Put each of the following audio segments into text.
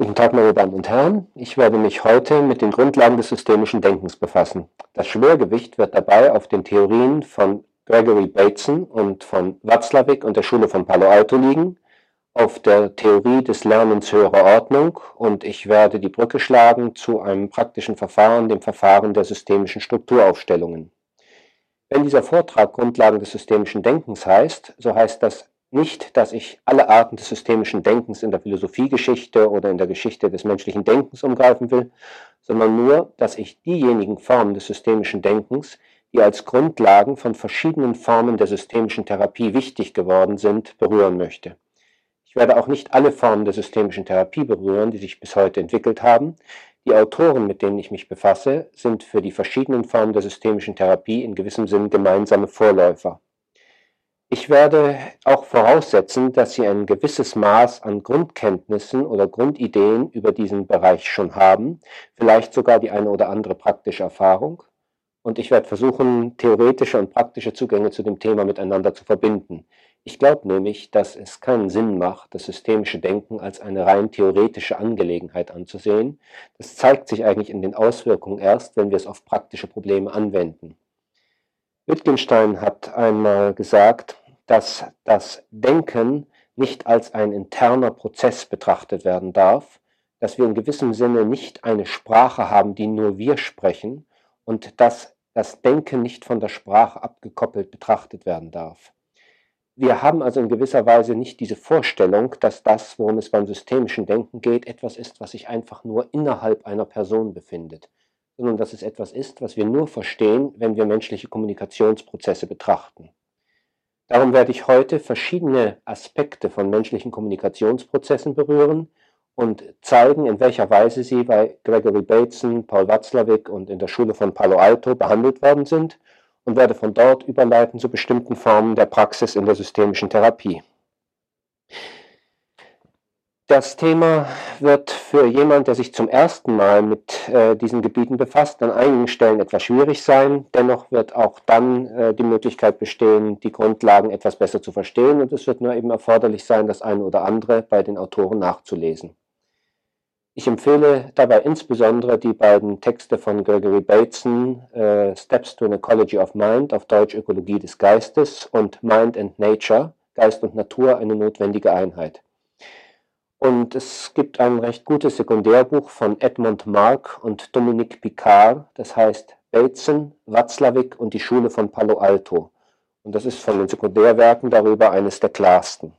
Guten Tag, meine Damen und Herren. Ich werde mich heute mit den Grundlagen des systemischen Denkens befassen. Das Schwergewicht wird dabei auf den Theorien von Gregory Bateson und von Watzlawick und der Schule von Palo Alto liegen, auf der Theorie des Lernens höherer Ordnung und ich werde die Brücke schlagen zu einem praktischen Verfahren, dem Verfahren der systemischen Strukturaufstellungen. Wenn dieser Vortrag Grundlagen des systemischen Denkens heißt, so heißt das nicht, dass ich alle Arten des systemischen Denkens in der Philosophiegeschichte oder in der Geschichte des menschlichen Denkens umgreifen will, sondern nur, dass ich diejenigen Formen des systemischen Denkens, die als Grundlagen von verschiedenen Formen der systemischen Therapie wichtig geworden sind, berühren möchte. Ich werde auch nicht alle Formen der systemischen Therapie berühren, die sich bis heute entwickelt haben. Die Autoren, mit denen ich mich befasse, sind für die verschiedenen Formen der systemischen Therapie in gewissem Sinn gemeinsame Vorläufer. Ich werde auch voraussetzen, dass Sie ein gewisses Maß an Grundkenntnissen oder Grundideen über diesen Bereich schon haben, vielleicht sogar die eine oder andere praktische Erfahrung. Und ich werde versuchen, theoretische und praktische Zugänge zu dem Thema miteinander zu verbinden. Ich glaube nämlich, dass es keinen Sinn macht, das systemische Denken als eine rein theoretische Angelegenheit anzusehen. Das zeigt sich eigentlich in den Auswirkungen erst, wenn wir es auf praktische Probleme anwenden. Wittgenstein hat einmal gesagt, dass das Denken nicht als ein interner Prozess betrachtet werden darf, dass wir in gewissem Sinne nicht eine Sprache haben, die nur wir sprechen und dass das Denken nicht von der Sprache abgekoppelt betrachtet werden darf. Wir haben also in gewisser Weise nicht diese Vorstellung, dass das, worum es beim systemischen Denken geht, etwas ist, was sich einfach nur innerhalb einer Person befindet, sondern dass es etwas ist, was wir nur verstehen, wenn wir menschliche Kommunikationsprozesse betrachten. Darum werde ich heute verschiedene Aspekte von menschlichen Kommunikationsprozessen berühren und zeigen, in welcher Weise sie bei Gregory Bateson, Paul Watzlawick und in der Schule von Palo Alto behandelt worden sind und werde von dort überleiten zu bestimmten Formen der Praxis in der systemischen Therapie. Das Thema wird für jemand, der sich zum ersten Mal mit äh, diesen Gebieten befasst, an einigen Stellen etwas schwierig sein. Dennoch wird auch dann äh, die Möglichkeit bestehen, die Grundlagen etwas besser zu verstehen und es wird nur eben erforderlich sein, das eine oder andere bei den Autoren nachzulesen. Ich empfehle dabei insbesondere die beiden Texte von Gregory Bateson, äh, Steps to an Ecology of Mind, auf Deutsch Ökologie des Geistes und Mind and Nature, Geist und Natur, eine notwendige Einheit. Und es gibt ein recht gutes Sekundärbuch von Edmund Mark und Dominique Picard, das heißt Bateson, Watzlawick und die Schule von Palo Alto. Und das ist von den Sekundärwerken darüber eines der klarsten.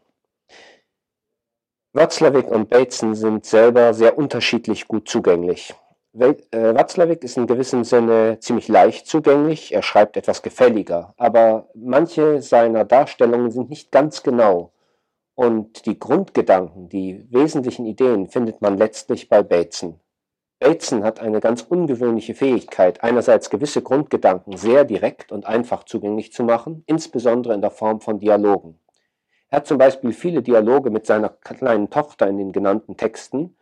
Watzlawick und Bateson sind selber sehr unterschiedlich gut zugänglich. Äh, Watzlawick ist in gewissem Sinne ziemlich leicht zugänglich, er schreibt etwas gefälliger, aber manche seiner Darstellungen sind nicht ganz genau. Und die Grundgedanken, die wesentlichen Ideen findet man letztlich bei Bateson. Bateson hat eine ganz ungewöhnliche Fähigkeit, einerseits gewisse Grundgedanken sehr direkt und einfach zugänglich zu machen, insbesondere in der Form von Dialogen. Er hat zum Beispiel viele Dialoge mit seiner kleinen Tochter in den genannten Texten.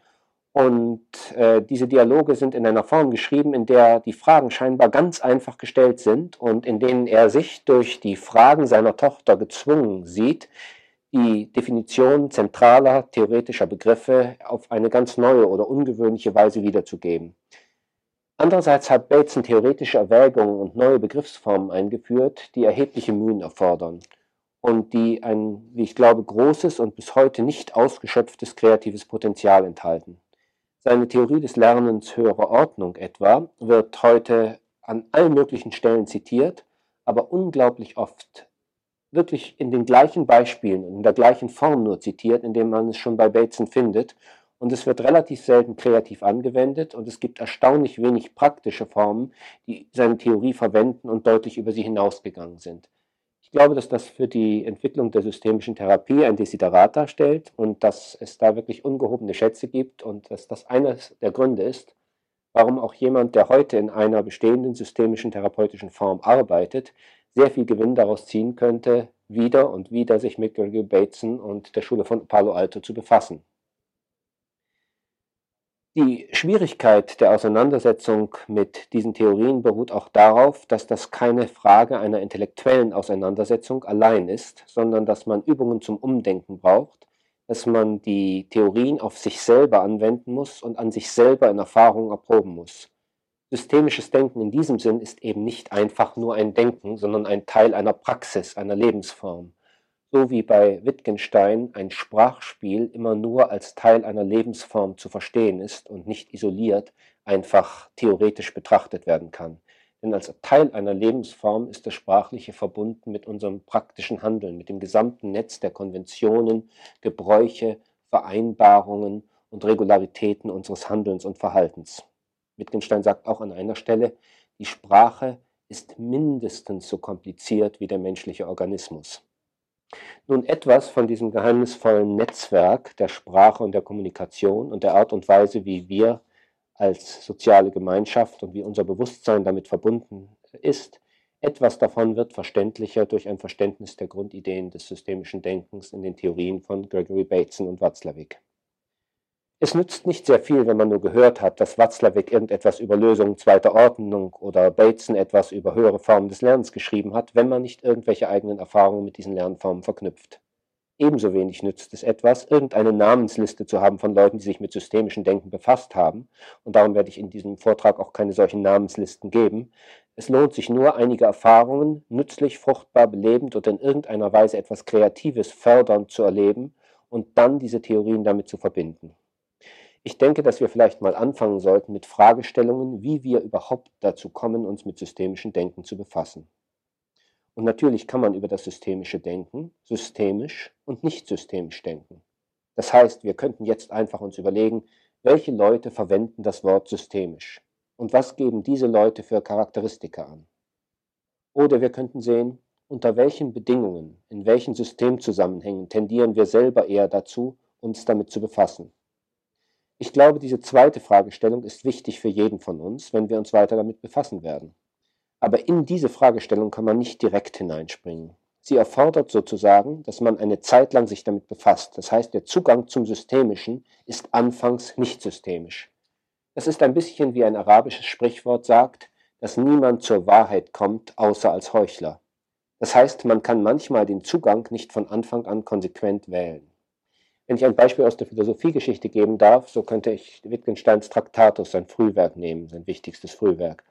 Und äh, diese Dialoge sind in einer Form geschrieben, in der die Fragen scheinbar ganz einfach gestellt sind und in denen er sich durch die Fragen seiner Tochter gezwungen sieht, die Definition zentraler theoretischer Begriffe auf eine ganz neue oder ungewöhnliche Weise wiederzugeben. Andererseits hat Bateson theoretische Erwägungen und neue Begriffsformen eingeführt, die erhebliche Mühen erfordern und die ein, wie ich glaube, großes und bis heute nicht ausgeschöpftes kreatives Potenzial enthalten. Seine Theorie des Lernens höherer Ordnung etwa wird heute an allen möglichen Stellen zitiert, aber unglaublich oft wirklich in den gleichen Beispielen und in der gleichen Form nur zitiert, indem man es schon bei Bateson findet. Und es wird relativ selten kreativ angewendet und es gibt erstaunlich wenig praktische Formen, die seine Theorie verwenden und deutlich über sie hinausgegangen sind. Ich glaube, dass das für die Entwicklung der systemischen Therapie ein Desiderat darstellt und dass es da wirklich ungehobene Schätze gibt und dass das eines der Gründe ist, warum auch jemand, der heute in einer bestehenden systemischen therapeutischen Form arbeitet, sehr viel Gewinn daraus ziehen könnte, wieder und wieder sich mit Gregory Bateson und der Schule von Palo Alto zu befassen. Die Schwierigkeit der Auseinandersetzung mit diesen Theorien beruht auch darauf, dass das keine Frage einer intellektuellen Auseinandersetzung allein ist, sondern dass man Übungen zum Umdenken braucht, dass man die Theorien auf sich selber anwenden muss und an sich selber in Erfahrung erproben muss. Systemisches Denken in diesem Sinn ist eben nicht einfach nur ein Denken, sondern ein Teil einer Praxis, einer Lebensform. So wie bei Wittgenstein ein Sprachspiel immer nur als Teil einer Lebensform zu verstehen ist und nicht isoliert einfach theoretisch betrachtet werden kann. Denn als Teil einer Lebensform ist das Sprachliche verbunden mit unserem praktischen Handeln, mit dem gesamten Netz der Konventionen, Gebräuche, Vereinbarungen und Regularitäten unseres Handelns und Verhaltens. Wittgenstein sagt auch an einer Stelle, die Sprache ist mindestens so kompliziert wie der menschliche Organismus. Nun etwas von diesem geheimnisvollen Netzwerk der Sprache und der Kommunikation und der Art und Weise, wie wir als soziale Gemeinschaft und wie unser Bewusstsein damit verbunden ist. Etwas davon wird verständlicher durch ein Verständnis der Grundideen des systemischen Denkens in den Theorien von Gregory Bateson und Watzlawick. Es nützt nicht sehr viel, wenn man nur gehört hat, dass Watzlawick irgendetwas über Lösungen zweiter Ordnung oder Bateson etwas über höhere Formen des Lernens geschrieben hat, wenn man nicht irgendwelche eigenen Erfahrungen mit diesen Lernformen verknüpft. Ebenso wenig nützt es etwas, irgendeine Namensliste zu haben von Leuten, die sich mit systemischem Denken befasst haben. Und darum werde ich in diesem Vortrag auch keine solchen Namenslisten geben. Es lohnt sich nur, einige Erfahrungen nützlich, fruchtbar, belebend oder in irgendeiner Weise etwas Kreatives fördernd zu erleben und dann diese Theorien damit zu verbinden. Ich denke, dass wir vielleicht mal anfangen sollten mit Fragestellungen, wie wir überhaupt dazu kommen, uns mit systemischem Denken zu befassen. Und natürlich kann man über das systemische Denken systemisch und nicht systemisch denken. Das heißt, wir könnten jetzt einfach uns überlegen, welche Leute verwenden das Wort systemisch und was geben diese Leute für Charakteristika an. Oder wir könnten sehen, unter welchen Bedingungen, in welchen Systemzusammenhängen tendieren wir selber eher dazu, uns damit zu befassen. Ich glaube, diese zweite Fragestellung ist wichtig für jeden von uns, wenn wir uns weiter damit befassen werden. Aber in diese Fragestellung kann man nicht direkt hineinspringen. Sie erfordert sozusagen, dass man eine Zeit lang sich damit befasst. Das heißt, der Zugang zum Systemischen ist anfangs nicht systemisch. Das ist ein bisschen wie ein arabisches Sprichwort sagt, dass niemand zur Wahrheit kommt, außer als Heuchler. Das heißt, man kann manchmal den Zugang nicht von Anfang an konsequent wählen. Wenn ich ein Beispiel aus der Philosophiegeschichte geben darf, so könnte ich Wittgensteins Traktatus, sein Frühwerk nehmen, sein wichtigstes Frühwerk.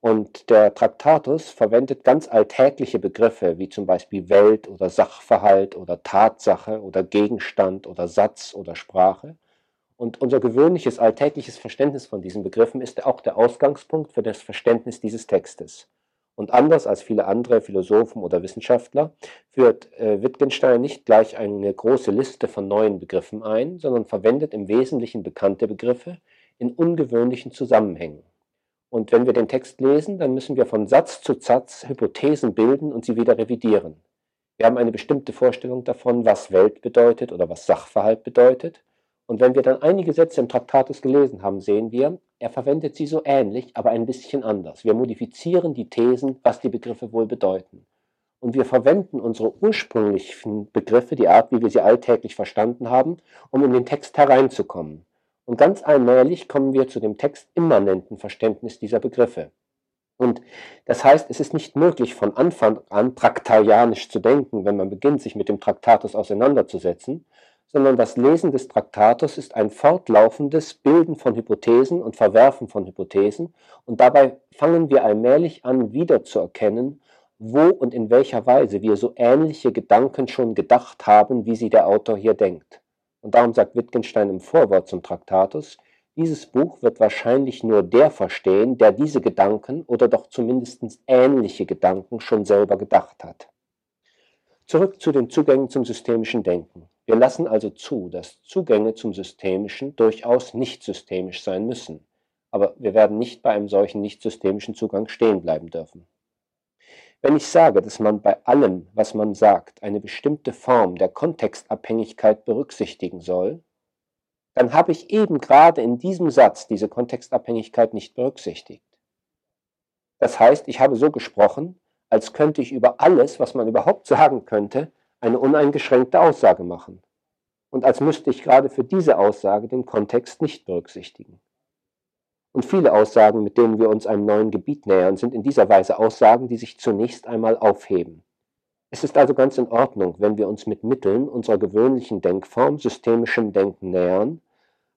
Und der Traktatus verwendet ganz alltägliche Begriffe wie zum Beispiel Welt oder Sachverhalt oder Tatsache oder Gegenstand oder Satz oder Sprache. Und unser gewöhnliches alltägliches Verständnis von diesen Begriffen ist auch der Ausgangspunkt für das Verständnis dieses Textes. Und anders als viele andere Philosophen oder Wissenschaftler führt äh, Wittgenstein nicht gleich eine große Liste von neuen Begriffen ein, sondern verwendet im Wesentlichen bekannte Begriffe in ungewöhnlichen Zusammenhängen. Und wenn wir den Text lesen, dann müssen wir von Satz zu Satz Hypothesen bilden und sie wieder revidieren. Wir haben eine bestimmte Vorstellung davon, was Welt bedeutet oder was Sachverhalt bedeutet. Und wenn wir dann einige Sätze im Traktatus gelesen haben, sehen wir, er verwendet sie so ähnlich, aber ein bisschen anders. Wir modifizieren die Thesen, was die Begriffe wohl bedeuten. Und wir verwenden unsere ursprünglichen Begriffe, die Art, wie wir sie alltäglich verstanden haben, um in den Text hereinzukommen. Und ganz allmählich kommen wir zu dem textimmanenten Verständnis dieser Begriffe. Und das heißt, es ist nicht möglich, von Anfang an traktarianisch zu denken, wenn man beginnt, sich mit dem Traktatus auseinanderzusetzen, sondern das Lesen des Traktatus ist ein fortlaufendes Bilden von Hypothesen und Verwerfen von Hypothesen, und dabei fangen wir allmählich an, wiederzuerkennen, wo und in welcher Weise wir so ähnliche Gedanken schon gedacht haben, wie sie der Autor hier denkt. Und darum sagt Wittgenstein im Vorwort zum Traktatus, dieses Buch wird wahrscheinlich nur der verstehen, der diese Gedanken oder doch zumindest ähnliche Gedanken schon selber gedacht hat. Zurück zu den Zugängen zum systemischen Denken. Wir lassen also zu, dass Zugänge zum systemischen durchaus nicht systemisch sein müssen, aber wir werden nicht bei einem solchen nicht systemischen Zugang stehen bleiben dürfen. Wenn ich sage, dass man bei allem, was man sagt, eine bestimmte Form der Kontextabhängigkeit berücksichtigen soll, dann habe ich eben gerade in diesem Satz diese Kontextabhängigkeit nicht berücksichtigt. Das heißt, ich habe so gesprochen, als könnte ich über alles, was man überhaupt sagen könnte, eine uneingeschränkte Aussage machen. Und als müsste ich gerade für diese Aussage den Kontext nicht berücksichtigen. Und viele Aussagen, mit denen wir uns einem neuen Gebiet nähern, sind in dieser Weise Aussagen, die sich zunächst einmal aufheben. Es ist also ganz in Ordnung, wenn wir uns mit Mitteln unserer gewöhnlichen Denkform systemischem Denken nähern,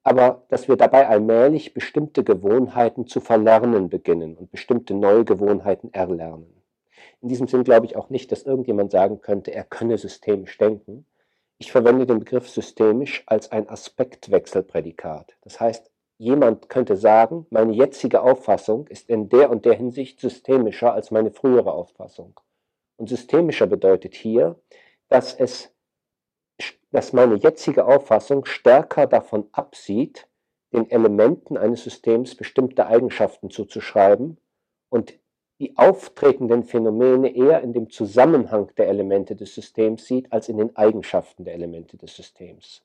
aber dass wir dabei allmählich bestimmte Gewohnheiten zu verlernen beginnen und bestimmte neue Gewohnheiten erlernen. In diesem Sinn glaube ich auch nicht, dass irgendjemand sagen könnte, er könne systemisch denken. Ich verwende den Begriff systemisch als ein Aspektwechselprädikat. Das heißt, jemand könnte sagen, meine jetzige Auffassung ist in der und der Hinsicht systemischer als meine frühere Auffassung. Und systemischer bedeutet hier, dass es, dass meine jetzige Auffassung stärker davon absieht, den Elementen eines Systems bestimmte Eigenschaften zuzuschreiben und die auftretenden Phänomene eher in dem Zusammenhang der Elemente des Systems sieht, als in den Eigenschaften der Elemente des Systems.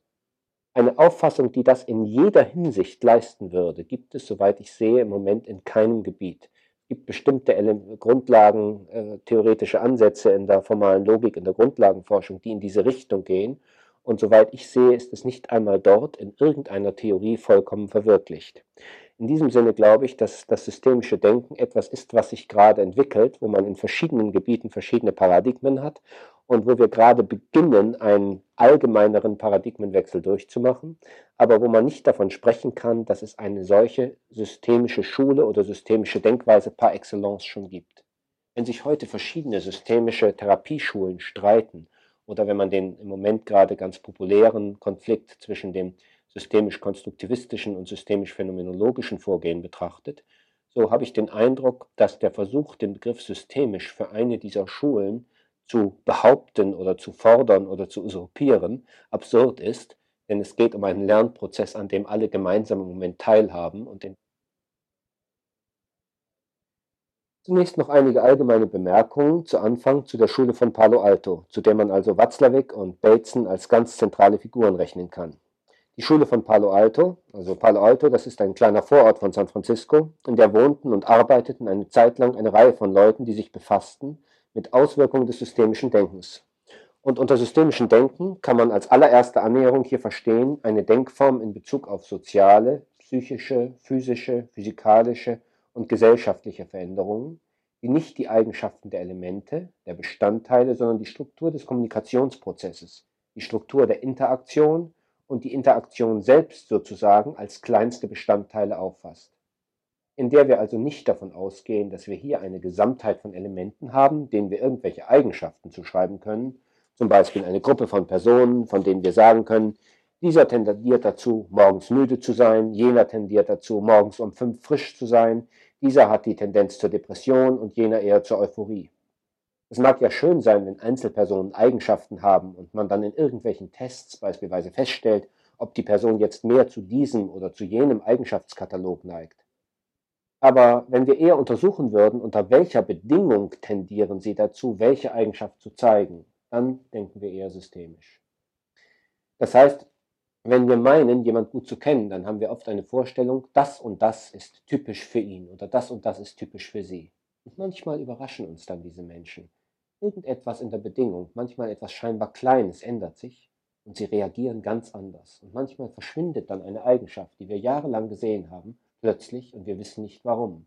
Eine Auffassung, die das in jeder Hinsicht leisten würde, gibt es, soweit ich sehe, im Moment in keinem Gebiet gibt bestimmte Grundlagen, äh, theoretische Ansätze in der formalen Logik, in der Grundlagenforschung, die in diese Richtung gehen. Und soweit ich sehe, ist es nicht einmal dort in irgendeiner Theorie vollkommen verwirklicht. In diesem Sinne glaube ich, dass das systemische Denken etwas ist, was sich gerade entwickelt, wo man in verschiedenen Gebieten verschiedene Paradigmen hat und wo wir gerade beginnen, einen allgemeineren Paradigmenwechsel durchzumachen, aber wo man nicht davon sprechen kann, dass es eine solche systemische Schule oder systemische Denkweise par excellence schon gibt. Wenn sich heute verschiedene systemische Therapieschulen streiten oder wenn man den im Moment gerade ganz populären Konflikt zwischen dem systemisch-konstruktivistischen und systemisch-phänomenologischen Vorgehen betrachtet, so habe ich den Eindruck, dass der Versuch, den Begriff systemisch für eine dieser Schulen zu behaupten oder zu fordern oder zu usurpieren absurd ist, denn es geht um einen Lernprozess, an dem alle gemeinsam im Moment teilhaben und den Zunächst noch einige allgemeine Bemerkungen zu Anfang zu der Schule von Palo Alto, zu der man also Watzlawick und Bateson als ganz zentrale Figuren rechnen kann. Die Schule von Palo Alto, also Palo Alto, das ist ein kleiner Vorort von San Francisco, in der wohnten und arbeiteten eine Zeit lang eine Reihe von Leuten, die sich befassten mit Auswirkungen des systemischen Denkens. Und unter systemischem Denken kann man als allererste Annäherung hier verstehen eine Denkform in Bezug auf soziale, psychische, physische, physikalische und gesellschaftliche Veränderungen, die nicht die Eigenschaften der Elemente, der Bestandteile, sondern die Struktur des Kommunikationsprozesses, die Struktur der Interaktion und die Interaktion selbst sozusagen als kleinste Bestandteile auffasst in der wir also nicht davon ausgehen, dass wir hier eine Gesamtheit von Elementen haben, denen wir irgendwelche Eigenschaften zuschreiben können, zum Beispiel eine Gruppe von Personen, von denen wir sagen können, dieser tendiert dazu, morgens müde zu sein, jener tendiert dazu, morgens um fünf frisch zu sein, dieser hat die Tendenz zur Depression und jener eher zur Euphorie. Es mag ja schön sein, wenn Einzelpersonen Eigenschaften haben und man dann in irgendwelchen Tests beispielsweise feststellt, ob die Person jetzt mehr zu diesem oder zu jenem Eigenschaftskatalog neigt. Aber wenn wir eher untersuchen würden, unter welcher Bedingung tendieren sie dazu, welche Eigenschaft zu zeigen, dann denken wir eher systemisch. Das heißt, wenn wir meinen, jemand gut zu kennen, dann haben wir oft eine Vorstellung, das und das ist typisch für ihn oder das und das ist typisch für sie. Und manchmal überraschen uns dann diese Menschen. Irgendetwas in der Bedingung, manchmal etwas scheinbar Kleines ändert sich und sie reagieren ganz anders. Und manchmal verschwindet dann eine Eigenschaft, die wir jahrelang gesehen haben plötzlich und wir wissen nicht warum.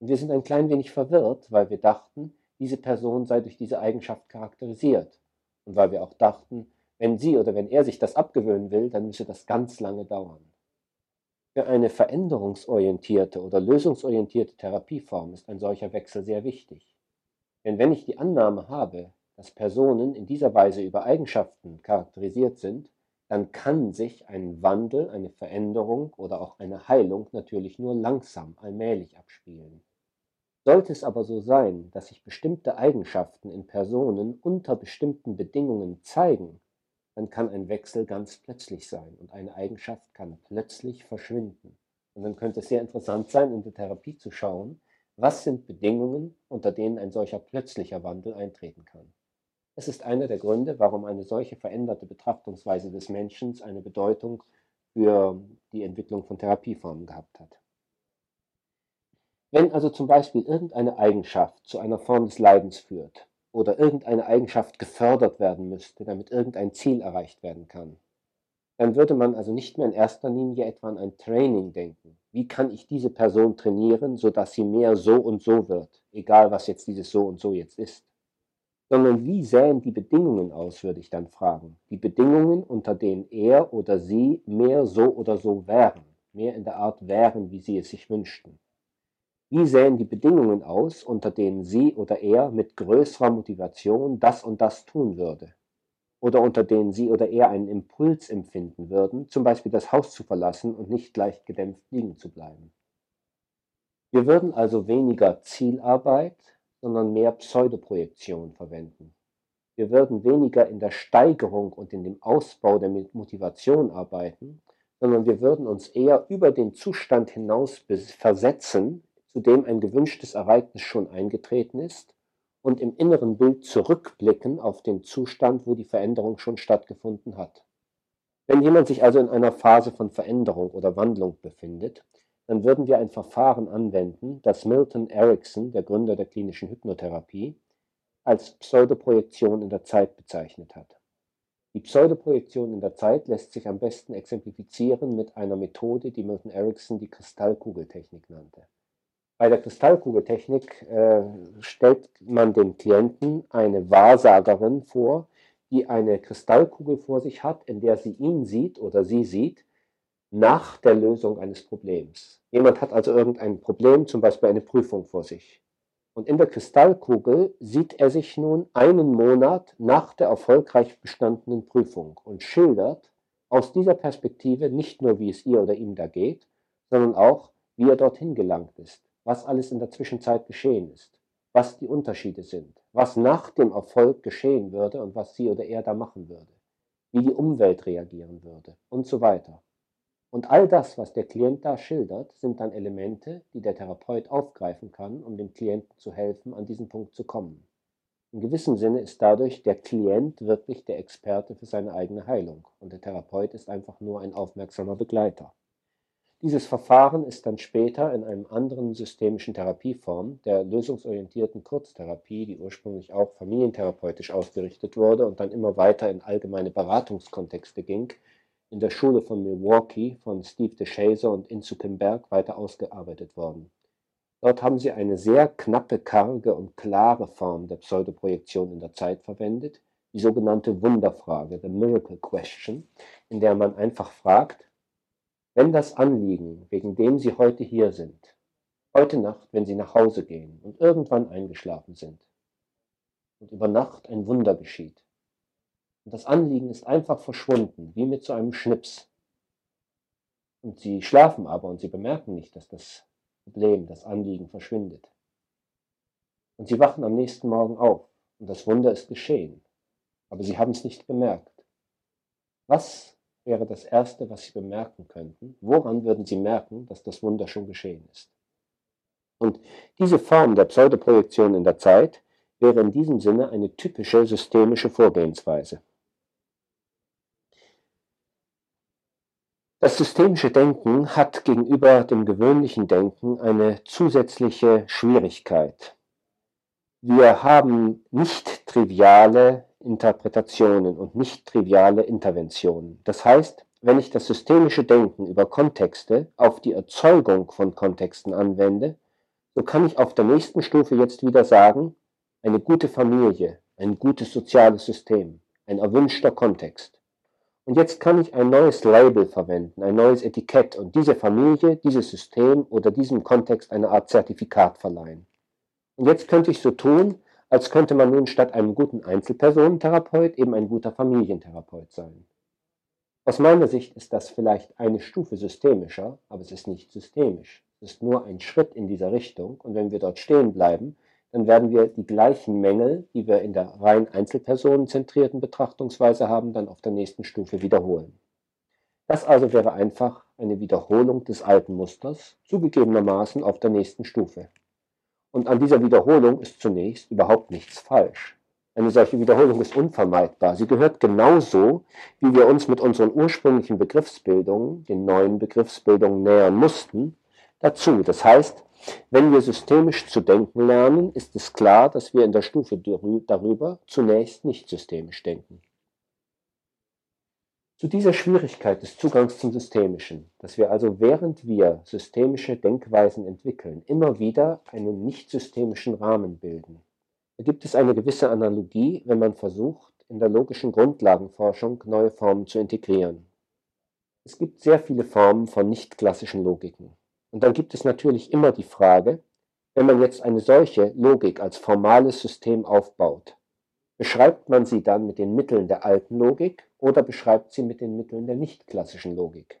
Und wir sind ein klein wenig verwirrt, weil wir dachten, diese Person sei durch diese Eigenschaft charakterisiert. Und weil wir auch dachten, wenn sie oder wenn er sich das abgewöhnen will, dann müsse das ganz lange dauern. Für eine veränderungsorientierte oder lösungsorientierte Therapieform ist ein solcher Wechsel sehr wichtig. Denn wenn ich die Annahme habe, dass Personen in dieser Weise über Eigenschaften charakterisiert sind, dann kann sich ein Wandel, eine Veränderung oder auch eine Heilung natürlich nur langsam, allmählich abspielen. Sollte es aber so sein, dass sich bestimmte Eigenschaften in Personen unter bestimmten Bedingungen zeigen, dann kann ein Wechsel ganz plötzlich sein und eine Eigenschaft kann plötzlich verschwinden. Und dann könnte es sehr interessant sein, in der Therapie zu schauen, was sind Bedingungen, unter denen ein solcher plötzlicher Wandel eintreten kann. Es ist einer der Gründe, warum eine solche veränderte Betrachtungsweise des Menschen eine Bedeutung für die Entwicklung von Therapieformen gehabt hat. Wenn also zum Beispiel irgendeine Eigenschaft zu einer Form des Leidens führt oder irgendeine Eigenschaft gefördert werden müsste, damit irgendein Ziel erreicht werden kann, dann würde man also nicht mehr in erster Linie etwa an ein Training denken. Wie kann ich diese Person trainieren, sodass sie mehr so und so wird, egal was jetzt dieses so und so jetzt ist sondern wie sähen die Bedingungen aus, würde ich dann fragen. Die Bedingungen, unter denen er oder sie mehr so oder so wären, mehr in der Art wären, wie sie es sich wünschten. Wie sähen die Bedingungen aus, unter denen sie oder er mit größerer Motivation das und das tun würde? Oder unter denen sie oder er einen Impuls empfinden würden, zum Beispiel das Haus zu verlassen und nicht leicht gedämpft liegen zu bleiben. Wir würden also weniger Zielarbeit, sondern mehr Pseudoprojektion verwenden. Wir würden weniger in der Steigerung und in dem Ausbau der Motivation arbeiten, sondern wir würden uns eher über den Zustand hinaus versetzen, zu dem ein gewünschtes Ereignis schon eingetreten ist, und im inneren Bild zurückblicken auf den Zustand, wo die Veränderung schon stattgefunden hat. Wenn jemand sich also in einer Phase von Veränderung oder Wandlung befindet, dann würden wir ein Verfahren anwenden, das Milton Erickson, der Gründer der klinischen Hypnotherapie, als Pseudoprojektion in der Zeit bezeichnet hat. Die Pseudoprojektion in der Zeit lässt sich am besten exemplifizieren mit einer Methode, die Milton Erickson die Kristallkugeltechnik nannte. Bei der Kristallkugeltechnik äh, stellt man dem Klienten eine Wahrsagerin vor, die eine Kristallkugel vor sich hat, in der sie ihn sieht oder sie sieht, nach der Lösung eines Problems. Jemand hat also irgendein Problem, zum Beispiel eine Prüfung vor sich. Und in der Kristallkugel sieht er sich nun einen Monat nach der erfolgreich bestandenen Prüfung und schildert aus dieser Perspektive nicht nur, wie es ihr oder ihm da geht, sondern auch, wie er dorthin gelangt ist, was alles in der Zwischenzeit geschehen ist, was die Unterschiede sind, was nach dem Erfolg geschehen würde und was sie oder er da machen würde, wie die Umwelt reagieren würde und so weiter. Und all das, was der Klient da schildert, sind dann Elemente, die der Therapeut aufgreifen kann, um dem Klienten zu helfen, an diesen Punkt zu kommen. In gewissem Sinne ist dadurch der Klient wirklich der Experte für seine eigene Heilung und der Therapeut ist einfach nur ein aufmerksamer Begleiter. Dieses Verfahren ist dann später in einem anderen systemischen Therapieform, der lösungsorientierten Kurztherapie, die ursprünglich auch familientherapeutisch ausgerichtet wurde und dann immer weiter in allgemeine Beratungskontexte ging, in der Schule von Milwaukee von Steve DeShazer und Insu Kimberg weiter ausgearbeitet worden. Dort haben sie eine sehr knappe, karge und klare Form der Pseudoprojektion in der Zeit verwendet, die sogenannte Wunderfrage, the Miracle Question, in der man einfach fragt, wenn das Anliegen, wegen dem Sie heute hier sind, heute Nacht, wenn Sie nach Hause gehen und irgendwann eingeschlafen sind, und über Nacht ein Wunder geschieht, und das Anliegen ist einfach verschwunden, wie mit so einem Schnips. Und sie schlafen aber und sie bemerken nicht, dass das Problem, das Anliegen verschwindet. Und sie wachen am nächsten Morgen auf und das Wunder ist geschehen. Aber sie haben es nicht bemerkt. Was wäre das Erste, was sie bemerken könnten? Woran würden sie merken, dass das Wunder schon geschehen ist? Und diese Form der Pseudoprojektion in der Zeit wäre in diesem Sinne eine typische systemische Vorgehensweise. Das systemische Denken hat gegenüber dem gewöhnlichen Denken eine zusätzliche Schwierigkeit. Wir haben nicht triviale Interpretationen und nicht triviale Interventionen. Das heißt, wenn ich das systemische Denken über Kontexte auf die Erzeugung von Kontexten anwende, so kann ich auf der nächsten Stufe jetzt wieder sagen, eine gute Familie, ein gutes soziales System, ein erwünschter Kontext. Und jetzt kann ich ein neues Label verwenden, ein neues Etikett und diese Familie, dieses System oder diesem Kontext eine Art Zertifikat verleihen. Und jetzt könnte ich so tun, als könnte man nun statt einem guten Einzelpersonentherapeut eben ein guter Familientherapeut sein. Aus meiner Sicht ist das vielleicht eine Stufe systemischer, aber es ist nicht systemisch. Es ist nur ein Schritt in dieser Richtung und wenn wir dort stehen bleiben, dann werden wir die gleichen Mängel, die wir in der rein einzelpersonenzentrierten Betrachtungsweise haben, dann auf der nächsten Stufe wiederholen. Das also wäre einfach eine Wiederholung des alten Musters, zugegebenermaßen auf der nächsten Stufe. Und an dieser Wiederholung ist zunächst überhaupt nichts falsch. Eine solche Wiederholung ist unvermeidbar. Sie gehört genauso, wie wir uns mit unseren ursprünglichen Begriffsbildungen, den neuen Begriffsbildungen nähern mussten, dazu. Das heißt, wenn wir systemisch zu denken lernen, ist es klar, dass wir in der Stufe darüber zunächst nicht systemisch denken. Zu dieser Schwierigkeit des Zugangs zum Systemischen, dass wir also während wir systemische Denkweisen entwickeln, immer wieder einen nicht systemischen Rahmen bilden, Da gibt es eine gewisse Analogie, wenn man versucht, in der logischen Grundlagenforschung neue Formen zu integrieren. Es gibt sehr viele Formen von nicht-klassischen Logiken. Und dann gibt es natürlich immer die Frage, wenn man jetzt eine solche Logik als formales System aufbaut, beschreibt man sie dann mit den Mitteln der alten Logik oder beschreibt sie mit den Mitteln der nicht-klassischen Logik?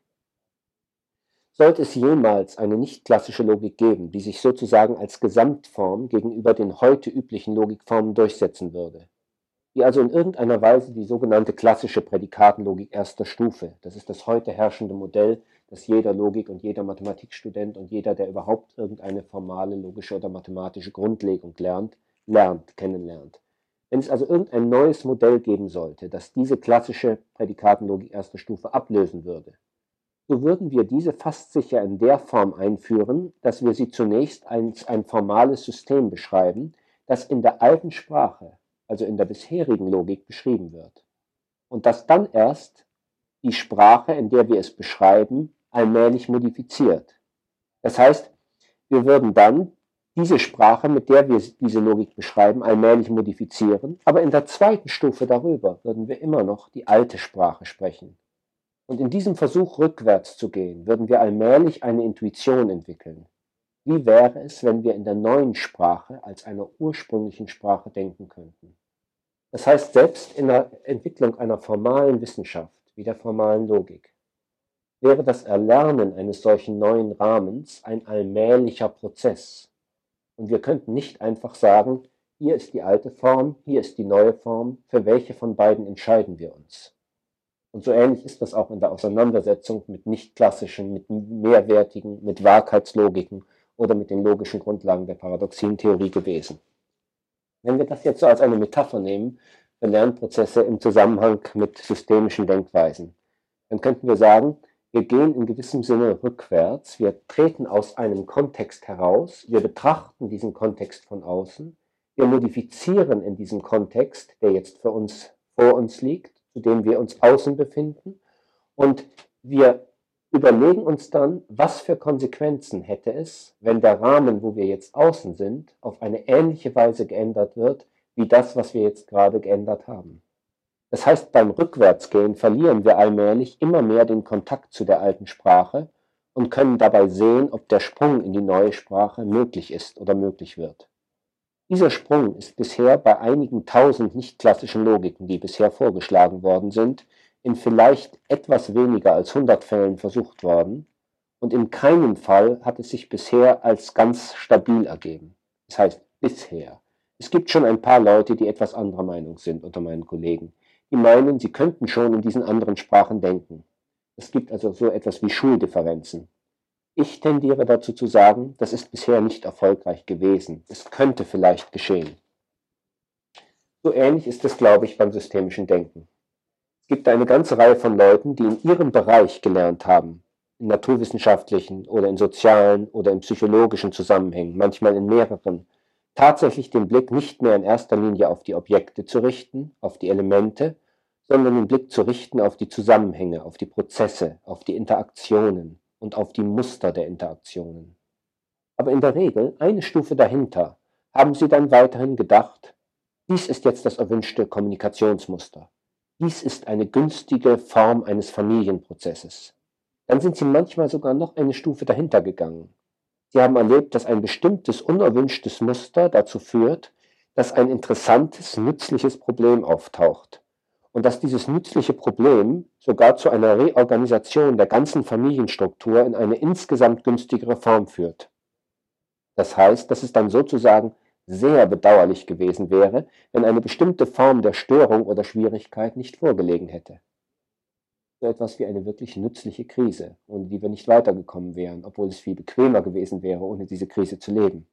Sollte es jemals eine nicht-klassische Logik geben, die sich sozusagen als Gesamtform gegenüber den heute üblichen Logikformen durchsetzen würde, die also in irgendeiner Weise die sogenannte klassische Prädikatenlogik erster Stufe, das ist das heute herrschende Modell, das jeder Logik und jeder Mathematikstudent und jeder, der überhaupt irgendeine formale logische oder mathematische Grundlegung lernt, lernt, kennenlernt. Wenn es also irgendein neues Modell geben sollte, das diese klassische Prädikatenlogik erster Stufe ablösen würde, so würden wir diese fast sicher in der Form einführen, dass wir sie zunächst als ein formales System beschreiben, das in der alten Sprache also in der bisherigen Logik, beschrieben wird. Und dass dann erst die Sprache, in der wir es beschreiben, allmählich modifiziert. Das heißt, wir würden dann diese Sprache, mit der wir diese Logik beschreiben, allmählich modifizieren, aber in der zweiten Stufe darüber würden wir immer noch die alte Sprache sprechen. Und in diesem Versuch rückwärts zu gehen, würden wir allmählich eine Intuition entwickeln. Wie wäre es, wenn wir in der neuen Sprache als einer ursprünglichen Sprache denken könnten? Das heißt, selbst in der Entwicklung einer formalen Wissenschaft wie der formalen Logik wäre das Erlernen eines solchen neuen Rahmens ein allmählicher Prozess. Und wir könnten nicht einfach sagen, hier ist die alte Form, hier ist die neue Form, für welche von beiden entscheiden wir uns. Und so ähnlich ist das auch in der Auseinandersetzung mit nicht klassischen, mit mehrwertigen, mit Wahrheitslogiken oder mit den logischen Grundlagen der Paradoxientheorie gewesen. Wenn wir das jetzt so als eine Metapher nehmen für Lernprozesse im Zusammenhang mit systemischen Denkweisen, dann könnten wir sagen, wir gehen in gewissem Sinne rückwärts, wir treten aus einem Kontext heraus, wir betrachten diesen Kontext von außen, wir modifizieren in diesem Kontext, der jetzt für uns vor uns liegt, zu dem wir uns außen befinden, und wir überlegen uns dann, was für Konsequenzen hätte es, wenn der Rahmen, wo wir jetzt außen sind, auf eine ähnliche Weise geändert wird, wie das, was wir jetzt gerade geändert haben. Das heißt, beim Rückwärtsgehen verlieren wir allmählich immer mehr den Kontakt zu der alten Sprache und können dabei sehen, ob der Sprung in die neue Sprache möglich ist oder möglich wird. Dieser Sprung ist bisher bei einigen tausend nicht klassischen Logiken, die bisher vorgeschlagen worden sind, in vielleicht etwas weniger als 100 Fällen versucht worden und in keinem Fall hat es sich bisher als ganz stabil ergeben. Das heißt, bisher. Es gibt schon ein paar Leute, die etwas anderer Meinung sind unter meinen Kollegen. Die meinen, sie könnten schon in diesen anderen Sprachen denken. Es gibt also so etwas wie Schuldifferenzen. Ich tendiere dazu zu sagen, das ist bisher nicht erfolgreich gewesen. Es könnte vielleicht geschehen. So ähnlich ist es, glaube ich, beim systemischen Denken gibt eine ganze Reihe von Leuten, die in ihrem Bereich gelernt haben, in naturwissenschaftlichen oder in sozialen oder in psychologischen Zusammenhängen, manchmal in mehreren, tatsächlich den Blick nicht mehr in erster Linie auf die Objekte zu richten, auf die Elemente, sondern den Blick zu richten auf die Zusammenhänge, auf die Prozesse, auf die Interaktionen und auf die Muster der Interaktionen. Aber in der Regel, eine Stufe dahinter, haben sie dann weiterhin gedacht, dies ist jetzt das erwünschte Kommunikationsmuster. Dies ist eine günstige Form eines Familienprozesses. Dann sind sie manchmal sogar noch eine Stufe dahinter gegangen. Sie haben erlebt, dass ein bestimmtes unerwünschtes Muster dazu führt, dass ein interessantes, nützliches Problem auftaucht und dass dieses nützliche Problem sogar zu einer Reorganisation der ganzen Familienstruktur in eine insgesamt günstigere Form führt. Das heißt, dass es dann sozusagen sehr bedauerlich gewesen wäre, wenn eine bestimmte Form der Störung oder Schwierigkeit nicht vorgelegen hätte. So etwas wie eine wirklich nützliche Krise, ohne die wir nicht weitergekommen wären, obwohl es viel bequemer gewesen wäre, ohne diese Krise zu leben.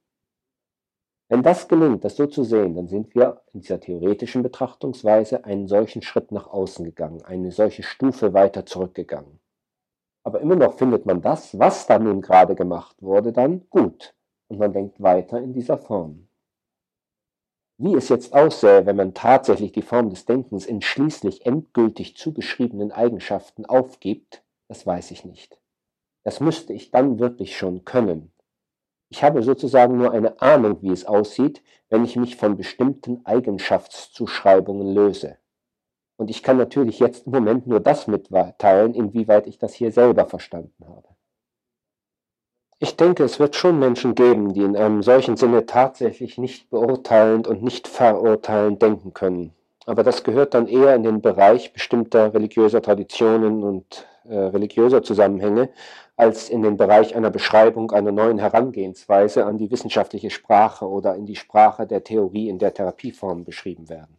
Wenn das gelingt, das so zu sehen, dann sind wir in dieser theoretischen Betrachtungsweise einen solchen Schritt nach außen gegangen, eine solche Stufe weiter zurückgegangen. Aber immer noch findet man das, was da nun gerade gemacht wurde, dann gut. Und man denkt weiter in dieser Form. Wie es jetzt aussähe, wenn man tatsächlich die Form des Denkens in schließlich endgültig zugeschriebenen Eigenschaften aufgibt, das weiß ich nicht. Das müsste ich dann wirklich schon können. Ich habe sozusagen nur eine Ahnung, wie es aussieht, wenn ich mich von bestimmten Eigenschaftszuschreibungen löse. Und ich kann natürlich jetzt im Moment nur das mitteilen, inwieweit ich das hier selber verstanden habe. Ich denke, es wird schon Menschen geben, die in einem solchen Sinne tatsächlich nicht beurteilend und nicht verurteilend denken können. Aber das gehört dann eher in den Bereich bestimmter religiöser Traditionen und äh, religiöser Zusammenhänge als in den Bereich einer Beschreibung einer neuen Herangehensweise an die wissenschaftliche Sprache oder in die Sprache der Theorie, in der Therapieformen beschrieben werden.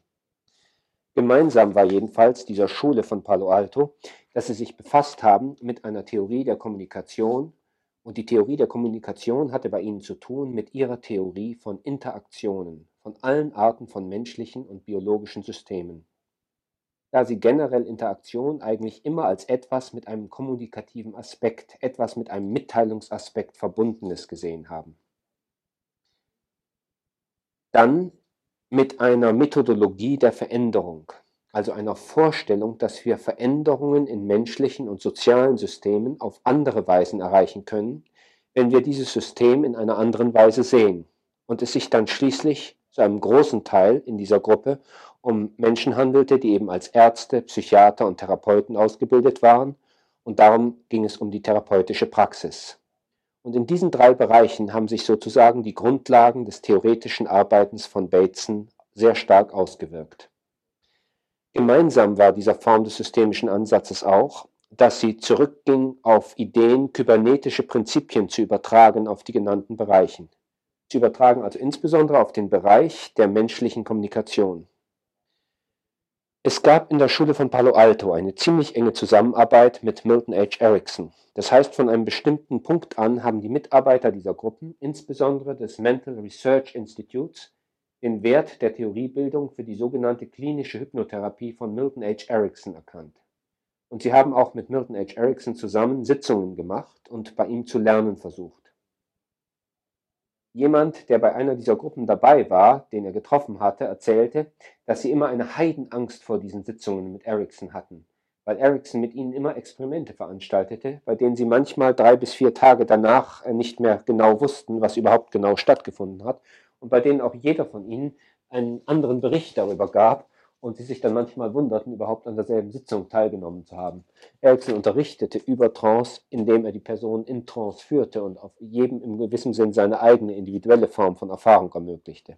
Gemeinsam war jedenfalls dieser Schule von Palo Alto, dass sie sich befasst haben mit einer Theorie der Kommunikation und die Theorie der Kommunikation hatte bei ihnen zu tun mit ihrer Theorie von Interaktionen, von allen Arten von menschlichen und biologischen Systemen da sie generell Interaktion eigentlich immer als etwas mit einem kommunikativen Aspekt, etwas mit einem Mitteilungsaspekt Verbundenes gesehen haben. Dann mit einer Methodologie der Veränderung, also einer Vorstellung, dass wir Veränderungen in menschlichen und sozialen Systemen auf andere Weisen erreichen können, wenn wir dieses System in einer anderen Weise sehen und es sich dann schließlich zu einem großen Teil in dieser Gruppe um Menschen handelte, die eben als Ärzte, Psychiater und Therapeuten ausgebildet waren, und darum ging es um die therapeutische Praxis. Und in diesen drei Bereichen haben sich sozusagen die Grundlagen des theoretischen Arbeitens von Bateson sehr stark ausgewirkt. Gemeinsam war dieser Form des systemischen Ansatzes auch, dass sie zurückging auf Ideen, kybernetische Prinzipien zu übertragen auf die genannten Bereichen. Zu übertragen also insbesondere auf den Bereich der menschlichen Kommunikation. Es gab in der Schule von Palo Alto eine ziemlich enge Zusammenarbeit mit Milton H. Erickson. Das heißt, von einem bestimmten Punkt an haben die Mitarbeiter dieser Gruppen, insbesondere des Mental Research Institutes, den Wert der Theoriebildung für die sogenannte klinische Hypnotherapie von Milton H. Erickson erkannt. Und sie haben auch mit Milton H. Erickson zusammen Sitzungen gemacht und bei ihm zu lernen versucht. Jemand, der bei einer dieser Gruppen dabei war, den er getroffen hatte, erzählte, dass sie immer eine Heidenangst vor diesen Sitzungen mit Ericsson hatten, weil Ericsson mit ihnen immer Experimente veranstaltete, bei denen sie manchmal drei bis vier Tage danach äh, nicht mehr genau wussten, was überhaupt genau stattgefunden hat, und bei denen auch jeder von ihnen einen anderen Bericht darüber gab, und sie sich dann manchmal wunderten, überhaupt an derselben Sitzung teilgenommen zu haben. Erickson unterrichtete über Trance, indem er die Person in Trance führte und auf jedem im gewissen Sinn seine eigene individuelle Form von Erfahrung ermöglichte.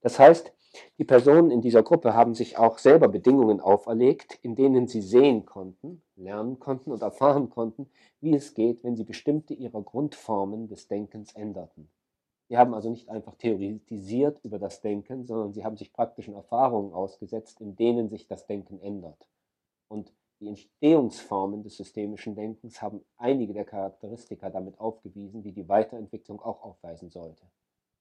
Das heißt, die Personen in dieser Gruppe haben sich auch selber Bedingungen auferlegt, in denen sie sehen konnten, lernen konnten und erfahren konnten, wie es geht, wenn sie bestimmte ihrer Grundformen des Denkens änderten. Sie haben also nicht einfach theoretisiert über das Denken, sondern sie haben sich praktischen Erfahrungen ausgesetzt, in denen sich das Denken ändert. Und die Entstehungsformen des systemischen Denkens haben einige der Charakteristika damit aufgewiesen, die die Weiterentwicklung auch aufweisen sollte.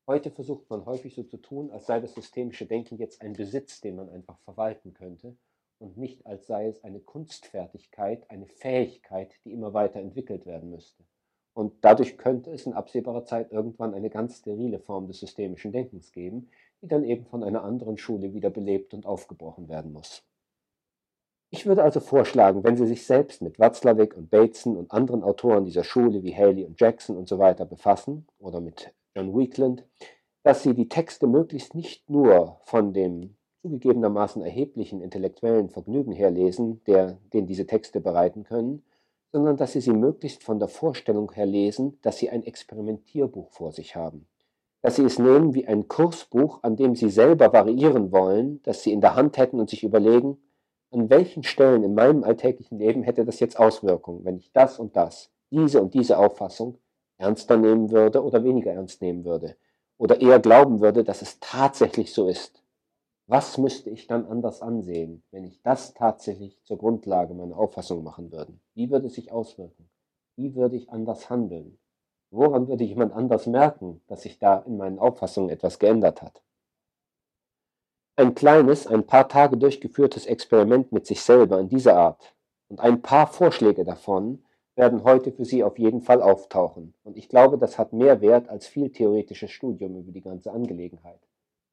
Heute versucht man häufig so zu tun, als sei das systemische Denken jetzt ein Besitz, den man einfach verwalten könnte und nicht als sei es eine Kunstfertigkeit, eine Fähigkeit, die immer weiterentwickelt werden müsste. Und dadurch könnte es in absehbarer Zeit irgendwann eine ganz sterile Form des systemischen Denkens geben, die dann eben von einer anderen Schule wieder belebt und aufgebrochen werden muss. Ich würde also vorschlagen, wenn Sie sich selbst mit Watzlawick und Bateson und anderen Autoren dieser Schule wie Haley und Jackson und so weiter befassen oder mit John Weekland, dass Sie die Texte möglichst nicht nur von dem zugegebenermaßen erheblichen intellektuellen Vergnügen her lesen, der, den diese Texte bereiten können, sondern dass Sie sie möglichst von der Vorstellung her lesen, dass Sie ein Experimentierbuch vor sich haben. Dass Sie es nehmen wie ein Kursbuch, an dem Sie selber variieren wollen, das Sie in der Hand hätten und sich überlegen, an welchen Stellen in meinem alltäglichen Leben hätte das jetzt Auswirkungen, wenn ich das und das, diese und diese Auffassung ernster nehmen würde oder weniger ernst nehmen würde. Oder eher glauben würde, dass es tatsächlich so ist. Was müsste ich dann anders ansehen, wenn ich das tatsächlich zur Grundlage meiner Auffassung machen würde? Wie würde es sich auswirken? Wie würde ich anders handeln? Woran würde jemand anders merken, dass sich da in meinen Auffassungen etwas geändert hat? Ein kleines, ein paar Tage durchgeführtes Experiment mit sich selber in dieser Art und ein paar Vorschläge davon werden heute für Sie auf jeden Fall auftauchen. Und ich glaube, das hat mehr Wert als viel theoretisches Studium über die ganze Angelegenheit.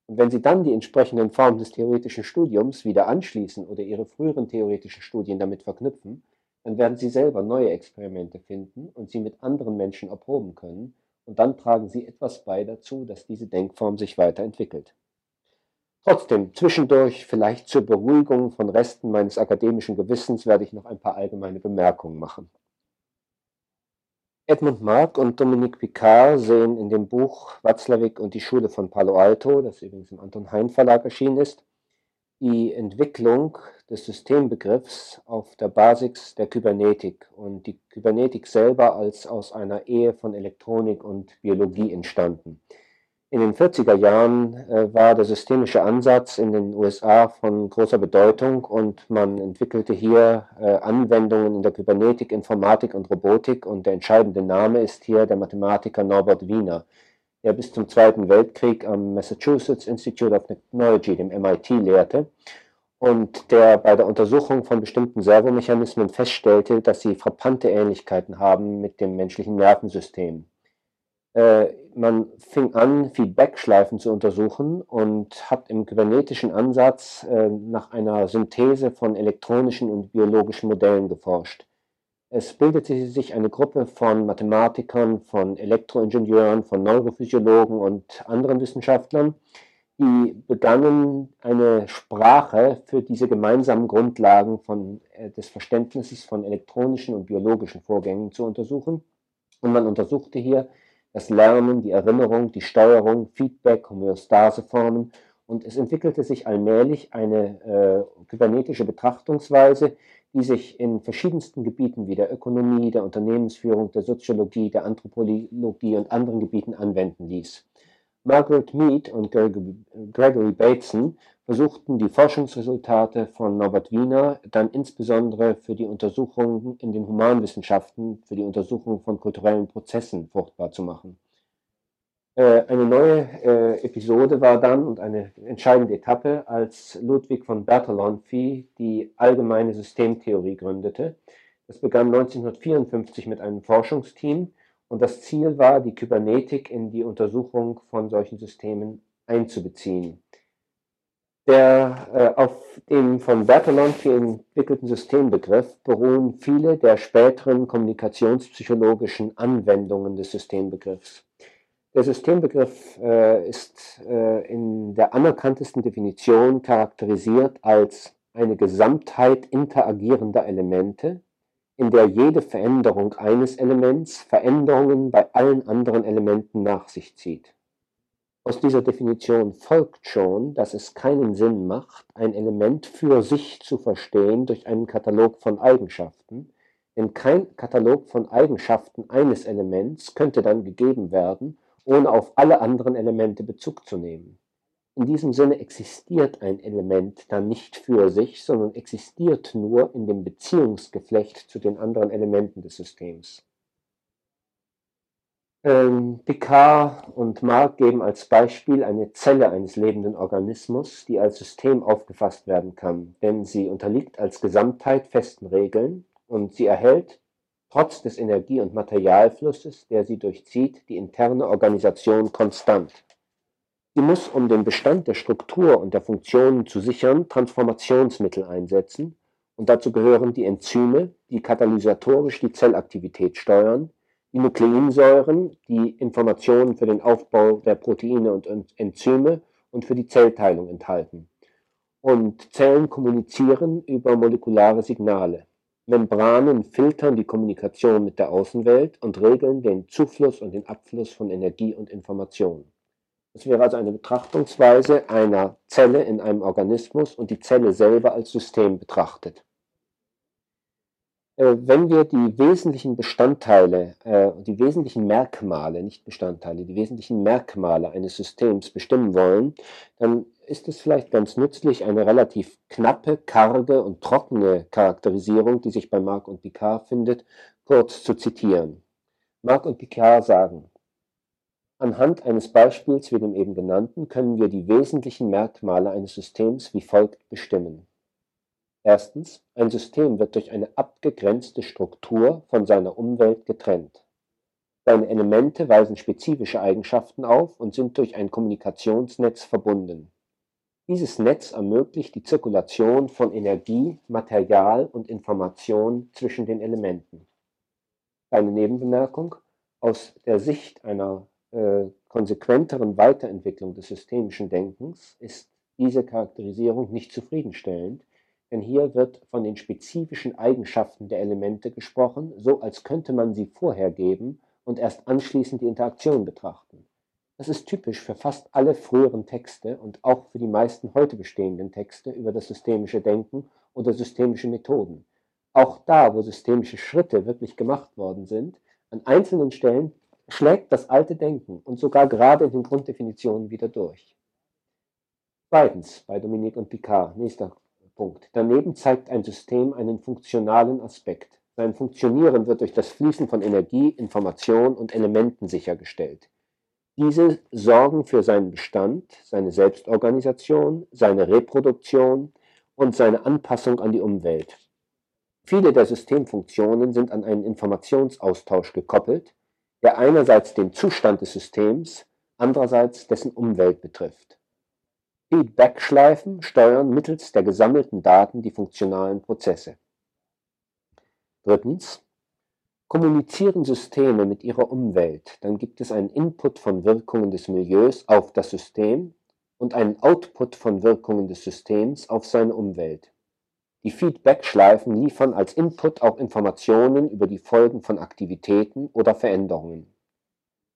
Und wenn Sie dann die entsprechenden Formen des theoretischen Studiums wieder anschließen oder Ihre früheren theoretischen Studien damit verknüpfen, dann werden Sie selber neue Experimente finden und sie mit anderen Menschen erproben können und dann tragen sie etwas bei dazu, dass diese Denkform sich weiterentwickelt. Trotzdem, zwischendurch, vielleicht zur Beruhigung von Resten meines akademischen Gewissens, werde ich noch ein paar allgemeine Bemerkungen machen. Edmund Mark und Dominique Picard sehen in dem Buch Watzlawick und die Schule von Palo Alto, das übrigens im Anton Hein Verlag erschienen ist, die Entwicklung des Systembegriffs auf der Basis der Kybernetik und die Kybernetik selber als aus einer Ehe von Elektronik und Biologie entstanden. In den 40er Jahren äh, war der systemische Ansatz in den USA von großer Bedeutung und man entwickelte hier äh, Anwendungen in der Kybernetik, Informatik und Robotik und der entscheidende Name ist hier der Mathematiker Norbert Wiener, der bis zum Zweiten Weltkrieg am Massachusetts Institute of Technology, dem MIT, lehrte und der bei der Untersuchung von bestimmten Servomechanismen feststellte, dass sie frappante Ähnlichkeiten haben mit dem menschlichen Nervensystem. Äh, man fing an, Feedbackschleifen zu untersuchen und hat im kybernetischen Ansatz äh, nach einer Synthese von elektronischen und biologischen Modellen geforscht. Es bildete sich eine Gruppe von Mathematikern, von Elektroingenieuren, von Neurophysiologen und anderen Wissenschaftlern, die begannen, eine Sprache für diese gemeinsamen Grundlagen von, äh, des Verständnisses von elektronischen und biologischen Vorgängen zu untersuchen. Und man untersuchte hier das Lernen, die Erinnerung, die Steuerung, Feedback, Homöostaseformen und es entwickelte sich allmählich eine äh, kybernetische Betrachtungsweise, die sich in verschiedensten Gebieten wie der Ökonomie, der Unternehmensführung, der Soziologie, der Anthropologie und anderen Gebieten anwenden ließ. Margaret Mead und Gregory Bateson versuchten die Forschungsresultate von Norbert Wiener dann insbesondere für die Untersuchungen in den Humanwissenschaften, für die Untersuchung von kulturellen Prozessen fruchtbar zu machen. Äh, eine neue äh, Episode war dann und eine entscheidende Etappe, als Ludwig von Bertalanffy die allgemeine Systemtheorie gründete. Das begann 1954 mit einem Forschungsteam und das Ziel war, die Kybernetik in die Untersuchung von solchen Systemen einzubeziehen. Der, äh, auf dem von Bertalanffy entwickelten Systembegriff beruhen viele der späteren kommunikationspsychologischen Anwendungen des Systembegriffs. Der Systembegriff äh, ist äh, in der anerkanntesten Definition charakterisiert als eine Gesamtheit interagierender Elemente, in der jede Veränderung eines Elements Veränderungen bei allen anderen Elementen nach sich zieht. Aus dieser Definition folgt schon, dass es keinen Sinn macht, ein Element für sich zu verstehen durch einen Katalog von Eigenschaften, denn kein Katalog von Eigenschaften eines Elements könnte dann gegeben werden, ohne auf alle anderen Elemente Bezug zu nehmen. In diesem Sinne existiert ein Element dann nicht für sich, sondern existiert nur in dem Beziehungsgeflecht zu den anderen Elementen des Systems. Ähm, Picard und Mark geben als Beispiel eine Zelle eines lebenden Organismus, die als System aufgefasst werden kann, denn sie unterliegt als Gesamtheit festen Regeln und sie erhält, trotz des Energie- und Materialflusses, der sie durchzieht, die interne Organisation konstant. Sie muss, um den Bestand der Struktur und der Funktionen zu sichern, Transformationsmittel einsetzen, und dazu gehören die Enzyme, die katalysatorisch die Zellaktivität steuern, die Nukleinsäuren, die Informationen für den Aufbau der Proteine und Enzyme und für die Zellteilung enthalten. Und Zellen kommunizieren über molekulare Signale. Membranen filtern die Kommunikation mit der Außenwelt und regeln den Zufluss und den Abfluss von Energie und Information. Es wäre also eine Betrachtungsweise einer Zelle in einem Organismus und die Zelle selber als System betrachtet. Äh, wenn wir die wesentlichen Bestandteile, äh, die wesentlichen Merkmale, nicht Bestandteile, die wesentlichen Merkmale eines Systems bestimmen wollen, dann ist es vielleicht ganz nützlich, eine relativ knappe, karge und trockene Charakterisierung, die sich bei Marc und Picard findet, kurz zu zitieren. Marc und Picard sagen, Anhand eines Beispiels wie dem eben genannten können wir die wesentlichen Merkmale eines Systems wie folgt bestimmen. Erstens, ein System wird durch eine abgegrenzte Struktur von seiner Umwelt getrennt. Seine Elemente weisen spezifische Eigenschaften auf und sind durch ein Kommunikationsnetz verbunden. Dieses Netz ermöglicht die Zirkulation von Energie, Material und Information zwischen den Elementen. Eine Nebenbemerkung. Aus der Sicht einer äh, konsequenteren Weiterentwicklung des systemischen Denkens ist diese Charakterisierung nicht zufriedenstellend, denn hier wird von den spezifischen Eigenschaften der Elemente gesprochen, so als könnte man sie vorhergeben und erst anschließend die Interaktion betrachten. Das ist typisch für fast alle früheren Texte und auch für die meisten heute bestehenden Texte über das systemische Denken oder systemische Methoden. Auch da, wo systemische Schritte wirklich gemacht worden sind, an einzelnen Stellen schlägt das alte Denken und sogar gerade in den Grunddefinitionen wieder durch. Zweitens, bei Dominique und Picard, nächster Punkt. Daneben zeigt ein System einen funktionalen Aspekt. Sein Funktionieren wird durch das Fließen von Energie, Information und Elementen sichergestellt. Diese sorgen für seinen Bestand, seine Selbstorganisation, seine Reproduktion und seine Anpassung an die Umwelt. Viele der Systemfunktionen sind an einen Informationsaustausch gekoppelt, der einerseits den Zustand des Systems, andererseits dessen Umwelt betrifft. Feedback-Schleifen steuern mittels der gesammelten Daten die funktionalen Prozesse. Drittens. Kommunizieren Systeme mit ihrer Umwelt, dann gibt es einen Input von Wirkungen des Milieus auf das System und einen Output von Wirkungen des Systems auf seine Umwelt. Die Feedback-Schleifen liefern als Input auch Informationen über die Folgen von Aktivitäten oder Veränderungen.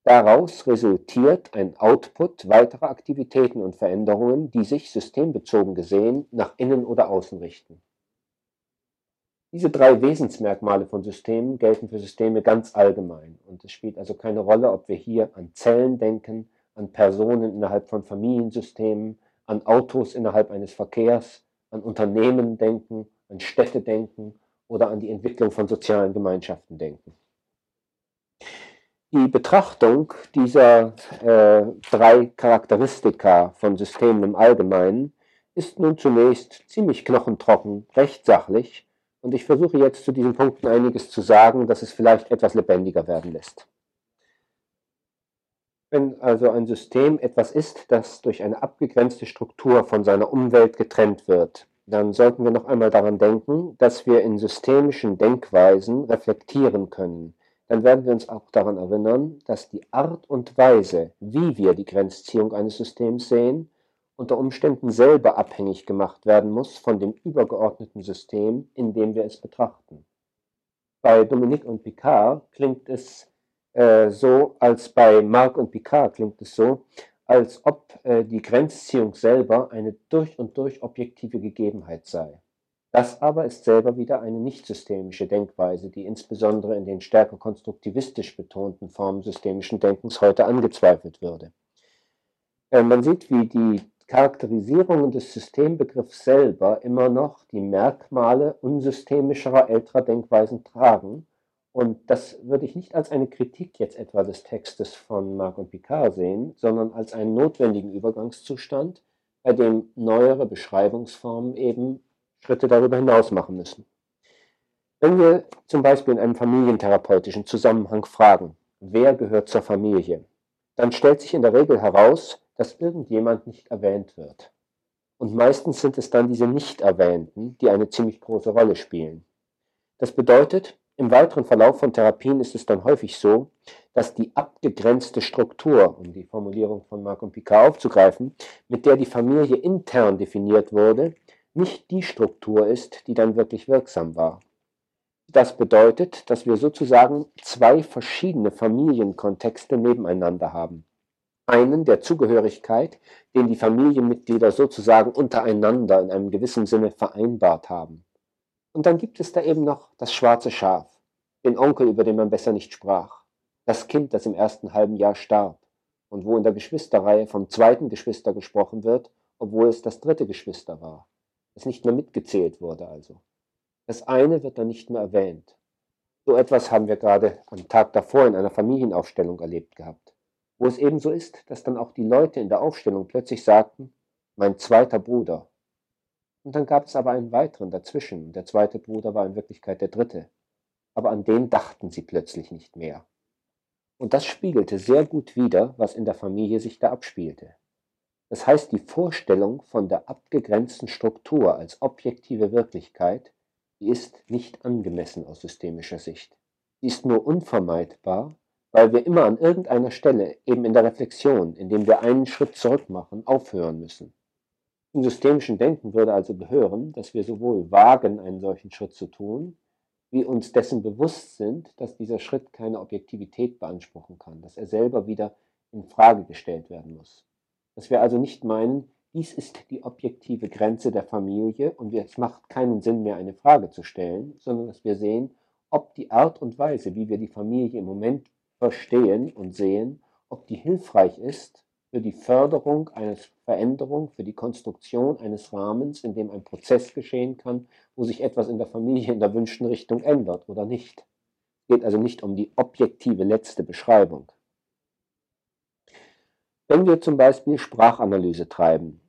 Daraus resultiert ein Output weiterer Aktivitäten und Veränderungen, die sich systembezogen gesehen nach innen oder außen richten. Diese drei Wesensmerkmale von Systemen gelten für Systeme ganz allgemein und es spielt also keine Rolle, ob wir hier an Zellen denken, an Personen innerhalb von Familiensystemen, an Autos innerhalb eines Verkehrs, an Unternehmen denken, an Städte denken oder an die Entwicklung von sozialen Gemeinschaften denken. Die Betrachtung dieser äh, drei Charakteristika von Systemen im Allgemeinen ist nun zunächst ziemlich knochentrocken, recht sachlich, und ich versuche jetzt zu diesen Punkten einiges zu sagen, dass es vielleicht etwas lebendiger werden lässt. Wenn also ein System etwas ist, das durch eine abgegrenzte Struktur von seiner Umwelt getrennt wird, dann sollten wir noch einmal daran denken, dass wir in systemischen Denkweisen reflektieren können, dann werden wir uns auch daran erinnern, dass die Art und Weise, wie wir die Grenzziehung eines Systems sehen, unter Umständen selber abhängig gemacht werden muss von dem übergeordneten System, in dem wir es betrachten. Bei Dominique und Picard klingt es äh, so, als bei Marc und Picard klingt es so, als ob äh, die Grenzziehung selber eine durch und durch objektive Gegebenheit sei. Das aber ist selber wieder eine nicht-systemische Denkweise, die insbesondere in den stärker konstruktivistisch betonten Formen systemischen Denkens heute angezweifelt würde. Äh, man sieht, wie die Charakterisierungen des Systembegriffs selber immer noch die Merkmale unsystemischerer älterer Denkweisen tragen. Und das würde ich nicht als eine Kritik jetzt etwa des Textes von Marc und Picard sehen, sondern als einen notwendigen Übergangszustand, bei dem neuere Beschreibungsformen eben Schritte darüber hinaus machen müssen. Wenn wir zum Beispiel in einem familientherapeutischen Zusammenhang fragen, wer gehört zur Familie, dann stellt sich in der Regel heraus, dass irgendjemand nicht erwähnt wird. Und meistens sind es dann diese Nicht-Erwähnten, die eine ziemlich große Rolle spielen. Das bedeutet, im weiteren Verlauf von Therapien ist es dann häufig so, dass die abgegrenzte Struktur, um die Formulierung von Marc und Picard aufzugreifen, mit der die Familie intern definiert wurde, nicht die Struktur ist, die dann wirklich wirksam war. Das bedeutet, dass wir sozusagen zwei verschiedene Familienkontexte nebeneinander haben. Einen der Zugehörigkeit, den die Familienmitglieder sozusagen untereinander in einem gewissen Sinne vereinbart haben. Und dann gibt es da eben noch das schwarze Schaf, den Onkel, über den man besser nicht sprach, das Kind, das im ersten halben Jahr starb und wo in der Geschwisterreihe vom zweiten Geschwister gesprochen wird, obwohl es das dritte Geschwister war das nicht mehr mitgezählt wurde also. Das eine wird dann nicht mehr erwähnt. So etwas haben wir gerade am Tag davor in einer Familienaufstellung erlebt gehabt, wo es eben so ist, dass dann auch die Leute in der Aufstellung plötzlich sagten, mein zweiter Bruder. Und dann gab es aber einen weiteren dazwischen, der zweite Bruder war in Wirklichkeit der dritte. Aber an den dachten sie plötzlich nicht mehr. Und das spiegelte sehr gut wider, was in der Familie sich da abspielte. Das heißt, die Vorstellung von der abgegrenzten Struktur als objektive Wirklichkeit, die ist nicht angemessen aus systemischer Sicht. Sie ist nur unvermeidbar, weil wir immer an irgendeiner Stelle, eben in der Reflexion, indem wir einen Schritt zurück machen, aufhören müssen. Im systemischen Denken würde also gehören, dass wir sowohl wagen, einen solchen Schritt zu tun, wie uns dessen bewusst sind, dass dieser Schritt keine Objektivität beanspruchen kann, dass er selber wieder in Frage gestellt werden muss. Dass wir also nicht meinen, dies ist die objektive Grenze der Familie und es macht keinen Sinn mehr, eine Frage zu stellen, sondern dass wir sehen, ob die Art und Weise, wie wir die Familie im Moment verstehen und sehen, ob die hilfreich ist für die Förderung einer Veränderung, für die Konstruktion eines Rahmens, in dem ein Prozess geschehen kann, wo sich etwas in der Familie in der wünschten Richtung ändert oder nicht. Es geht also nicht um die objektive letzte Beschreibung. Wenn wir zum Beispiel Sprachanalyse treiben,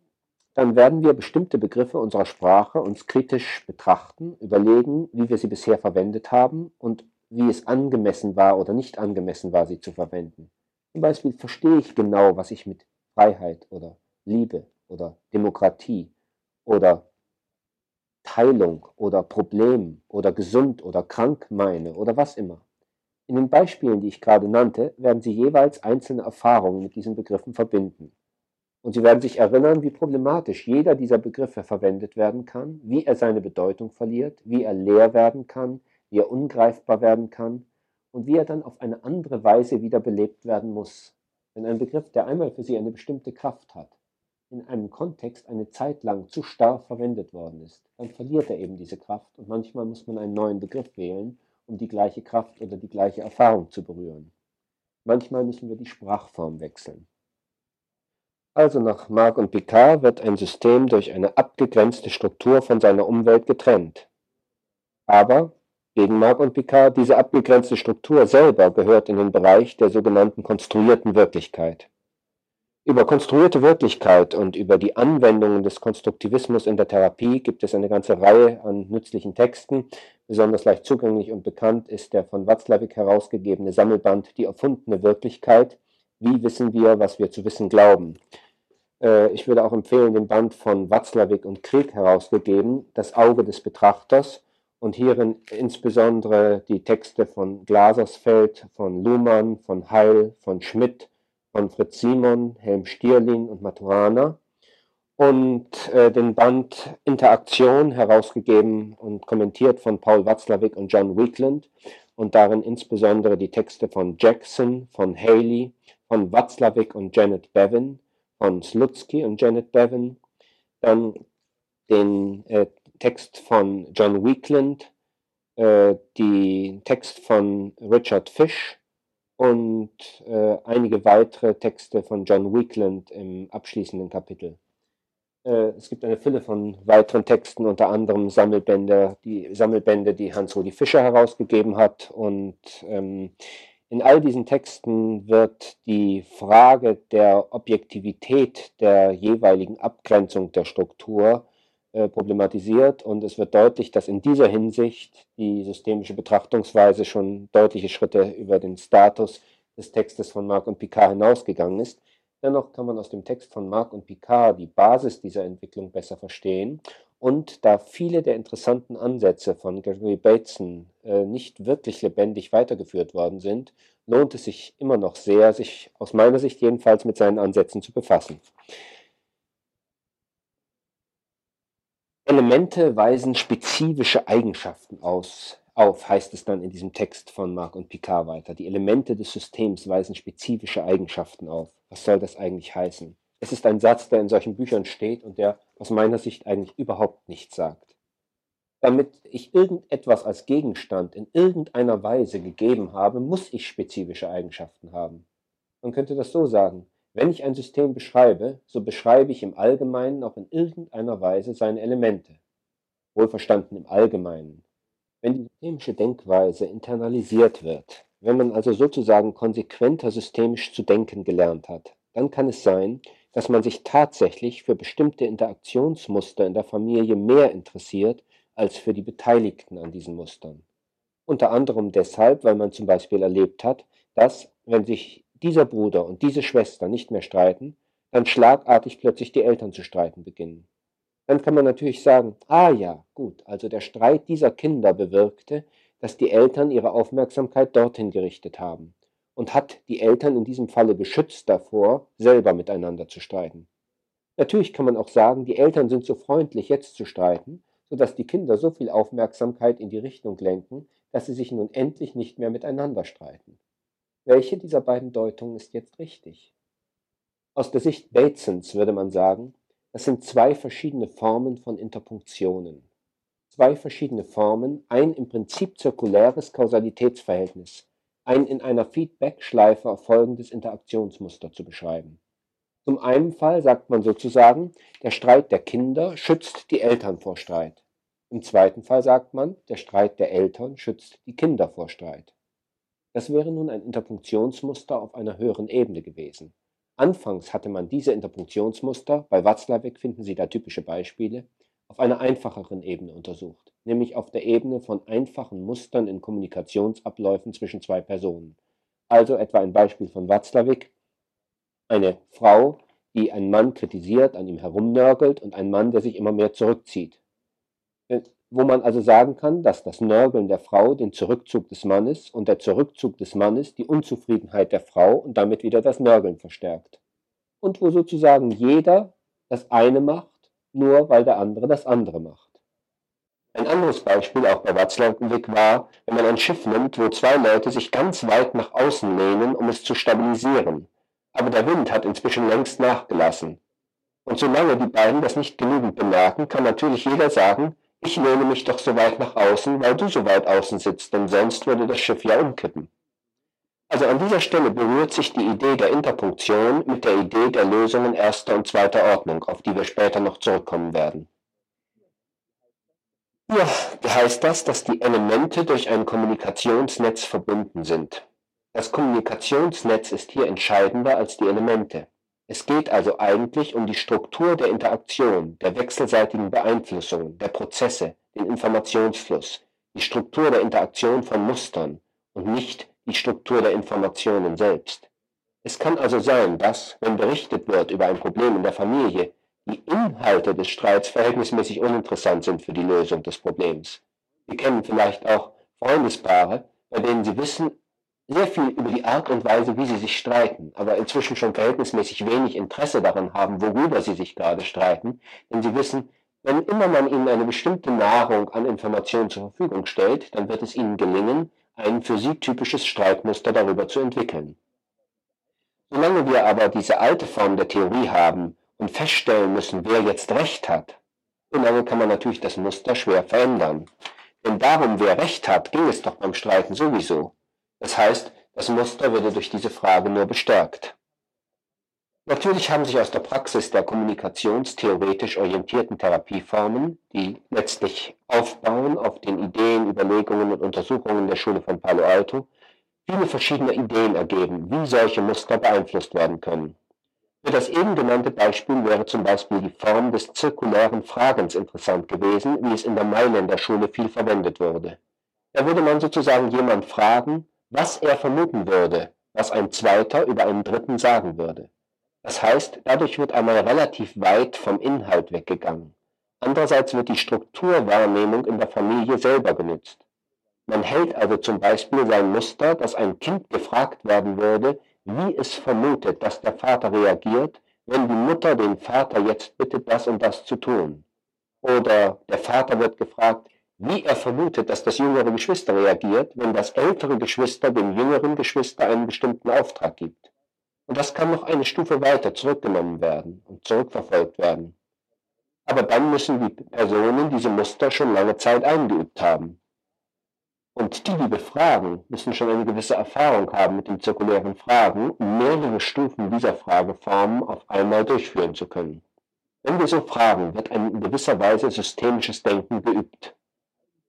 dann werden wir bestimmte Begriffe unserer Sprache uns kritisch betrachten, überlegen, wie wir sie bisher verwendet haben und wie es angemessen war oder nicht angemessen war, sie zu verwenden. Zum Beispiel verstehe ich genau, was ich mit Freiheit oder Liebe oder Demokratie oder Teilung oder Problem oder gesund oder krank meine oder was immer. In den Beispielen, die ich gerade nannte, werden Sie jeweils einzelne Erfahrungen mit diesen Begriffen verbinden. Und Sie werden sich erinnern, wie problematisch jeder dieser Begriffe verwendet werden kann, wie er seine Bedeutung verliert, wie er leer werden kann, wie er ungreifbar werden kann und wie er dann auf eine andere Weise wiederbelebt werden muss. Wenn ein Begriff, der einmal für Sie eine bestimmte Kraft hat, in einem Kontext eine Zeit lang zu starr verwendet worden ist, dann verliert er eben diese Kraft und manchmal muss man einen neuen Begriff wählen, um die gleiche Kraft oder die gleiche Erfahrung zu berühren. Manchmal müssen wir die Sprachform wechseln. Also nach Marc und Picard wird ein System durch eine abgegrenzte Struktur von seiner Umwelt getrennt. Aber gegen Marc und Picard, diese abgegrenzte Struktur selber gehört in den Bereich der sogenannten konstruierten Wirklichkeit. Über konstruierte Wirklichkeit und über die Anwendungen des Konstruktivismus in der Therapie gibt es eine ganze Reihe an nützlichen Texten. Besonders leicht zugänglich und bekannt ist der von Watzlawick herausgegebene Sammelband Die erfundene Wirklichkeit. Wie wissen wir, was wir zu wissen glauben? Äh, ich würde auch empfehlen, den Band von Watzlawick und Krieg herausgegeben, Das Auge des Betrachters und hierin insbesondere die Texte von Glasersfeld, von Luhmann, von Heil, von Schmidt, von Fritz Simon, Helm Stierlin und Maturana. Und äh, den Band Interaktion herausgegeben und kommentiert von Paul Watzlawick und John Weekland und darin insbesondere die Texte von Jackson, von Haley, von Watzlawick und Janet Bevin, von Slutsky und Janet Bevin, dann den äh, Text von John Weekland, äh, den Text von Richard Fish und äh, einige weitere Texte von John Weekland im abschließenden Kapitel. Äh, es gibt eine Fülle von weiteren Texten, unter anderem Sammelbände, die Sammelbände, die Hans-Rudi Fischer herausgegeben hat. Und ähm, in all diesen Texten wird die Frage der Objektivität der jeweiligen Abgrenzung der Struktur äh, problematisiert und es wird deutlich, dass in dieser Hinsicht die systemische Betrachtungsweise schon deutliche Schritte über den Status des Textes von Marc und Picard hinausgegangen ist. Dennoch kann man aus dem Text von Marc und Picard die Basis dieser Entwicklung besser verstehen und da viele der interessanten Ansätze von Gregory Bateson äh, nicht wirklich lebendig weitergeführt worden sind, lohnt es sich immer noch sehr, sich aus meiner Sicht jedenfalls mit seinen Ansätzen zu befassen. Elemente weisen spezifische Eigenschaften aus, auf, heißt es dann in diesem Text von Marc und Picard weiter. Die Elemente des Systems weisen spezifische Eigenschaften auf. Was soll das eigentlich heißen? Es ist ein Satz, der in solchen Büchern steht und der aus meiner Sicht eigentlich überhaupt nichts sagt. Damit ich irgendetwas als Gegenstand in irgendeiner Weise gegeben habe, muss ich spezifische Eigenschaften haben. Man könnte das so sagen. Wenn ich ein System beschreibe, so beschreibe ich im Allgemeinen auch in irgendeiner Weise seine Elemente. Wohlverstanden im Allgemeinen. Wenn die systemische Denkweise internalisiert wird, wenn man also sozusagen konsequenter systemisch zu denken gelernt hat, dann kann es sein, dass man sich tatsächlich für bestimmte Interaktionsmuster in der Familie mehr interessiert als für die Beteiligten an diesen Mustern. Unter anderem deshalb, weil man zum Beispiel erlebt hat, dass, wenn sich dieser Bruder und diese Schwester nicht mehr streiten, dann schlagartig plötzlich die Eltern zu streiten beginnen. Dann kann man natürlich sagen, ah ja, gut, also der Streit dieser Kinder bewirkte, dass die Eltern ihre Aufmerksamkeit dorthin gerichtet haben. und hat die Eltern in diesem Falle geschützt davor, selber miteinander zu streiten. Natürlich kann man auch sagen, die Eltern sind so freundlich, jetzt zu streiten, sodass die Kinder so viel Aufmerksamkeit in die Richtung lenken, dass sie sich nun endlich nicht mehr miteinander streiten. Welche dieser beiden Deutungen ist jetzt richtig? Aus der Sicht Batesons würde man sagen, das sind zwei verschiedene Formen von Interpunktionen. Zwei verschiedene Formen, ein im Prinzip zirkuläres Kausalitätsverhältnis, ein in einer Feedback-Schleife erfolgendes Interaktionsmuster zu beschreiben. Zum einen Fall sagt man sozusagen, der Streit der Kinder schützt die Eltern vor Streit. Im zweiten Fall sagt man, der Streit der Eltern schützt die Kinder vor Streit. Das wäre nun ein Interpunktionsmuster auf einer höheren Ebene gewesen. Anfangs hatte man diese Interpunktionsmuster, bei Watzlawick finden Sie da typische Beispiele, auf einer einfacheren Ebene untersucht, nämlich auf der Ebene von einfachen Mustern in Kommunikationsabläufen zwischen zwei Personen. Also etwa ein Beispiel von Watzlawick, eine Frau, die einen Mann kritisiert, an ihm herumnörgelt und ein Mann, der sich immer mehr zurückzieht. Wo man also sagen kann, dass das Nörgeln der Frau den Zurückzug des Mannes und der Zurückzug des Mannes die Unzufriedenheit der Frau und damit wieder das Nörgeln verstärkt. Und wo sozusagen jeder das eine macht, nur weil der andere das andere macht. Ein anderes Beispiel auch bei Watzlawick war, wenn man ein Schiff nimmt, wo zwei Leute sich ganz weit nach außen lehnen, um es zu stabilisieren, aber der Wind hat inzwischen längst nachgelassen. Und solange die beiden das nicht genügend bemerken, kann natürlich jeder sagen, ich lehne mich doch so weit nach außen, weil du so weit außen sitzt, denn sonst würde das Schiff ja umkippen. Also an dieser Stelle berührt sich die Idee der Interpunktion mit der Idee der Lösungen erster und zweiter Ordnung, auf die wir später noch zurückkommen werden. Ja, heißt das, dass die Elemente durch ein Kommunikationsnetz verbunden sind. Das Kommunikationsnetz ist hier entscheidender als die Elemente. Es geht also eigentlich um die Struktur der Interaktion, der wechselseitigen Beeinflussung, der Prozesse, den Informationsfluss, die Struktur der Interaktion von Mustern und nicht die Struktur der Informationen selbst. Es kann also sein, dass, wenn berichtet wird über ein Problem in der Familie, die Inhalte des Streits verhältnismäßig uninteressant sind für die Lösung des Problems. Wir kennen vielleicht auch Freundespaare, bei denen Sie wissen, sehr viel über die Art und Weise, wie sie sich streiten, aber inzwischen schon verhältnismäßig wenig Interesse daran haben, worüber sie sich gerade streiten, denn sie wissen, wenn immer man ihnen eine bestimmte Nahrung an Informationen zur Verfügung stellt, dann wird es ihnen gelingen, ein für sie typisches Streitmuster darüber zu entwickeln. Solange wir aber diese alte Form der Theorie haben und feststellen müssen, wer jetzt Recht hat, solange kann man natürlich das Muster schwer verändern. Denn darum, wer Recht hat, ging es doch beim Streiten sowieso. Das heißt, das Muster würde durch diese Frage nur bestärkt. Natürlich haben sich aus der Praxis der kommunikationstheoretisch orientierten Therapieformen, die letztlich aufbauen auf den Ideen, Überlegungen und Untersuchungen der Schule von Palo Alto, viele verschiedene Ideen ergeben, wie solche Muster beeinflusst werden können. Für das eben genannte Beispiel wäre zum Beispiel die Form des zirkulären Fragens interessant gewesen, wie es in der Mailänder Schule viel verwendet wurde. Da würde man sozusagen jemand fragen, was er vermuten würde, was ein Zweiter über einen Dritten sagen würde. Das heißt, dadurch wird einmal relativ weit vom Inhalt weggegangen. Andererseits wird die Strukturwahrnehmung in der Familie selber genützt. Man hält also zum Beispiel sein Muster, dass ein Kind gefragt werden würde, wie es vermutet, dass der Vater reagiert, wenn die Mutter den Vater jetzt bittet, das und das zu tun. Oder der Vater wird gefragt, wie er vermutet, dass das jüngere Geschwister reagiert, wenn das ältere Geschwister dem jüngeren Geschwister einen bestimmten Auftrag gibt. Und das kann noch eine Stufe weiter zurückgenommen werden und zurückverfolgt werden. Aber dann müssen die Personen diese Muster schon lange Zeit eingeübt haben. Und die, die befragen, müssen schon eine gewisse Erfahrung haben mit den zirkulären Fragen, um mehrere Stufen dieser Frageformen auf einmal durchführen zu können. Wenn wir so fragen, wird ein in gewisser Weise systemisches Denken geübt.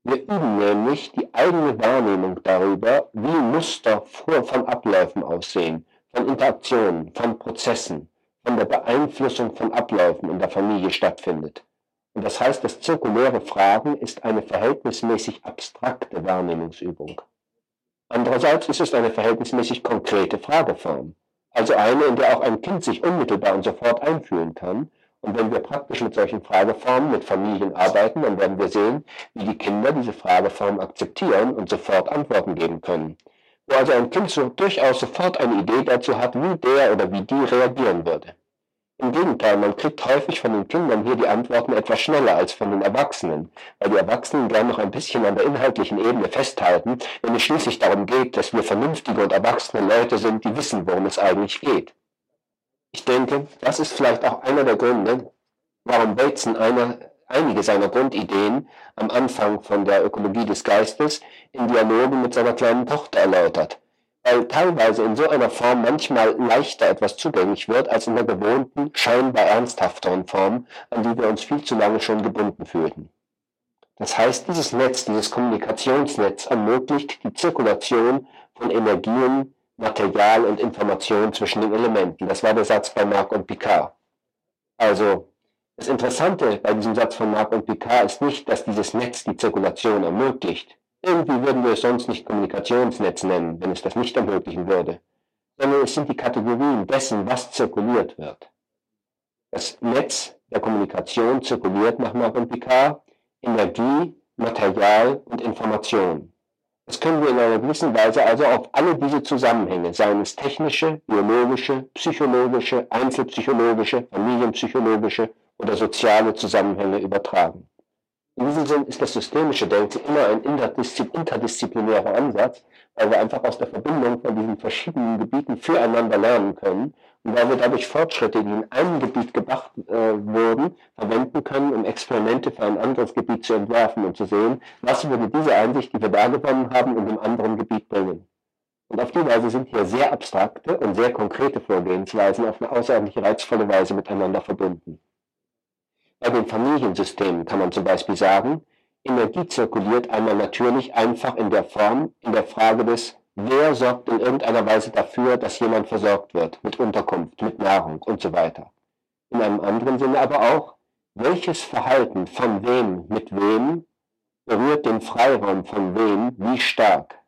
Wir üben nämlich die eigene Wahrnehmung darüber, wie Muster von Abläufen aussehen, von Interaktionen, von Prozessen, von der Beeinflussung von Abläufen in der Familie stattfindet. Und das heißt, das zirkuläre Fragen ist eine verhältnismäßig abstrakte Wahrnehmungsübung. Andererseits ist es eine verhältnismäßig konkrete Frageform, also eine, in der auch ein Kind sich unmittelbar und sofort einfühlen kann und wenn wir praktisch mit solchen Frageformen mit Familien arbeiten, dann werden wir sehen, wie die Kinder diese Frageform akzeptieren und sofort Antworten geben können. wo also ein Kind so durchaus sofort eine Idee dazu hat, wie der oder wie die reagieren würde. Im Gegenteil, man kriegt häufig von den Kindern hier die Antworten etwas schneller als von den Erwachsenen, weil die Erwachsenen gern noch ein bisschen an der inhaltlichen Ebene festhalten, wenn es schließlich darum geht, dass wir vernünftige und erwachsene Leute sind, die wissen, worum es eigentlich geht. Ich denke, das ist vielleicht auch einer der Gründe, warum Bateson eine, einige seiner Grundideen am Anfang von der Ökologie des Geistes in Dialogen mit seiner kleinen Tochter erläutert weil teilweise in so einer Form manchmal leichter etwas zugänglich wird als in der gewohnten, scheinbar ernsthafteren Form, an die wir uns viel zu lange schon gebunden fühlten. Das heißt, dieses Netz, dieses Kommunikationsnetz ermöglicht die Zirkulation von Energien, Material und Information zwischen den Elementen. Das war der Satz bei Marc und Picard. Also, das Interessante bei diesem Satz von Marc und Picard ist nicht, dass dieses Netz die Zirkulation ermöglicht, irgendwie würden wir es sonst nicht Kommunikationsnetz nennen, wenn es das nicht ermöglichen würde, sondern es sind die Kategorien dessen, was zirkuliert wird. Das Netz der Kommunikation zirkuliert nach Marc Picard Energie, Material und Information. Das können wir in einer gewissen Weise also auf alle diese Zusammenhänge, seien es technische, biologische, psychologische, einzelpsychologische, familienpsychologische oder soziale Zusammenhänge übertragen. In diesem Sinn ist das systemische Denken immer ein interdisziplinärer Ansatz, weil wir einfach aus der Verbindung von diesen verschiedenen Gebieten füreinander lernen können und weil wir dadurch Fortschritte, die in einem Gebiet gemacht äh, wurden, verwenden können, um Experimente für ein anderes Gebiet zu entwerfen und zu sehen, was würde diese Einsicht, die wir da gewonnen haben, in dem anderen Gebiet bringen. Und auf die Weise sind hier sehr abstrakte und sehr konkrete Vorgehensweisen auf eine außerordentlich reizvolle Weise miteinander verbunden. Bei den Familiensystemen kann man zum Beispiel sagen, Energie zirkuliert einmal natürlich einfach in der Form, in der Frage des, wer sorgt in irgendeiner Weise dafür, dass jemand versorgt wird, mit Unterkunft, mit Nahrung und so weiter. In einem anderen Sinne aber auch, welches Verhalten von wem mit wem berührt den Freiraum von wem wie stark.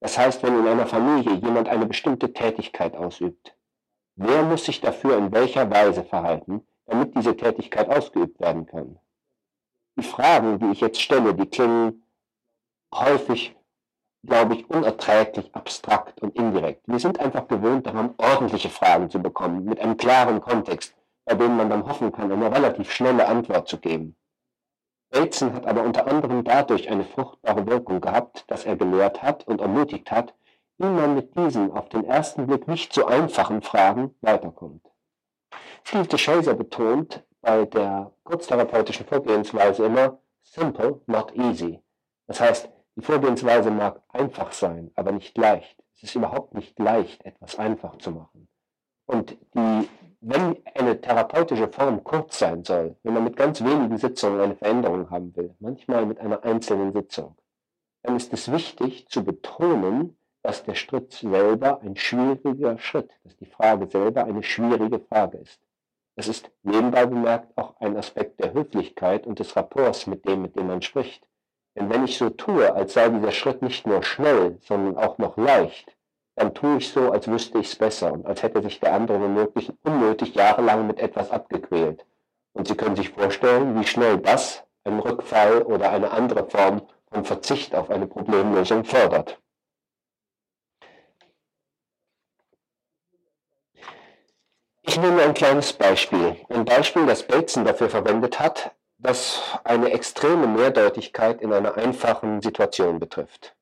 Das heißt, wenn in einer Familie jemand eine bestimmte Tätigkeit ausübt, wer muss sich dafür in welcher Weise verhalten, damit diese Tätigkeit ausgeübt werden kann. Die Fragen, die ich jetzt stelle, die klingen häufig, glaube ich, unerträglich abstrakt und indirekt. Wir sind einfach gewohnt daran, ordentliche Fragen zu bekommen, mit einem klaren Kontext, bei dem man dann hoffen kann, eine relativ schnelle Antwort zu geben. Bateson hat aber unter anderem dadurch eine fruchtbare Wirkung gehabt, dass er gelehrt hat und ermutigt hat, wie man mit diesen auf den ersten Blick nicht so einfachen Fragen weiterkommt. Steve DeShazer betont bei der kurztherapeutischen Vorgehensweise immer simple, not easy. Das heißt, die Vorgehensweise mag einfach sein, aber nicht leicht. Es ist überhaupt nicht leicht, etwas einfach zu machen. Und die, wenn eine therapeutische Form kurz sein soll, wenn man mit ganz wenigen Sitzungen eine Veränderung haben will, manchmal mit einer einzelnen Sitzung, dann ist es wichtig zu betonen, dass der Schritt selber ein schwieriger Schritt, dass die Frage selber eine schwierige Frage ist. Es ist nebenbei bemerkt auch ein Aspekt der Höflichkeit und des Rapports mit dem, mit dem man spricht. Denn wenn ich so tue, als sei dieser Schritt nicht nur schnell, sondern auch noch leicht, dann tue ich so, als wüsste ich es besser und als hätte sich der andere womöglich unnötig jahrelang mit etwas abgequält. Und Sie können sich vorstellen, wie schnell das einen Rückfall oder eine andere Form von Verzicht auf eine Problemlösung fördert. Ich nehme ein kleines Beispiel. Ein Beispiel, das Bateson dafür verwendet hat, das eine extreme Mehrdeutigkeit in einer einfachen Situation betrifft.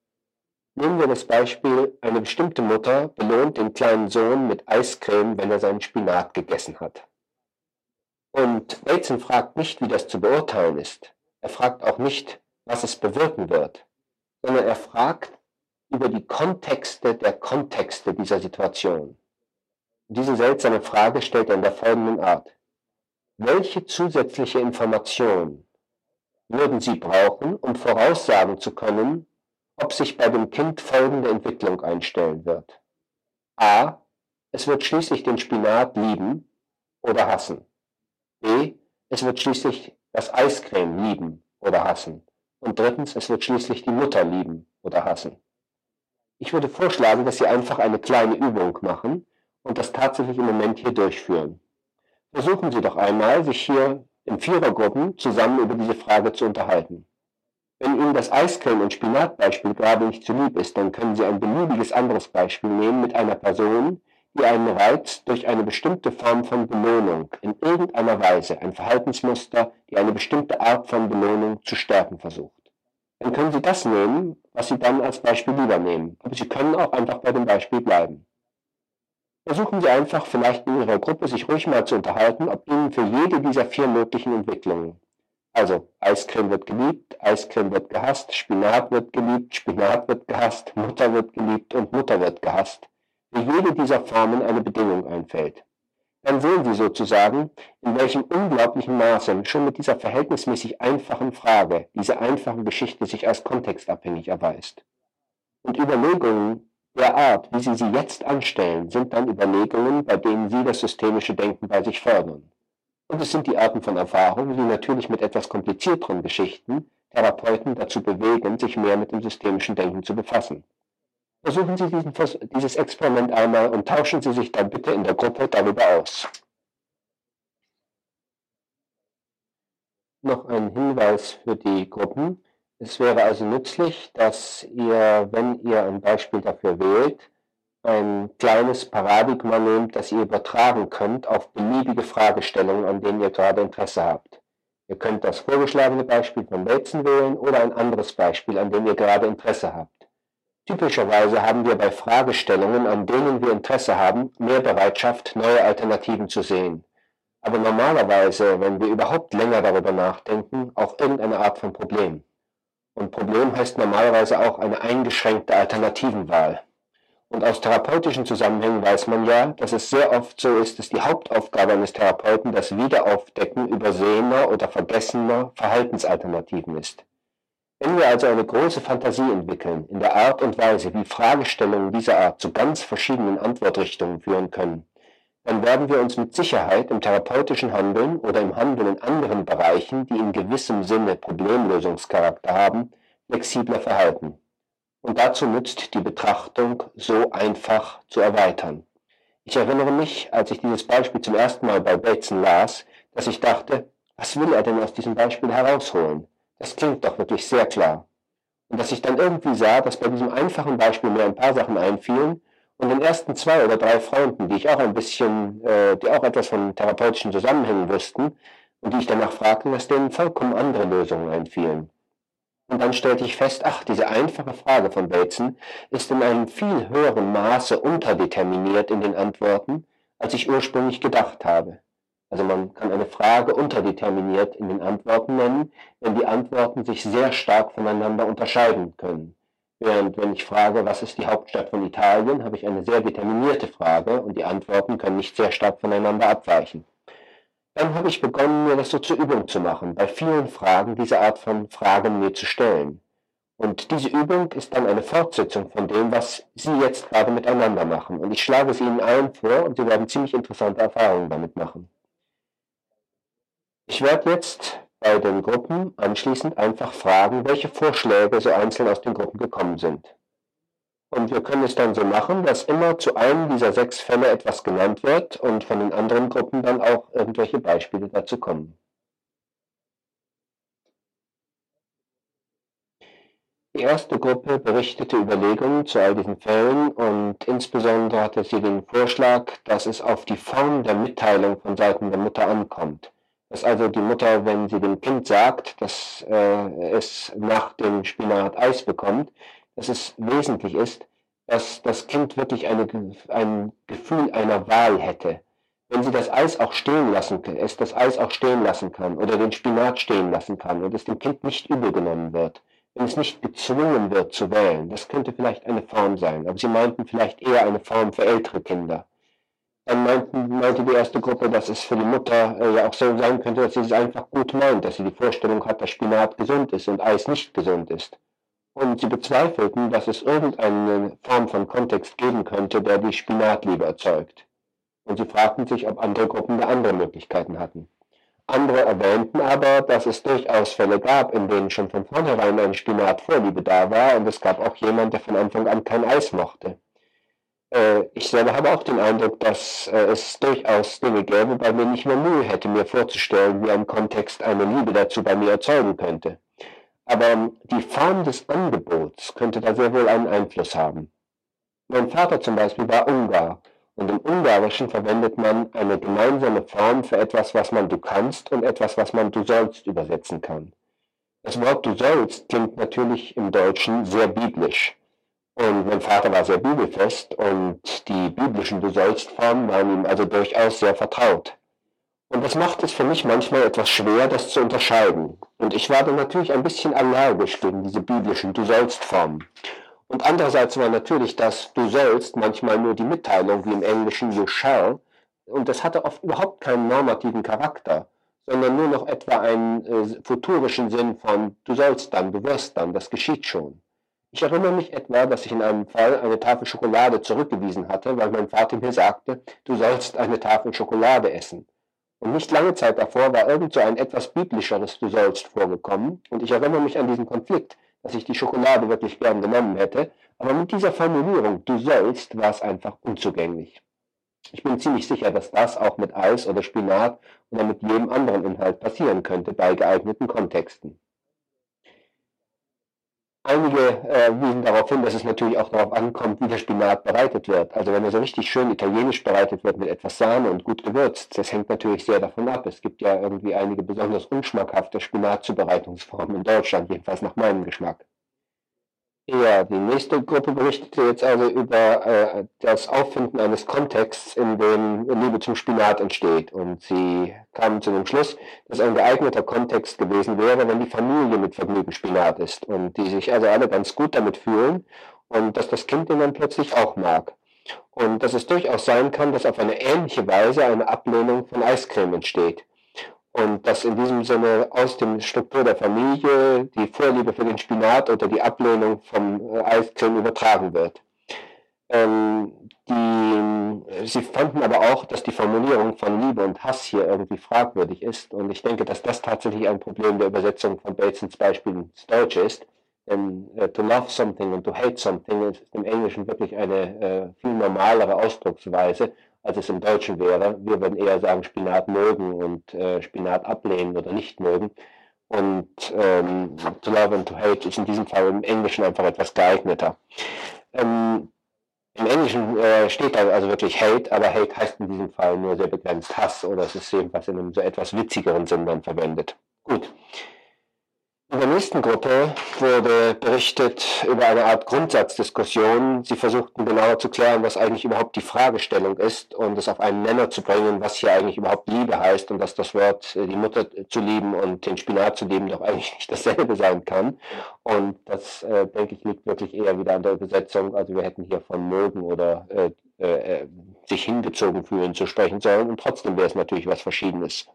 Nehmen wir das Beispiel, eine bestimmte Mutter belohnt den kleinen Sohn mit Eiscreme, wenn er seinen Spinat gegessen hat. Und Bateson fragt nicht, wie das zu beurteilen ist. Er fragt auch nicht, was es bewirken wird, sondern er fragt über die Kontexte der Kontexte dieser Situation. Diese seltsame Frage stellt er in der folgenden Art. Welche zusätzliche Information würden Sie brauchen, um voraussagen zu können, ob sich bei dem Kind folgende Entwicklung einstellen wird? A. Es wird schließlich den Spinat lieben oder hassen. B. Es wird schließlich das Eiscreme lieben oder hassen. Und drittens, es wird schließlich die Mutter lieben oder hassen. Ich würde vorschlagen, dass Sie einfach eine kleine Übung machen, und das tatsächlich im Moment hier durchführen. Versuchen Sie doch einmal, sich hier in Vierergruppen zusammen über diese Frage zu unterhalten. Wenn Ihnen das Eiscreme- und Spinatbeispiel gerade nicht zu lieb ist, dann können Sie ein beliebiges anderes Beispiel nehmen mit einer Person, die einen Reiz durch eine bestimmte Form von Belohnung in irgendeiner Weise, ein Verhaltensmuster, die eine bestimmte Art von Belohnung zu stärken versucht. Dann können Sie das nehmen, was Sie dann als Beispiel lieber nehmen. Aber Sie können auch einfach bei dem Beispiel bleiben. Versuchen Sie einfach vielleicht in Ihrer Gruppe sich ruhig mal zu unterhalten, ob Ihnen für jede dieser vier möglichen Entwicklungen, also Eiscreme wird geliebt, Eiscreme wird gehasst, Spinat wird geliebt, Spinat wird gehasst, Mutter wird geliebt und Mutter wird gehasst, für jede dieser Formen eine Bedingung einfällt. Dann sehen Sie sozusagen, in welchem unglaublichen Maße schon mit dieser verhältnismäßig einfachen Frage diese einfache Geschichte sich als kontextabhängig erweist. Und Überlegungen der Art, wie Sie sie jetzt anstellen, sind dann Überlegungen, bei denen Sie das systemische Denken bei sich fördern. Und es sind die Arten von Erfahrungen, die natürlich mit etwas komplizierteren Geschichten Therapeuten dazu bewegen, sich mehr mit dem systemischen Denken zu befassen. Versuchen Sie diesen, dieses Experiment einmal und tauschen Sie sich dann bitte in der Gruppe darüber aus. Noch ein Hinweis für die Gruppen. Es wäre also nützlich, dass ihr, wenn ihr ein Beispiel dafür wählt, ein kleines Paradigma nehmt, das ihr übertragen könnt auf beliebige Fragestellungen, an denen ihr gerade Interesse habt. Ihr könnt das vorgeschlagene Beispiel von Bateson wählen oder ein anderes Beispiel, an dem ihr gerade Interesse habt. Typischerweise haben wir bei Fragestellungen, an denen wir Interesse haben, mehr Bereitschaft, neue Alternativen zu sehen. Aber normalerweise, wenn wir überhaupt länger darüber nachdenken, auch irgendeine Art von Problem. Und Problem heißt normalerweise auch eine eingeschränkte Alternativenwahl. Und aus therapeutischen Zusammenhängen weiß man ja, dass es sehr oft so ist, dass die Hauptaufgabe eines Therapeuten das Wiederaufdecken übersehener oder vergessener Verhaltensalternativen ist. Wenn wir also eine große Fantasie entwickeln in der Art und Weise, wie Fragestellungen dieser Art zu ganz verschiedenen Antwortrichtungen führen können, dann werden wir uns mit Sicherheit im therapeutischen Handeln oder im Handeln in anderen Bereichen, die in gewissem Sinne Problemlösungscharakter haben, flexibler verhalten. Und dazu nützt die Betrachtung, so einfach zu erweitern. Ich erinnere mich, als ich dieses Beispiel zum ersten Mal bei Bateson las, dass ich dachte, was will er denn aus diesem Beispiel herausholen? Das klingt doch wirklich sehr klar. Und dass ich dann irgendwie sah, dass bei diesem einfachen Beispiel mir ein paar Sachen einfielen, und den ersten zwei oder drei Freunden, die ich auch ein bisschen, äh, die auch etwas von therapeutischen Zusammenhängen wussten und die ich danach fragte, dass denen vollkommen andere Lösungen einfielen. Und dann stellte ich fest, ach, diese einfache Frage von Bateson ist in einem viel höheren Maße unterdeterminiert in den Antworten, als ich ursprünglich gedacht habe. Also man kann eine Frage unterdeterminiert in den Antworten nennen, wenn die Antworten sich sehr stark voneinander unterscheiden können. Während wenn ich frage, was ist die Hauptstadt von Italien, habe ich eine sehr determinierte Frage und die Antworten können nicht sehr stark voneinander abweichen. Dann habe ich begonnen, mir das so zur Übung zu machen, bei vielen Fragen diese Art von Fragen mir zu stellen. Und diese Übung ist dann eine Fortsetzung von dem, was Sie jetzt gerade miteinander machen. Und ich schlage es Ihnen allen vor und Sie werden ziemlich interessante Erfahrungen damit machen. Ich werde jetzt bei den Gruppen anschließend einfach fragen, welche Vorschläge so einzeln aus den Gruppen gekommen sind. Und wir können es dann so machen, dass immer zu einem dieser sechs Fälle etwas genannt wird und von den anderen Gruppen dann auch irgendwelche Beispiele dazu kommen. Die erste Gruppe berichtete Überlegungen zu all diesen Fällen und insbesondere hatte sie den Vorschlag, dass es auf die Form der Mitteilung von Seiten der Mutter ankommt dass also die Mutter, wenn sie dem Kind sagt, dass äh, es nach dem Spinat Eis bekommt, dass es wesentlich ist, dass das Kind wirklich eine, ein Gefühl einer Wahl hätte. Wenn sie das Eis auch stehen lassen, es das Eis auch stehen lassen kann oder den Spinat stehen lassen kann und es dem Kind nicht übel genommen wird, wenn es nicht gezwungen wird zu wählen, das könnte vielleicht eine Form sein, aber sie meinten vielleicht eher eine Form für ältere Kinder dann meinten, meinte die erste Gruppe, dass es für die Mutter äh, ja auch so sein könnte, dass sie es einfach gut meint, dass sie die Vorstellung hat, dass Spinat gesund ist und Eis nicht gesund ist. Und sie bezweifelten, dass es irgendeine Form von Kontext geben könnte, der die Spinatliebe erzeugt. Und sie fragten sich, ob andere Gruppen da andere Möglichkeiten hatten. Andere erwähnten aber, dass es durchaus Fälle gab, in denen schon von vornherein eine Spinatvorliebe da war und es gab auch jemand, der von Anfang an kein Eis mochte. Äh, ich selber habe auch den Eindruck, dass äh, es durchaus Dinge gäbe, bei denen ich mir Mühe hätte, mir vorzustellen, wie ein Kontext eine Liebe dazu bei mir erzeugen könnte. Aber die Form des Angebots könnte da sehr wohl einen Einfluss haben. Mein Vater zum Beispiel war Ungar und im Ungarischen verwendet man eine gemeinsame Form für etwas, was man du kannst und etwas, was man du sollst übersetzen kann. Das Wort du sollst klingt natürlich im Deutschen sehr biblisch. Und mein Vater war sehr bibelfest und die biblischen Du sollst Formen waren ihm also durchaus sehr vertraut. Und das macht es für mich manchmal etwas schwer, das zu unterscheiden. Und ich war dann natürlich ein bisschen allergisch gegen diese biblischen Du sollst Formen. Und andererseits war natürlich das Du sollst manchmal nur die Mitteilung, wie im Englischen You shall. Und das hatte oft überhaupt keinen normativen Charakter, sondern nur noch etwa einen äh, futurischen Sinn von Du sollst dann, du wirst dann, das geschieht schon. Ich erinnere mich etwa, dass ich in einem Fall eine Tafel Schokolade zurückgewiesen hatte, weil mein Vater mir sagte, du sollst eine Tafel Schokolade essen. Und nicht lange Zeit davor war irgend so ein etwas biblischeres Du sollst vorgekommen, und ich erinnere mich an diesen Konflikt, dass ich die Schokolade wirklich gern genommen hätte, aber mit dieser Formulierung Du sollst war es einfach unzugänglich. Ich bin ziemlich sicher, dass das auch mit Eis oder Spinat oder mit jedem anderen Inhalt passieren könnte bei geeigneten Kontexten. Einige äh, wiesen darauf hin, dass es natürlich auch darauf ankommt, wie der Spinat bereitet wird. Also wenn er so richtig schön italienisch bereitet wird mit etwas Sahne und gut gewürzt, das hängt natürlich sehr davon ab. Es gibt ja irgendwie einige besonders unschmackhafte Spinatzubereitungsformen in Deutschland, jedenfalls nach meinem Geschmack. Ja, die nächste Gruppe berichtete jetzt also über äh, das Auffinden eines Kontexts, in dem Liebe zum Spinat entsteht. Und sie kamen zu dem Schluss, dass ein geeigneter Kontext gewesen wäre, wenn die Familie mit Vergnügen Spinat ist und die sich also alle ganz gut damit fühlen und dass das Kind den dann plötzlich auch mag. Und dass es durchaus sein kann, dass auf eine ähnliche Weise eine Ablehnung von Eiscreme entsteht und dass in diesem Sinne aus dem Struktur der Familie die Vorliebe für den Spinat oder die Ablehnung vom äh, Eiscreme übertragen wird. Ähm, die, sie fanden aber auch, dass die Formulierung von Liebe und Hass hier irgendwie fragwürdig ist. Und ich denke, dass das tatsächlich ein Problem der Übersetzung von Batesons Beispiel ins Deutsche ist. Denn äh, to love something und to hate something ist im Englischen wirklich eine äh, viel normalere Ausdrucksweise als es im Deutschen wäre. Wir würden eher sagen Spinat mögen und äh, Spinat ablehnen oder nicht mögen. Und ähm, to love and to hate ist in diesem Fall im Englischen einfach etwas geeigneter. Ähm, Im Englischen äh, steht da also wirklich Hate, aber Hate heißt in diesem Fall nur sehr begrenzt Hass oder es ist jedenfalls in einem so etwas witzigeren Sinn dann verwendet. Gut. In der nächsten Gruppe wurde berichtet über eine Art Grundsatzdiskussion. Sie versuchten genauer zu klären, was eigentlich überhaupt die Fragestellung ist und es auf einen Nenner zu bringen, was hier eigentlich überhaupt Liebe heißt und dass das Wort äh, die Mutter zu lieben und den Spinat zu lieben doch eigentlich nicht dasselbe sein kann. Und das, äh, denke ich, liegt wirklich eher wieder an der Übersetzung. Also wir hätten hier von mögen oder äh, äh, äh sich hingezogen fühlen zu sprechen sollen und trotzdem wäre es natürlich was Verschiedenes.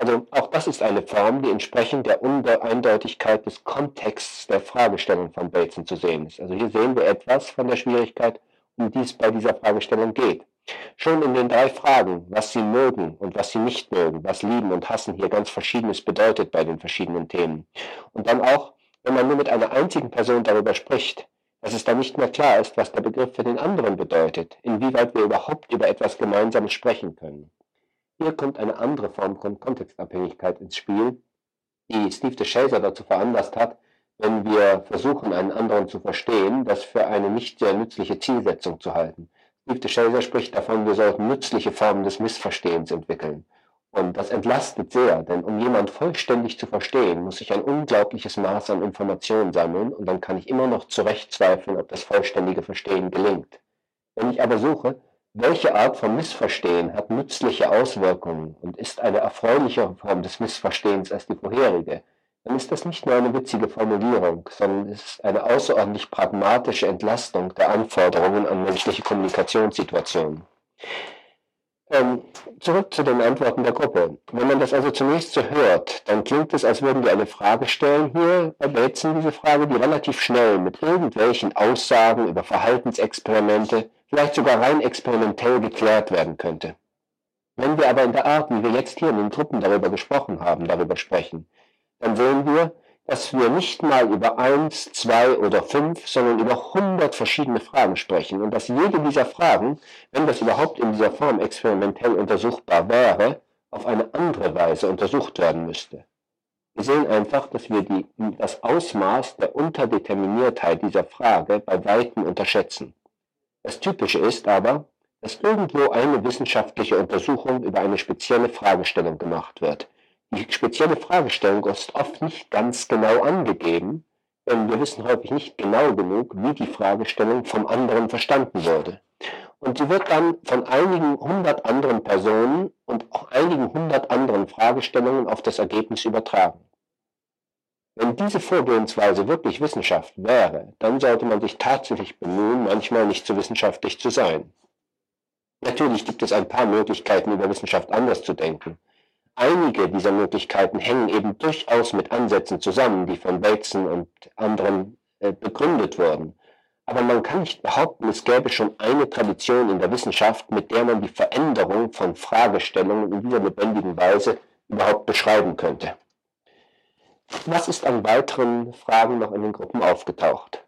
Also auch das ist eine Form, die entsprechend der Uneindeutigkeit des Kontexts der Fragestellung von Bateson zu sehen ist. Also hier sehen wir etwas von der Schwierigkeit, um die es bei dieser Fragestellung geht. Schon in den drei Fragen, was Sie mögen und was Sie nicht mögen, was lieben und hassen hier ganz Verschiedenes bedeutet bei den verschiedenen Themen. Und dann auch, wenn man nur mit einer einzigen Person darüber spricht, dass es dann nicht mehr klar ist, was der Begriff für den anderen bedeutet, inwieweit wir überhaupt über etwas Gemeinsames sprechen können. Hier kommt eine andere Form von Kontextabhängigkeit ins Spiel, die Steve de Chaser dazu veranlasst hat, wenn wir versuchen, einen anderen zu verstehen, das für eine nicht sehr nützliche Zielsetzung zu halten. Steve de Chaser spricht davon, wir sollten nützliche Formen des Missverstehens entwickeln. Und das entlastet sehr, denn um jemand vollständig zu verstehen, muss ich ein unglaubliches Maß an Informationen sammeln und dann kann ich immer noch zurecht zweifeln, ob das vollständige Verstehen gelingt. Wenn ich aber suche, welche Art von Missverstehen hat nützliche Auswirkungen und ist eine erfreulichere Form des Missverstehens als die vorherige, dann ist das nicht nur eine witzige Formulierung, sondern es ist eine außerordentlich pragmatische Entlastung der Anforderungen an menschliche Kommunikationssituationen. Ähm, zurück zu den Antworten der Gruppe. Wenn man das also zunächst so hört, dann klingt es, als würden wir eine Frage stellen hier bei Bateson, diese Frage, die relativ schnell mit irgendwelchen Aussagen über Verhaltensexperimente vielleicht sogar rein experimentell geklärt werden könnte. Wenn wir aber in der Art, wie wir jetzt hier in den Gruppen darüber gesprochen haben, darüber sprechen, dann sehen wir, dass wir nicht mal über eins, zwei oder fünf, sondern über hundert verschiedene Fragen sprechen und dass jede dieser Fragen, wenn das überhaupt in dieser Form experimentell untersuchbar wäre, auf eine andere Weise untersucht werden müsste. Wir sehen einfach, dass wir die, das Ausmaß der Unterdeterminiertheit dieser Frage bei Weitem unterschätzen. Das Typische ist aber, dass irgendwo eine wissenschaftliche Untersuchung über eine spezielle Fragestellung gemacht wird. Die spezielle Fragestellung ist oft nicht ganz genau angegeben, denn wir wissen häufig nicht genau genug, wie die Fragestellung vom anderen verstanden wurde. Und sie wird dann von einigen hundert anderen Personen und auch einigen hundert anderen Fragestellungen auf das Ergebnis übertragen. Wenn diese Vorgehensweise wirklich Wissenschaft wäre, dann sollte man sich tatsächlich bemühen, manchmal nicht zu wissenschaftlich zu sein. Natürlich gibt es ein paar Möglichkeiten, über Wissenschaft anders zu denken. Einige dieser Möglichkeiten hängen eben durchaus mit Ansätzen zusammen, die von Bateson und anderen äh, begründet wurden. Aber man kann nicht behaupten, es gäbe schon eine Tradition in der Wissenschaft, mit der man die Veränderung von Fragestellungen in dieser lebendigen Weise überhaupt beschreiben könnte. Was ist an weiteren Fragen noch in den Gruppen aufgetaucht?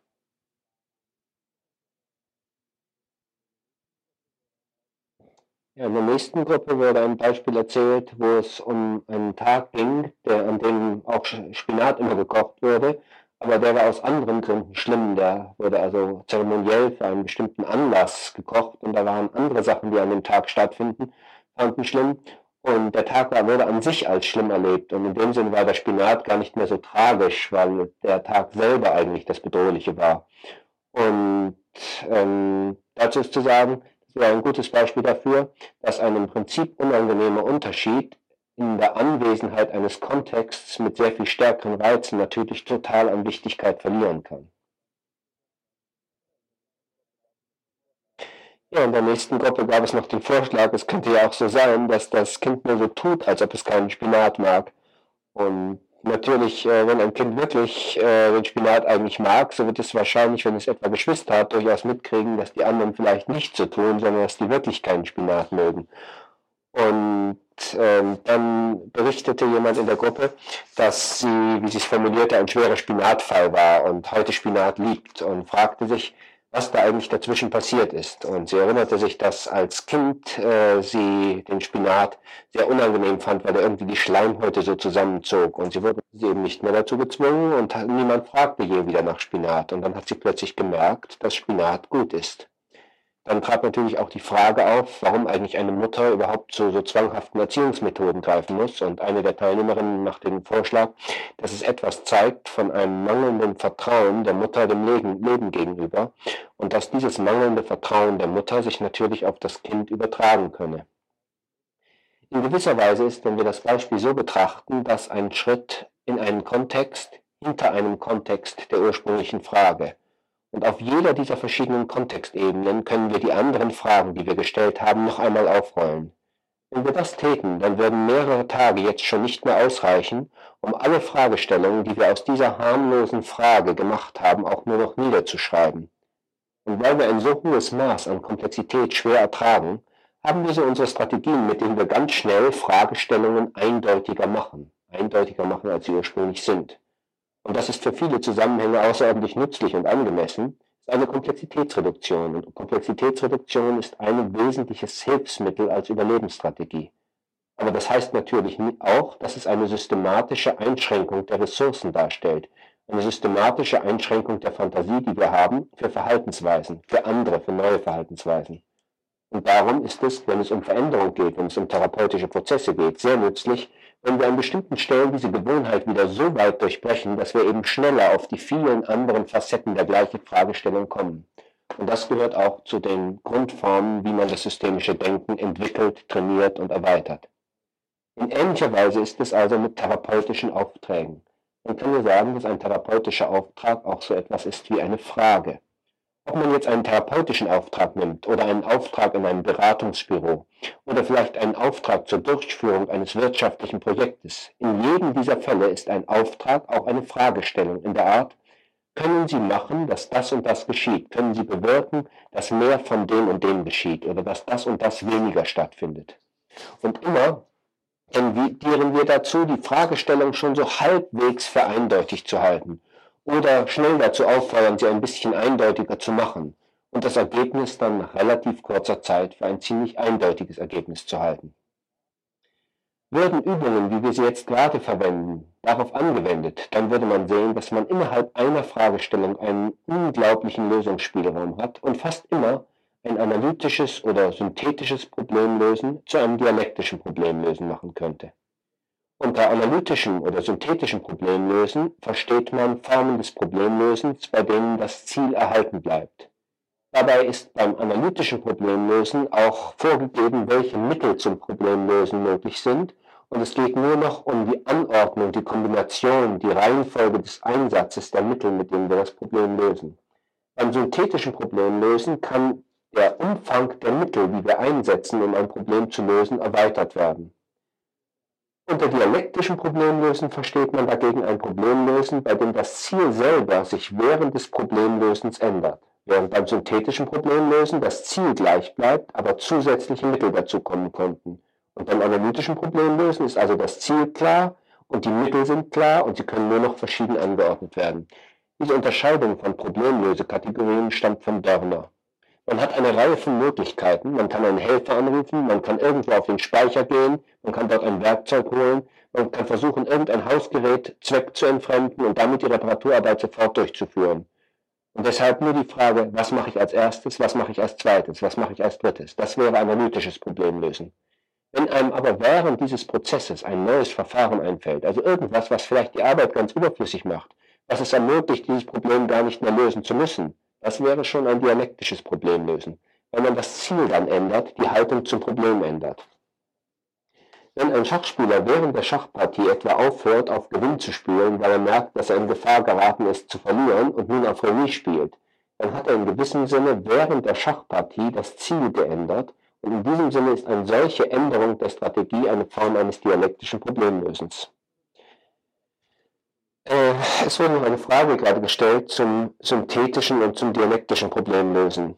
Ja, in der nächsten Gruppe wurde ein Beispiel erzählt, wo es um einen Tag ging, der, an dem auch Spinat immer gekocht wurde aber der war aus anderen Gründen schlimm. Der wurde also zeremoniell für einen bestimmten Anlass gekocht und da waren andere Sachen, die an dem Tag stattfinden, fanden schlimm. Und der Tag war, wurde an sich als schlimm erlebt. Und in dem Sinne war der Spinat gar nicht mehr so tragisch, weil der Tag selber eigentlich das Bedrohliche war. Und ähm, dazu ist zu sagen, das wäre ein gutes Beispiel dafür, dass ein im Prinzip unangenehmer Unterschied in der Anwesenheit eines Kontexts mit sehr viel stärkeren Reizen natürlich total an Wichtigkeit verlieren kann. Ja, in der nächsten Gruppe gab es noch den Vorschlag, es könnte ja auch so sein, dass das Kind nur so tut, als ob es keinen Spinat mag. Und natürlich, äh, wenn ein Kind wirklich äh, den Spinat eigentlich mag, so wird es wahrscheinlich, wenn es etwa Geschwister hat, durchaus mitkriegen, dass die anderen vielleicht nicht so tun, sondern dass die wirklich keinen Spinat mögen. Und ähm, dann berichtete jemand in der Gruppe, dass sie, wie sie es formulierte, ein schwerer Spinatfall war und heute Spinat liebt und fragte sich, was da eigentlich dazwischen passiert ist. Und sie erinnerte sich, dass als Kind äh, sie den Spinat sehr unangenehm fand, weil er irgendwie die Schleimhäute so zusammenzog. Und sie wurde eben nicht mehr dazu gezwungen und niemand fragte je wieder nach Spinat. Und dann hat sie plötzlich gemerkt, dass Spinat gut ist. Dann trat natürlich auch die Frage auf, warum eigentlich eine Mutter überhaupt zu so zwanghaften Erziehungsmethoden greifen muss. Und eine der Teilnehmerinnen machte den Vorschlag, dass es etwas zeigt von einem mangelnden Vertrauen der Mutter dem Leben, Leben gegenüber und dass dieses mangelnde Vertrauen der Mutter sich natürlich auf das Kind übertragen könne. In gewisser Weise ist, wenn wir das Beispiel so betrachten, dass ein Schritt in einen Kontext hinter einem Kontext der ursprünglichen Frage. Und auf jeder dieser verschiedenen Kontextebenen können wir die anderen Fragen, die wir gestellt haben, noch einmal aufrollen. Wenn wir das täten, dann würden mehrere Tage jetzt schon nicht mehr ausreichen, um alle Fragestellungen, die wir aus dieser harmlosen Frage gemacht haben, auch nur noch niederzuschreiben. Und weil wir ein so hohes Maß an Komplexität schwer ertragen, haben wir so unsere Strategien, mit denen wir ganz schnell Fragestellungen eindeutiger machen, eindeutiger machen, als sie ursprünglich sind und das ist für viele Zusammenhänge außerordentlich nützlich und angemessen, ist eine Komplexitätsreduktion. Und Komplexitätsreduktion ist ein wesentliches Hilfsmittel als Überlebensstrategie. Aber das heißt natürlich auch, dass es eine systematische Einschränkung der Ressourcen darstellt. Eine systematische Einschränkung der Fantasie, die wir haben für Verhaltensweisen, für andere, für neue Verhaltensweisen. Und darum ist es, wenn es um Veränderung geht, wenn es um therapeutische Prozesse geht, sehr nützlich, wenn wir an bestimmten Stellen diese Gewohnheit wieder so weit durchbrechen, dass wir eben schneller auf die vielen anderen Facetten der gleichen Fragestellung kommen. Und das gehört auch zu den Grundformen, wie man das systemische Denken entwickelt, trainiert und erweitert. In ähnlicher Weise ist es also mit therapeutischen Aufträgen. Man kann nur sagen, dass ein therapeutischer Auftrag auch so etwas ist wie eine Frage. Ob man jetzt einen therapeutischen Auftrag nimmt oder einen Auftrag in einem Beratungsbüro oder vielleicht einen Auftrag zur Durchführung eines wirtschaftlichen Projektes, in jedem dieser Fälle ist ein Auftrag auch eine Fragestellung in der Art, können Sie machen, dass das und das geschieht? Können Sie bewirken, dass mehr von dem und dem geschieht oder dass das und das weniger stattfindet? Und immer tendieren wir dazu, die Fragestellung schon so halbwegs für eindeutig zu halten oder schnell dazu auffordern, sie ein bisschen eindeutiger zu machen und das Ergebnis dann nach relativ kurzer Zeit für ein ziemlich eindeutiges Ergebnis zu halten. Würden Übungen, wie wir sie jetzt gerade verwenden, darauf angewendet, dann würde man sehen, dass man innerhalb einer Fragestellung einen unglaublichen Lösungsspielraum hat und fast immer ein analytisches oder synthetisches Problemlösen zu einem dialektischen Problemlösen machen könnte. Unter analytischen oder synthetischen Problemlösen versteht man Formen des Problemlösens, bei denen das Ziel erhalten bleibt. Dabei ist beim analytischen Problemlösen auch vorgegeben, welche Mittel zum Problemlösen möglich sind und es geht nur noch um die Anordnung, die Kombination, die Reihenfolge des Einsatzes der Mittel, mit denen wir das Problem lösen. Beim synthetischen Problemlösen kann der Umfang der Mittel, die wir einsetzen, um ein Problem zu lösen, erweitert werden. Unter dialektischen Problemlösen versteht man dagegen ein Problemlösen, bei dem das Ziel selber sich während des Problemlösens ändert, während beim synthetischen Problemlösen das Ziel gleich bleibt, aber zusätzliche Mittel dazukommen könnten. Und beim analytischen Problemlösen ist also das Ziel klar und die Mittel sind klar und sie können nur noch verschieden angeordnet werden. Diese Unterscheidung von Problemlösekategorien stammt von Dörner. Man hat eine Reihe von Möglichkeiten. Man kann einen Helfer anrufen, man kann irgendwo auf den Speicher gehen, man kann dort ein Werkzeug holen, man kann versuchen, irgendein Hausgerät Zweck zu entfremden und damit die Reparaturarbeit sofort durchzuführen. Und deshalb nur die Frage, was mache ich als erstes, was mache ich als zweites, was mache ich als drittes. Das wäre analytisches Problemlösen. Wenn einem aber während dieses Prozesses ein neues Verfahren einfällt, also irgendwas, was vielleicht die Arbeit ganz überflüssig macht, was es ermöglicht, dieses Problem gar nicht mehr lösen zu müssen, das wäre schon ein dialektisches Problemlösen, wenn man das Ziel dann ändert, die Haltung zum Problem ändert. Wenn ein Schachspieler während der Schachpartie etwa aufhört, auf Gewinn zu spielen, weil er merkt, dass er in Gefahr geraten ist zu verlieren und nun auf Remis spielt, dann hat er in gewissem Sinne während der Schachpartie das Ziel geändert und in diesem Sinne ist eine solche Änderung der Strategie eine Form eines dialektischen Problemlösens. Äh, es wurde noch eine Frage gerade gestellt zum synthetischen und zum dialektischen Problemlösen.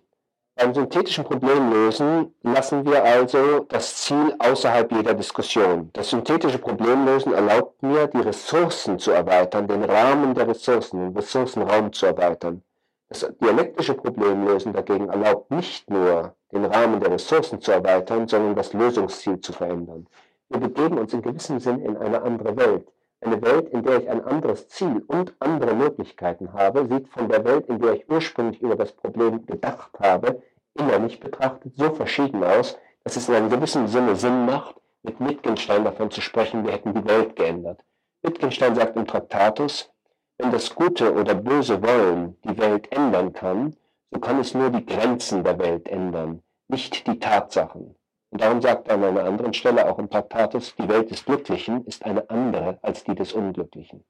Beim synthetischen Problemlösen lassen wir also das Ziel außerhalb jeder Diskussion. Das synthetische Problemlösen erlaubt mir, die Ressourcen zu erweitern, den Rahmen der Ressourcen, den Ressourcenraum zu erweitern. Das dialektische Problemlösen dagegen erlaubt nicht nur, den Rahmen der Ressourcen zu erweitern, sondern das Lösungsziel zu verändern. Wir begeben uns in gewissem Sinn in eine andere Welt. Eine Welt, in der ich ein anderes Ziel und andere Möglichkeiten habe, sieht von der Welt, in der ich ursprünglich über das Problem gedacht habe, innerlich betrachtet so verschieden aus, dass es in einem gewissen Sinne Sinn macht, mit Wittgenstein davon zu sprechen, wir hätten die Welt geändert. Wittgenstein sagt im Traktatus, wenn das gute oder böse Wollen die Welt ändern kann, so kann es nur die Grenzen der Welt ändern, nicht die Tatsachen. Und darum sagt er an einer anderen Stelle auch im Traktatus, die Welt des Glücklichen ist eine andere als die des Unglücklichen.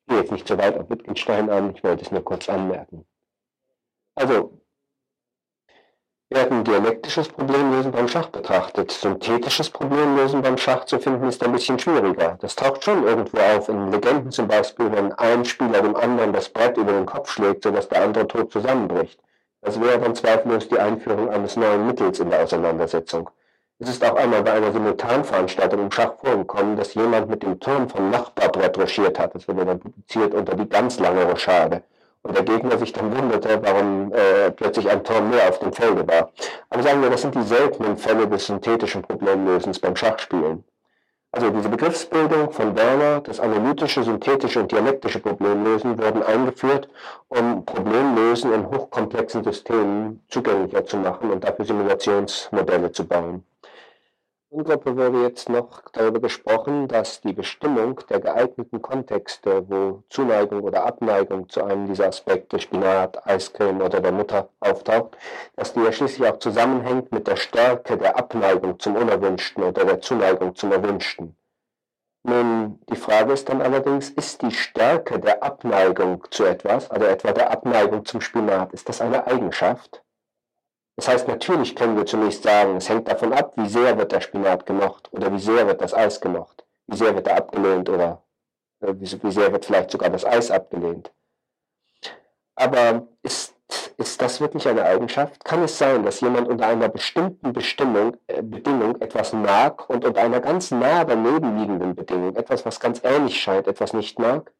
Ich gehe jetzt nicht so weit auf Wittgenstein an, ich wollte es nur kurz anmerken. Also, wir hatten dialektisches Problemlösen beim Schach betrachtet. Synthetisches Problemlösen beim Schach zu finden ist ein bisschen schwieriger. Das taucht schon irgendwo auf, in Legenden zum Beispiel, wenn ein Spieler dem anderen das Brett über den Kopf schlägt, sodass der andere tot zusammenbricht. Das wäre dann zweifellos die Einführung eines neuen Mittels in der Auseinandersetzung. Es ist auch einmal bei einer Simultanveranstaltung im Schach vorgekommen, dass jemand mit dem Turm vom Nachbarbrett recherchiert hat. Das wurde dann publiziert unter die ganz lange Rochade. Und der Gegner sich dann wunderte, warum äh, plötzlich ein Turm mehr auf dem Felde war. Aber sagen wir, das sind die seltenen Fälle des synthetischen Problemlösens beim Schachspielen. Also diese Begriffsbildung von Werner, das analytische, synthetische und dialektische Problemlösen wurden eingeführt, um Problemlösen in hochkomplexen Systemen zugänglicher zu machen und dafür Simulationsmodelle zu bauen. Gruppe wurde jetzt noch darüber gesprochen, dass die Bestimmung der geeigneten Kontexte, wo Zuneigung oder Abneigung zu einem dieser Aspekte, Spinat, Eiscreme oder der Mutter auftaucht, dass die ja schließlich auch zusammenhängt mit der Stärke der Abneigung zum Unerwünschten oder der Zuneigung zum Erwünschten. Nun, die Frage ist dann allerdings, ist die Stärke der Abneigung zu etwas, also etwa der Abneigung zum Spinat, ist das eine Eigenschaft? Das heißt, natürlich können wir zunächst sagen, es hängt davon ab, wie sehr wird der Spinat gemocht oder wie sehr wird das Eis gemocht, wie sehr wird er abgelehnt oder äh, wie, sehr wird vielleicht sogar das Eis abgelehnt. Aber ist, ist das wirklich eine Eigenschaft? Kann es sein, dass jemand unter einer bestimmten Bestimmung, äh, Bedingung etwas mag und unter einer ganz nah daneben liegenden Bedingung etwas, was ganz ähnlich scheint, etwas nicht mag?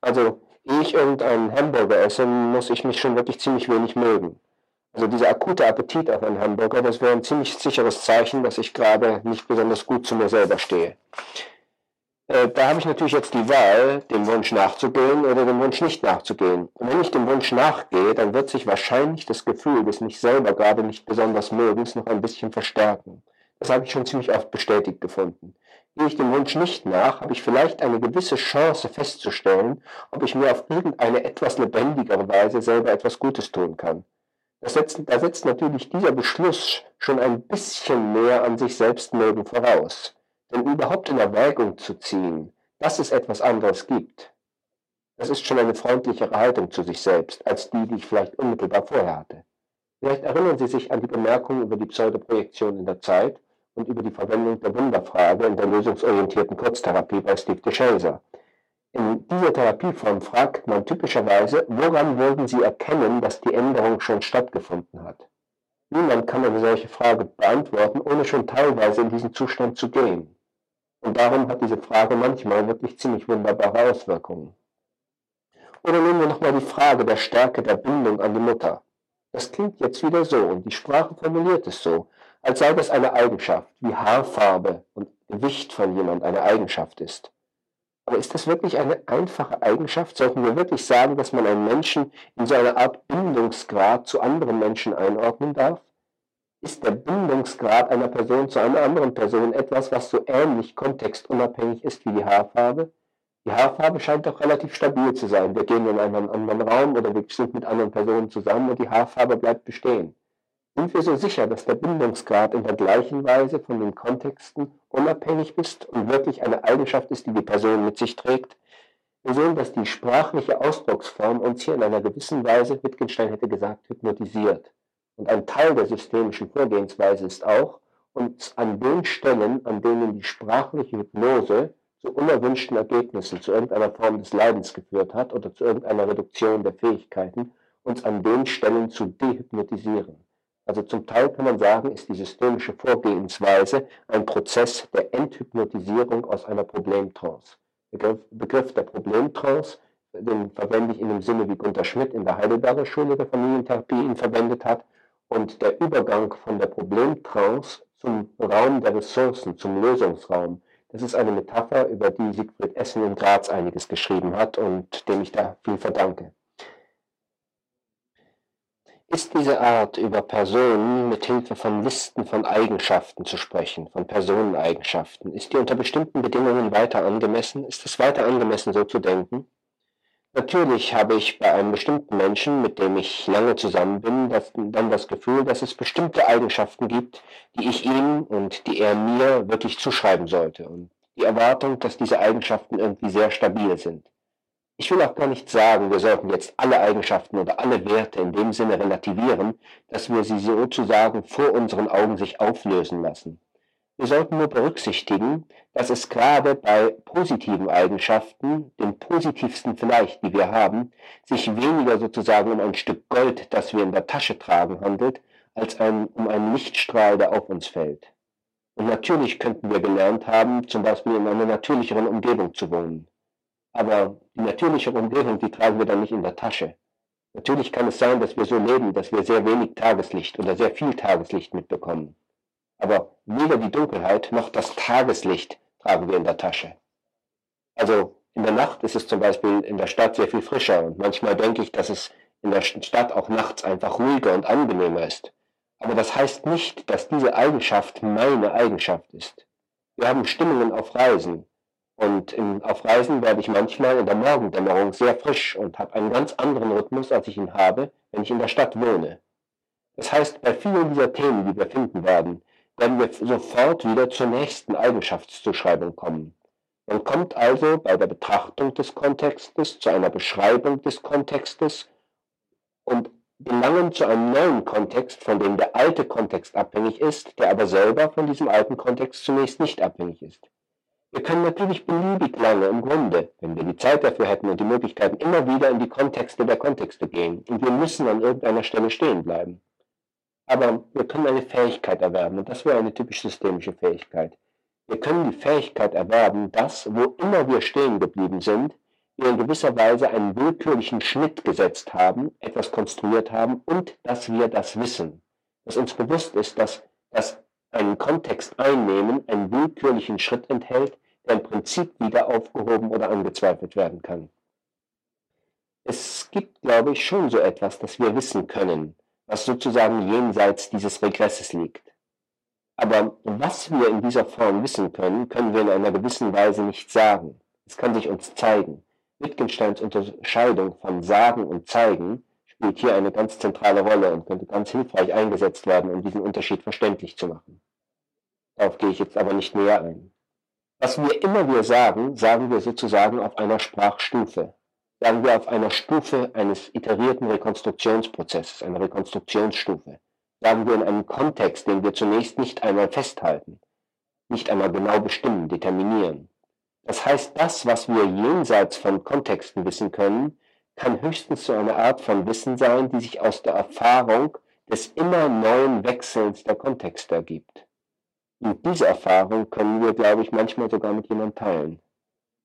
Also, ehe ich irgendeinen Hamburger esse, muss ich mich schon wirklich ziemlich wenig mögen. Also dieser akute Appetit auf einen Hamburger, das wäre ein ziemlich sicheres Zeichen, dass ich gerade nicht besonders gut zu mir selber stehe. Äh, da habe ich natürlich jetzt die Wahl, dem Wunsch nachzugehen oder dem Wunsch nicht nachzugehen. Und wenn ich dem Wunsch nachgehe, dann wird sich wahrscheinlich das Gefühl des mich selber gerade nicht besonders mögens noch ein bisschen verstärken. Das habe ich schon ziemlich oft bestätigt gefunden. Gehe ich dem Wunsch nicht nach, habe ich vielleicht eine gewisse Chance festzustellen, ob ich mir auf irgendeine etwas lebendigere Weise selber etwas Gutes tun kann. Setzt, da setzt natürlich dieser Beschluss schon ein bisschen mehr an sich selbst mögen voraus. Denn überhaupt in Erwägung zu ziehen, dass es etwas anderes gibt, das ist schon eine freundlichere Haltung zu sich selbst, als die, die ich vielleicht unmittelbar vorher hatte. Vielleicht erinnern Sie sich an die Bemerkung über die Pseudoprojektion in der Zeit und über die Verwendung der Wunderfrage in der lösungsorientierten Kurztherapie bei Steve DeShazer. In dieser Therapieform fragt man typischerweise, woran würden Sie erkennen, dass die Änderung schon stattgefunden hat? Niemand kann eine solche Frage beantworten, ohne schon teilweise in diesen Zustand zu gehen. Und darum hat diese Frage manchmal wirklich ziemlich wunderbare Auswirkungen. Oder nehmen wir nochmal die Frage der Stärke der Bindung an die Mutter. Das klingt jetzt wieder so und die Sprache formuliert es so, als sei das eine Eigenschaft, wie Haarfarbe und Gewicht von jemand eine Eigenschaft ist. Aber ist das wirklich eine einfache Eigenschaft? Sollten wir wirklich sagen, dass man einen Menschen in so einer Art Bindungsgrad zu anderen Menschen einordnen darf? Ist der Bindungsgrad einer Person zu einer anderen Person etwas, was so ähnlich kontextunabhängig ist wie die Haarfarbe? Die Haarfarbe scheint doch relativ stabil zu sein. Wir gehen in einen anderen Raum oder wir sind mit anderen Personen zusammen und die Haarfarbe bleibt bestehen. Sind wir so sicher, dass der Bindungsgrad in der gleichen Weise von den Kontexten unabhängig ist und wirklich eine Eigenschaft ist, die die Person mit sich trägt? Wir sehen, dass die sprachliche Ausdrucksform uns hier in einer gewissen Weise, Wittgenstein hätte gesagt, hypnotisiert. Und ein Teil der systemischen Vorgehensweise ist auch, uns an den Stellen, an denen die sprachliche Hypnose zu unerwünschten Ergebnissen, zu irgendeiner Form des Leidens geführt hat oder zu irgendeiner Reduktion der Fähigkeiten, uns an den Stellen zu dehypnotisieren. Also zum Teil kann man sagen, ist die systemische Vorgehensweise ein Prozess der Enthypnotisierung aus einer Problemtrance. Begriff, Begriff der Problemtrance, den verwende ich in dem Sinne, wie Gunter Schmidt in der Heidelberger Schule der Familientherapie ihn verwendet hat. Und der Übergang von der Problemtrance zum Raum der Ressourcen, zum Lösungsraum, das ist eine Metapher, über die Siegfried Essen in Graz einiges geschrieben hat und dem ich da viel verdanke. Ist diese Art, über Personen mit Hilfe von Listen von Eigenschaften zu sprechen, von Personeneigenschaften, ist die unter bestimmten Bedingungen weiter angemessen? Ist es weiter angemessen, so zu denken? Natürlich habe ich bei einem bestimmten Menschen, mit dem ich lange zusammen bin, das, dann das Gefühl, dass es bestimmte Eigenschaften gibt, die ich ihm und die er mir wirklich zuschreiben sollte und die Erwartung, dass diese Eigenschaften irgendwie sehr stabil sind. Ich will auch gar nicht sagen, wir sollten jetzt alle Eigenschaften oder alle Werte in dem Sinne relativieren, dass wir sie sozusagen vor unseren Augen sich auflösen lassen. Wir sollten nur berücksichtigen, dass es gerade bei positiven Eigenschaften, den positivsten vielleicht, die wir haben, sich weniger sozusagen um ein Stück Gold, das wir in der Tasche tragen, handelt, als ein, um einen Lichtstrahl, der auf uns fällt. Und natürlich könnten wir gelernt haben, zum Beispiel in einer natürlicheren Umgebung zu wohnen. Aber natürliche Umgebung, die tragen wir dann nicht in der Tasche. Natürlich kann es sein, dass wir so leben, dass wir sehr wenig Tageslicht oder sehr viel Tageslicht mitbekommen. Aber weder die Dunkelheit noch das Tageslicht tragen wir in der Tasche. Also in der Nacht ist es zum Beispiel in der Stadt sehr viel frischer und manchmal denke ich, dass es in der Stadt auch nachts einfach ruhiger und angenehmer ist. Aber das heißt nicht, dass diese Eigenschaft meine Eigenschaft ist. Wir haben Stimmungen auf Reisen. Und in, auf Reisen werde ich manchmal in der Morgendämmerung sehr frisch und habe einen ganz anderen Rhythmus, als ich ihn habe, wenn ich in der Stadt wohne. Das heißt, bei vielen dieser Themen, die wir finden werden, werden wir sofort wieder zur nächsten Eigenschaftszuschreibung kommen. Man kommt also bei der Betrachtung des Kontextes zu einer Beschreibung des Kontextes und gelangen zu einem neuen Kontext, von dem der alte Kontext abhängig ist, der aber selber von diesem alten Kontext zunächst nicht abhängig ist. Wir können natürlich beliebig lange im Grunde, wenn wir die Zeit dafür hätten und die Möglichkeiten, immer wieder in die Kontexte der Kontexte gehen. Und wir müssen an irgendeiner Stelle stehen bleiben. Aber wir können eine Fähigkeit erwerben und das wäre eine typisch systemische Fähigkeit. Wir können die Fähigkeit erwerben, dass, wo immer wir stehen geblieben sind, wir in gewisser Weise einen willkürlichen Schnitt gesetzt haben, etwas konstruiert haben und dass wir das wissen. Dass uns bewusst ist, dass das einen Kontext einnehmen einen willkürlichen Schritt enthält, der im Prinzip wieder aufgehoben oder angezweifelt werden kann. Es gibt, glaube ich, schon so etwas, das wir wissen können, was sozusagen jenseits dieses Regresses liegt. Aber was wir in dieser Form wissen können, können wir in einer gewissen Weise nicht sagen. Es kann sich uns zeigen. Wittgensteins Unterscheidung von Sagen und Zeigen spielt hier eine ganz zentrale Rolle und könnte ganz hilfreich eingesetzt werden, um diesen Unterschied verständlich zu machen. Darauf gehe ich jetzt aber nicht näher ein. Was wir immer wieder sagen, sagen wir sozusagen auf einer Sprachstufe. Sagen wir auf einer Stufe eines iterierten Rekonstruktionsprozesses, einer Rekonstruktionsstufe. Sagen wir in einem Kontext, den wir zunächst nicht einmal festhalten, nicht einmal genau bestimmen, determinieren. Das heißt, das, was wir jenseits von Kontexten wissen können, kann höchstens so eine Art von Wissen sein, die sich aus der Erfahrung des immer neuen Wechselns der Kontexte ergibt. Und diese Erfahrung können wir, glaube ich, manchmal sogar mit jemandem teilen.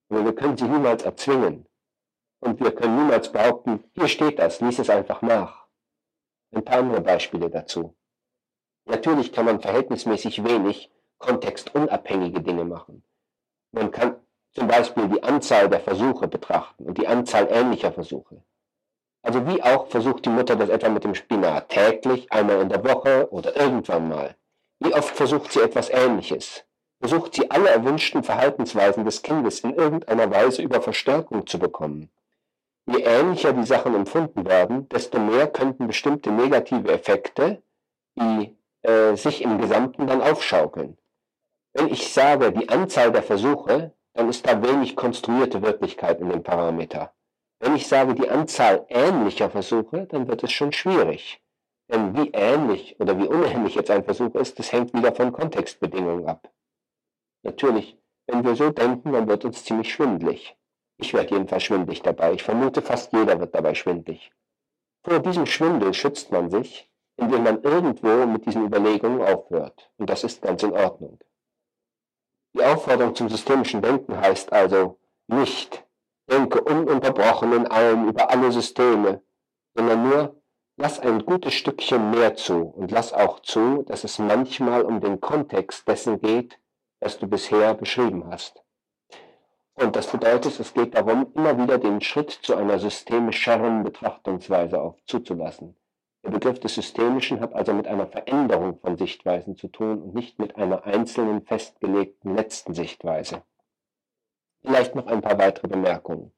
Aber wir können sie niemals erzwingen. Und wir können niemals behaupten, hier steht das, lies es einfach nach. Ein paar andere Beispiele dazu. Natürlich kann man verhältnismäßig wenig kontextunabhängige Dinge machen. Man kann zum Beispiel die Anzahl der Versuche betrachten und die Anzahl ähnlicher Versuche. Also wie auch versucht die Mutter das etwa mit dem Spinat täglich, einmal in der Woche oder irgendwann mal. Wie oft versucht sie etwas Ähnliches? Versucht sie alle erwünschten Verhaltensweisen des Kindes in irgendeiner Weise über Verstärkung zu bekommen? Je ähnlicher die Sachen empfunden werden, desto mehr könnten bestimmte negative Effekte, die äh, sich im Gesamten dann aufschaukeln. Wenn ich sage, die Anzahl der Versuche dann ist da wenig konstruierte Wirklichkeit in dem Parameter. Wenn ich sage die Anzahl ähnlicher Versuche, dann wird es schon schwierig. Denn wie ähnlich oder wie unähnlich jetzt ein Versuch ist, das hängt wieder von Kontextbedingungen ab. Natürlich, wenn wir so denken, dann wird uns ziemlich schwindlig. Ich werde jedenfalls schwindlig dabei. Ich vermute, fast jeder wird dabei schwindlig. Vor diesem Schwindel schützt man sich, indem man irgendwo mit diesen Überlegungen aufhört. Und das ist ganz in Ordnung. Die Aufforderung zum systemischen Denken heißt also nicht, denke ununterbrochen in allem über alle Systeme, sondern nur, lass ein gutes Stückchen mehr zu und lass auch zu, dass es manchmal um den Kontext dessen geht, was du bisher beschrieben hast. Und das bedeutet, es geht darum, immer wieder den Schritt zu einer systemischeren Betrachtungsweise auf zuzulassen. Der Begriff des Systemischen hat also mit einer Veränderung von Sichtweisen zu tun und nicht mit einer einzelnen festgelegten letzten Sichtweise. Vielleicht noch ein paar weitere Bemerkungen.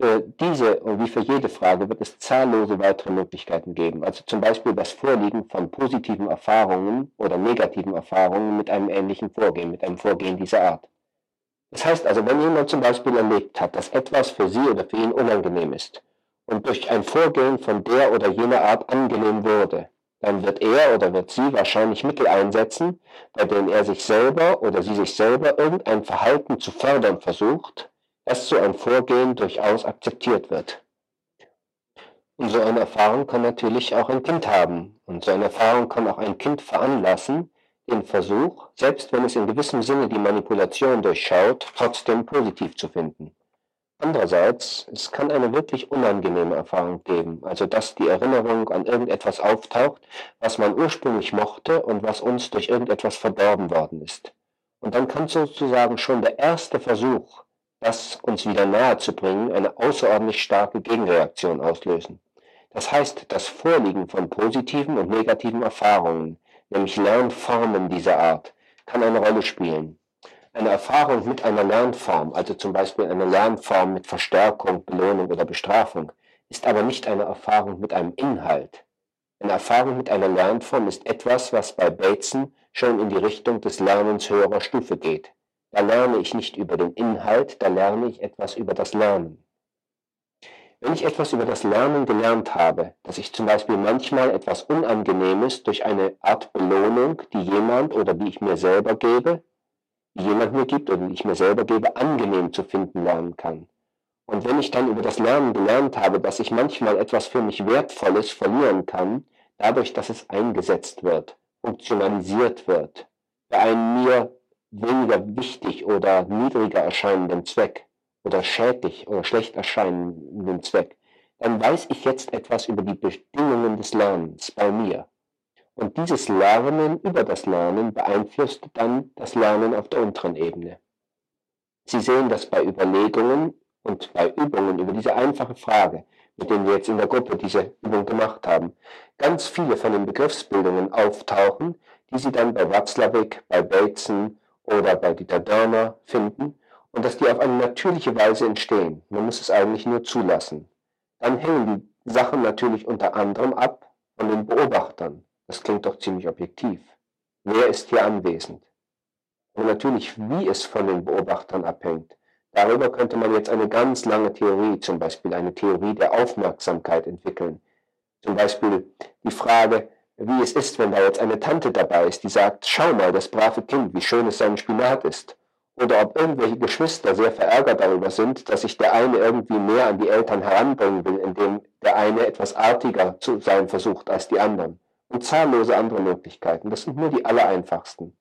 Für diese und wie für jede Frage wird es zahllose weitere Möglichkeiten geben, also zum Beispiel das Vorliegen von positiven Erfahrungen oder negativen Erfahrungen mit einem ähnlichen Vorgehen, mit einem Vorgehen dieser Art. Das heißt also, wenn jemand zum Beispiel erlebt hat, dass etwas für sie oder für ihn unangenehm ist, und durch ein Vorgehen von der oder jener Art angenehm wurde, dann wird er oder wird sie wahrscheinlich Mittel einsetzen, bei denen er sich selber oder sie sich selber irgendein Verhalten zu fördern versucht, das so ein Vorgehen durchaus akzeptiert wird. Und so eine Erfahrung kann natürlich auch ein Kind haben. Und so eine Erfahrung kann auch ein Kind veranlassen, den Versuch, selbst wenn es in gewissem Sinne die Manipulation durchschaut, trotzdem positiv zu finden. Andererseits, es kann eine wirklich unangenehme Erfahrung geben, also dass die Erinnerung an irgendetwas auftaucht, was man ursprünglich mochte und was uns durch irgendetwas verdorben worden ist. Und dann kann sozusagen schon der erste Versuch, das uns wieder nahe zu bringen, eine außerordentlich starke Gegenreaktion auslösen. Das heißt, das Vorliegen von positiven und negativen Erfahrungen, nämlich Lernformen dieser Art, kann eine Rolle spielen. Eine Erfahrung mit einer Lernform, also zum Beispiel eine Lernform mit Verstärkung, Belohnung oder Bestrafung, ist aber nicht eine Erfahrung mit einem Inhalt. Eine Erfahrung mit einer Lernform ist etwas, was bei Bateson schon in die Richtung des Lernens höherer Stufe geht. Da lerne ich nicht über den Inhalt, da lerne ich etwas über das Lernen. Wenn ich etwas über das Lernen gelernt habe, dass ich zum Beispiel manchmal etwas Unangenehmes durch eine Art Belohnung, die jemand oder die ich mir selber gebe, jemand mir gibt oder ich mir selber gebe, angenehm zu finden lernen kann. Und wenn ich dann über das Lernen gelernt habe, dass ich manchmal etwas für mich Wertvolles verlieren kann, dadurch, dass es eingesetzt wird, funktionalisiert wird, für einen mir weniger wichtig oder niedriger erscheinenden Zweck, oder schädlich oder schlecht erscheinenden Zweck, dann weiß ich jetzt etwas über die Bedingungen des Lernens bei mir. Und dieses Lernen über das Lernen beeinflusst dann das Lernen auf der unteren Ebene. Sie sehen das bei Überlegungen und bei Übungen über diese einfache Frage, mit denen wir jetzt in der Gruppe diese Übung gemacht haben, ganz viele von den Begriffsbildungen auftauchen, die Sie dann bei Watzlawick, bei Bateson oder bei Dieter Dörner finden und dass die auf eine natürliche Weise entstehen. Man muss es eigentlich nur zulassen. Dann hängen die Sachen natürlich unter anderem ab von den Beobachtern. Das klingt doch ziemlich objektiv. Wer ist hier anwesend? Und natürlich, wie es von den Beobachtern abhängt. Darüber könnte man jetzt eine ganz lange Theorie, zum Beispiel eine Theorie der Aufmerksamkeit entwickeln. Zum Beispiel die Frage, wie es ist, wenn da jetzt eine Tante dabei ist, die sagt, schau mal, das brave Kind, wie schön es sein Spinat ist. Oder ob irgendwelche Geschwister sehr verärgert darüber sind, dass sich der eine irgendwie mehr an die Eltern heranbringen will, indem der eine etwas artiger zu sein versucht als die anderen. Und zahllose andere Möglichkeiten. Das sind nur die allereinfachsten.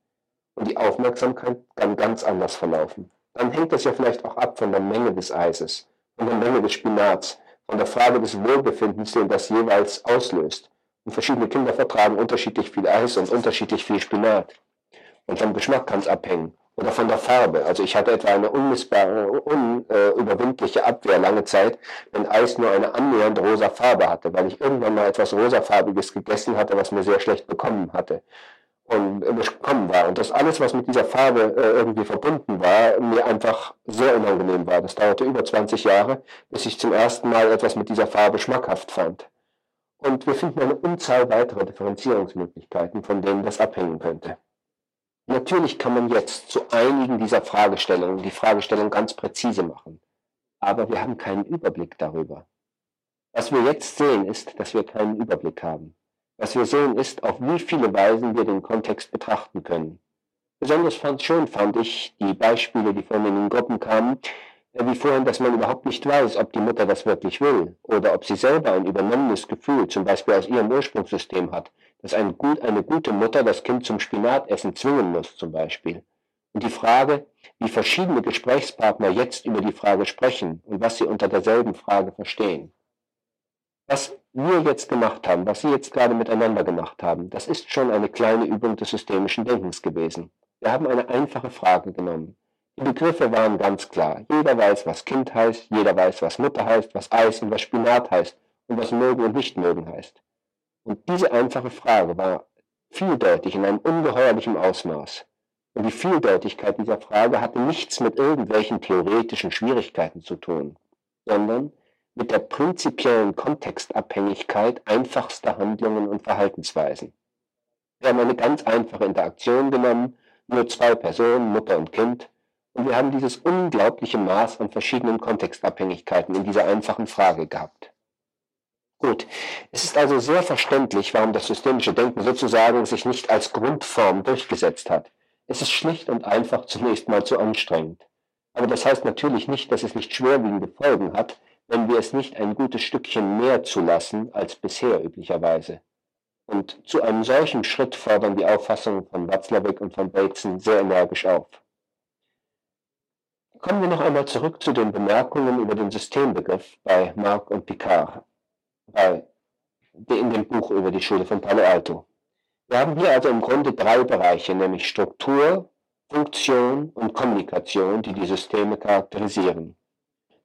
Und die Aufmerksamkeit kann ganz anders verlaufen. Dann hängt das ja vielleicht auch ab von der Menge des Eises, von der Menge des Spinats, von der Frage des Wohlbefindens, den das jeweils auslöst. Und verschiedene Kinder vertragen unterschiedlich viel Eis und unterschiedlich viel Spinat. Und vom Geschmack kann es abhängen. Oder von der Farbe. Also ich hatte etwa eine unmissbare, unüberwindliche Abwehr lange Zeit, wenn Eis nur eine annähernd rosa Farbe hatte, weil ich irgendwann mal etwas rosafarbiges gegessen hatte, was mir sehr schlecht bekommen hatte und bekommen war. Und das alles, was mit dieser Farbe äh, irgendwie verbunden war, mir einfach sehr unangenehm war. Das dauerte über 20 Jahre, bis ich zum ersten Mal etwas mit dieser Farbe schmackhaft fand. Und wir finden eine Unzahl weiterer Differenzierungsmöglichkeiten, von denen das abhängen könnte. Natürlich kann man jetzt zu einigen dieser Fragestellungen die Fragestellung ganz präzise machen, aber wir haben keinen Überblick darüber. Was wir jetzt sehen, ist, dass wir keinen Überblick haben. Was wir sehen, ist, auf wie viele Weisen wir den Kontext betrachten können. Besonders fand, schön fand ich die Beispiele, die von den Gruppen kamen, wie vorhin, dass man überhaupt nicht weiß, ob die Mutter das wirklich will oder ob sie selber ein übernommenes Gefühl, zum Beispiel aus ihrem Ursprungssystem hat, dass eine, gut, eine gute Mutter das Kind zum Spinatessen zwingen muss, zum Beispiel. Und die Frage, wie verschiedene Gesprächspartner jetzt über die Frage sprechen und was sie unter derselben Frage verstehen. Was wir jetzt gemacht haben, was Sie jetzt gerade miteinander gemacht haben, das ist schon eine kleine Übung des systemischen Denkens gewesen. Wir haben eine einfache Frage genommen. Die Begriffe waren ganz klar. Jeder weiß, was Kind heißt, jeder weiß, was Mutter heißt, was Eis und was Spinat heißt und was mögen und nicht mögen heißt. Und diese einfache Frage war vieldeutig in einem ungeheuerlichen Ausmaß. Und die Vieldeutigkeit dieser Frage hatte nichts mit irgendwelchen theoretischen Schwierigkeiten zu tun, sondern mit der prinzipiellen Kontextabhängigkeit einfachster Handlungen und Verhaltensweisen. Wir haben eine ganz einfache Interaktion genommen, nur zwei Personen, Mutter und Kind, und wir haben dieses unglaubliche Maß an verschiedenen Kontextabhängigkeiten in dieser einfachen Frage gehabt. Gut, es ist also sehr verständlich, warum das systemische Denken sozusagen sich nicht als Grundform durchgesetzt hat. Es ist schlicht und einfach zunächst mal zu anstrengend. Aber das heißt natürlich nicht, dass es nicht schwerwiegende Folgen hat, wenn wir es nicht ein gutes Stückchen mehr zulassen als bisher üblicherweise. Und zu einem solchen Schritt fordern die Auffassungen von Watzlawick und von Bateson sehr energisch auf. Kommen wir noch einmal zurück zu den Bemerkungen über den Systembegriff bei Marc und Picard, bei, in dem Buch über die Schule von Palo Alto. Wir haben hier also im Grunde drei Bereiche, nämlich Struktur, Funktion und Kommunikation, die die Systeme charakterisieren.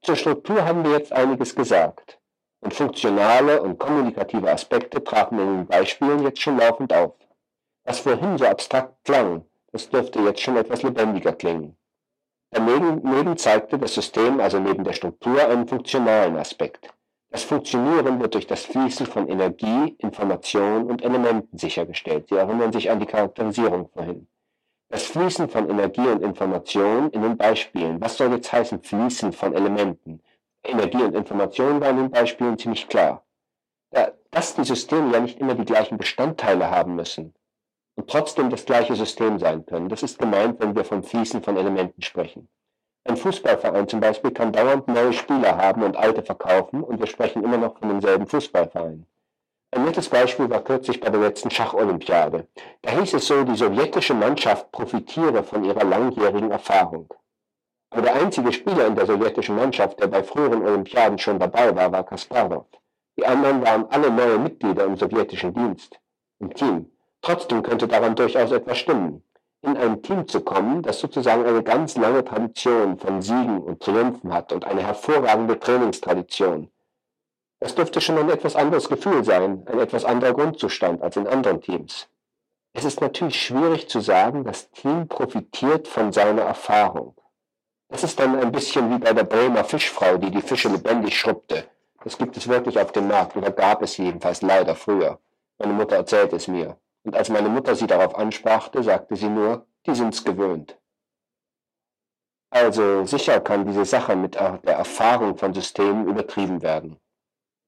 Zur Struktur haben wir jetzt einiges gesagt. Und funktionale und kommunikative Aspekte traten in den Beispielen jetzt schon laufend auf. Was vorhin so abstrakt klang, das dürfte jetzt schon etwas lebendiger klingen. Daneben zeigte das System also neben der Struktur einen funktionalen Aspekt. Das Funktionieren wird durch das Fließen von Energie, Information und Elementen sichergestellt. Sie erinnern sich an die Charakterisierung vorhin. Das Fließen von Energie und Information in den Beispielen. Was soll jetzt heißen Fließen von Elementen? Energie und Information war in den Beispielen ziemlich klar. dass die Systeme ja nicht immer die gleichen Bestandteile haben müssen und trotzdem das gleiche System sein können. Das ist gemeint, wenn wir vom Fließen von Elementen sprechen. Ein Fußballverein zum Beispiel kann dauernd neue Spieler haben und alte verkaufen und wir sprechen immer noch von demselben Fußballverein. Ein nettes Beispiel war kürzlich bei der letzten Schacholympiade. Da hieß es so, die sowjetische Mannschaft profitiere von ihrer langjährigen Erfahrung. Aber der einzige Spieler in der sowjetischen Mannschaft, der bei früheren Olympiaden schon dabei war, war Kasparov. Die anderen waren alle neue Mitglieder im sowjetischen Dienst, im Team. Trotzdem könnte daran durchaus etwas stimmen. In ein Team zu kommen, das sozusagen eine ganz lange Tradition von Siegen und Triumphen hat und eine hervorragende Trainingstradition. Das dürfte schon ein etwas anderes Gefühl sein, ein etwas anderer Grundzustand als in anderen Teams. Es ist natürlich schwierig zu sagen, das Team profitiert von seiner Erfahrung. Das ist dann ein bisschen wie bei der Bremer Fischfrau, die die Fische lebendig schrubbte. Das gibt es wirklich auf dem Markt, oder gab es jedenfalls leider früher. Meine Mutter erzählt es mir. Und als meine Mutter sie darauf ansprachte, sagte sie nur, die sind's gewöhnt. Also sicher kann diese Sache mit der Erfahrung von Systemen übertrieben werden.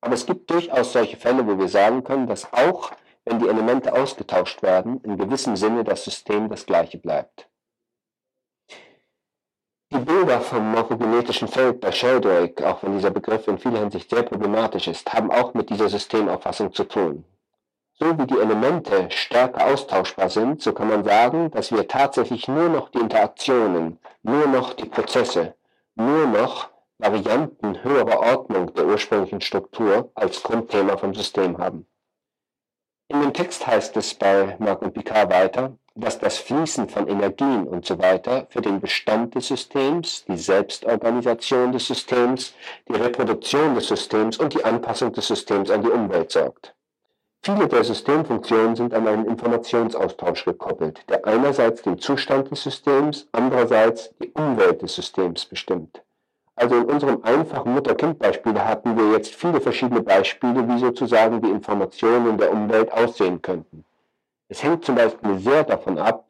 Aber es gibt durchaus solche Fälle, wo wir sagen können, dass auch wenn die Elemente ausgetauscht werden, in gewissem Sinne das System das gleiche bleibt. Die Bilder vom morphogenetischen Feld bei Sheldrake, auch wenn dieser Begriff in vieler Hinsicht sehr problematisch ist, haben auch mit dieser Systemauffassung zu tun. So wie die Elemente stärker austauschbar sind, so kann man sagen, dass wir tatsächlich nur noch die Interaktionen, nur noch die Prozesse, nur noch Varianten höherer Ordnung der ursprünglichen Struktur als Grundthema vom System haben. In dem Text heißt es bei Marc und Picard weiter, dass das Fließen von Energien usw. So für den Bestand des Systems, die Selbstorganisation des Systems, die Reproduktion des Systems und die Anpassung des Systems an die Umwelt sorgt. Viele der Systemfunktionen sind an einen Informationsaustausch gekoppelt, der einerseits den Zustand des Systems, andererseits die Umwelt des Systems bestimmt. Also in unserem einfachen Mutter-Kind-Beispiel hatten wir jetzt viele verschiedene Beispiele, wie sozusagen die Informationen der Umwelt aussehen könnten. Es hängt zum Beispiel sehr davon ab,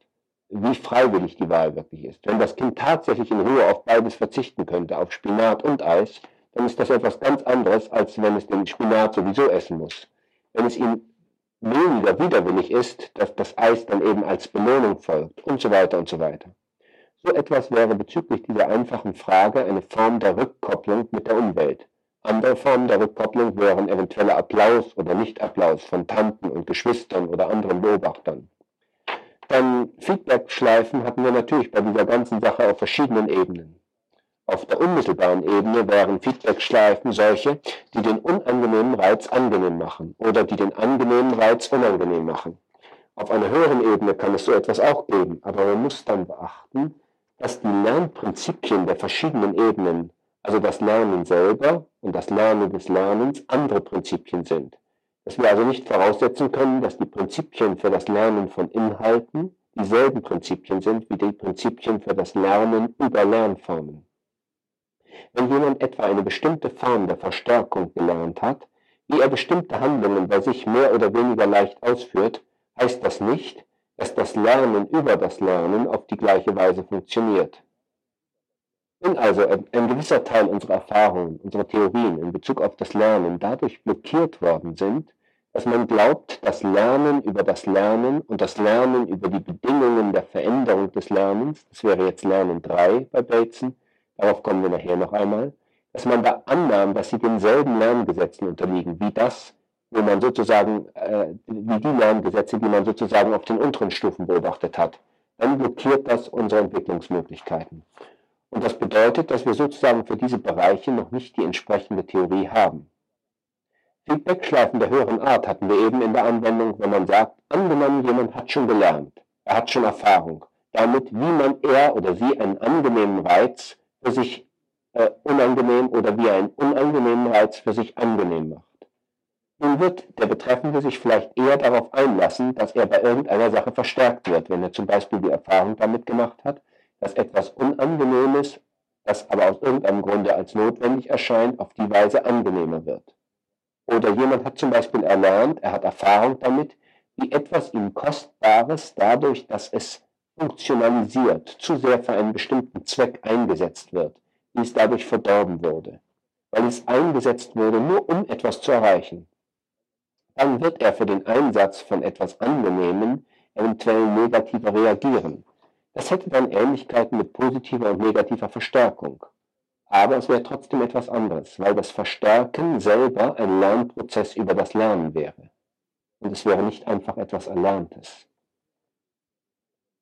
wie freiwillig die Wahl wirklich ist. Wenn das Kind tatsächlich in Ruhe auf beides verzichten könnte, auf Spinat und Eis, dann ist das etwas ganz anderes, als wenn es den Spinat sowieso essen muss. Wenn es ihm weniger widerwillig ist, dass das Eis dann eben als Belohnung folgt und so weiter und so weiter. So etwas wäre bezüglich dieser einfachen Frage eine Form der Rückkopplung mit der Umwelt. Andere Formen der Rückkopplung wären eventueller Applaus oder Nichtapplaus von Tanten und Geschwistern oder anderen Beobachtern. Dann Feedback-Schleifen hatten wir natürlich bei dieser ganzen Sache auf verschiedenen Ebenen. Auf der unmittelbaren Ebene wären Feedback-Schleifen solche, die den unangenehmen Reiz angenehm machen oder die den angenehmen Reiz unangenehm machen. Auf einer höheren Ebene kann es so etwas auch geben, aber man muss dann beachten, dass die Lernprinzipien der verschiedenen Ebenen also das Lernen selber und das Lernen des Lernens andere Prinzipien sind. Dass wir also nicht voraussetzen können, dass die Prinzipien für das Lernen von Inhalten dieselben Prinzipien sind wie die Prinzipien für das Lernen über Lernformen. Wenn jemand etwa eine bestimmte Form der Verstärkung gelernt hat, wie er bestimmte Handlungen bei sich mehr oder weniger leicht ausführt, heißt das nicht, dass das Lernen über das Lernen auf die gleiche Weise funktioniert. Wenn also ein, gewisser Teil unserer Erfahrungen, unserer Theorien in Bezug auf das Lernen dadurch blockiert worden sind, dass man glaubt, das Lernen über das Lernen und das Lernen über die Bedingungen der Veränderung des Lernens, das wäre jetzt Lernen 3 bei Bateson, darauf kommen wir nachher noch einmal, dass man da annahm, dass sie denselben Lerngesetzen unterliegen, wie das, wo man sozusagen, äh, wie die Lerngesetze, die man sozusagen auf den unteren Stufen beobachtet hat, dann blockiert das unsere Entwicklungsmöglichkeiten. Und das bedeutet, dass wir sozusagen für diese Bereiche noch nicht die entsprechende Theorie haben. Feedbackschleifen der höheren Art hatten wir eben in der Anwendung, wenn man sagt, angenommen, jemand hat schon gelernt, er hat schon Erfahrung damit, wie man er oder sie einen angenehmen Reiz für sich äh, unangenehm oder wie einen unangenehmen Reiz für sich angenehm macht. Nun wird der Betreffende sich vielleicht eher darauf einlassen, dass er bei irgendeiner Sache verstärkt wird, wenn er zum Beispiel die Erfahrung damit gemacht hat, dass etwas Unangenehmes, das aber aus irgendeinem Grunde als notwendig erscheint, auf die Weise angenehmer wird. Oder jemand hat zum Beispiel erlernt, er hat Erfahrung damit, wie etwas ihm Kostbares dadurch, dass es funktionalisiert, zu sehr für einen bestimmten Zweck eingesetzt wird, wie es dadurch verdorben wurde, weil es eingesetzt wurde, nur um etwas zu erreichen. Dann wird er für den Einsatz von etwas Angenehmen eventuell negativer reagieren das hätte dann Ähnlichkeiten mit positiver und negativer Verstärkung. Aber es wäre trotzdem etwas anderes, weil das Verstärken selber ein Lernprozess über das Lernen wäre. Und es wäre nicht einfach etwas Erlerntes.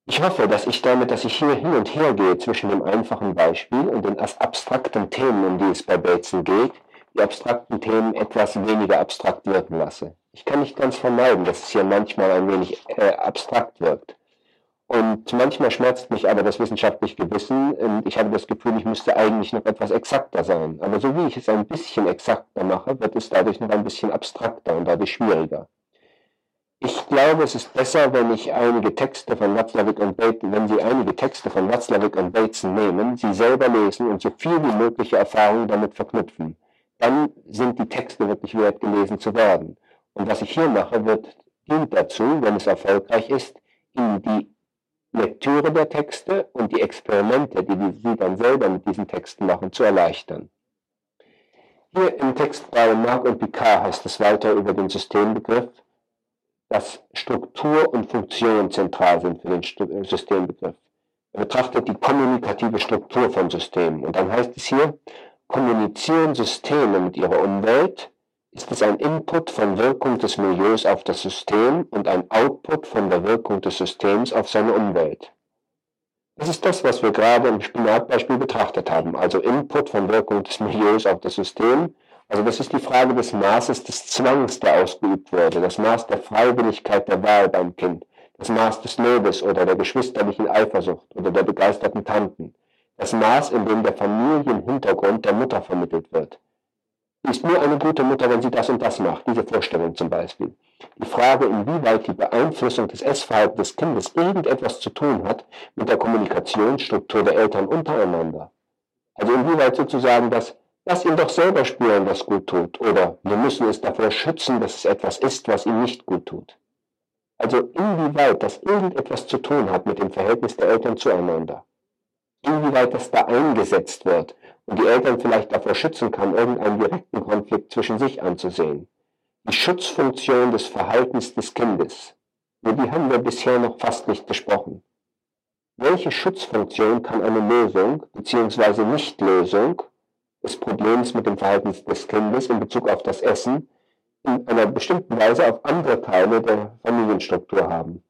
Ich hoffe, dass ich damit, dass ich hier hin und her gehe zwischen dem einfachen Beispiel und den abstrakten Themen, um die es bei Bateson geht, die abstrakten Themen etwas weniger abstrakt wirken lasse. Ich kann nicht ganz vermeiden, dass es hier manchmal ein wenig äh, abstrakt wirkt. Und manchmal schmerzt mich aber das wissenschaftliche Gewissen ich habe das Gefühl, ich müsste eigentlich noch etwas exakter sein. Aber so wie ich es ein bisschen exakter mache, wird es dadurch noch ein bisschen abstrakter und dadurch schwieriger. Ich glaube, es ist besser, wenn ich einige Texte von Watzlawick und Bateson, wenn Sie einige Texte von Watzlawick und Bateson nehmen, sie selber lesen und so viel wie mögliche Erfahrungen damit verknüpfen. Dann sind die Texte wirklich wert, gelesen zu werden. Und was ich hier mache, wird, dient dazu, wenn es erfolgreich ist, Ihnen die Lektüre der Texte und die Experimente, die Sie dann selber mit diesen Texten machen, zu erleichtern. Hier im Text bei Marc und Picard heißt es weiter über den Systembegriff, dass Struktur und Funktion zentral sind für den äh, Systembegriff. Er betrachtet die kommunikative Struktur von Systemen. Und dann heißt es hier, kommunizieren Systeme mit ihrer Umwelt, ist es ein Input von Wirkung des Milieus auf das System und ein Output von der Wirkung des Systems auf seine Umwelt. Das ist das, was wir gerade im Spinatbeispiel betrachtet haben, also Input von Wirkung des Milieus auf das System also das ist die Frage des Maßes des Zwangs, der ausgeübt wurde, das Maß der Freiwilligkeit der Wahl beim Kind, das Maß des Lobes oder der geschwisterlichen Eifersucht oder der begeisterten Tanten, das Maß, in dem der Familienhintergrund der Mutter vermittelt wird. Sie ist nur eine gute Mutter, wenn sie das und das macht, diese Vorstellung zum Beispiel. Die Frage, inwieweit die Beeinflussung des Essverhaltens des Kindes irgendetwas zu tun hat mit der Kommunikationsstruktur der Eltern untereinander. Also inwieweit sozusagen das Lass ihn doch selber spüren, was gut tut. Oder wir müssen es davor schützen, dass es etwas ist, was ihm nicht gut tut. Also inwieweit das irgendetwas zu tun hat mit dem Verhältnis der Eltern zueinander. Inwieweit das da eingesetzt wird und die Eltern vielleicht davor schützen kann, irgendeinen direkten Konflikt zwischen sich anzusehen. Die Schutzfunktion des Verhaltens des Kindes. Über die haben wir bisher noch fast nicht gesprochen. Welche Schutzfunktion kann eine Lösung bzw. Nichtlösung des Problems mit dem Verhalten des Kindes in Bezug auf das Essen in einer bestimmten Weise auf andere Teile der Familienstruktur haben.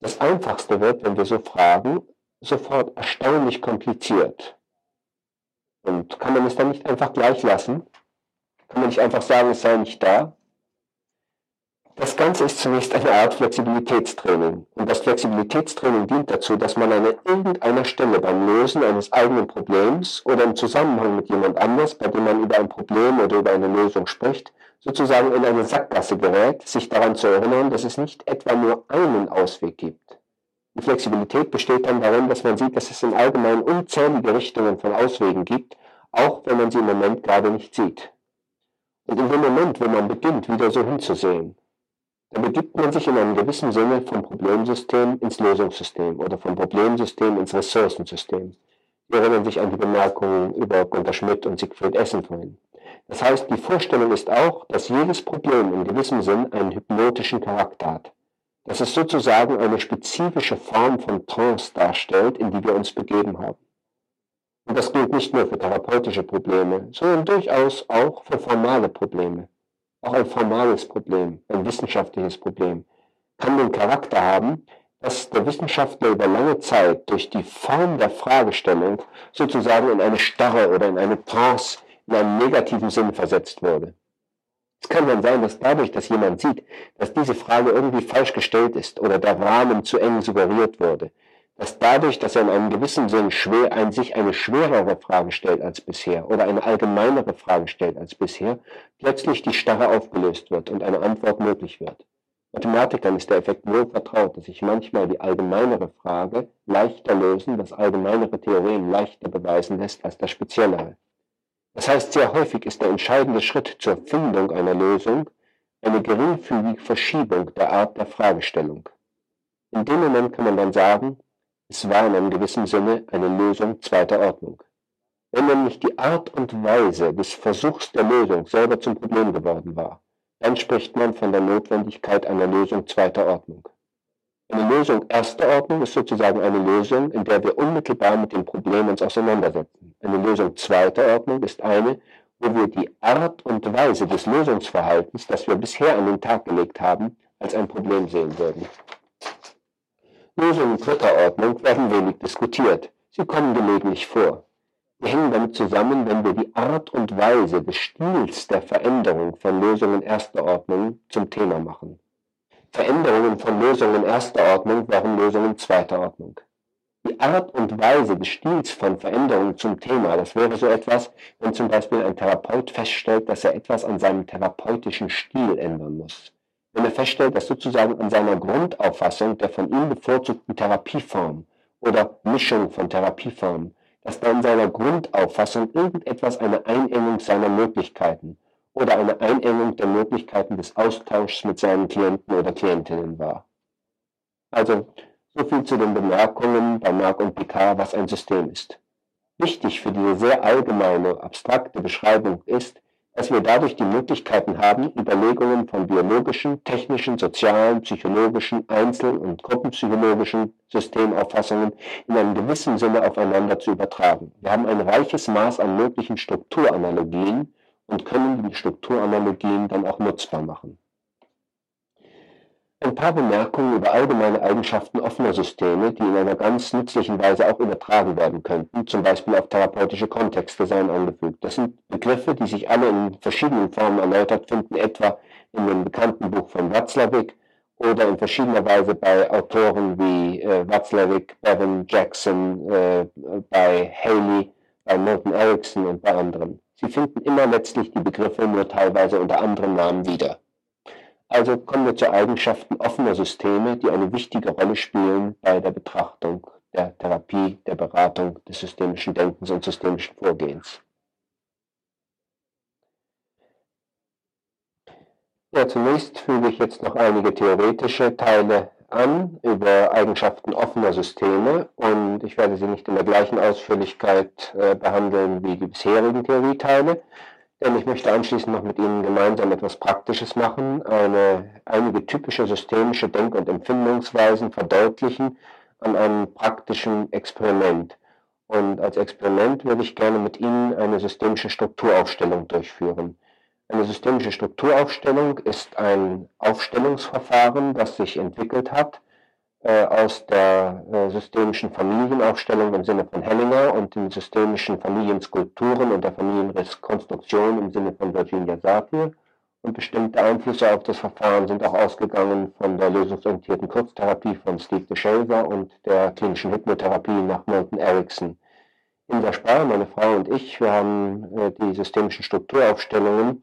Das Einfachste wird, wenn wir so fragen, sofort erstaunlich kompliziert. Und kann man es dann nicht einfach gleich lassen? Kann man nicht einfach sagen, es sei nicht da? Das Ganze ist zunächst eine Art Flexibilitätstraining. Und das Flexibilitätstraining dient dazu, dass man an irgendeiner Stelle beim Lösen eines eigenen Problems oder im Zusammenhang mit jemand anders, bei dem man über ein Problem oder über eine Lösung spricht, sozusagen in eine Sackgasse gerät, sich daran zu erinnern, dass es nicht etwa nur einen Ausweg gibt. Die Flexibilität besteht dann darin, dass man sieht, dass es im Allgemeinen unzählige Richtungen von Auswegen gibt, auch wenn man sie im Moment gerade nicht sieht. Und in dem Moment, wo man beginnt, wieder so hinzusehen, da begibt man sich in einem gewissen Sinne vom Problemsystem ins Lösungssystem oder vom Problemsystem ins Ressourcensystem. Sie erinnern sich an die Bemerkungen über Gunter Schmidt und Siegfried Essen vorhin. Das heißt, die Vorstellung ist auch, dass jedes Problem in gewissem Sinn einen hypnotischen Charakter hat. Dass es sozusagen eine spezifische Form von Trance darstellt, in die wir uns begeben haben. Und das gilt nicht nur für therapeutische Probleme, sondern durchaus auch für formale Probleme auch ein formales Problem, ein wissenschaftliches Problem, kann den Charakter haben, dass der Wissenschaftler über lange Zeit durch die Form der Fragestellung sozusagen in eine Starre oder in eine Trance in einem negativen Sinn versetzt wurde. Es kann dann sein, dass dadurch, dass jemand sieht, dass diese Frage irgendwie falsch gestellt ist oder der Rahmen zu eng suggeriert wurde, dass dadurch, dass er in einem gewissen Sinn schwer, ein, sich eine schwerere Frage stellt als bisher oder eine allgemeinere Frage stellt als bisher, plötzlich die Starre aufgelöst wird und eine Antwort möglich wird. Mathematikern ist der Effekt wohl vertraut, dass sich manchmal die allgemeinere Frage leichter lösen, das allgemeinere Theorem leichter beweisen lässt als das speziellere. Das heißt, sehr häufig ist der entscheidende Schritt zur Findung einer Lösung eine geringfügige Verschiebung der Art der Fragestellung. In dem Moment kann man dann sagen, es war in einem gewissen Sinne eine Lösung zweiter Ordnung. Wenn nämlich die Art und Weise des Versuchs der Lösung selber zum Problem geworden war, dann spricht man von der Notwendigkeit einer Lösung zweiter Ordnung. Eine Lösung erster Ordnung ist sozusagen eine Lösung, in der wir unmittelbar mit dem Problem uns auseinandersetzen. Eine Lösung zweiter Ordnung ist eine, wo wir die Art und Weise des Lösungsverhaltens, das wir bisher an den Tag gelegt haben, als ein Problem sehen würden. Lösungen dritter Ordnung werden wenig diskutiert. Sie kommen gelegentlich vor. Sie hängen damit zusammen, wenn wir die Art und Weise des Stils der Veränderung von Lösungen erster Ordnung zum Thema machen. Veränderungen von Lösungen erster Ordnung waren Lösungen zweiter Ordnung. Die Art und Weise des Stils von Veränderungen zum Thema, das wäre so etwas, wenn zum Beispiel ein Therapeut feststellt, dass er etwas an seinem therapeutischen Stil ändern muss. Wenn er feststellt, dass sozusagen an seiner Grundauffassung der von ihm bevorzugten Therapieform oder Mischung von Therapieformen, dass da in seiner Grundauffassung irgendetwas eine Einengung seiner Möglichkeiten oder eine Einengung der Möglichkeiten des Austauschs mit seinen Klienten oder Klientinnen war. Also so viel zu den Bemerkungen bei Marc und Picard, was ein System ist. Wichtig für diese sehr allgemeine, abstrakte Beschreibung ist, dass wir dadurch die Möglichkeiten haben, Überlegungen von biologischen, technischen, sozialen, psychologischen, einzel- und gruppenpsychologischen Systemauffassungen in einem gewissen Sinne aufeinander zu übertragen. Wir haben ein reiches Maß an möglichen Strukturanalogien und können die Strukturanalogien dann auch nutzbar machen. Ein paar Bemerkungen über allgemeine Eigenschaften offener Systeme, die in einer ganz nützlichen Weise auch übertragen werden könnten, zum Beispiel auf therapeutische Kontexte, seien angefügt. Das sind Begriffe, die sich alle in verschiedenen Formen erläutert finden, etwa in dem bekannten Buch von Watzlawick oder in verschiedener Weise bei Autoren wie äh, Watzlawick, Bevan Jackson, äh, bei Haley, bei Milton Erickson und bei anderen. Sie finden immer letztlich die Begriffe nur teilweise unter anderen Namen wieder. Also kommen wir zu Eigenschaften offener Systeme, die eine wichtige Rolle spielen bei der Betrachtung der Therapie, der Beratung des systemischen Denkens und systemischen Vorgehens. Ja, zunächst füge ich jetzt noch einige theoretische Teile an über Eigenschaften offener Systeme und ich werde sie nicht in der gleichen Ausführlichkeit äh, behandeln wie die bisherigen Theorieteile, denn ich möchte anschließend noch mit Ihnen gemeinsam etwas Praktisches machen, eine, einige typische systemische Denk- und Empfindungsweisen verdeutlichen an einem praktischen Experiment. Und als Experiment würde ich gerne mit Ihnen eine systemische Strukturaufstellung durchführen. Eine systemische Strukturaufstellung ist ein Aufstellungsverfahren, das sich entwickelt hat aus der äh, systemischen Familienaufstellung im Sinne von Hellinger und den systemischen Familienskulpturen und der Familienrekonstruktion im Sinne von Virginia Satir. Und bestimmte Einflüsse auf das Verfahren sind auch ausgegangen von der lösungsorientierten Kurztherapie von Steve DeShazer und der klinischen Hypnotherapie nach Milton Erickson. Insa Spar, meine Frau und ich, wir haben äh, die systemischen Strukturaufstellungen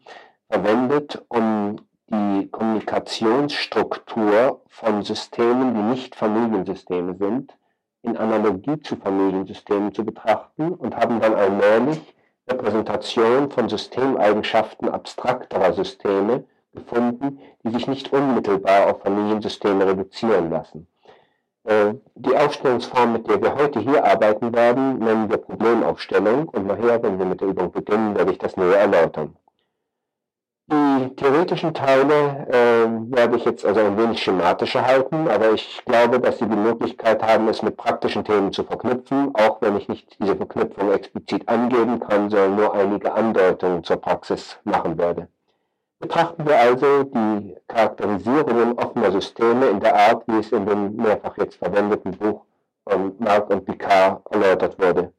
verwendet, um die Kommunikationsstruktur von Systemen, die nicht Familiensysteme sind, in Analogie zu Familiensystemen zu betrachten und haben dann allmählich Repräsentation von Systemeigenschaften abstrakterer Systeme gefunden, die sich nicht unmittelbar auf Familiensysteme reduzieren lassen. Äh, die Aufstellungsform, mit der wir heute hier arbeiten werden, nennen wir Problemaufstellung und nachher, wenn wir mit der Übung beginnen, werde ich das näher erläutern. Die theoretischen Teile äh, werde ich jetzt also ein wenig schematischer halten, aber ich glaube, dass Sie die Möglichkeit haben, es mit praktischen Themen zu verknüpfen, auch wenn ich nicht diese Verknüpfung explizit angeben kann, sondern nur einige Andeutungen zur Praxis machen werde. Betrachten wir also die Charakterisierungen offener Systeme in der Art, wie es in dem mehrfach jetzt verwendeten Buch von Marc und Picard erläutert wurde.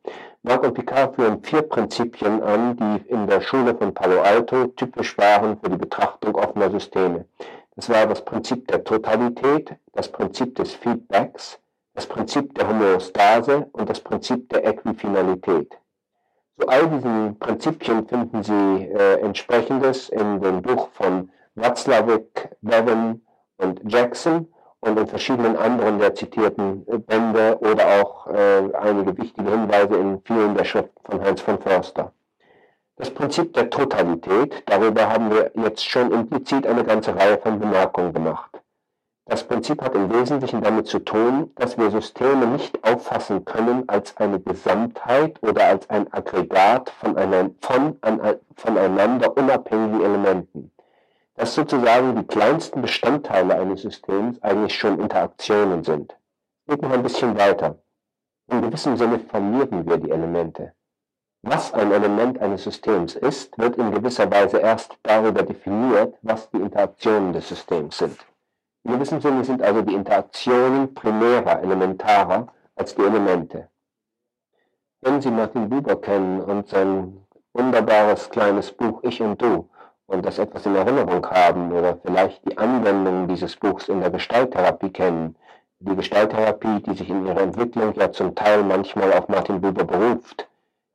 Marc und Picard führen vier Prinzipien an, die in der Schule von Palo Alto typisch waren für die Betrachtung offener Systeme. Das war das Prinzip der Totalität, das Prinzip des Feedbacks, das Prinzip der Homöostase und das Prinzip der Äquifinalität. Zu all diesen Prinzipien finden Sie äh, entsprechendes in dem Buch von Watzlawick, Bevan und Jackson und in verschiedenen anderen der zitierten äh, Bände oder auch äh, einige wichtige Hinweise in vielen der Schriften von Heinz von Förster. Das Prinzip der Totalität, darüber haben wir jetzt schon implizit eine ganze Reihe von Bemerkungen gemacht. Das Prinzip hat im Wesentlichen damit zu tun, dass wir Systeme nicht auffassen können als eine Gesamtheit oder als ein Aggregat von, einer, von an, voneinander unabhängigen Elementen dass sozusagen die kleinsten Bestandteile eines Systems eigentlich schon Interaktionen sind. Geht noch ein bisschen weiter. In gewissem Sinne verlieren wir die Elemente. Was ein Element eines Systems ist, wird in gewisser Weise erst darüber definiert, was die Interaktionen des Systems sind. In gewissem Sinne sind also die Interaktionen primärer, elementarer als die Elemente. Wenn Sie Martin Buber kennen und sein wunderbares kleines Buch Ich und Du und das etwas in Erinnerung haben oder vielleicht die Anwendung dieses Buchs in der Gestalttherapie kennen, die Gestalttherapie, die sich in ihrer Entwicklung ja zum Teil manchmal auf Martin Buber beruft,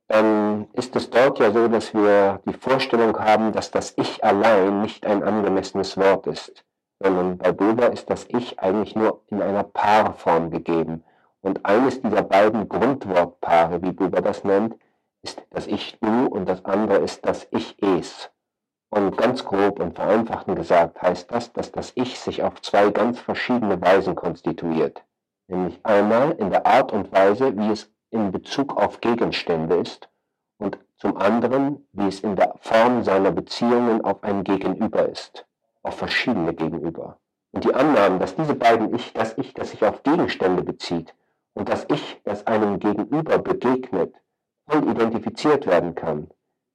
dann ist es dort ja so, dass wir die Vorstellung haben, dass das Ich allein nicht ein angemessenes Wort ist, sondern bei Buber ist das Ich eigentlich nur in einer Paarform gegeben. Und eines dieser beiden Grundwortpaare, wie Buber das nennt, ist das Ich Du und das andere ist das Ich Es. Und ganz grob und vereinfacht gesagt heißt das, dass das Ich sich auf zwei ganz verschiedene Weisen konstituiert. Nämlich einmal in der Art und Weise, wie es in Bezug auf Gegenstände ist und zum anderen, wie es in der Form seiner Beziehungen auf ein Gegenüber ist, auf verschiedene Gegenüber. Und die Annahme, dass diese beiden Ich, das Ich, das sich auf Gegenstände bezieht und das Ich, das einem Gegenüber begegnet, voll identifiziert werden kann,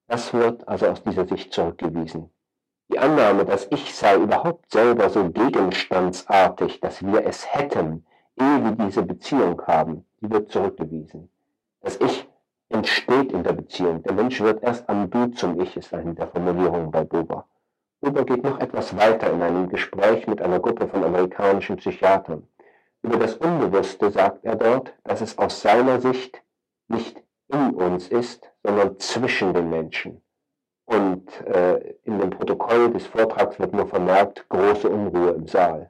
das wird also aus dieser Sicht zurückgewiesen. Die Annahme, dass Ich sei überhaupt selber so gegenstandsartig, dass wir es hätten, ehe wir diese Beziehung haben, die wird zurückgewiesen. Das Ich entsteht in der Beziehung. Der Mensch wird erst am Du zum Ich, ist eine der Formulierungen bei Buber. Buber geht noch etwas weiter in einem Gespräch mit einer Gruppe von amerikanischen Psychiatern. Über das Unbewusste sagt er dort, dass es aus seiner Sicht nicht in uns ist, sondern zwischen den Menschen. Und äh, in dem Protokoll des Vortrags wird nur vermerkt, große Unruhe im Saal.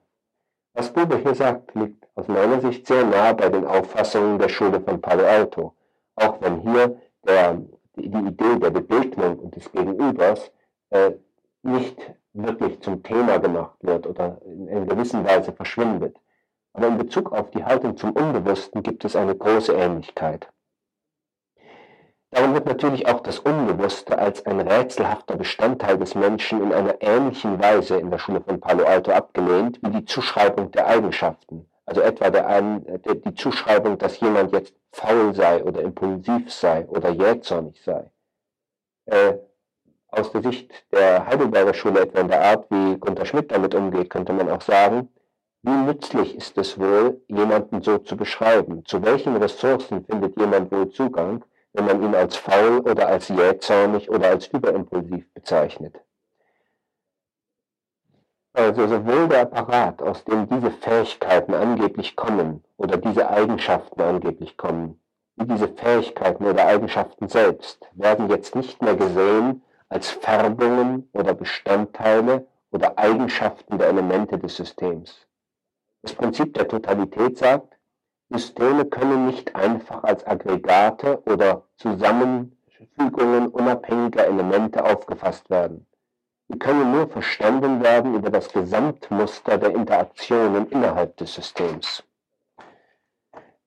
Was Buber hier sagt, liegt aus meiner Sicht sehr nah bei den Auffassungen der Schule von Palo Alto, auch wenn hier der, die, Idee der Begegnung und des Gegenübers äh, nicht wirklich zum Thema gemacht wird oder in einer gewissen Weise verschwindet. Aber in Bezug auf die Haltung zum Unbewussten gibt es eine große Ähnlichkeit. Darum wird natürlich auch das Unbewusste als ein rätselhafter Bestandteil des Menschen in einer ähnlichen Weise in der Schule von Palo Alto abgelehnt wie die Zuschreibung der Eigenschaften. Also etwa der, der, die Zuschreibung, dass jemand jetzt faul sei oder impulsiv sei oder jähzornig sei. Äh, aus der Sicht der Heidelberger Schule, etwa in der Art, wie Gunter Schmidt damit umgeht, könnte man auch sagen, wie nützlich ist es wohl, jemanden so zu beschreiben? Zu welchen Ressourcen findet jemand wohl Zugang? Wenn man ihn als faul oder als jähzornig oder als überimpulsiv bezeichnet. Also sowohl der Apparat, aus dem diese Fähigkeiten angeblich kommen oder diese Eigenschaften angeblich kommen, wie diese Fähigkeiten oder Eigenschaften selbst werden jetzt nicht mehr gesehen als Färbungen oder Bestandteile oder Eigenschaften der Elemente des Systems. Das Prinzip der Totalität sagt, Systeme können nicht einfach als Aggregate oder Zusammenfügungen unabhängiger Elemente aufgefasst werden. Sie können nur verstanden werden über das Gesamtmuster der Interaktionen innerhalb des Systems.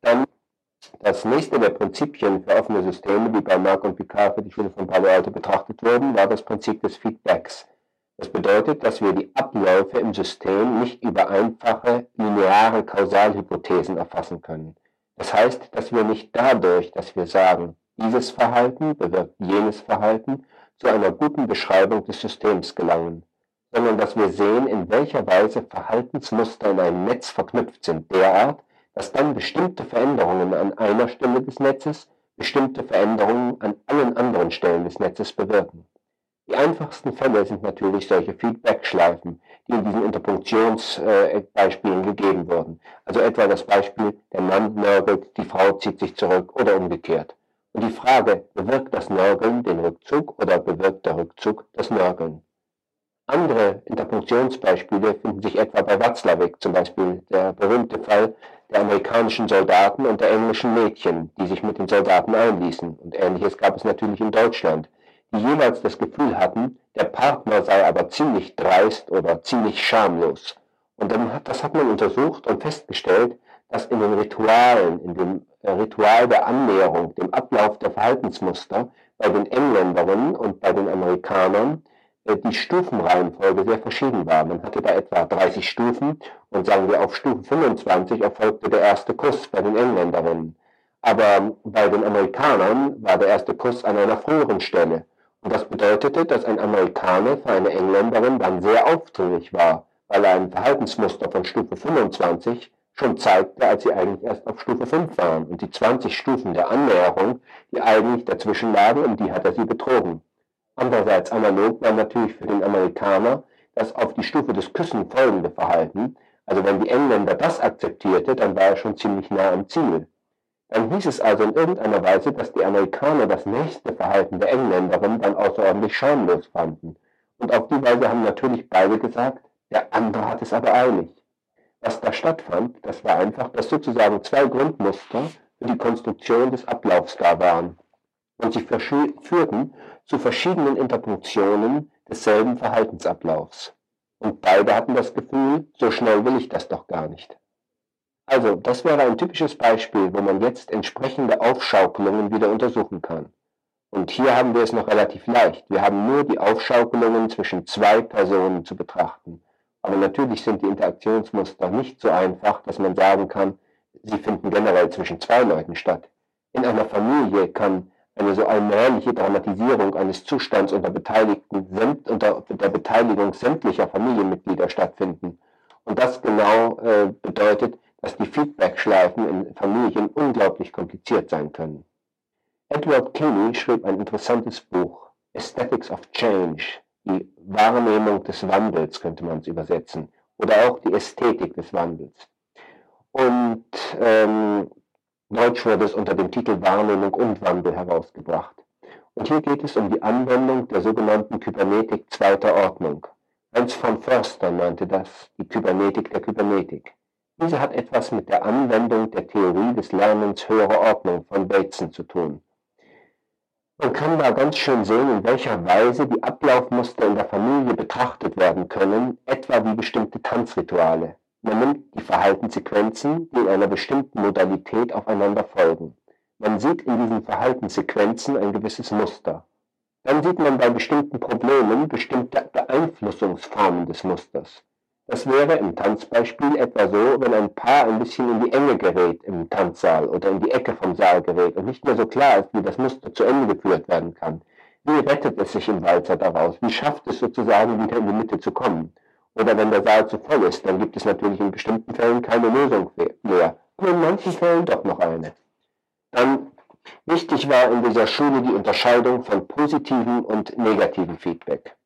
Dann das nächste der Prinzipien für offene Systeme, die bei Mark und Picard für die Schule von Palo Alto betrachtet wurden, war das Prinzip des Feedbacks, das bedeutet, dass wir die Abläufe im System nicht über einfache lineare Kausalhypothesen erfassen können. Das heißt, dass wir nicht dadurch, dass wir sagen, dieses Verhalten bewirkt jenes Verhalten, zu einer guten Beschreibung des Systems gelangen, sondern dass wir sehen, in welcher Weise Verhaltensmuster in einem Netz verknüpft sind, derart, dass dann bestimmte Veränderungen an einer Stelle des Netzes bestimmte Veränderungen an allen anderen Stellen des Netzes bewirken. Die einfachsten Fälle sind natürlich solche Feedback-Schleifen, die in diesen Interpunktionsbeispielen gegeben wurden. Also etwa das Beispiel, der Mann nörgelt, die Frau zieht sich zurück oder umgekehrt. Und die Frage, bewirkt das Nörgeln den Rückzug oder bewirkt der Rückzug das Nörgeln? Andere Interpunktionsbeispiele finden sich etwa bei Watzlawick, zum Beispiel der berühmte Fall der amerikanischen Soldaten und der englischen Mädchen, die sich mit den Soldaten einließen. Und ähnliches gab es natürlich in Deutschland die jeweils das Gefühl hatten, der Partner sei aber ziemlich dreist oder ziemlich schamlos. Und das hat man untersucht und festgestellt, dass in den Ritualen, in dem äh, Ritual der Annäherung, dem Ablauf der Verhaltensmuster bei den Engländerinnen und bei den Amerikanern äh, die Stufenreihenfolge sehr verschieden war. Man hatte da etwa 30 Stufen und sagen wir auf Stufe 25 erfolgte der erste Kuss bei den Engländerinnen. Aber bei den Amerikanern war der erste Kuss an einer früheren Stelle. Und das bedeutete, dass ein Amerikaner für eine Engländerin dann sehr aufdringlich war, weil er ein Verhaltensmuster von Stufe 25 schon zeigte, als sie eigentlich erst auf Stufe 5 waren. Und die 20 Stufen der Annäherung, die eigentlich dazwischen lagen, um die hat er sie betrogen. Andererseits analog war natürlich für den Amerikaner das auf die Stufe des Küssen folgende Verhalten. Also wenn die Engländer das akzeptierte, dann war er schon ziemlich nah am Ziel. Dann hieß es also in irgendeiner Weise, dass die Amerikaner das nächste Verhalten der Engländerin dann außerordentlich schamlos fanden. Und auf die Weise haben natürlich beide gesagt, der andere hat es aber eilig. Was da stattfand, das war einfach, dass sozusagen zwei Grundmuster für die Konstruktion des Ablaufs da waren. Und sie führten zu verschiedenen Interpunktionen desselben Verhaltensablaufs. Und beide hatten das Gefühl, so schnell will ich das doch gar nicht. Also, das wäre ein typisches Beispiel, wo man jetzt entsprechende Aufschaukelungen wieder untersuchen kann. Und hier haben wir es noch relativ leicht. Wir haben nur die Aufschaukelungen zwischen zwei Personen zu betrachten. Aber natürlich sind die Interaktionsmuster nicht so einfach, dass man sagen kann, sie finden generell zwischen zwei Leuten statt. In einer Familie kann eine so allmähliche Dramatisierung eines Zustands unter, Beteiligten, unter der Beteiligung sämtlicher Familienmitglieder stattfinden. Und das genau äh, bedeutet, dass die Feedback-Schleifen in Familien unglaublich kompliziert sein können. Edward Kinney schrieb ein interessantes Buch, Aesthetics of Change, die Wahrnehmung des Wandels könnte man es übersetzen, oder auch die Ästhetik des Wandels. Und ähm, Deutsch wurde es unter dem Titel Wahrnehmung und Wandel herausgebracht. Und hier geht es um die Anwendung der sogenannten Kybernetik zweiter Ordnung. Hans von Förster nannte das die Kybernetik der Kybernetik. Diese hat etwas mit der Anwendung der Theorie des Lernens höherer Ordnung von Bateson zu tun. Man kann da ganz schön sehen, in welcher Weise die Ablaufmuster in der Familie betrachtet werden können, etwa wie bestimmte Tanzrituale. Man nimmt die Verhaltenssequenzen, die in einer bestimmten Modalität aufeinander folgen. Man sieht in diesen Verhaltenssequenzen ein gewisses Muster. Dann sieht man bei bestimmten Problemen bestimmte Beeinflussungsformen des Musters. Das wäre im Tanzbeispiel etwa so, wenn ein Paar ein bisschen in die Enge gerät im Tanzsaal oder in die Ecke vom Saal gerät und nicht mehr so klar ist, wie das Muster zu Ende geführt werden kann. Wie rettet es sich im Walzer daraus? Wie schafft es sozusagen wieder in die Mitte zu kommen? Oder wenn der Saal zu voll ist, dann gibt es natürlich in bestimmten Fällen keine Lösung mehr. Und in manchen Fällen doch noch eine. Dann wichtig war in dieser Schule die Unterscheidung von positivem und negativem Feedback.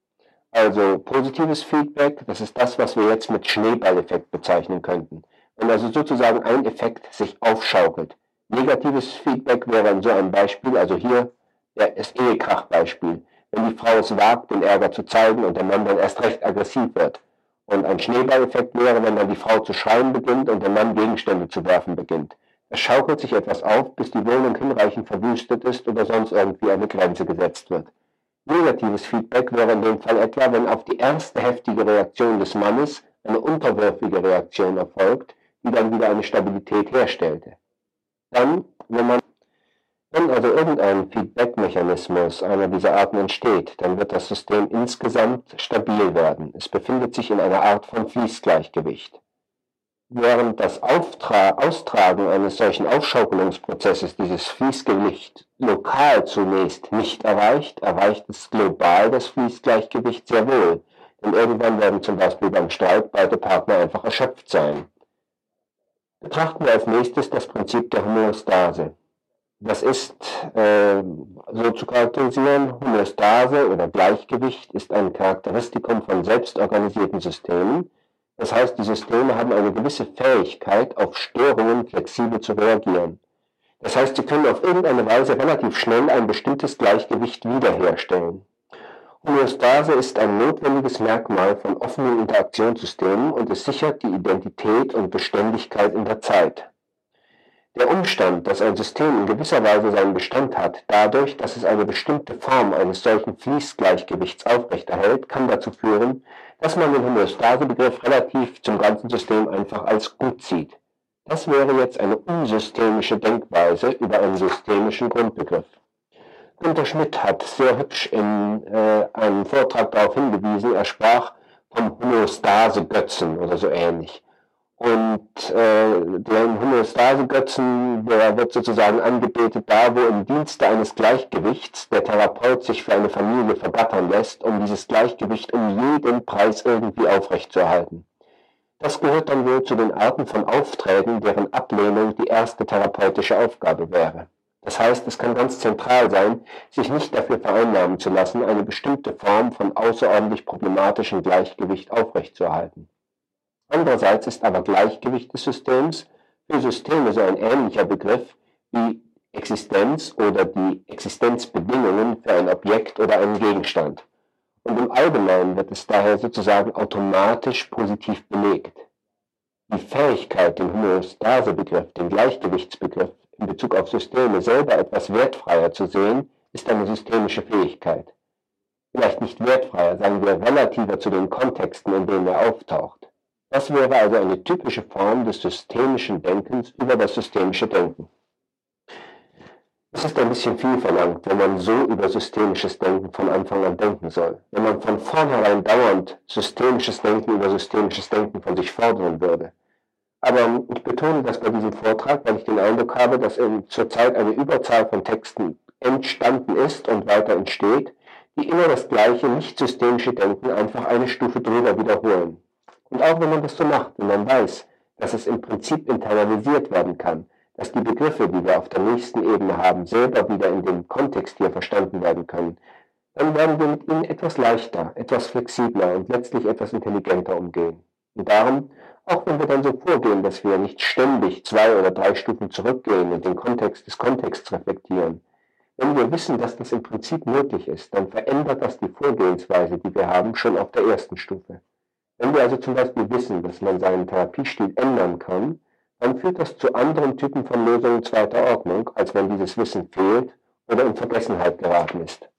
Also positives Feedback, das ist das, was wir jetzt mit Schneeballeffekt bezeichnen könnten. Wenn also sozusagen ein Effekt sich aufschaukelt. Negatives Feedback wäre in so einem Beispiel, also hier das Ehekrachbeispiel, wenn die Frau es wagt, den Ärger zu zeigen und der Mann dann erst recht aggressiv wird. Und ein Schneeballeffekt wäre, wenn dann die Frau zu schreien beginnt und der Mann Gegenstände zu werfen beginnt. Es schaukelt sich etwas auf, bis die Wohnung hinreichend verwüstet ist oder sonst irgendwie eine Grenze gesetzt wird. Negatives Feedback wäre in dem Fall etwa, wenn auf die erste heftige Reaktion des Mannes eine unterwürfige Reaktion erfolgt, die dann wieder eine Stabilität herstellte. Dann, wenn man wenn also irgendein Feedback-Mechanismus einer dieser Arten entsteht, dann wird das System insgesamt stabil werden. Es befindet sich in einer Art von Fließgleichgewicht während das Auftra Austragen eines solchen Aufschaukelungsprozesses dieses Fließgewicht lokal zunächst nicht erreicht, erreicht es global das Fließgleichgewicht sehr wohl. Denn irgendwann werden zum Beispiel beim Streit beide Partner einfach erschöpft sein. Betrachten wir als nächstes das Prinzip der Homöostase. Das ist äh, so zu charakterisieren, Homöostase oder Gleichgewicht ist ein Charakteristikum von selbstorganisierten Systemen, das heißt, die Systeme haben eine gewisse Fähigkeit, auf Störungen flexibel zu reagieren. Das heißt, sie können auf irgendeine Weise relativ schnell ein bestimmtes Gleichgewicht wiederherstellen. Homöostase ist ein notwendiges Merkmal von offenen Interaktionssystemen und es sichert die Identität und Beständigkeit in der Zeit. Der Umstand, dass ein System in gewisser Weise seinen Bestand hat, dadurch, dass es eine bestimmte Form eines solchen Fließgleichgewichts aufrechterhält, kann dazu führen, dass man den Homöostasebegriff relativ zum ganzen System einfach als gut sieht. Das wäre jetzt eine unsystemische Denkweise über einen systemischen Grundbegriff. Günter Schmidt hat sehr hübsch in äh, einem Vortrag darauf hingewiesen, er sprach vom Homöostase-Götzen oder so ähnlich. Und äh, der Homöostase-Götzen, der wird sozusagen angebetet da, wo im Dienste eines Gleichgewichts der Therapeut sich für eine Familie vergattern lässt, um dieses Gleichgewicht um jeden Preis irgendwie aufrechtzuerhalten. Das gehört dann wohl zu den Arten von Aufträgen, deren Ablehnung die erste therapeutische Aufgabe wäre. Das heißt, es kann ganz zentral sein, sich nicht dafür vereinnahmen zu lassen, eine bestimmte Form von außerordentlich problematischem Gleichgewicht aufrechtzuerhalten. Andererseits ist aber Gleichgewicht des Systems für Systeme so ein ähnlicher Begriff wie Existenz oder die Existenzbedingungen für ein Objekt oder einen Gegenstand. Und im Allgemeinen wird es daher sozusagen automatisch positiv belegt. Die Fähigkeit, den Homöostasebegriff, den Gleichgewichtsbegriff in Bezug auf Systeme selber etwas wertfreier zu sehen, ist eine systemische Fähigkeit. Vielleicht nicht wertfreier, sagen wir relativer zu den Kontexten, in denen er auftaucht. Das wäre also eine typische Form des systemischen Denkens über das systemische Denken. Es ist ein bisschen viel verlangt, wenn man so über systemisches Denken von Anfang an denken soll. Wenn man von vornherein dauernd systemisches Denken über systemisches Denken von sich fordern würde. Aber ich betone das bei diesem Vortrag, weil ich den Eindruck habe, dass zurzeit eine Überzahl von Texten entstanden ist und weiter entsteht, die immer das gleiche nicht systemische Denken einfach eine Stufe drüber wiederholen. Und auch wenn man das so macht, wenn man weiß, dass es im Prinzip internalisiert werden kann, dass die Begriffe, die wir auf der nächsten Ebene haben, selber wieder in dem Kontext hier verstanden werden können, dann werden wir mit ihnen etwas leichter, etwas flexibler und letztlich etwas intelligenter umgehen. Und darum, auch wenn wir dann so vorgehen, dass wir nicht ständig zwei oder drei Stufen zurückgehen und den Kontext des Kontexts reflektieren, wenn wir wissen, dass das im Prinzip möglich ist, dann verändert das die Vorgehensweise, die wir haben, schon auf der ersten Stufe. Wenn wir also zum Beispiel wissen, dass man seinen Therapiestil ändern kann, dann führt das zu anderen Typen von Lösungen zweiter Ordnung, als wenn dieses Wissen fehlt oder in Vergessenheit geraten ist.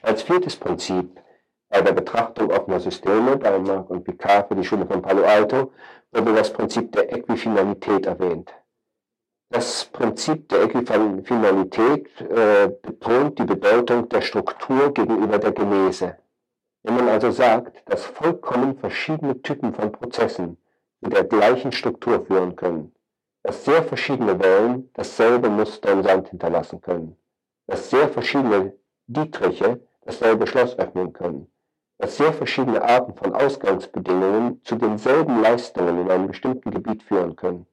Als viertes Prinzip bei der Betrachtung offener Systeme bei Marc und Picard für die Schule von Palo Alto wurde das Prinzip der Äquifinalität erwähnt. Das Prinzip der Äquifinalität äh, betont die Bedeutung der Struktur gegenüber der Genese. Wenn man also sagt, dass vollkommen verschiedene Typen von Prozessen mit der gleichen Struktur führen können, dass sehr verschiedene Wellen dasselbe Muster im Sand hinterlassen können, dass sehr verschiedene Dietriche dasselbe Schloss öffnen können, dass sehr verschiedene Arten von Ausgangsbedingungen zu denselben Leistungen in einem bestimmten Gebiet führen können.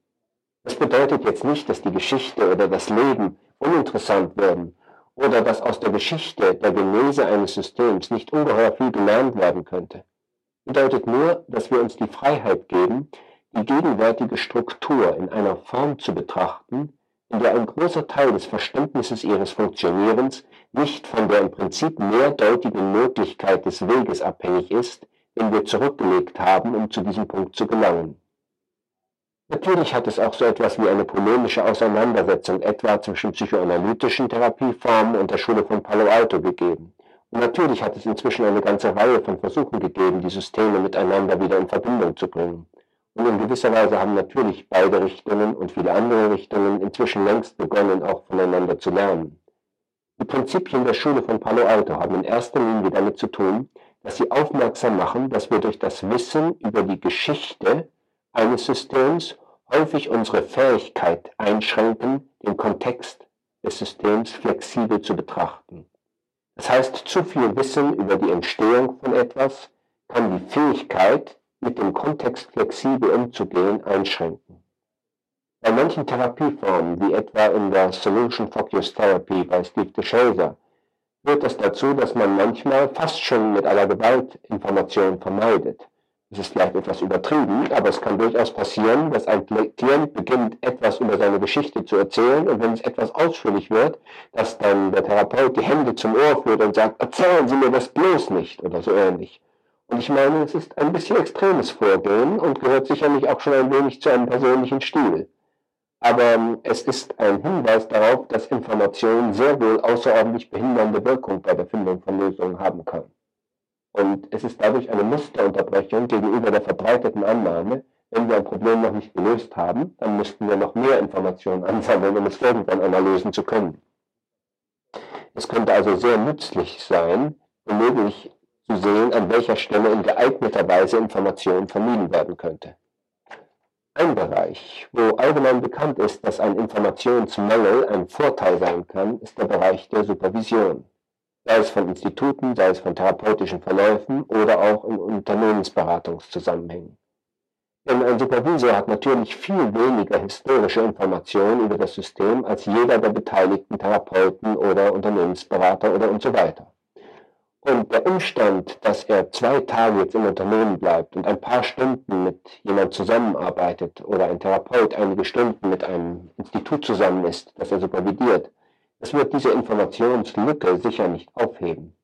Das bedeutet jetzt nicht, dass die Geschichte oder das Leben uninteressant werden oder dass aus der Geschichte der Genese eines Systems nicht ungeheuer viel gelernt werden könnte bedeutet nur, dass wir uns die Freiheit geben, die gegenwärtige Struktur in einer Form zu betrachten, in der ein großer Teil des Verständnisses ihres Funktionierens nicht von der im Prinzip mehrdeutigen Möglichkeit des Weges abhängig ist, den wir zurückgelegt haben, um zu diesem Punkt zu gelangen. Natürlich hat es auch so etwas wie eine polemische Auseinandersetzung etwa zwischen psychoanalytischen Therapieformen und der Schule von Palo Alto gegeben. Und natürlich hat es inzwischen eine ganze Reihe von Versuchen gegeben, die Systeme miteinander wieder in Verbindung zu bringen. Und in gewisser Weise haben natürlich beide Richtungen und viele andere Richtungen inzwischen längst begonnen, auch voneinander zu lernen. Die Prinzipien der Schule von Palo Alto haben in erster Linie damit zu tun, dass sie aufmerksam machen, dass wir durch das Wissen über die Geschichte eines Systems häufig unsere Fähigkeit einschränken, den Kontext des Systems flexibel zu betrachten. Das heißt, zu viel Wissen über die Entstehung von etwas kann die Fähigkeit, mit dem Kontext flexibel umzugehen, einschränken. Bei manchen Therapieformen, wie etwa in der Solution Focus Therapy bei Steve DeShazer, führt das dazu, dass man manchmal fast schon mit aller Gewalt Informationen vermeidet. Das ist vielleicht etwas übertrieben, aber es kann durchaus passieren, dass ein Klient beginnt, etwas über seine Geschichte zu erzählen und wenn es etwas ausführlich wird, dass dann der Therapeut die Hände zum Ohr führt und sagt, erzählen Sie mir das bloß nicht oder so ähnlich. Und ich meine, es ist ein bisschen extremes Vorgehen und gehört sicherlich auch schon ein wenig zu einem persönlichen Stil. Aber ähm, es ist ein Hinweis darauf, dass Information sehr wohl außerordentlich behindernde Wirkung bei der Findung von Lösungen haben kann. Und es ist dadurch eine Musterunterbrechung gegenüber der verbreiteten Annahme, wenn wir ein Problem noch nicht gelöst haben, dann müssten wir noch mehr Informationen ansammeln, um es irgendwann einmal lösen zu können. Es könnte also sehr nützlich sein, womöglich zu sehen, an welcher Stelle in geeigneter Weise Information vermieden werden könnte. Ein Bereich, wo allgemein bekannt ist, dass ein Informationsmangel ein Vorteil sein kann, ist der Bereich der Supervision sei es von Instituten, sei es von therapeutischen Verläufen oder auch in Unternehmensberatungszusammenhängen. Denn ein Supervisor hat natürlich viel weniger historische Informationen über das System als jeder der beteiligten Therapeuten oder Unternehmensberater oder und so weiter. Und der Umstand, dass er zwei Tage jetzt im Unternehmen bleibt und ein paar Stunden mit jemand zusammenarbeitet oder ein Therapeut einige Stunden mit einem Institut zusammen ist, das er supervidiert, das wird diese Informationslücke sicher nicht aufheben.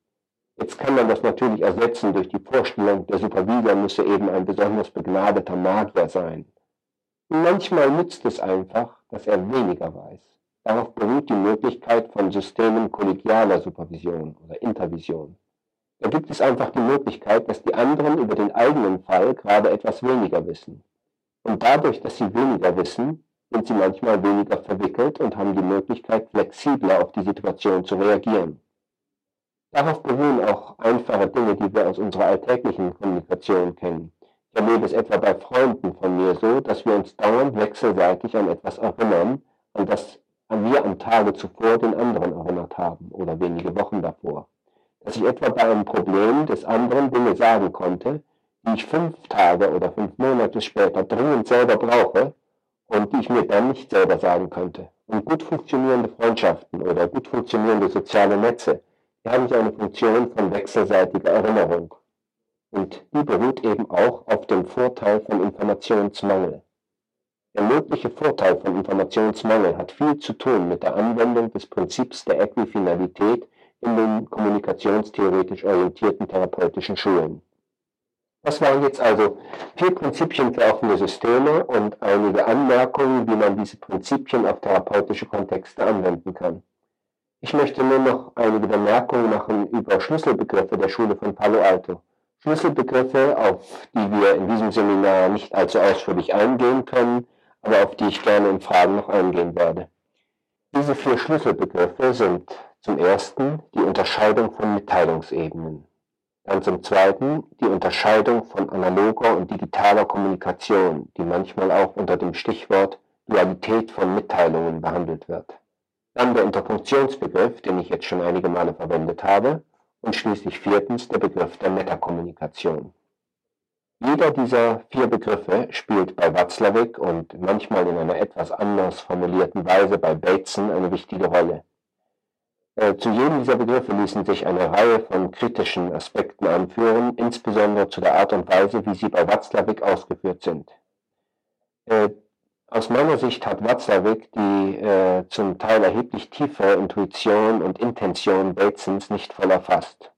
Jetzt kann man das natürlich ersetzen durch die Vorstellung, der Supervisor müsse eben ein besonders begnadeter Magier sein. Manchmal nützt es einfach, dass er weniger weiß. Darauf beruht die Möglichkeit von Systemen kollegialer Supervision oder Intervision. Da gibt es einfach die Möglichkeit, dass die anderen über den eigenen Fall gerade etwas weniger wissen. Und dadurch, dass sie weniger wissen, sind sie manchmal weniger verwickelt und haben die Möglichkeit, flexibler auf die Situation zu reagieren. Darauf beruhen auch einfache Dinge, die wir aus unserer alltäglichen Kommunikation kennen. Ich erlebe es etwa bei Freunden von mir so, dass wir uns dauernd wechselseitig an etwas erinnern, an das wir am Tage zuvor den anderen erinnert haben oder wenige Wochen davor dass ich etwa bei einem Problem des anderen Dinge sagen konnte, die ich fünf Tage oder fünf Monate später dringend selber brauche und die ich mir dann nicht selber sagen könnte. Und gut funktionierende Freundschaften oder gut funktionierende soziale Netze, die haben so eine Funktion von wechselseitiger Erinnerung. Und die beruht eben auch auf dem Vorteil von Informationsmangel. Der mögliche Vorteil von Informationsmangel hat viel zu tun mit der Anwendung des Prinzips der Äquifinalität in den kommunikationstheoretisch orientierten therapeutischen Schulen. Das waren jetzt also vier Prinzipien für offene Systeme und einige Anmerkungen, wie man diese Prinzipien auf therapeutische Kontexte anwenden kann. Ich möchte nur noch einige Bemerkungen machen über Schlüsselbegriffe der Schule von Palo Alto. Schlüsselbegriffe, auf die wir in diesem Seminar nicht allzu ausführlich eingehen können, aber auf die ich gerne in Fragen noch eingehen werde. Diese vier Schlüsselbegriffe sind zum ersten die Unterscheidung von Mitteilungsebenen. Dann zum zweiten die Unterscheidung von analoger und digitaler Kommunikation, die manchmal auch unter dem Stichwort Dualität von Mitteilungen behandelt wird. Dann der Interpunktionsbegriff, den ich jetzt schon einige Male verwendet habe. Und schließlich viertens der Begriff der Metakommunikation. Jeder dieser vier Begriffe spielt bei Watzlawick und manchmal in einer etwas anders formulierten Weise bei Bateson eine wichtige Rolle. Äh, zu jedem dieser Begriffe ließen sich eine Reihe von kritischen Aspekten anführen, insbesondere zu der Art und Weise, wie sie bei Watzlawick ausgeführt sind. Äh, aus meiner Sicht hat Watzlawick die äh, zum Teil erheblich tiefere Intuition und Intention Batesons nicht voll erfasst.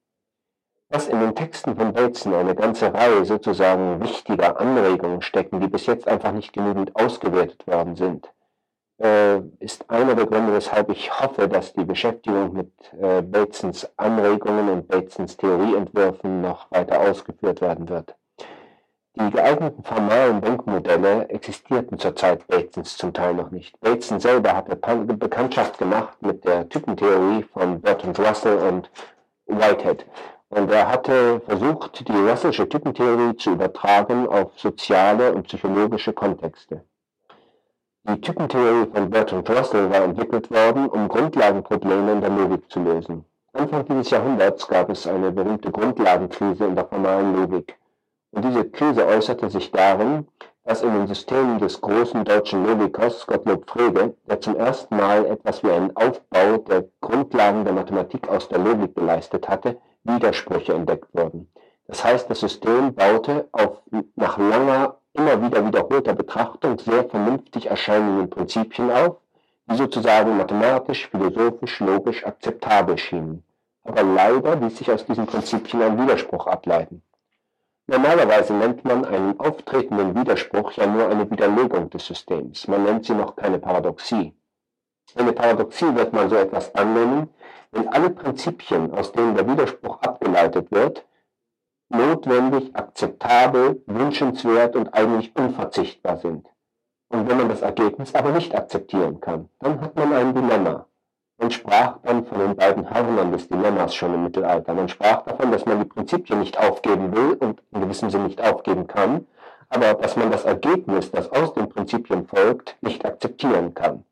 Dass in den Texten von Bateson eine ganze Reihe sozusagen wichtiger Anregungen stecken, die bis jetzt einfach nicht genügend ausgewertet worden sind, ist einer der Gründe, weshalb ich hoffe, dass die Beschäftigung mit äh, Batesons Anregungen und Batesons Theorieentwürfen noch weiter ausgeführt werden wird. Die geeigneten formalen Denkmodelle existierten zur Zeit Batesons zum Teil noch nicht. Bateson selber hatte Bekanntschaft gemacht mit der Typentheorie von Bertrand Russell und Whitehead. Und er hatte versucht, die Russellsche Typentheorie zu übertragen auf soziale und psychologische Kontexte. Die Typentheorie von Bertrand Russell war entwickelt worden, um Grundlagenprobleme in der Logik zu lösen. Anfang dieses Jahrhunderts gab es eine berühmte Grundlagenkrise in der formalen Logik. Und diese Krise äußerte sich darin, dass in den Systemen des großen deutschen Logikers Gottlob Frege, der zum ersten Mal etwas wie einen Aufbau der Grundlagen der Mathematik aus der Logik geleistet hatte, Widersprüche entdeckt wurden. Das heißt, das System baute auf nach langer immer wieder wiederholter Betrachtung sehr vernünftig erscheinenden Prinzipien auf, die sozusagen mathematisch, philosophisch, logisch akzeptabel schienen. Aber leider ließ sich aus diesen Prinzipien ein Widerspruch ableiten. Normalerweise nennt man einen auftretenden Widerspruch ja nur eine Widerlegung des Systems. Man nennt sie noch keine Paradoxie. Eine Paradoxie wird man so etwas annehmen, wenn alle Prinzipien, aus denen der Widerspruch abgeleitet wird, notwendig, akzeptabel, wünschenswert und eigentlich unverzichtbar sind. Und wenn man das Ergebnis aber nicht akzeptieren kann, dann hat man ein Dilemma. Man sprach dann von den beiden Hörnern des Dilemmas schon im Mittelalter. Man sprach davon, dass man die Prinzipien nicht aufgeben will und in gewissem Sinne nicht aufgeben kann, aber dass man das Ergebnis, das aus den Prinzipien folgt, nicht akzeptieren kann.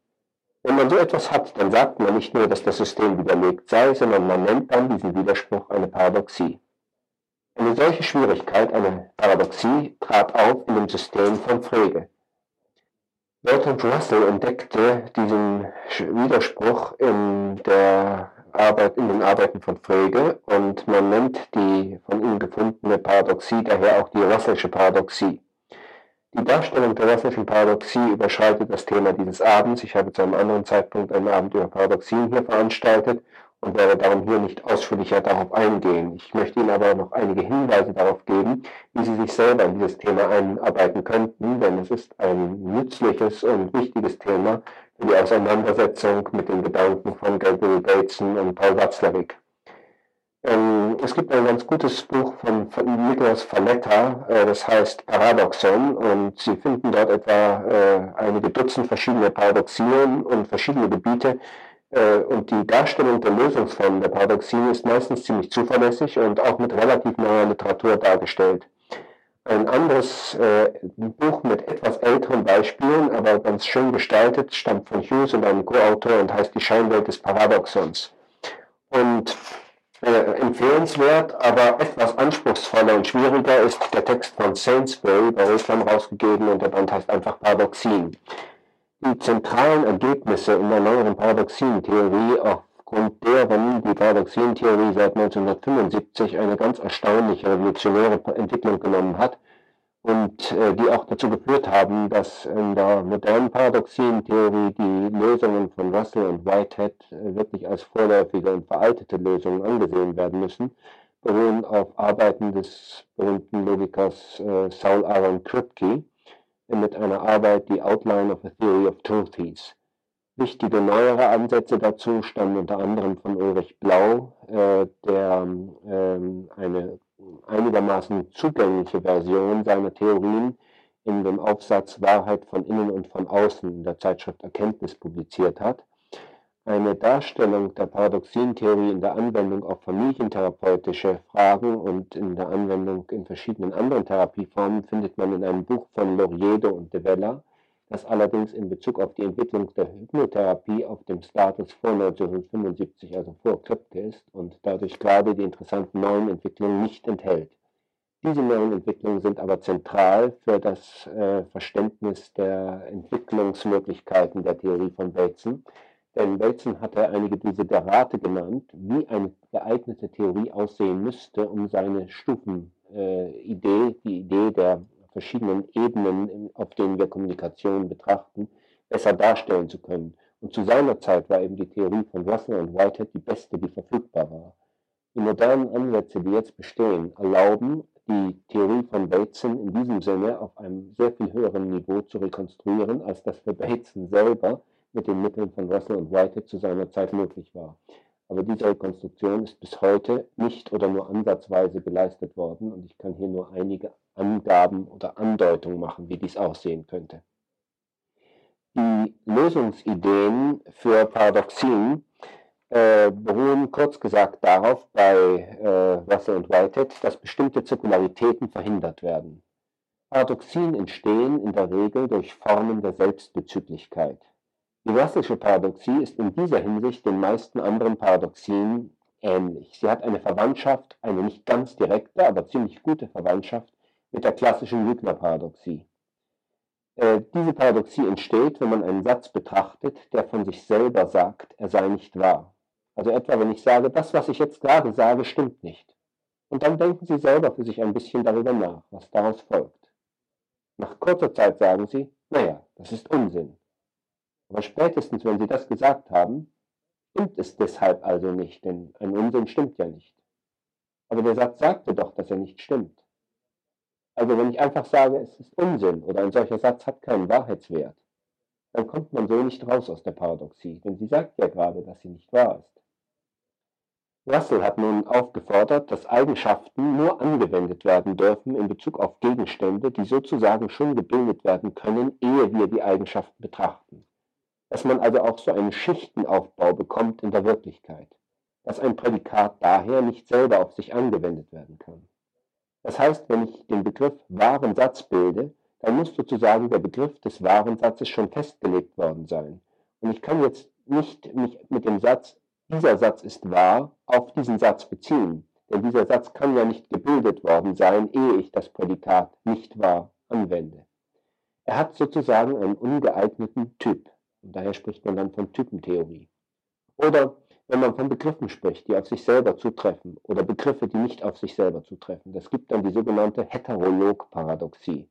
Wenn man so etwas hat, dann sagt man nicht nur, dass das System widerlegt sei, sondern man nennt dann diesen Widerspruch eine Paradoxie. Eine solche Schwierigkeit, eine Paradoxie, trat auf in dem System von Frege. Bertrand Russell entdeckte diesen Widerspruch in, der Arbeit, in den Arbeiten von Frege und man nennt die von ihm gefundene Paradoxie daher auch die Russellsche Paradoxie. Die Darstellung der Russellschen Paradoxie überschreitet das Thema dieses Abends. Ich habe zu einem anderen Zeitpunkt einen Abend über Paradoxien hier veranstaltet und werde darum hier nicht ausführlicher darauf eingehen. Ich möchte Ihnen aber noch einige Hinweise darauf geben, wie Sie sich selber in dieses Thema einarbeiten könnten, denn es ist ein nützliches und wichtiges Thema für die Auseinandersetzung mit den Gedanken von Gabriel Bateson und Paul Watzlawick. Ähm, es gibt ein ganz gutes Buch von, von Nicholas Falletta, äh, das heißt Paradoxon, und Sie finden dort etwa äh, einige Dutzend verschiedene Paradoxien und verschiedene Gebiete, und die Darstellung der Lösungsformen der Paradoxien ist meistens ziemlich zuverlässig und auch mit relativ neuer Literatur dargestellt. Ein anderes äh, Buch mit etwas älteren Beispielen, aber ganz schön gestaltet, stammt von Hughes und einem Co-Autor und heißt Die Scheinwelt des Paradoxons. Und äh, empfehlenswert, aber etwas anspruchsvoller und schwieriger ist der Text von Sainsbury bei Russland rausgegeben und der Band heißt einfach Paradoxien. Die zentralen Ergebnisse in der neueren Paradoxientheorie, aufgrund deren die Paradoxientheorie seit 1975 eine ganz erstaunliche revolutionäre Entwicklung genommen hat und äh, die auch dazu geführt haben, dass in der modernen Paradoxientheorie die Lösungen von Russell und Whitehead äh, wirklich als vorläufige und veraltete Lösungen angesehen werden müssen, beruhen auf Arbeiten des berühmten Logikers äh, Saul Aaron Kripke, mit einer Arbeit, die Outline of a Theory of hieß. Wichtige neuere Ansätze dazu stammen unter anderem von Ulrich Blau, äh, der äh, eine einigermaßen zugängliche Version seiner Theorien in dem Aufsatz Wahrheit von innen und von außen in der Zeitschrift Erkenntnis publiziert hat eine Darstellung der Paradoxientheorie in der Anwendung auf familientherapeutische Fragen und in der Anwendung in verschiedenen anderen Therapieformen findet man in einem Buch von Lauriedo und de Vella, das allerdings in Bezug auf die Entwicklung der Hypnotherapie auf dem Status vor 1975, also vor Kripke ist und dadurch gerade die interessanten neuen Entwicklungen nicht enthält. Diese neuen Entwicklungen sind aber zentral für das äh, Verständnis der Entwicklungsmöglichkeiten der Theorie von Bateson, denn Bateson hatte einige Desiderate genannt, wie eine geeignete Theorie aussehen müsste, um seine Stufenidee, äh, die Idee der verschiedenen Ebenen, auf denen wir Kommunikation betrachten, besser darstellen zu können. Und zu seiner Zeit war eben die Theorie von Russell und Whitehead die beste, die verfügbar war. Die modernen Ansätze, die jetzt bestehen, erlauben, die Theorie von Bateson in diesem Sinne auf einem sehr viel höheren Niveau zu rekonstruieren, als das für Bateson selber mit den Mitteln von Russell und Whitehead zu seiner Zeit möglich war. Aber diese Rekonstruktion ist bis heute nicht oder nur ansatzweise geleistet worden und ich kann hier nur einige Angaben oder Andeutungen machen, wie dies aussehen könnte. Die Lösungsideen für Paradoxien äh, beruhen kurz gesagt darauf bei äh, Russell und Whitehead, dass bestimmte Zirkularitäten verhindert werden. Paradoxien entstehen in der Regel durch Formen der Selbstbezüglichkeit. Die Russellsche Paradoxie ist in dieser Hinsicht den meisten anderen Paradoxien ähnlich. Sie hat eine Verwandtschaft, eine nicht ganz direkte, aber ziemlich gute Verwandtschaft mit der klassischen Lügner-Paradoxie. Äh, diese Paradoxie entsteht, wenn man einen Satz betrachtet, der von sich selber sagt, er sei nicht wahr. Also etwa, wenn ich sage, das, was ich jetzt gerade sage, stimmt nicht. Und dann denken Sie selber für sich ein bisschen darüber nach, was daraus folgt. Nach kurzer Zeit sagen Sie, naja, das ist Unsinn. Aber spätestens, wenn Sie das gesagt haben, stimmt es deshalb also nicht, denn ein Unsinn stimmt ja nicht. Aber der Satz sagte doch, dass er nicht stimmt. Also wenn ich einfach sage, es ist Unsinn oder ein solcher Satz hat keinen Wahrheitswert, dann kommt man so nicht raus aus der Paradoxie, denn sie sagt ja gerade, dass sie nicht wahr ist. Russell hat nun aufgefordert, dass Eigenschaften nur angewendet werden dürfen in Bezug auf Gegenstände, die sozusagen schon gebildet werden können, ehe wir die Eigenschaften betrachten dass man also auch so einen Schichtenaufbau bekommt in der Wirklichkeit, dass ein Prädikat daher nicht selber auf sich angewendet werden kann. Das heißt, wenn ich den Begriff wahren Satz bilde, dann muss sozusagen der Begriff des wahren Satzes schon festgelegt worden sein. Und ich kann jetzt nicht mich mit dem Satz, dieser Satz ist wahr, auf diesen Satz beziehen. denn dieser Satz kann ja nicht gebildet worden sein, ehe ich das Prädikat nicht wahr anwende. Er hat sozusagen einen ungeeigneten Typ. Und daher spricht man dann von Typentheorie. Oder wenn man von Begriffen spricht, die auf sich selber zutreffen, oder Begriffe, die nicht auf sich selber zutreffen, das gibt dann die sogenannte Heterolog-Paradoxie.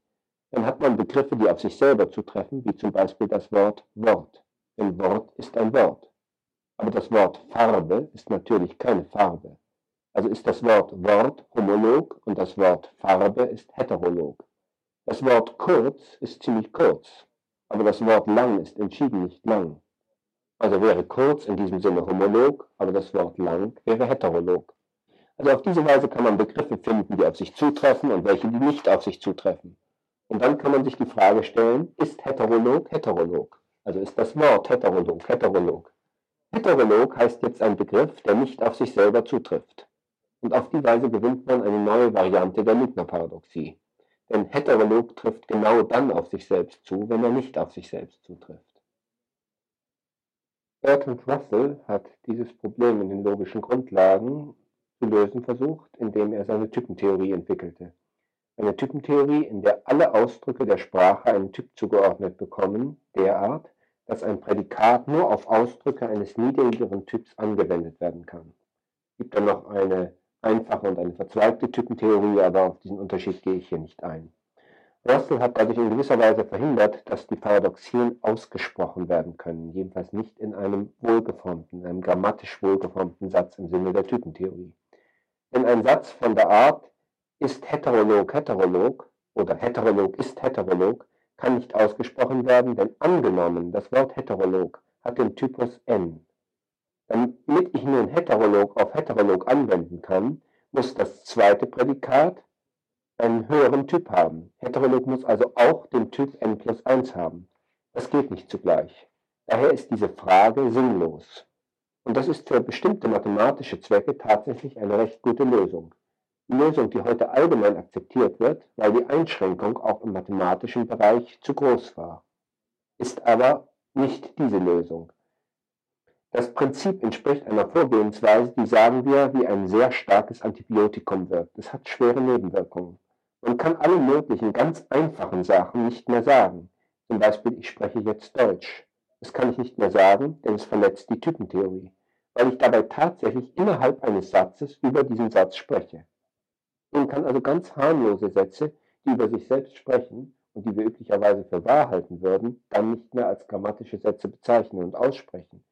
Dann hat man Begriffe, die auf sich selber zutreffen, wie zum Beispiel das Wort Wort. Denn Wort ist ein Wort. Aber das Wort Farbe ist natürlich keine Farbe. Also ist das Wort Wort homolog und das Wort Farbe ist heterolog. Das Wort kurz ist ziemlich kurz, aber das Wort lang ist entschieden nicht lang. Also wäre kurz in diesem Sinne homolog, aber das Wort lang wäre heterolog. Also auf diese Weise kann man Begriffe finden, die auf sich zutreffen und welche, die nicht auf sich zutreffen. Und dann kann man sich die Frage stellen, ist heterolog heterolog? Also ist das Wort heterolog heterolog? Heterolog heißt jetzt ein Begriff, der nicht auf sich selber zutrifft. Und auf die Weise gewinnt man eine neue Variante der Lügnerparadoxie. Denn heterolog trifft genau dann auf sich selbst zu, wenn er nicht auf sich selbst zutrifft. Bertrand Russell hat dieses Problem in den logischen Grundlagen zu lösen versucht, indem er seine Typentheorie entwickelte. Eine Typentheorie, in der alle Ausdrücke der Sprache einen Typ zugeordnet bekommen, derart, dass ein Prädikat nur auf Ausdrücke eines niedrigeren Typs angewendet werden kann. Es gibt dann noch eine einfache und eine verzweigte Typentheorie, aber auf diesen Unterschied gehe ich hier nicht ein. Russell hat dadurch in gewisser Weise verhindert, dass die Paradoxien ausgesprochen werden können, jedenfalls nicht in einem wohlgeformten, einem grammatisch wohlgeformten Satz im Sinne der Typentheorie. Denn ein Satz von der Art ist heterolog heterolog oder heterolog ist heterolog kann nicht ausgesprochen werden, denn angenommen, das Wort heterolog hat den Typus n. Damit ich nun heterolog auf heterolog anwenden kann, muss das zweite Prädikat einen höheren Typ haben. Heterolog muss also auch den Typ n plus 1 haben. Das geht nicht zugleich. Daher ist diese Frage sinnlos. Und das ist für bestimmte mathematische Zwecke tatsächlich eine recht gute Lösung. Die Lösung, die heute allgemein akzeptiert wird, weil die Einschränkung auch im mathematischen Bereich zu groß war, ist aber nicht diese Lösung. Das Prinzip entspricht einer Vorgehensweise, die sagen wir wie ein sehr starkes Antibiotikum wirkt. Es hat schwere Nebenwirkungen. Man kann alle möglichen ganz einfachen Sachen nicht mehr sagen. Zum Beispiel, ich spreche jetzt Deutsch. Das kann ich nicht mehr sagen, denn es verletzt die Typentheorie, weil ich dabei tatsächlich innerhalb eines Satzes über diesen Satz spreche. Man kann also ganz harmlose Sätze, die über sich selbst sprechen und die wir üblicherweise für wahr halten würden, dann nicht mehr als grammatische Sätze bezeichnen und aussprechen.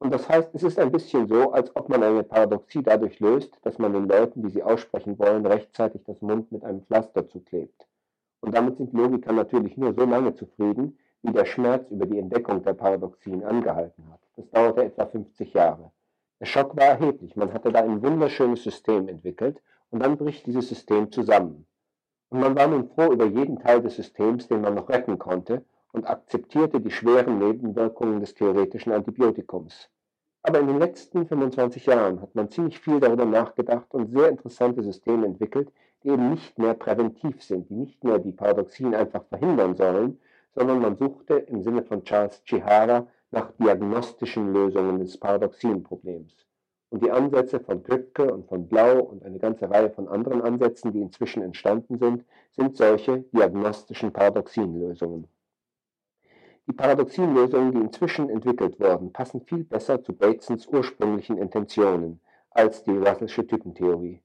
Und das heißt, es ist ein bisschen so, als ob man eine Paradoxie dadurch löst, dass man den Leuten, die sie aussprechen wollen, rechtzeitig das Mund mit einem Pflaster zuklebt. Und damit sind Logiker natürlich nur so lange zufrieden, wie der Schmerz über die Entdeckung der Paradoxien angehalten hat. Das dauerte etwa 50 Jahre. Der Schock war erheblich. Man hatte da ein wunderschönes System entwickelt und dann bricht dieses System zusammen. Und man war nun froh über jeden Teil des Systems, den man noch retten konnte, und akzeptierte die schweren Nebenwirkungen des theoretischen Antibiotikums. Aber in den letzten 25 Jahren hat man ziemlich viel darüber nachgedacht und sehr interessante Systeme entwickelt, die eben nicht mehr präventiv sind, die nicht mehr die Paradoxien einfach verhindern sollen, sondern man suchte im Sinne von Charles Chihara nach diagnostischen Lösungen des Paradoxienproblems. Und die Ansätze von Köpke und von Blau und eine ganze Reihe von anderen Ansätzen, die inzwischen entstanden sind, sind solche diagnostischen Paradoxienlösungen. Die Paradoxienlösungen, die inzwischen entwickelt wurden, passen viel besser zu Batesons ursprünglichen Intentionen als die Russellsche Typentheorie.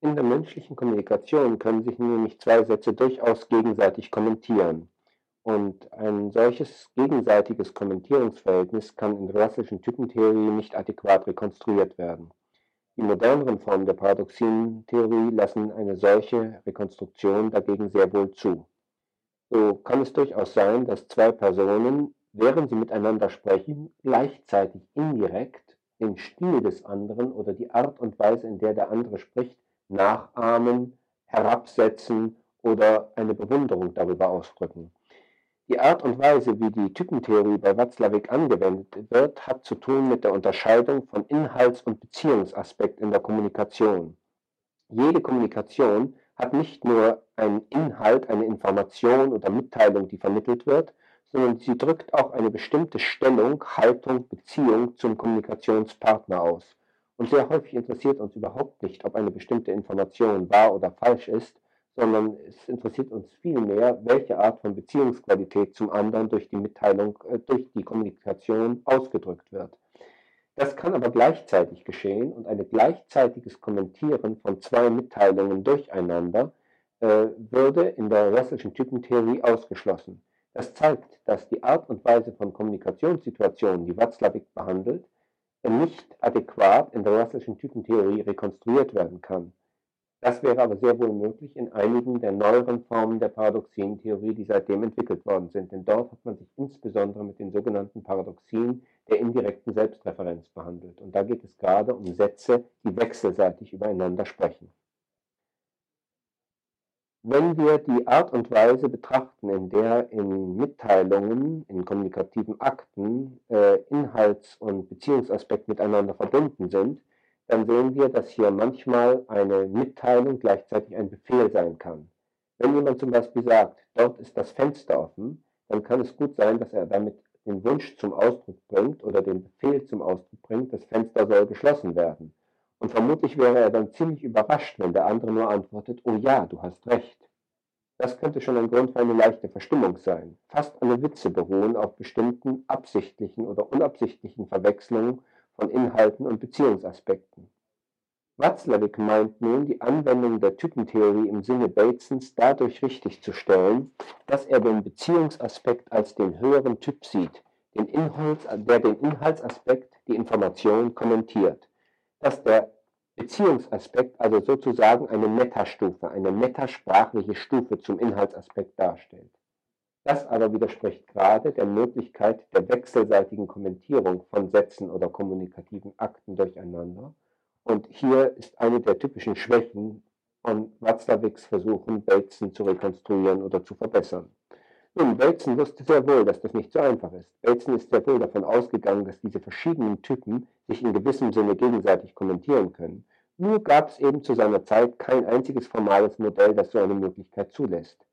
In der menschlichen Kommunikation können sich nämlich zwei Sätze durchaus gegenseitig kommentieren. Und ein solches gegenseitiges Kommentierungsverhältnis kann in der Russellschen Typentheorie nicht adäquat rekonstruiert werden. Die moderneren Formen der Paradoxientheorie lassen eine solche Rekonstruktion dagegen sehr wohl zu. So kann es durchaus sein, dass zwei Personen, während sie miteinander sprechen, gleichzeitig indirekt den Stil des anderen oder die Art und Weise, in der der andere spricht, nachahmen, herabsetzen oder eine Bewunderung darüber ausdrücken. Die Art und Weise, wie die Typentheorie bei Watzlawick angewendet wird, hat zu tun mit der Unterscheidung von Inhalts- und Beziehungsaspekt in der Kommunikation. Jede Kommunikation hat nicht nur einen Inhalt, eine Information oder Mitteilung, die vermittelt wird, sondern sie drückt auch eine bestimmte Stellung, Haltung, Beziehung zum Kommunikationspartner aus. Und sehr häufig interessiert uns überhaupt nicht, ob eine bestimmte Information wahr oder falsch ist, sondern es interessiert uns vielmehr, welche Art von Beziehungsqualität zum anderen durch die Mitteilung, äh, durch die Kommunikation ausgedrückt wird. Das kann aber gleichzeitig geschehen und ein gleichzeitiges Kommentieren von zwei Mitteilungen durcheinander äh, würde in der Russellschen Typentheorie ausgeschlossen. Das zeigt, dass die Art und Weise von Kommunikationssituationen, die Watzlawick behandelt, nicht adäquat in der Russellschen Typentheorie rekonstruiert werden kann. Das wäre aber sehr wohl möglich in einigen der neueren Formen der paradoxien Theorie, die seitdem entwickelt worden sind, denn dort hat man sich insbesondere mit den sogenannten Paradoxien der indirekten Selbstreferenz behandelt. Und da geht es gerade um Sätze, die wechselseitig übereinander sprechen. Wenn wir die Art und Weise betrachten, in der in Mitteilungen, in kommunikativen Akten äh, Inhalts- und Beziehungsaspekt miteinander verbunden sind, dann sehen wir, dass hier manchmal eine Mitteilung gleichzeitig ein Befehl sein kann. Wenn jemand zum Beispiel sagt, dort ist das Fenster offen, dann kann es gut sein, dass er damit den Wunsch zum Ausdruck bringt oder den Befehl zum Ausdruck bringt, das Fenster soll geschlossen werden. Und vermutlich wäre er dann ziemlich überrascht, wenn der andere nur antwortet, oh ja, du hast recht. Das könnte schon ein Grund für eine leichte Verstimmung sein. Fast alle Witze beruhen auf bestimmten absichtlichen oder unabsichtlichen Verwechslungen von Inhalten und Beziehungsaspekten. Watzlawick meint nun, die Anwendung der Typentheorie im Sinne Batesons dadurch richtig zu stellen, dass er den Beziehungsaspekt als den höheren Typ sieht, den Inhalts, der den Inhaltsaspekt, die Information kommentiert dass der Beziehungsaspekt also sozusagen eine Metastufe, eine metasprachliche Stufe zum Inhaltsaspekt darstellt. Das aber widerspricht gerade der Möglichkeit der wechselseitigen Kommentierung von Sätzen oder kommunikativen Akten durcheinander. Und hier ist eine der typischen Schwächen von Watzlawicks Versuchen, Bateson zu rekonstruieren oder zu verbessern. Nun, Bateson wusste sehr wohl, dass das nicht so einfach ist. Bateson ist sehr wohl davon ausgegangen, dass diese verschiedenen Typen sich in gewissem Sinne gegenseitig kommentieren können. Nur gab es eben zu seiner Zeit kein einziges formales Modell, das so eine Möglichkeit zulässt.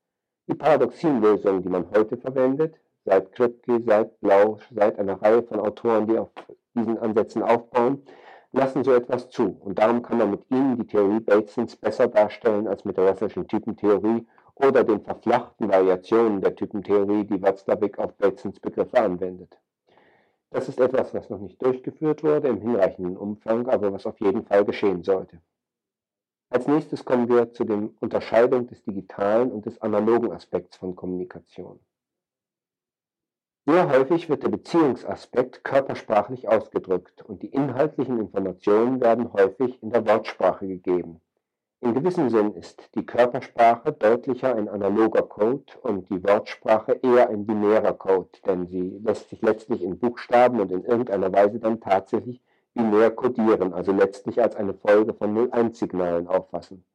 Die Paradoxienlösungen, die man heute verwendet, seit Kripke, seit Blau, seit einer Reihe von Autoren, die auf diesen Ansätzen aufbauen, lassen so etwas zu. Und darum kann man mit ihnen die Theorie Batesons besser darstellen als mit der Russellschen Typentheorie oder den verflachten Variationen der Typentheorie, die Watzlawick auf Batesons Begriffe anwendet. Das ist etwas, was noch nicht durchgeführt wurde im hinreichenden Umfang, aber was auf jeden Fall geschehen sollte. Als nächstes kommen wir zu der Unterscheidung des digitalen und des analogen Aspekts von Kommunikation. Sehr häufig wird der Beziehungsaspekt körpersprachlich ausgedrückt und die inhaltlichen Informationen werden häufig in der Wortsprache gegeben. In gewissem Sinn ist die Körpersprache deutlicher ein analoger Code und die Wortsprache eher ein binärer Code, denn sie lässt sich letztlich in Buchstaben und in irgendeiner Weise dann tatsächlich binär codieren, also letztlich als eine Folge von 0-1-Signalen auffassen.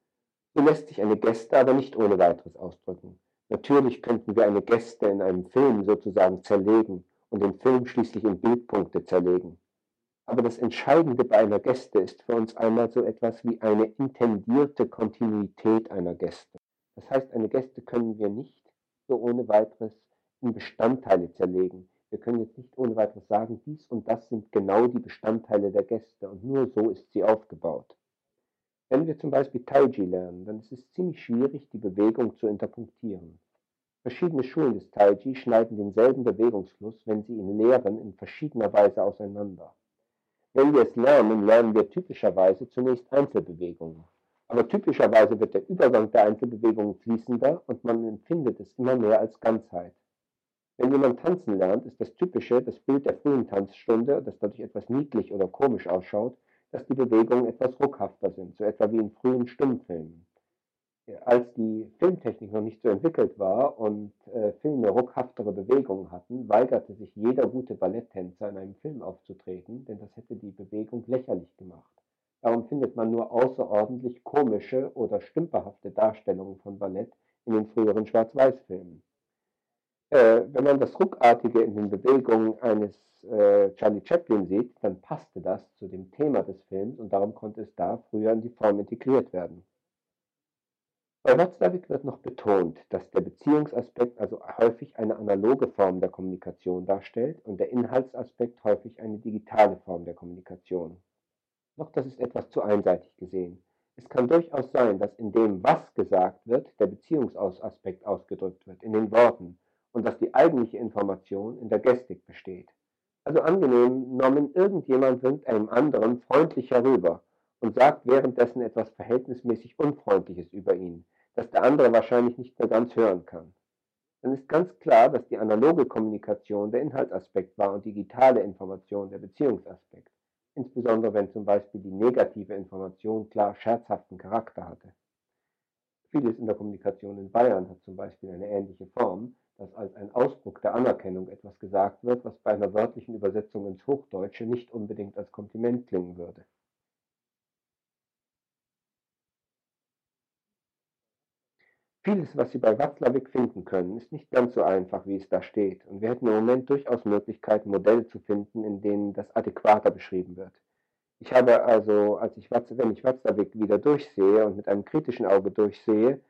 So lässt sich eine Geste aber nicht ohne weiteres ausdrücken. Natürlich könnten wir eine Geste in einem Film sozusagen zerlegen und den Film schließlich in Bildpunkte zerlegen. Aber das Entscheidende bei einer Geste ist für uns einmal so etwas wie eine intendierte Kontinuität einer Geste. Das heißt, eine Geste können wir nicht so ohne weiteres in Bestandteile zerlegen. Wir können jetzt nicht ohne weiteres sagen, dies und das sind genau die Bestandteile der Geste und nur so ist sie aufgebaut. Wenn wir zum Beispiel Taiji lernen, dann ist es ziemlich schwierig, die Bewegung zu interpunktieren. Verschiedene Schulen des Taiji schneiden denselben Bewegungsfluss, wenn sie ihn lehren, in verschiedener Weise auseinander. Wenn wir es lernen, lernen wir typischerweise zunächst Einzelbewegungen. Aber typischerweise wird der Übergang der Einzelbewegungen fließender und man empfindet es immer mehr als Ganzheit. Wenn jemand tanzen lernt, ist das Typische, das Bild der frühen Tanzstunde, das dadurch etwas niedlich oder komisch ausschaut, dass die Bewegungen etwas ruckhafter sind, so etwa wie in frühen Stummfilmen als die Filmtechnik noch nicht so entwickelt war und äh, Filme ruckhaftere Bewegungen hatten, weigerte sich jeder gute Balletttänzer in einem Film aufzutreten, denn das hätte die Bewegung lächerlich gemacht. Darum findet man nur außerordentlich komische oder stümperhafte Darstellungen von Ballett in den früheren Schwarz-Weiß-Filmen. Äh, wenn man das Ruckartige in den Bewegungen eines äh, Charlie Chaplin sieht, dann passte das zu dem Thema des Films und darum konnte es da früher in die Form integriert werden. Bei Watzlawick wird noch betont, dass der Beziehungsaspekt also häufig eine analoge Form der Kommunikation darstellt und der Inhaltsaspekt häufig eine digitale Form der Kommunikation. Doch das ist etwas zu einseitig gesehen. Es kann durchaus sein, dass in dem, was gesagt wird, der Beziehungsaspekt ausgedrückt wird, in den Worten, und dass die eigentliche Information in der Gestik besteht. Also angenommen, irgendjemand winkt einem anderen freundlich herüber und sagt währenddessen etwas verhältnismäßig Unfreundliches über ihn, das der andere wahrscheinlich nicht mehr ganz hören kann. Dann ist ganz klar, dass die analoge Kommunikation der Inhaltsaspekt war und digitale Information der Beziehungsaspekt insbesondere wenn zum Beispiel die negative Information klar scherzhaften Charakter hatte. Vieles in der Kommunikation in Bayern hat zum Beispiel eine ähnliche Form, dass als ein Ausdruck der Anerkennung etwas gesagt wird, was bei einer wörtlichen Übersetzung ins Hochdeutsche nicht unbedingt als Kompliment klingen würde. Vieles, was Sie bei Watzlawick finden können, ist nicht ganz so einfach, wie es da steht, und wir hätten im Moment durchaus Möglichkeiten, Modelle zu finden, in denen das adäquater beschrieben wird. Ich habe also, als ich wenn ich Watzlawick wieder durchsehe und mit einem kritischen Auge durchsehe,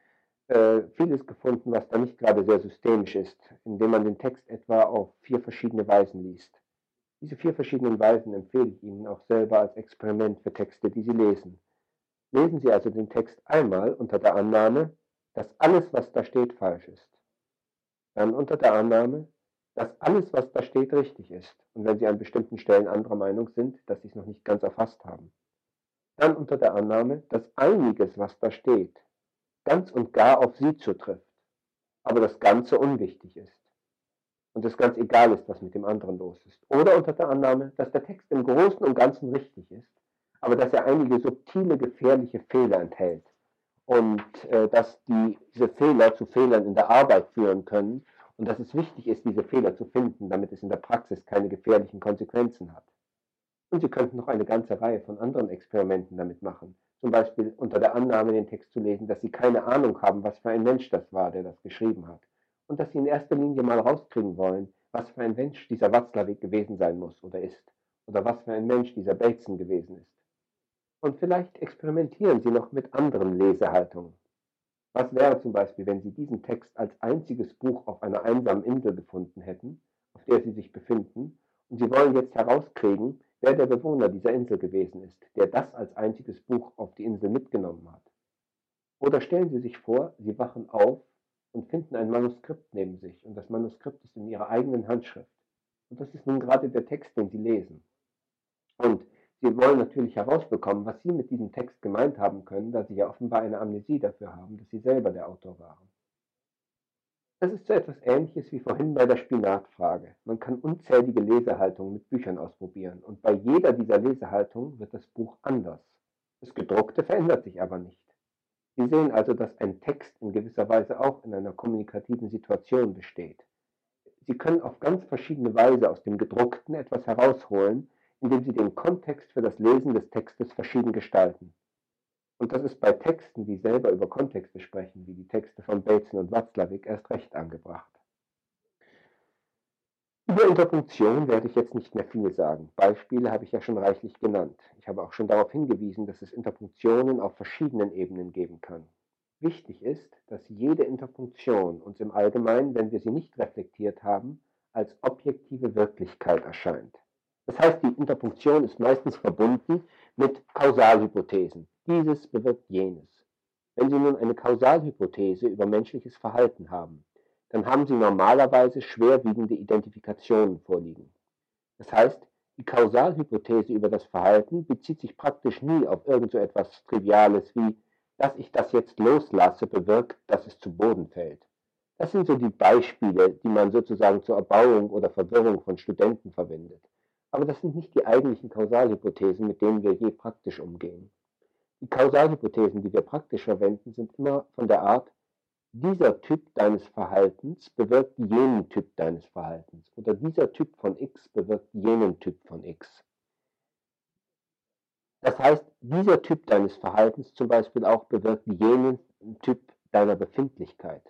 äh, vieles gefunden, was da nicht gerade sehr systemisch ist, indem man den Text etwa auf vier verschiedene Weisen liest. Diese vier verschiedenen Weisen empfehle ich Ihnen auch selber als Experiment für Texte, die Sie lesen. Lesen Sie also den Text einmal unter der Annahme, dass alles, was da steht, falsch ist. Dann unter der Annahme, dass alles, was da steht, richtig ist. Und wenn Sie an bestimmten Stellen anderer Meinung sind, dass Sie es noch nicht ganz erfasst haben. Dann unter der Annahme, dass einiges, was da steht, ganz und gar auf Sie zutrifft, aber das Ganze unwichtig ist. Und es ganz egal ist, was mit dem anderen los ist. Oder unter der Annahme, dass der Text im Großen und Ganzen richtig ist, aber dass er einige subtile, gefährliche Fehler enthält und äh, dass die, diese Fehler zu Fehlern in der Arbeit führen können und dass es wichtig ist, diese Fehler zu finden, damit es in der Praxis keine gefährlichen Konsequenzen hat. Und Sie könnten noch eine ganze Reihe von anderen Experimenten damit machen. Zum Beispiel unter der Annahme, den Text zu lesen, dass Sie keine Ahnung haben, was für ein Mensch das war, der das geschrieben hat. Und dass Sie in erster Linie mal rauskriegen wollen, was für ein Mensch dieser Watzlawick gewesen sein muss oder ist. Oder was für ein Mensch dieser Bateson gewesen ist. Und vielleicht experimentieren Sie noch mit anderen Lesehaltungen. Was wäre zum Beispiel, wenn Sie diesen Text als einziges Buch auf einer einsamen Insel gefunden hätten, auf der Sie sich befinden, und Sie wollen jetzt herauskriegen, wer der Bewohner dieser Insel gewesen ist, der das als einziges Buch auf die Insel mitgenommen hat. Oder stellen Sie sich vor, Sie wachen auf und finden ein Manuskript neben sich, und das Manuskript ist in Ihrer eigenen Handschrift. Und das ist nun gerade der Text, den Sie lesen. Und Sie wollen natürlich herausbekommen, was Sie mit diesem Text gemeint haben können, da Sie ja offenbar eine Amnesie dafür haben, dass Sie selber der Autor waren. Das ist so etwas Ähnliches wie vorhin bei der Spinatfrage. Man kann unzählige Lesehaltungen mit Büchern ausprobieren und bei jeder dieser Lesehaltungen wird das Buch anders. Das gedruckte verändert sich aber nicht. Sie sehen also, dass ein Text in gewisser Weise auch in einer kommunikativen Situation besteht. Sie können auf ganz verschiedene Weise aus dem gedruckten etwas herausholen, indem sie den Kontext für das Lesen des Textes verschieden gestalten. Und das ist bei Texten, die selber über Kontexte sprechen, wie die Texte von Bateson und Watzlawick, erst recht angebracht. Über Interpunktion werde ich jetzt nicht mehr viel sagen. Beispiele habe ich ja schon reichlich genannt. Ich habe auch schon darauf hingewiesen, dass es Interpunktionen auf verschiedenen Ebenen geben kann. Wichtig ist, dass jede Interpunktion uns im Allgemeinen, wenn wir sie nicht reflektiert haben, als objektive Wirklichkeit erscheint. Das heißt, die Interpunktion ist meistens verbunden mit Kausalhypothesen. Dieses bewirkt jenes. Wenn Sie nun eine Kausalhypothese über menschliches Verhalten haben, dann haben Sie normalerweise schwerwiegende Identifikationen vorliegen. Das heißt, die Kausalhypothese über das Verhalten bezieht sich praktisch nie auf irgend so etwas Triviales wie, dass ich das jetzt loslasse, bewirkt, dass es zu Boden fällt. Das sind so die Beispiele, die man sozusagen zur Erbauung oder Verwirrung von Studenten verwendet. Aber das sind nicht die eigentlichen Kausalhypothesen, mit denen wir je praktisch umgehen. Die Kausalhypothesen, die wir praktisch verwenden, sind immer von der Art, dieser Typ deines Verhaltens bewirkt jenen Typ deines Verhaltens oder dieser Typ von X bewirkt jenen Typ von X. Das heißt, dieser Typ deines Verhaltens zum Beispiel auch bewirkt jenen Typ deiner Befindlichkeit.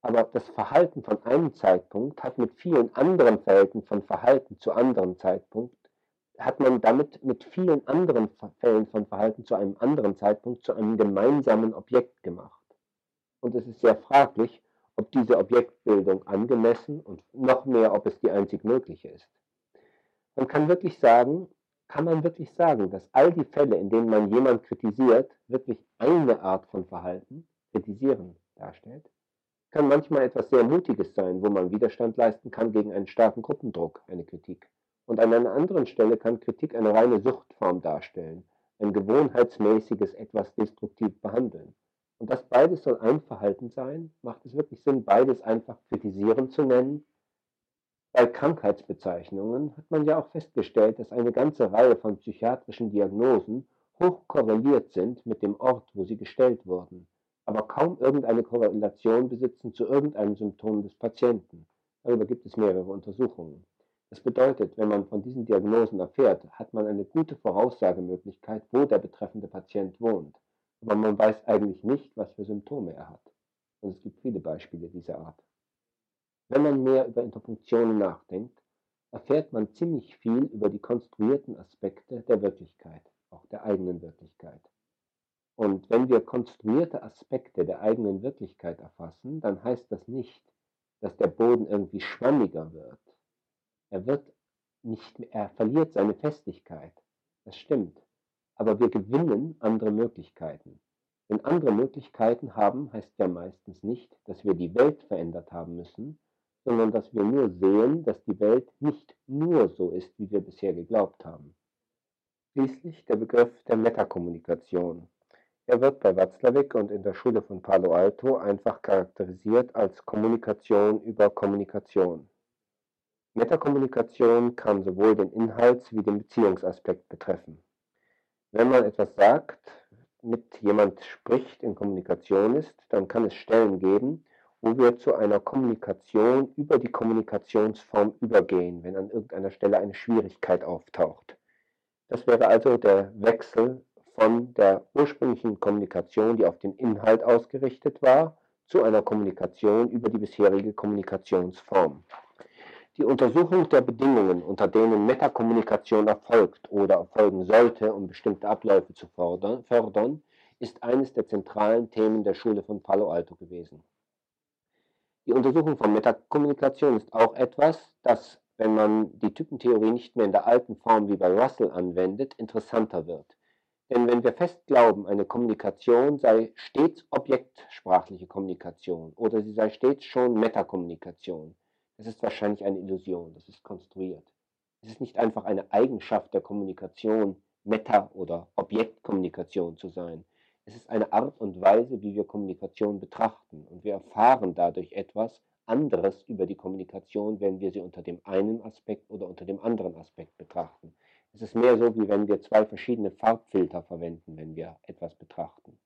Aber das Verhalten von einem Zeitpunkt hat mit vielen anderen Verhältnissen von Verhalten zu anderen Zeitpunkt, hat man damit mit vielen anderen Fällen von Verhalten zu einem anderen Zeitpunkt zu einem gemeinsamen Objekt gemacht. Und es ist sehr fraglich, ob diese Objektbildung angemessen und noch mehr, ob es die einzig mögliche ist. Man kann wirklich sagen, kann man wirklich sagen, dass all die Fälle, in denen man jemand kritisiert, wirklich eine Art von Verhalten, kritisieren, darstellt? Kann manchmal etwas sehr Mutiges sein, wo man Widerstand leisten kann gegen einen starken Gruppendruck, eine Kritik. Und an einer anderen Stelle kann Kritik eine reine Suchtform darstellen, ein gewohnheitsmäßiges etwas destruktiv behandeln. Und das beides soll ein Verhalten sein, macht es wirklich Sinn, beides einfach kritisieren zu nennen? Bei Krankheitsbezeichnungen hat man ja auch festgestellt, dass eine ganze Reihe von psychiatrischen Diagnosen hoch korreliert sind mit dem Ort, wo sie gestellt wurden, aber kaum irgendeine Korrelation besitzen zu irgendeinem Symptom des Patienten. Darüber gibt es mehrere Untersuchungen. Das bedeutet, wenn man von diesen Diagnosen erfährt, hat man eine gute Voraussagemöglichkeit, wo der betreffende Patient wohnt aber man weiß eigentlich nicht, was für Symptome er hat. Und es gibt viele Beispiele dieser Art. Wenn man mehr über Interpunktionen nachdenkt, erfährt man ziemlich viel über die konstruierten Aspekte der Wirklichkeit, auch der eigenen Wirklichkeit. Und wenn wir konstruierte Aspekte der eigenen Wirklichkeit erfassen, dann heißt das nicht, dass der Boden irgendwie schwammiger wird. Er wird nicht, er verliert seine Festigkeit. Das stimmt aber wir gewinnen andere Möglichkeiten. Denn andere Möglichkeiten haben, heißt ja meistens nicht, dass wir die Welt verändert haben müssen, sondern dass wir nur sehen, dass die Welt nicht nur so ist, wie wir bisher geglaubt haben. Schließlich der Begriff der Metakommunikation. Er wird bei Watzlawick und in der Schule von Palo Alto einfach charakterisiert als Kommunikation über Kommunikation. Metakommunikation kann sowohl den Inhalts- wie den Beziehungsaspekt betreffen. Wenn man etwas sagt, mit jemand spricht, in Kommunikation ist, dann kann es Stellen geben, wo wir zu einer Kommunikation über die Kommunikationsform übergehen, wenn an irgendeiner Stelle eine Schwierigkeit auftaucht. Das wäre also der Wechsel von der ursprünglichen Kommunikation, die auf den Inhalt ausgerichtet war, zu einer Kommunikation über die bisherige Kommunikationsform. Die Untersuchung der Bedingungen, unter denen Metakommunikation erfolgt oder erfolgen sollte, um bestimmte Abläufe zu fördern, ist eines der zentralen Themen der Schule von Palo Alto gewesen. Die Untersuchung von Metakommunikation ist auch etwas, das, wenn man die Typentheorie nicht mehr in der alten Form wie bei Russell anwendet, interessanter wird. Denn wenn wir fest glauben, eine Kommunikation sei stets objektsprachliche Kommunikation oder sie sei stets schon Metakommunikation, es ist wahrscheinlich eine Illusion, das ist konstruiert. Es ist nicht einfach eine Eigenschaft der Kommunikation, Meta- oder Objektkommunikation zu sein. Es ist eine Art und Weise, wie wir Kommunikation betrachten. Und wir erfahren dadurch etwas anderes über die Kommunikation, wenn wir sie unter dem einen Aspekt oder unter dem anderen Aspekt betrachten. Es ist mehr so, wie wenn wir zwei verschiedene Farbfilter verwenden, wenn wir etwas betrachten.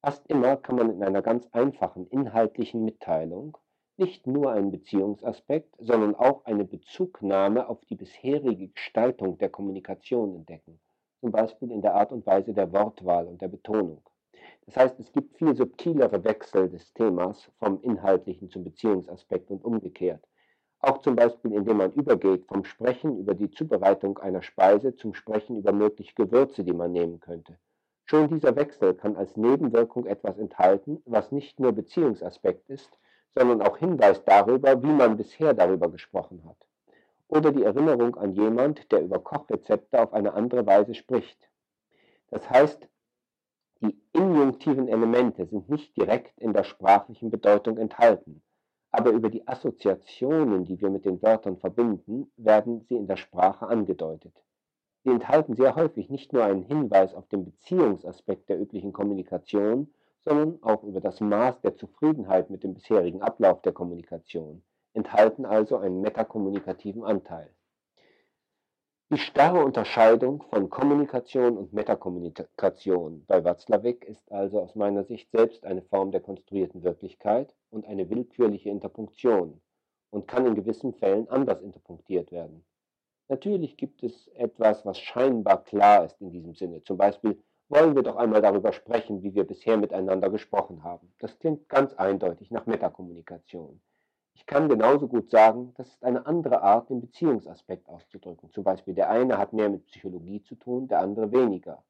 Fast immer kann man in einer ganz einfachen inhaltlichen Mitteilung nicht nur einen Beziehungsaspekt, sondern auch eine Bezugnahme auf die bisherige Gestaltung der Kommunikation entdecken, zum Beispiel in der Art und Weise der Wortwahl und der Betonung. Das heißt, es gibt viel subtilere Wechsel des Themas vom inhaltlichen zum Beziehungsaspekt und umgekehrt. Auch zum Beispiel, indem man übergeht vom Sprechen über die Zubereitung einer Speise zum Sprechen über mögliche Gewürze, die man nehmen könnte. Schon dieser Wechsel kann als Nebenwirkung etwas enthalten, was nicht nur Beziehungsaspekt ist, sondern auch Hinweis darüber, wie man bisher darüber gesprochen hat. Oder die Erinnerung an jemand, der über Kochrezepte auf eine andere Weise spricht. Das heißt, die injunktiven Elemente sind nicht direkt in der sprachlichen Bedeutung enthalten, aber über die Assoziationen, die wir mit den Wörtern verbinden, werden sie in der Sprache angedeutet. Sie enthalten sehr häufig nicht nur einen Hinweis auf den Beziehungsaspekt der üblichen Kommunikation, sondern auch über das Maß der Zufriedenheit mit dem bisherigen Ablauf der Kommunikation, enthalten also einen metakommunikativen Anteil. Die starre Unterscheidung von Kommunikation und Metakommunikation bei Watzlawick ist also aus meiner Sicht selbst eine Form der konstruierten Wirklichkeit und eine willkürliche Interpunktion und kann in gewissen Fällen anders interpunktiert werden. Natürlich gibt es etwas, was scheinbar klar ist in diesem Sinne, zum Beispiel wollen wir doch einmal darüber sprechen, wie wir bisher miteinander gesprochen haben. Das klingt ganz eindeutig nach Metakommunikation. Ich kann genauso gut sagen, das ist eine andere Art, den Beziehungsaspekt auszudrücken. Zum Beispiel der eine hat mehr mit Psychologie zu tun, der andere weniger.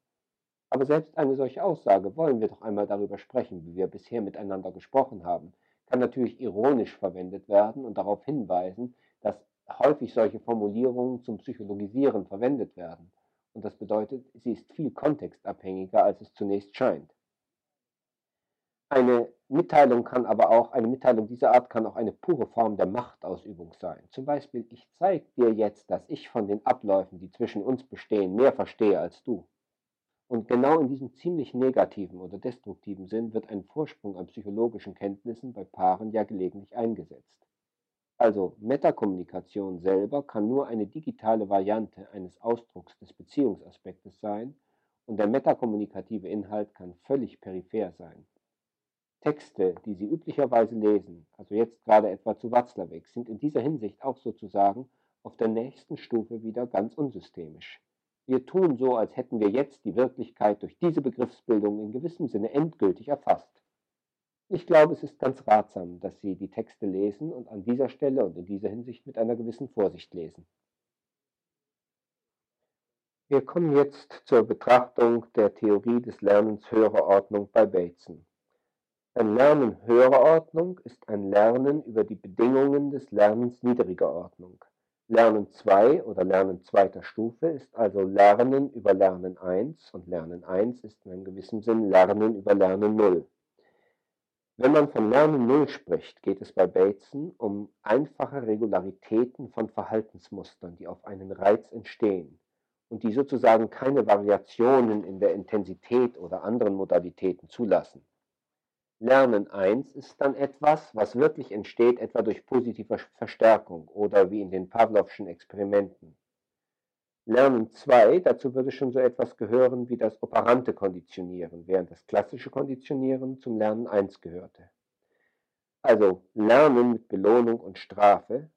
Aber selbst eine solche Aussage, wollen wir doch einmal darüber sprechen, wie wir bisher miteinander gesprochen haben, kann natürlich ironisch verwendet werden und darauf hinweisen, dass häufig solche Formulierungen zum Psychologisieren verwendet werden Und das bedeutet, sie ist viel kontextabhängiger, als es zunächst scheint. Eine Mitteilung kann aber auch, eine Mitteilung dieser Art kann auch eine pure Form der Machtausübung sein. Zum Beispiel, ich zeige dir jetzt, dass ich von den Abläufen, die zwischen uns bestehen, mehr verstehe als du. Und genau in diesem ziemlich negativen oder destruktiven Sinn wird ein Vorsprung an psychologischen Kenntnissen bei Paaren ja gelegentlich eingesetzt. Also Metakommunikation selber kann nur eine digitale Variante eines Ausdrucks des Beziehungsaspektes sein und der metakommunikative Inhalt kann völlig peripher sein. Texte, die Sie üblicherweise lesen, also jetzt gerade etwa zu Watzlawick, sind in dieser Hinsicht auch sozusagen auf der nächsten Stufe wieder ganz unsystemisch. Wir tun so, als hätten wir jetzt die Wirklichkeit durch diese Begriffsbildung in gewissem Sinne endgültig erfasst. Ich glaube, es ist ganz ratsam, dass Sie die Texte lesen und an dieser Stelle und in dieser Hinsicht mit einer gewissen Vorsicht lesen. Wir kommen jetzt zur Betrachtung der Theorie des Lernens höherer Ordnung bei Bateson. Ein Lernen höherer Ordnung ist ein Lernen über die Bedingungen des Lernens niedriger Ordnung. Lernen 2 oder Lernen zweiter Stufe ist also Lernen über Lernen 1 und Lernen 1 ist in einem gewissen Sinn Lernen über Lernen 0. Wenn man von Lernen 0 spricht, geht es bei Bateson um einfache Regularitäten von Verhaltensmustern, die auf einen Reiz entstehen und die sozusagen keine Variationen in der Intensität oder anderen Modalitäten zulassen. Lernen 1 ist dann etwas, was wirklich entsteht, etwa durch positive Verstärkung oder wie in den Pavlovschen Experimenten. Lernen 2, dazu würde schon so etwas gehören wie das operante Konditionieren, während das klassische Konditionieren zum Lernen 1 gehörte. Also Lernen mit Belohnung und Strafe.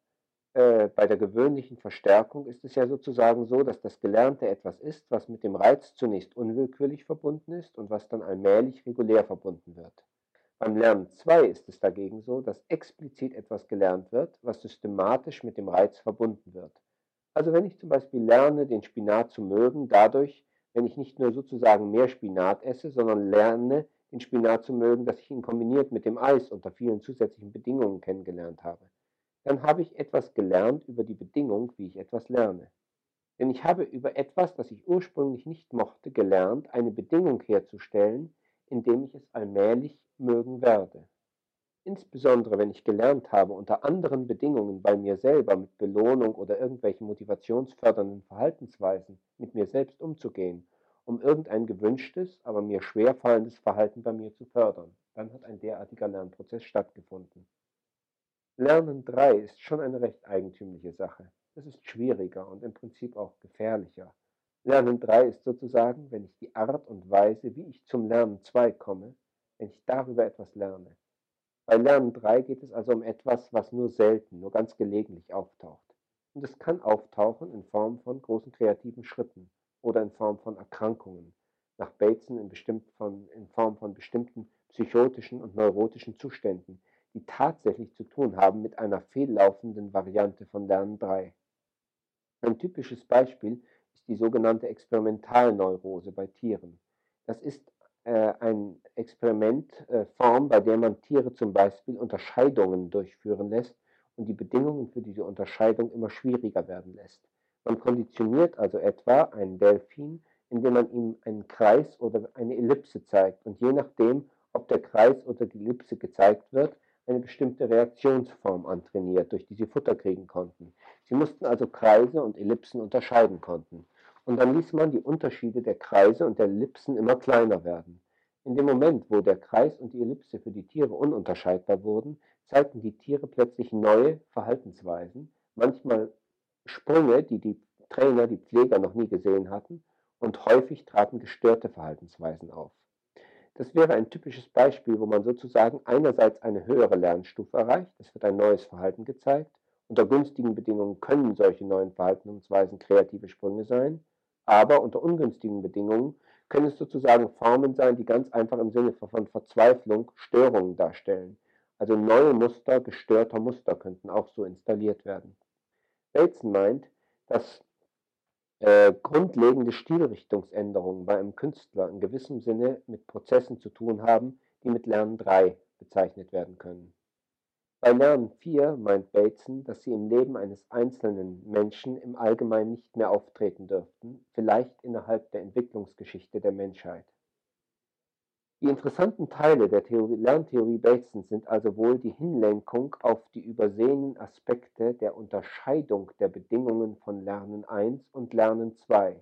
Äh, bei der gewöhnlichen Verstärkung ist es ja sozusagen so, dass das Gelernte etwas ist, was mit dem Reiz zunächst unwillkürlich verbunden ist und was dann allmählich regulär verbunden wird. Beim Lernen 2 ist es dagegen so, dass explizit etwas gelernt wird, was systematisch mit dem Reiz verbunden wird. Also wenn ich zum Beispiel lerne, den Spinat zu mögen, dadurch, wenn ich nicht nur sozusagen mehr Spinat esse, sondern lerne, den Spinat zu mögen, dass ich ihn kombiniert mit dem Eis unter vielen zusätzlichen Bedingungen kennengelernt habe, dann habe ich etwas gelernt über die Bedingung, wie ich etwas lerne. Denn ich habe über etwas, das ich ursprünglich nicht mochte, gelernt, eine Bedingung herzustellen, indem ich es allmählich mögen werde. Insbesondere wenn ich gelernt habe, unter anderen Bedingungen bei mir selber mit Belohnung oder irgendwelchen motivationsfördernden Verhaltensweisen mit mir selbst umzugehen, um irgendein gewünschtes, aber mir schwerfallendes Verhalten bei mir zu fördern, dann hat ein derartiger Lernprozess stattgefunden. Lernen 3 ist schon eine recht eigentümliche Sache. Es ist schwieriger und im Prinzip auch gefährlicher. Lernen 3 ist sozusagen, wenn ich die Art und Weise, wie ich zum Lernen 2 komme, wenn ich darüber etwas lerne. Bei Lernen 3 geht es also um etwas, was nur selten, nur ganz gelegentlich auftaucht. Und es kann auftauchen in Form von großen kreativen Schritten oder in Form von Erkrankungen, nach Bateson in, von, in Form von bestimmten psychotischen und neurotischen Zuständen, die tatsächlich zu tun haben mit einer fehllaufenden Variante von Lernen 3. Ein typisches Beispiel ist die sogenannte Experimentalneurose bei Tieren. Das ist äh, ein Experimentform, äh, bei der man Tiere zum Beispiel Unterscheidungen durchführen lässt und die Bedingungen für diese Unterscheidung immer schwieriger werden lässt. Man konditioniert also etwa einen Delfin, indem man ihm einen Kreis oder eine Ellipse zeigt und je nachdem, ob der Kreis oder die Ellipse gezeigt wird, eine bestimmte Reaktionsform antrainiert, durch die sie Futter kriegen konnten. Sie mussten also Kreise und Ellipsen unterscheiden konnten. Und dann ließ man die Unterschiede der Kreise und der Ellipsen immer kleiner werden. In dem Moment, wo der Kreis und die Ellipse für die Tiere ununterscheidbar wurden, zeigten die Tiere plötzlich neue Verhaltensweisen, manchmal Sprünge, die die Trainer, die Pfleger noch nie gesehen hatten, und häufig traten gestörte Verhaltensweisen auf. Das wäre ein typisches Beispiel, wo man sozusagen einerseits eine höhere Lernstufe erreicht, es wird ein neues Verhalten gezeigt, unter günstigen Bedingungen können solche neuen Verhaltensweisen kreative Sprünge sein, aber unter ungünstigen Bedingungen können es sozusagen Formen sein, die ganz einfach im Sinne von Verzweiflung Störungen darstellen. Also neue Muster gestörter Muster könnten auch so installiert werden. Bateson meint, dass äh, grundlegende Stilrichtungsänderungen bei einem Künstler in gewissem Sinne mit Prozessen zu tun haben, die mit Lernen 3 bezeichnet werden können. Bei Lernen 4 meint Bateson, dass sie im Leben eines einzelnen Menschen im Allgemeinen nicht mehr auftreten dürften, vielleicht innerhalb der Entwicklungsgeschichte der Menschheit. Die interessanten Teile der Theorie, Lerntheorie Batesons sind also wohl die Hinlenkung auf die übersehenen Aspekte der Unterscheidung der Bedingungen von Lernen 1 und Lernen 2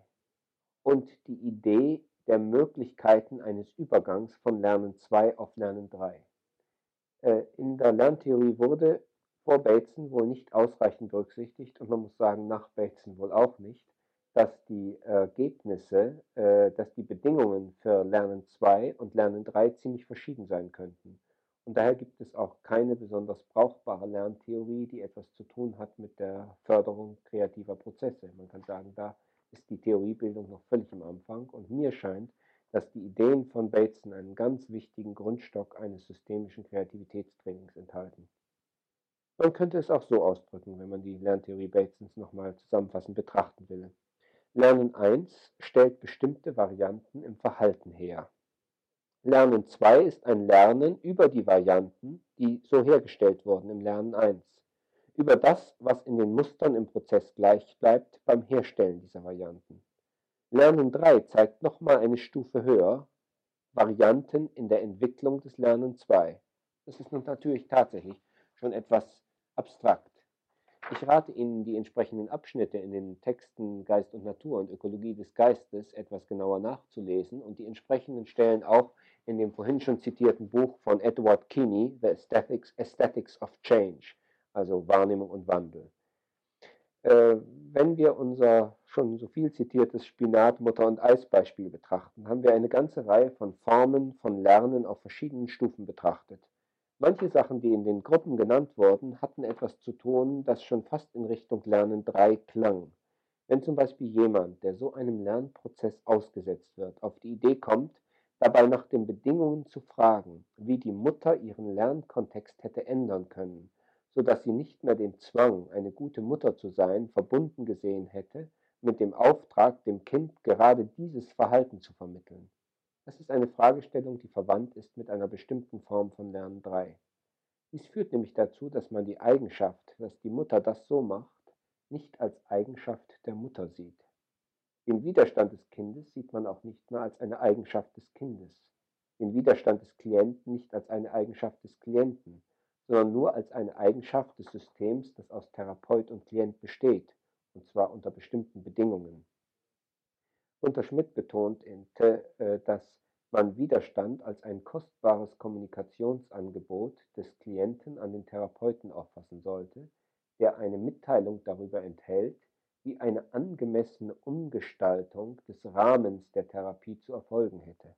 und die Idee der Möglichkeiten eines Übergangs von Lernen 2 auf Lernen 3. Äh, in der Lerntheorie wurde vor Bateson wohl nicht ausreichend berücksichtigt und man muss sagen, nach Bateson wohl auch nicht, dass die Ergebnisse, äh, dass die Bedingungen für Lernen 2 und Lernen 3 ziemlich verschieden sein könnten. Und daher gibt es auch keine besonders brauchbare Lerntheorie, die etwas zu tun hat mit der Förderung kreativer Prozesse. Man kann sagen, da ist die Theoriebildung noch völlig am Anfang und mir scheint, dass die Ideen von Bateson einen ganz wichtigen Grundstock eines systemischen Kreativitätstrainings enthalten. Man könnte es auch so ausdrücken, wenn man die Lerntheorie Batesons nochmal zusammenfassend betrachten will. Lernen 1 stellt bestimmte Varianten im Verhalten her. Lernen 2 ist ein Lernen über die Varianten, die so hergestellt wurden im Lernen 1, über das, was in den Mustern im Prozess gleich bleibt beim Herstellen dieser Varianten. Lernen 3 zeigt nochmal eine Stufe höher, Varianten in der Entwicklung des Lernen 2. Das ist natürlich tatsächlich schon etwas abstrakt. Ich rate Ihnen, die entsprechenden Abschnitte in den Texten Geist und Natur und Ökologie des Geistes etwas genauer nachzulesen und die entsprechenden Stellen auch in dem vorhin schon zitierten Buch von Edward Keeney, The Aesthetics, Aesthetics of Change, also Wahrnehmung und Wandel. Äh, wenn wir unser schon so viel zitiertes Spinat, Mutter und Eis Beispiel betrachten, haben wir eine ganze Reihe von Formen von Lernen auf verschiedenen Stufen betrachtet. Manche Sachen, die in den Gruppen genannt wurden, hatten etwas zu tun, das schon fast in Richtung Lernen 3 klang. Wenn zum Beispiel jemand, der so einem Lernprozess ausgesetzt wird, auf die Idee kommt, dabei nach den Bedingungen zu fragen, wie die Mutter ihren Lernkontext hätte ändern können, so dass sie nicht mehr den Zwang, eine gute Mutter zu sein, verbunden gesehen hätte mit dem Auftrag, dem Kind gerade dieses Verhalten zu vermitteln. Das ist eine Fragestellung, die verwandt ist mit einer bestimmten Form von Lernen 3. Dies führt nämlich dazu, dass man die Eigenschaft, dass die Mutter das so macht, nicht als Eigenschaft der Mutter sieht. Den Widerstand des Kindes sieht man auch nicht mehr als eine Eigenschaft des Kindes, den Widerstand des Klienten nicht als eine Eigenschaft des Klienten, sondern nur als eine Eigenschaft des Systems, das aus Therapeut und Klient besteht, und zwar unter bestimmten Bedingungen. Unter Schmidt betont, äh, dass man Widerstand als ein kostbares Kommunikationsangebot des Klienten an den Therapeuten auffassen sollte, der eine Mitteilung darüber enthält, wie eine angemessene Umgestaltung des Rahmens der Therapie zu erfolgen hätte.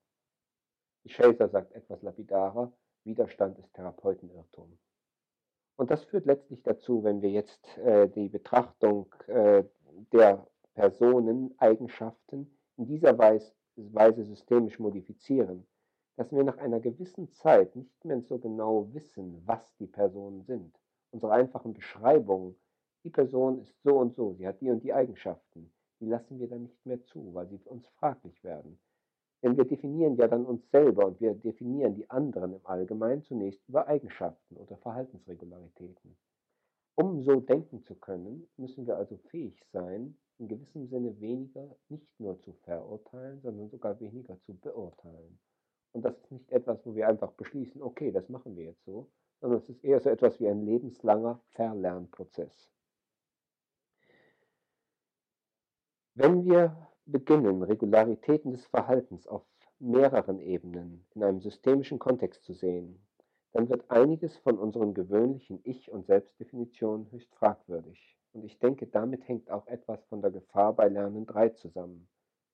Shazer sagt etwas lapidarer, Widerstand ist Therapeutenirrtum. Und das führt letztlich dazu, wenn wir jetzt äh, die Betrachtung äh, der Personeneigenschaften in dieser Weise, systemisch modifizieren, dass wir nach einer gewissen Zeit nicht mehr so genau wissen, was die Personen sind. Unsere einfachen Beschreibungen, die Person ist so und so, sie hat die und die Eigenschaften, die lassen wir dann nicht mehr zu, weil sie uns fraglich werden. Denn wir definieren ja dann uns selber und wir definieren die anderen im Allgemeinen zunächst über Eigenschaften oder Verhaltensregularitäten. Um so denken zu können, müssen wir also fähig sein, in gewissem Sinne weniger nicht nur zu verurteilen, sondern sogar weniger zu beurteilen. Und das ist nicht etwas, wo wir einfach beschließen, okay, das machen wir jetzt so, sondern es ist eher so etwas wie ein lebenslanger Verlernprozess. Wenn wir beginnen, Regularitäten des Verhaltens auf mehreren Ebenen in einem systemischen Kontext zu sehen, dann wird einiges von unseren gewöhnlichen Ich- und Selbstdefinitionen höchst fragwürdig. Und ich denke, damit hängt auch etwas von der Gefahr bei Lernen 3 zusammen.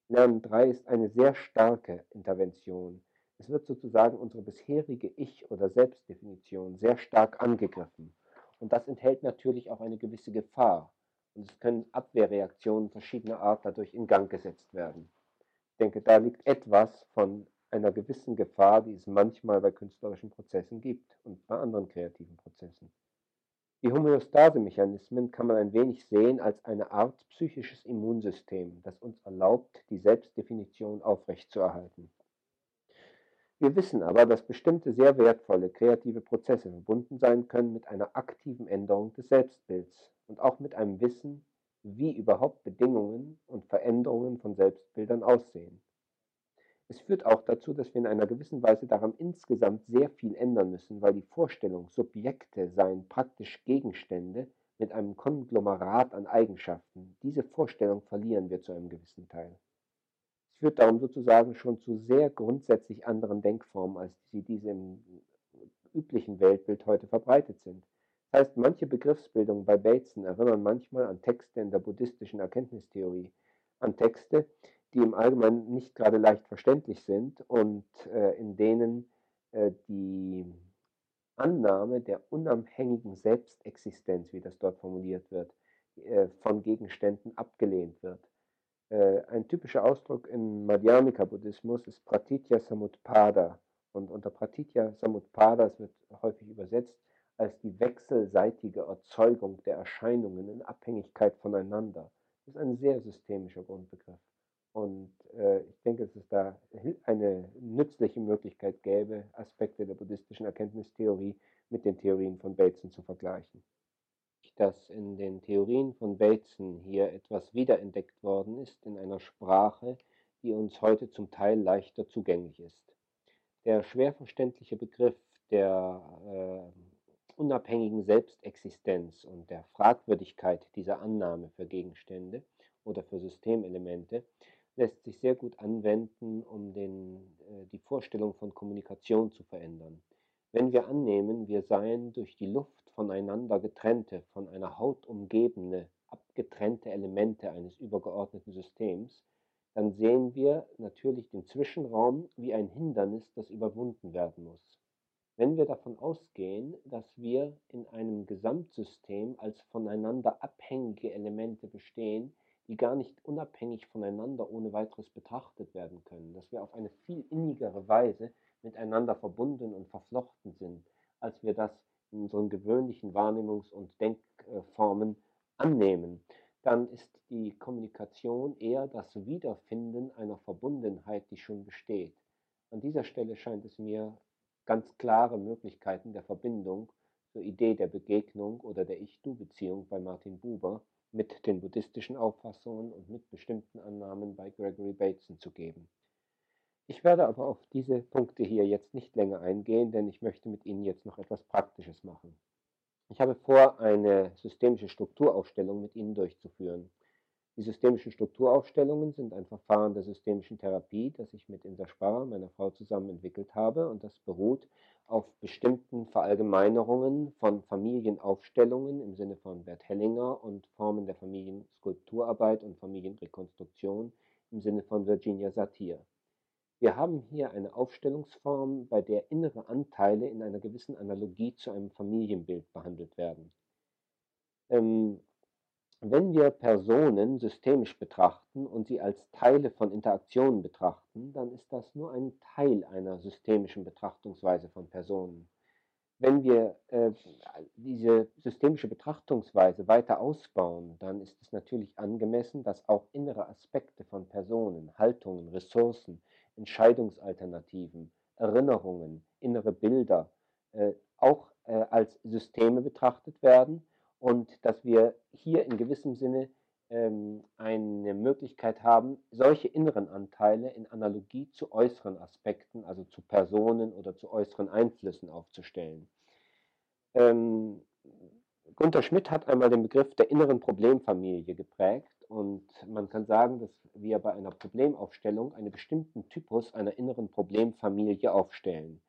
Lernen 3 ist eine sehr starke Intervention. Es wird sozusagen unsere bisherige Ich- oder Selbstdefinition sehr stark angegriffen. Und das enthält natürlich auch eine gewisse Gefahr. Und es können Abwehrreaktionen verschiedener Art dadurch in Gang gesetzt werden. Ich denke, da liegt etwas von einer gewissen Gefahr, die es manchmal bei künstlerischen Prozessen gibt und bei anderen kreativen Prozessen. Die Homöostasemechanismen kann man ein wenig sehen als eine Art psychisches Immunsystem, das uns erlaubt, die Selbstdefinition aufrechtzuerhalten. Wir wissen aber, dass bestimmte sehr wertvolle kreative Prozesse verbunden sein können mit einer aktiven Änderung des Selbstbilds und auch mit einem Wissen, wie überhaupt Bedingungen und Veränderungen von Selbstbildern aussehen. Es führt auch dazu, dass wir in einer gewissen Weise daran insgesamt sehr viel ändern müssen, weil die Vorstellung, Subjekte seien praktisch Gegenstände mit einem Konglomerat an Eigenschaften, diese Vorstellung verlieren wir zu einem gewissen Teil. Es führt darum sozusagen schon zu sehr grundsätzlich anderen Denkformen, als sie diese im üblichen Weltbild heute verbreitet sind. Das heißt, manche Begriffsbildungen bei Bateson erinnern manchmal an Texte in der buddhistischen Erkenntnistheorie, an Texte, die im Allgemeinen nicht gerade leicht verständlich sind und äh, in denen äh, die Annahme der unabhängigen Selbstexistenz, wie das dort formuliert wird, äh, von Gegenständen abgelehnt wird. Äh, ein typischer Ausdruck im Madhyamika-Buddhismus ist Pratitya Samutpada. Und unter Pratitya Samutpada, wird häufig übersetzt, als die wechselseitige Erzeugung der Erscheinungen in Abhängigkeit voneinander. Das ist ein sehr systemischer Grundbegriff. Und äh, ich denke, dass es da eine nützliche Möglichkeit gäbe, Aspekte der buddhistischen Erkenntnistheorie mit den Theorien von Bateson zu vergleichen. Dass in den Theorien von Bateson hier etwas wiederentdeckt worden ist in einer Sprache, die uns heute zum Teil leichter zugänglich ist. Der schwer verständliche Begriff der äh, unabhängigen Selbstexistenz und der Fragwürdigkeit dieser Annahme für Gegenstände oder für Systemelemente lässt sich sehr gut anwenden, um den, äh, die Vorstellung von Kommunikation zu verändern. Wenn wir annehmen, wir seien durch die Luft voneinander getrennte, von einer Haut umgebene, abgetrennte Elemente eines übergeordneten Systems, dann sehen wir natürlich den Zwischenraum wie ein Hindernis, das überwunden werden muss. Wenn wir davon ausgehen, dass wir in einem Gesamtsystem als voneinander abhängige Elemente bestehen, die gar nicht unabhängig voneinander ohne weiteres betrachtet werden können, dass wir auf eine viel innigere Weise miteinander verbunden und verflochten sind, als wir das in unseren gewöhnlichen Wahrnehmungs- und Denkformen annehmen, dann ist die Kommunikation eher das Wiederfinden einer Verbundenheit, die schon besteht. An dieser Stelle scheint es mir ganz klare Möglichkeiten der Verbindung zur Idee der Begegnung oder der Ich-Du-Beziehung bei Martin Buber mit den buddhistischen Auffassungen und mit bestimmten Annahmen bei Gregory Bateson zu geben. Ich werde aber auf diese Punkte hier jetzt nicht länger eingehen, denn ich möchte mit Ihnen jetzt noch etwas Praktisches machen. Ich habe vor, eine systemische Strukturaufstellung mit Ihnen durchzuführen. Die systemischen Strukturaufstellungen sind ein Verfahren der systemischen Therapie, das ich mit Insa Sparrer, meiner Frau, zusammen entwickelt habe und das beruht auf bestimmten Verallgemeinerungen von Familienaufstellungen im Sinne von Bert Hellinger und Formen der Familienskulpturarbeit und Familienrekonstruktion im Sinne von Virginia Satir. Wir haben hier eine Aufstellungsform, bei der innere Anteile in einer gewissen Analogie zu einem Familienbild behandelt werden. Ähm, wenn wir Personen systemisch betrachten und sie als Teile von Interaktionen betrachten, dann ist das nur ein Teil einer systemischen Betrachtungsweise von Personen. Wenn wir äh, diese systemische Betrachtungsweise weiter ausbauen, dann ist es natürlich angemessen, dass auch innere Aspekte von Personen, Haltungen, Ressourcen, Entscheidungsalternativen, Erinnerungen, innere Bilder äh, auch äh, als Systeme betrachtet werden und dass wir hier in gewissem Sinne ähm, eine Möglichkeit haben, solche inneren Anteile in Analogie zu äußeren Aspekten, also zu Personen oder zu äußeren Einflüssen aufzustellen. Ähm, Gunther Schmidt hat einmal den Begriff der inneren Problemfamilie geprägt und man kann sagen, dass wir bei einer Problemaufstellung einen bestimmten Typus einer inneren Problemfamilie aufstellen.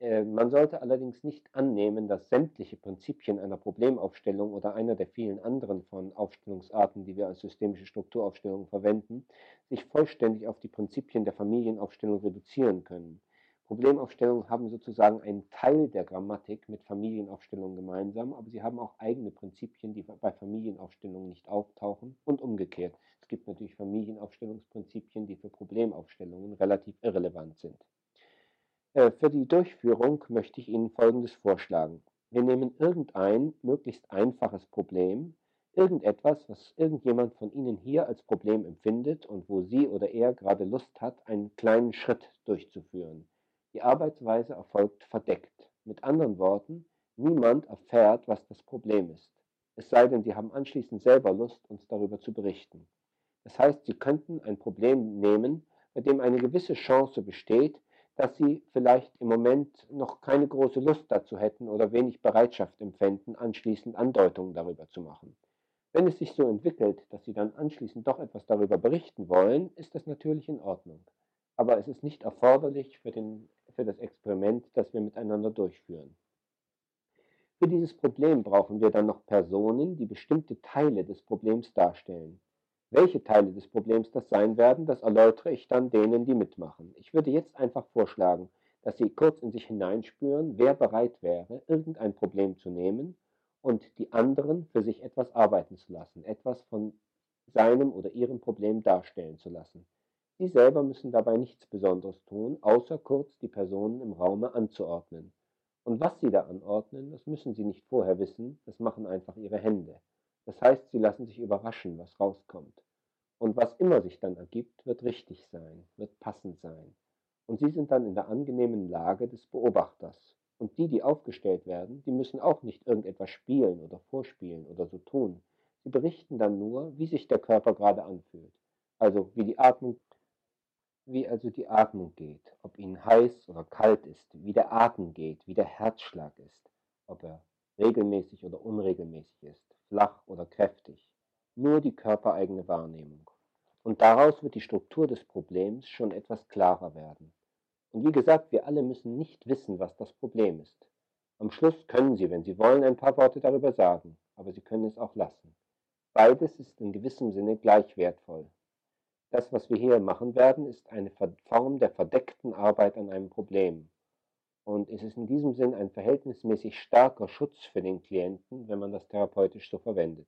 Äh, man sollte allerdings nicht annehmen, dass sämtliche Prinzipien einer Problemaufstellung oder einer der vielen anderen von Aufstellungsarten, die wir als systemische Strukturaufstellung verwenden, sich vollständig auf die Prinzipien der Familienaufstellung reduzieren können. Problemaufstellungen haben sozusagen einen Teil der Grammatik mit Familienaufstellungen gemeinsam, aber sie haben auch eigene Prinzipien, die bei Familienaufstellungen nicht auftauchen und umgekehrt. Es gibt natürlich Familienaufstellungsprinzipien, die für Problemaufstellungen relativ irrelevant sind. Äh, für die Durchführung möchte ich Ihnen Folgendes vorschlagen. Wir nehmen irgendein möglichst einfaches Problem, irgendetwas, was irgendjemand von Ihnen hier als Problem empfindet und wo sie oder er gerade Lust hat, einen kleinen Schritt durchzuführen. Die Arbeitsweise erfolgt verdeckt. Mit anderen Worten, niemand erfährt, was das Problem ist. Es sei denn, Sie haben anschließend selber Lust, uns darüber zu berichten. Das heißt, Sie könnten ein Problem nehmen, bei dem eine gewisse Chance besteht, dass Sie vielleicht im Moment noch keine große Lust dazu hätten oder wenig Bereitschaft empfänden, anschließend Andeutungen darüber zu machen. Wenn es sich so entwickelt, dass Sie dann anschließend doch etwas darüber berichten wollen, ist das natürlich in Ordnung. Aber es ist nicht erforderlich für, den, für das Experiment, das wir miteinander durchführen. Für dieses Problem brauchen wir dann noch Personen, die bestimmte Teile des Problems darstellen. Welche Teile des Problems das sein werden, das erläutere ich dann denen, die mitmachen. Ich würde jetzt einfach vorschlagen, dass Sie kurz in sich hineinspüren, wer bereit wäre, irgendein Problem zu nehmen und die anderen für sich etwas arbeiten zu lassen, etwas von seinem oder ihrem Problem darstellen zu lassen. Sie selber müssen dabei nichts Besonderes tun, außer kurz die Personen im Raume anzuordnen. Und was sie da anordnen, das müssen sie nicht vorher wissen, das machen einfach ihre Hände. Das heißt, sie lassen sich überraschen, was rauskommt. Und was immer sich dann ergibt, wird richtig sein, wird passend sein. Und sie sind dann in der angenehmen Lage des Beobachters. Und die, die aufgestellt werden, die müssen auch nicht irgendetwas spielen oder vorspielen oder so tun. Sie berichten dann nur, wie sich der Körper gerade anfühlt. Also wie die Atmung wie also die Atmung geht, ob ihnen heiß oder kalt ist, wie der Atem geht, wie der Herzschlag ist, ob er regelmäßig oder unregelmäßig ist, flach oder kräftig. Nur die körpereigene Wahrnehmung. Und daraus wird die Struktur des Problems schon etwas klarer werden. Und wie gesagt, wir alle müssen nicht wissen, was das Problem ist. Am Schluss können Sie, wenn Sie wollen, ein paar Worte darüber sagen, aber Sie können es auch lassen. Beides ist in gewissem Sinne gleich wertvoll. Das, was wir hier machen werden, ist eine Form der verdeckten Arbeit an einem Problem. Und es ist in diesem Sinn ein verhältnismäßig starker Schutz für den Klienten, wenn man das therapeutisch so verwendet.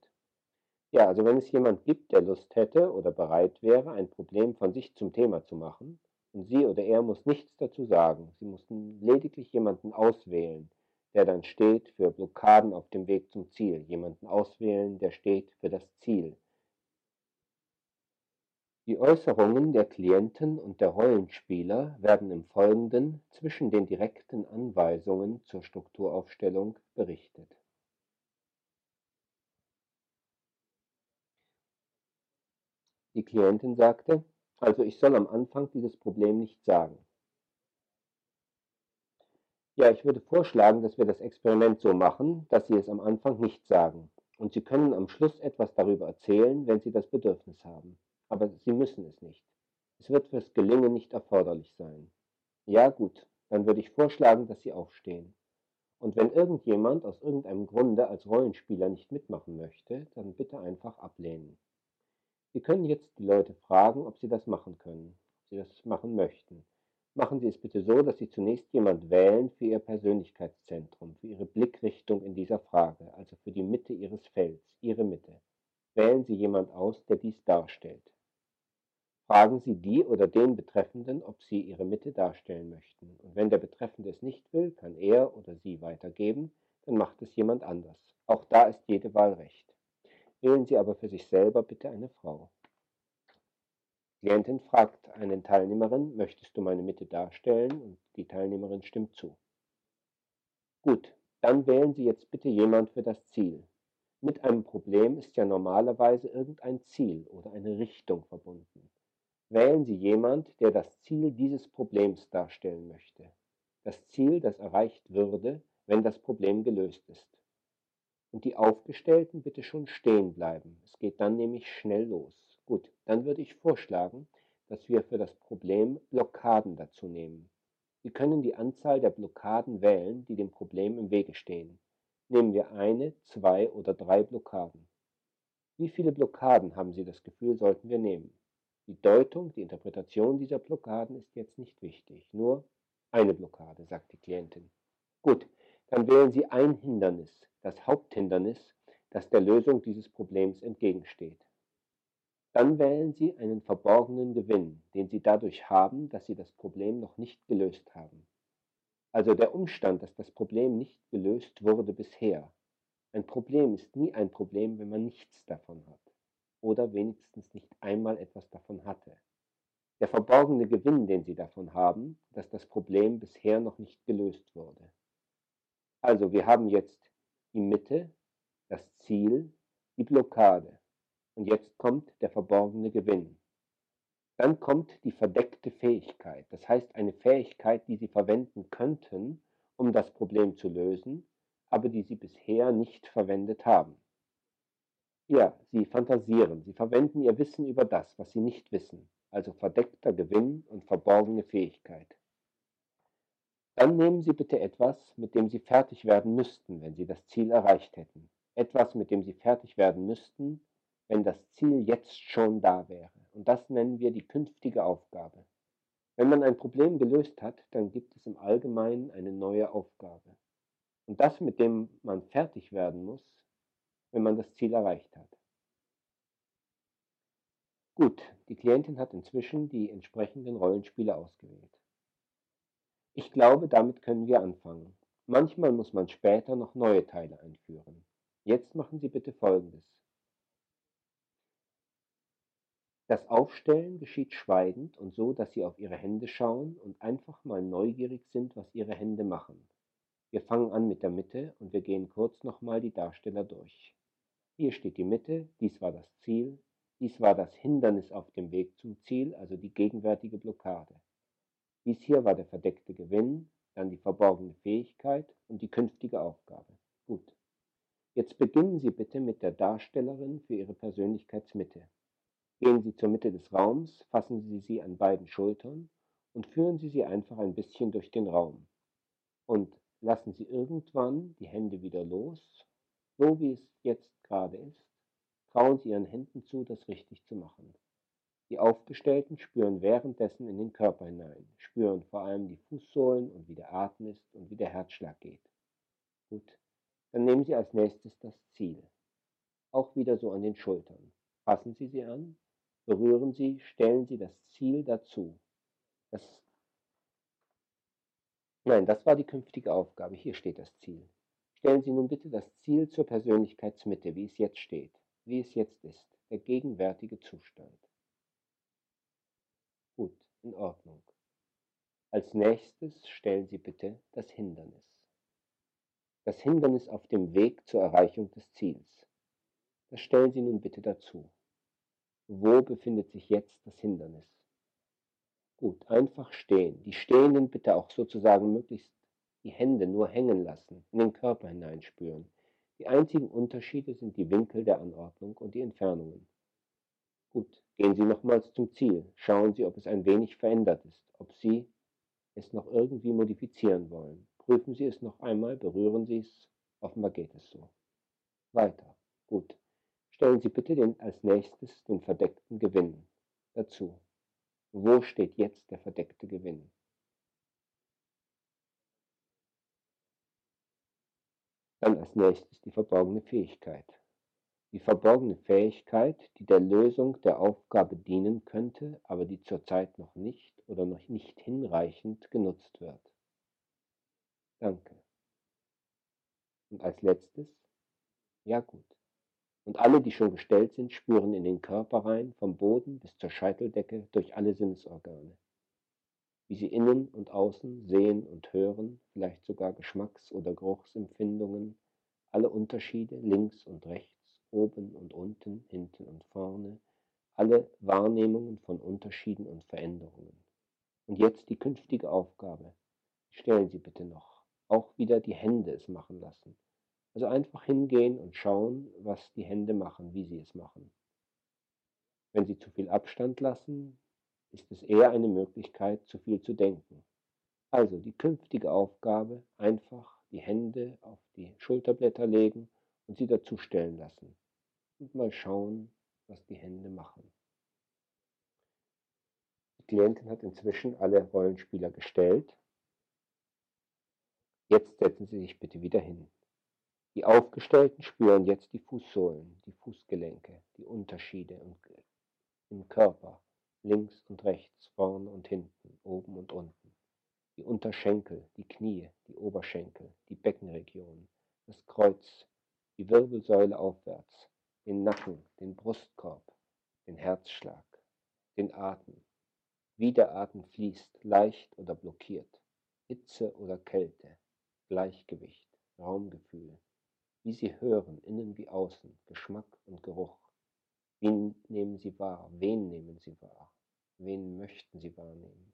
Ja, also wenn es jemand gibt, der Lust hätte oder bereit wäre, ein Problem von sich zum Thema zu machen, und sie oder er muss nichts dazu sagen, sie mussten lediglich jemanden auswählen, der dann steht für Blockaden auf dem Weg zum Ziel, jemanden auswählen, der steht für das Ziel, die Äußerungen der Klienten und der Rollenspieler werden im Folgenden zwischen den direkten Anweisungen zur Strukturaufstellung berichtet. Die Klientin sagte, also ich soll am Anfang dieses Problem nicht sagen. Ja, ich würde vorschlagen, dass wir das Experiment so machen, dass Sie es am Anfang nicht sagen. Und Sie können am Schluss etwas darüber erzählen, wenn Sie das Bedürfnis haben aber Sie müssen es nicht. Es wird fürs Gelingen nicht erforderlich sein. Ja gut, dann würde ich vorschlagen, dass Sie aufstehen. Und wenn irgendjemand aus irgendeinem Grunde als Rollenspieler nicht mitmachen möchte, dann bitte einfach ablehnen. Sie können jetzt die Leute fragen, ob sie das machen können, ob sie das machen möchten. Machen Sie es bitte so, dass Sie zunächst jemand wählen für Ihr Persönlichkeitszentrum, für Ihre Blickrichtung in dieser Frage, also für die Mitte Ihres Felds, Ihre Mitte. Wählen Sie jemand aus, der dies darstellt. Fragen Sie die oder den Betreffenden, ob sie ihre Mitte darstellen möchten. Und wenn der Betreffende es nicht will, kann er oder sie weitergeben, dann macht es jemand anders. Auch da ist jede Wahl recht. Wählen Sie aber für sich selber bitte eine Frau. Klientin fragt eine Teilnehmerin, möchtest du meine Mitte darstellen? Und die Teilnehmerin stimmt zu. Gut, dann wählen Sie jetzt bitte jemand für das Ziel. Mit einem Problem ist ja normalerweise irgendein Ziel oder eine Richtung verbunden. Wählen Sie jemand, der das Ziel dieses Problems darstellen möchte. Das Ziel, das erreicht würde, wenn das Problem gelöst ist. Und die Aufgestellten bitte schon stehen bleiben. Es geht dann nämlich schnell los. Gut, dann würde ich vorschlagen, dass wir für das Problem Blockaden dazu nehmen. Sie können die Anzahl der Blockaden wählen, die dem Problem im Wege stehen. Nehmen wir eine, zwei oder drei Blockaden. Wie viele Blockaden haben Sie das Gefühl, sollten wir nehmen? Die Deutung, die Interpretation dieser Blockaden ist jetzt nicht wichtig. Nur eine Blockade, sagt die Klientin. Gut, dann wählen Sie ein Hindernis, das Haupthindernis, das der Lösung dieses Problems entgegensteht. Dann wählen Sie einen verborgenen Gewinn, den Sie dadurch haben, dass Sie das Problem noch nicht gelöst haben. Also der Umstand, dass das Problem nicht gelöst wurde bisher. Ein Problem ist nie ein Problem, wenn man nichts davon hat oder wenigstens nicht einmal etwas davon hatte. Der verborgene Gewinn, den Sie davon haben, dass das Problem bisher noch nicht gelöst wurde. Also wir haben jetzt die Mitte, das Ziel, die Blockade. Und jetzt kommt der verborgene Gewinn. Dann kommt die verdeckte Fähigkeit, das heißt eine Fähigkeit, die Sie verwenden könnten, um das Problem zu lösen, aber die Sie bisher nicht verwendet haben. Ja, Sie fantasieren, Sie verwenden Ihr Wissen über das, was Sie nicht wissen, also verdeckter Gewinn und verborgene Fähigkeit. Dann nehmen Sie bitte etwas, mit dem Sie fertig werden müssten, wenn Sie das Ziel erreicht hätten. Etwas, mit dem Sie fertig werden müssten, wenn das Ziel jetzt schon da wäre. Und das nennen wir die künftige Aufgabe. Wenn man ein Problem gelöst hat, dann gibt es im Allgemeinen eine neue Aufgabe. Und das, mit dem man fertig werden muss, wenn man das Ziel erreicht hat. Gut, die Klientin hat inzwischen die entsprechenden Rollenspiele ausgewählt. Ich glaube, damit können wir anfangen. Manchmal muss man später noch neue Teile einführen. Jetzt machen Sie bitte Folgendes. Das Aufstellen geschieht schweigend und so, dass Sie auf Ihre Hände schauen und einfach mal neugierig sind, was Ihre Hände machen. Wir fangen an mit der Mitte und wir gehen kurz nochmal die Darsteller durch. Hier steht die Mitte, dies war das Ziel, dies war das Hindernis auf dem Weg zum Ziel, also die gegenwärtige Blockade. Dies hier war der verdeckte Gewinn, dann die verborgene Fähigkeit und die künftige Aufgabe. Gut. Jetzt beginnen Sie bitte mit der Darstellerin für Ihre Persönlichkeitsmitte. Gehen Sie zur Mitte des Raums, fassen Sie sie an beiden Schultern und führen Sie sie einfach ein bisschen durch den Raum. Und lassen Sie irgendwann die Hände wieder los, so wie es jetzt gerade ist. Trauen Sie Ihren Händen zu, das richtig zu machen. Die Aufgestellten spüren währenddessen in den Körper hinein, spüren vor allem die Fußsohlen und wie der Atem ist und wie der Herzschlag geht. Gut, dann nehmen Sie als nächstes das Ziel. Auch wieder so an den Schultern. Fassen Sie sie an, berühren Sie, stellen Sie das Ziel dazu. Das Nein, das war die künftige Aufgabe. Hier steht das Ziel. Stellen Sie nun bitte das Ziel zur Persönlichkeitsmitte, wie es jetzt steht, wie es jetzt ist, der gegenwärtige Zustand. Gut, in Ordnung. Als nächstes stellen Sie bitte das Hindernis. Das Hindernis auf dem Weg zur Erreichung des Ziels. Das stellen Sie nun bitte dazu. Wo befindet sich jetzt das Hindernis? Gut, einfach stehen. Die Stehenden bitte auch sozusagen möglichst die Hände nur hängen lassen, in den Körper hineinspüren. Die einzigen Unterschiede sind die Winkel der Anordnung und die Entfernungen. Gut, gehen Sie nochmals zum Ziel. Schauen Sie, ob es ein wenig verändert ist, ob Sie es noch irgendwie modifizieren wollen. Prüfen Sie es noch einmal, berühren Sie es. Offenbar geht es so. Weiter. Gut. Stellen Sie bitte den, als nächstes den verdeckten Gewinn dazu. Wo steht jetzt der verdeckte Gewinn? Dann als nächstes die verborgene Fähigkeit die verborgene Fähigkeit, die der Lösung der Aufgabe dienen könnte, aber die zurzeit noch nicht oder noch nicht hinreichend genutzt wird. Danke. Und als letztes, ja gut. Und alle, die schon gestellt sind, spüren in den Körper rein, vom Boden bis zur Scheiteldecke, durch alle Sinnesorgane. Wie sie innen und außen sehen und hören, vielleicht sogar Geschmacks- oder Geruchsempfindungen, alle Unterschiede links und rechts oben und unten, hinten und vorne, alle Wahrnehmungen von Unterschieden und Veränderungen. Und jetzt die künftige Aufgabe. Stellen Sie bitte noch. Auch wieder die Hände es machen lassen. Also einfach hingehen und schauen, was die Hände machen, wie sie es machen. Wenn Sie zu viel Abstand lassen, ist es eher eine Möglichkeit, zu viel zu denken. Also die künftige Aufgabe, einfach die Hände auf die Schulterblätter legen und sie dazustellen lassen und mal schauen, was die Hände machen. Die Klientin hat inzwischen alle Rollenspieler gestellt. Jetzt setzen Sie sich bitte wieder hin. Die Aufgestellten spüren jetzt die Fußsohlen, die Fußgelenke, die Unterschiede im Körper, links und rechts, vorne und hinten, oben und unten. Die Unterschenkel, die Knie, die Oberschenkel, die Beckenregion, das Kreuz, die Wirbelsäule aufwärts, den Nacken, den Brustkorb, den Herzschlag, den Atem, wie der Atem fließt, leicht oder blockiert, Hitze oder Kälte, Gleichgewicht, Raumgefühl, wie Sie hören, innen wie außen, Geschmack und Geruch. Wie nehmen Sie wahr? Wen nehmen Sie wahr? Wen möchten Sie wahrnehmen?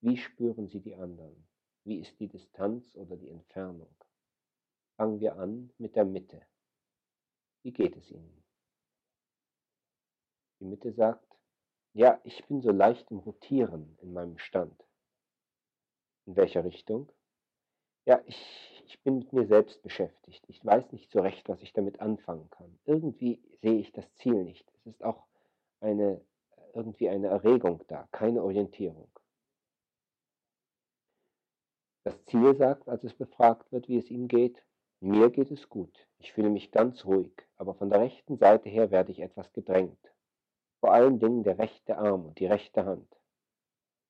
Wie spüren Sie die anderen? Wie ist die Distanz oder die Entfernung? Fangen wir an mit der Mitte. Wie geht es Ihnen? Die Mitte sagt, ja, ich bin so leicht im Rotieren in meinem Stand. In welcher Richtung? Ja, ich, ich bin mit mir selbst beschäftigt. Ich weiß nicht so recht, was ich damit anfangen kann. Irgendwie sehe ich das Ziel nicht. Es ist auch eine, irgendwie eine Erregung da, keine Orientierung. Das Ziel sagt, als es befragt wird, wie es ihm geht, mir geht es gut. Ich fühle mich ganz ruhig, aber von der rechten Seite her werde ich etwas gedrängt. Vor allen Dingen der rechte Arm und die rechte Hand.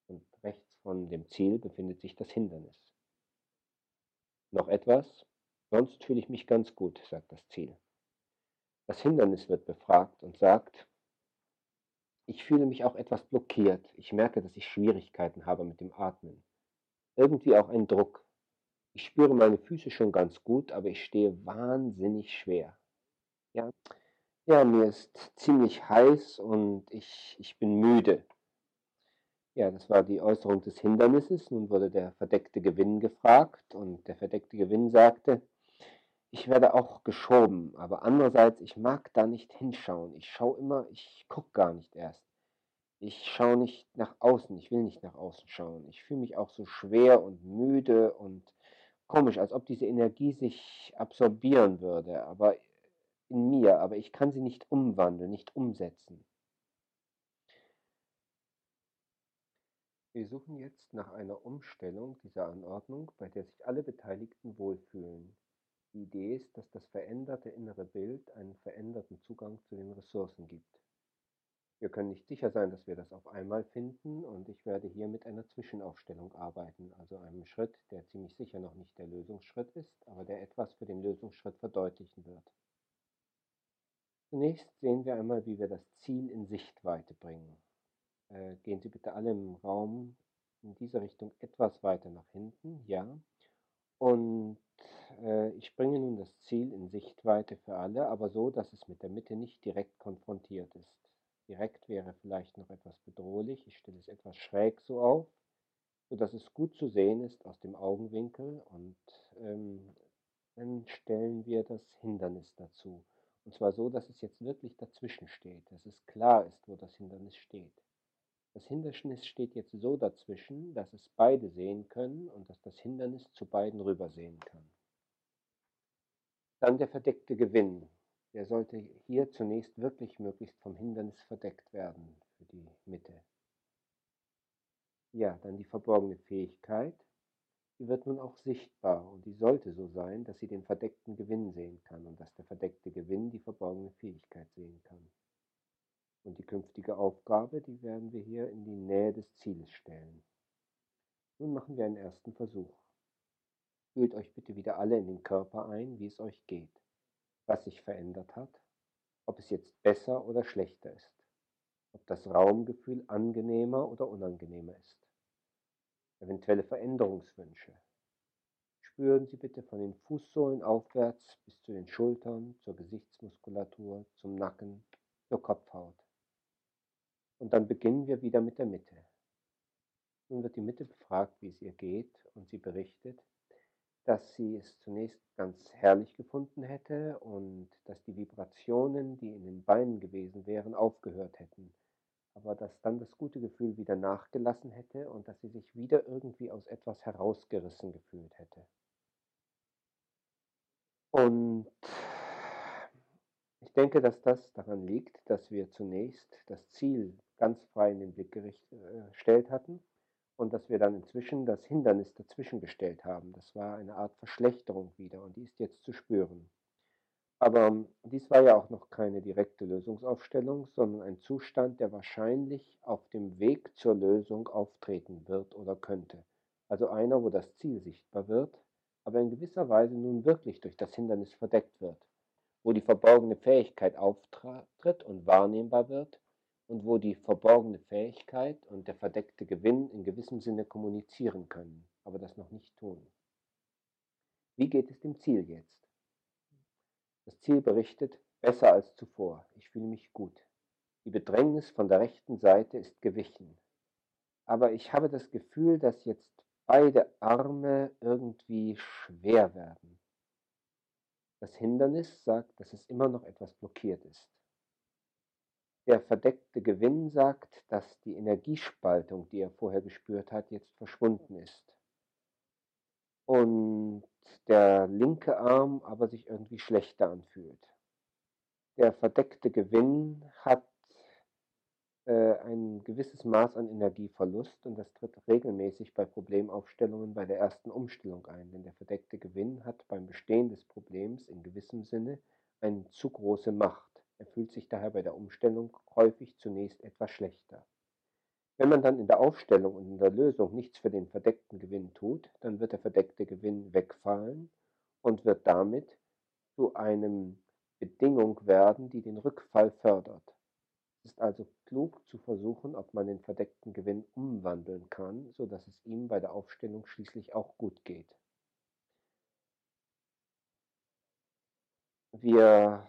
Und rechts von dem Ziel befindet sich das Hindernis. Noch etwas? Sonst fühle ich mich ganz gut, sagt das Ziel. Das Hindernis wird befragt und sagt, ich fühle mich auch etwas blockiert. Ich merke, dass ich Schwierigkeiten habe mit dem Atmen. Irgendwie auch ein Druck. Ich spüre meine Füße schon ganz gut, aber ich stehe wahnsinnig schwer. Ja, ja mir ist ziemlich heiß und ich, ich bin müde. Ja, das war die Äußerung des Hindernisses. Nun wurde der verdeckte Gewinn gefragt und der verdeckte Gewinn sagte, ich werde auch geschoben, aber andererseits, ich mag da nicht hinschauen. Ich schaue immer, ich gucke gar nicht erst. Ich schaue nicht nach außen, ich will nicht nach außen schauen. Ich fühle mich auch so schwer und müde und komisch, als ob diese Energie sich absorbieren würde, aber in mir, aber ich kann sie nicht umwandeln, nicht umsetzen. Wir suchen jetzt nach einer Umstellung dieser Anordnung, bei der sich alle Beteiligten wohlfühlen. Die Idee ist, dass das veränderte innere Bild einen veränderten Zugang zu den Ressourcen gibt. Wir können nicht sicher sein, dass wir das auf einmal finden und ich werde hier mit einer Zwischenaufstellung arbeiten, also einem Schritt, der ziemlich sicher noch nicht der Lösungsschritt ist, aber der etwas für den Lösungsschritt verdeutlichen wird. Zunächst sehen wir einmal, wie wir das Ziel in Sichtweite bringen. Äh, gehen Sie bitte alle im Raum in diese Richtung etwas weiter nach hinten, ja. Und äh, ich bringe nun das Ziel in Sichtweite für alle, aber so, dass es mit der Mitte nicht direkt konfrontiert ist. Direkt wäre vielleicht noch etwas bedrohlich. Ich stelle es etwas schräg so auf, sodass es gut zu sehen ist aus dem Augenwinkel. Und ähm, dann stellen wir das Hindernis dazu. Und zwar so, dass es jetzt wirklich dazwischen steht, dass es klar ist, wo das Hindernis steht. Das Hindernis steht jetzt so dazwischen, dass es beide sehen können und dass das Hindernis zu beiden rübersehen kann. Dann der verdeckte Gewinn. Der sollte hier zunächst wirklich möglichst vom Hindernis verdeckt werden für die Mitte. Ja, dann die verborgene Fähigkeit. Die wird nun auch sichtbar und die sollte so sein, dass sie den verdeckten Gewinn sehen kann und dass der verdeckte Gewinn die verborgene Fähigkeit sehen kann. Und die künftige Aufgabe, die werden wir hier in die Nähe des Zieles stellen. Nun machen wir einen ersten Versuch. Fühlt euch bitte wieder alle in den Körper ein, wie es euch geht was sich verändert hat, ob es jetzt besser oder schlechter ist, ob das Raumgefühl angenehmer oder unangenehmer ist. Eventuelle Veränderungswünsche. Spüren Sie bitte von den Fußsohlen aufwärts bis zu den Schultern, zur Gesichtsmuskulatur, zum Nacken, zur Kopfhaut. Und dann beginnen wir wieder mit der Mitte. Nun wird die Mitte befragt, wie es ihr geht, und sie berichtet, dass sie es zunächst ganz herrlich gefunden hätte und dass die Vibrationen, die in den Beinen gewesen wären, aufgehört hätten, aber dass dann das gute Gefühl wieder nachgelassen hätte und dass sie sich wieder irgendwie aus etwas herausgerissen gefühlt hätte. Und ich denke, dass das daran liegt, dass wir zunächst das Ziel ganz frei in den Blick äh, gestellt hatten und dass wir dann inzwischen das Hindernis dazwischen gestellt haben. Das war eine Art Verschlechterung wieder und die ist jetzt zu spüren. Aber ähm, dies war ja auch noch keine direkte Lösungsaufstellung, sondern ein Zustand, der wahrscheinlich auf dem Weg zur Lösung auftreten wird oder könnte. Also einer, wo das Ziel sichtbar wird, aber in gewisser Weise nun wirklich durch das Hindernis verdeckt wird, wo die verborgene Fähigkeit auftritt und wahrnehmbar wird und wo die verborgene Fähigkeit und der verdeckte Gewinn in gewissem Sinne kommunizieren können, aber das noch nicht tun. Wie geht es dem Ziel jetzt? Das Ziel berichtet, besser als zuvor, ich fühle mich gut. Die Bedrängnis von der rechten Seite ist gewichen. Aber ich habe das Gefühl, dass jetzt beide Arme irgendwie schwer werden. Das Hindernis sagt, dass es immer noch etwas blockiert ist. Der verdeckte Gewinn sagt, dass die Energiespaltung, die er vorher gespürt hat, jetzt verschwunden ist. Und der linke Arm aber sich irgendwie schlechter anfühlt. Der verdeckte Gewinn hat äh, ein gewisses Maß an Energieverlust und das tritt regelmäßig bei Problemaufstellungen bei der ersten Umstellung ein, denn der verdeckte Gewinn hat beim Bestehen des Problems in gewissem Sinne eine zu große Macht. Er fühlt sich daher bei der Umstellung häufig zunächst etwas schlechter. Wenn man dann in der Aufstellung und in der Lösung nichts für den verdeckten Gewinn tut, dann wird der verdeckte Gewinn wegfallen und wird damit zu einem Bedingung werden, die den Rückfall fördert. Es ist also klug zu versuchen, ob man den verdeckten Gewinn umwandeln kann, so dass es ihm bei der Aufstellung schließlich auch gut geht. Wir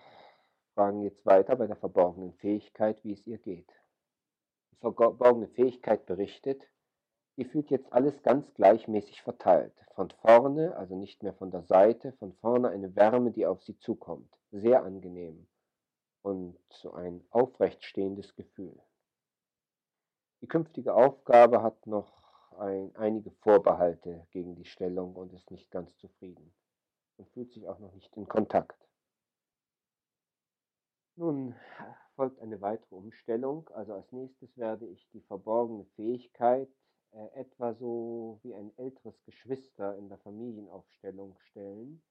fragen jetzt weiter bei der verborgenen Fähigkeit, wie es ihr geht. Die verborgene Fähigkeit berichtet, ihr fühlt jetzt alles ganz gleichmäßig verteilt. Von vorne, also nicht mehr von der Seite, von vorne eine Wärme, die auf sie zukommt. Sehr angenehm und so ein aufrecht stehendes Gefühl. Die künftige Aufgabe hat noch ein, einige Vorbehalte gegen die Stellung und ist nicht ganz zufrieden und fühlt sich auch noch nicht in Kontakt. Nun folgt eine weitere Umstellung. Also als nächstes werde ich die verborgene Fähigkeit äh, etwa so wie ein älteres Geschwister in der Familienaufstellung stellen.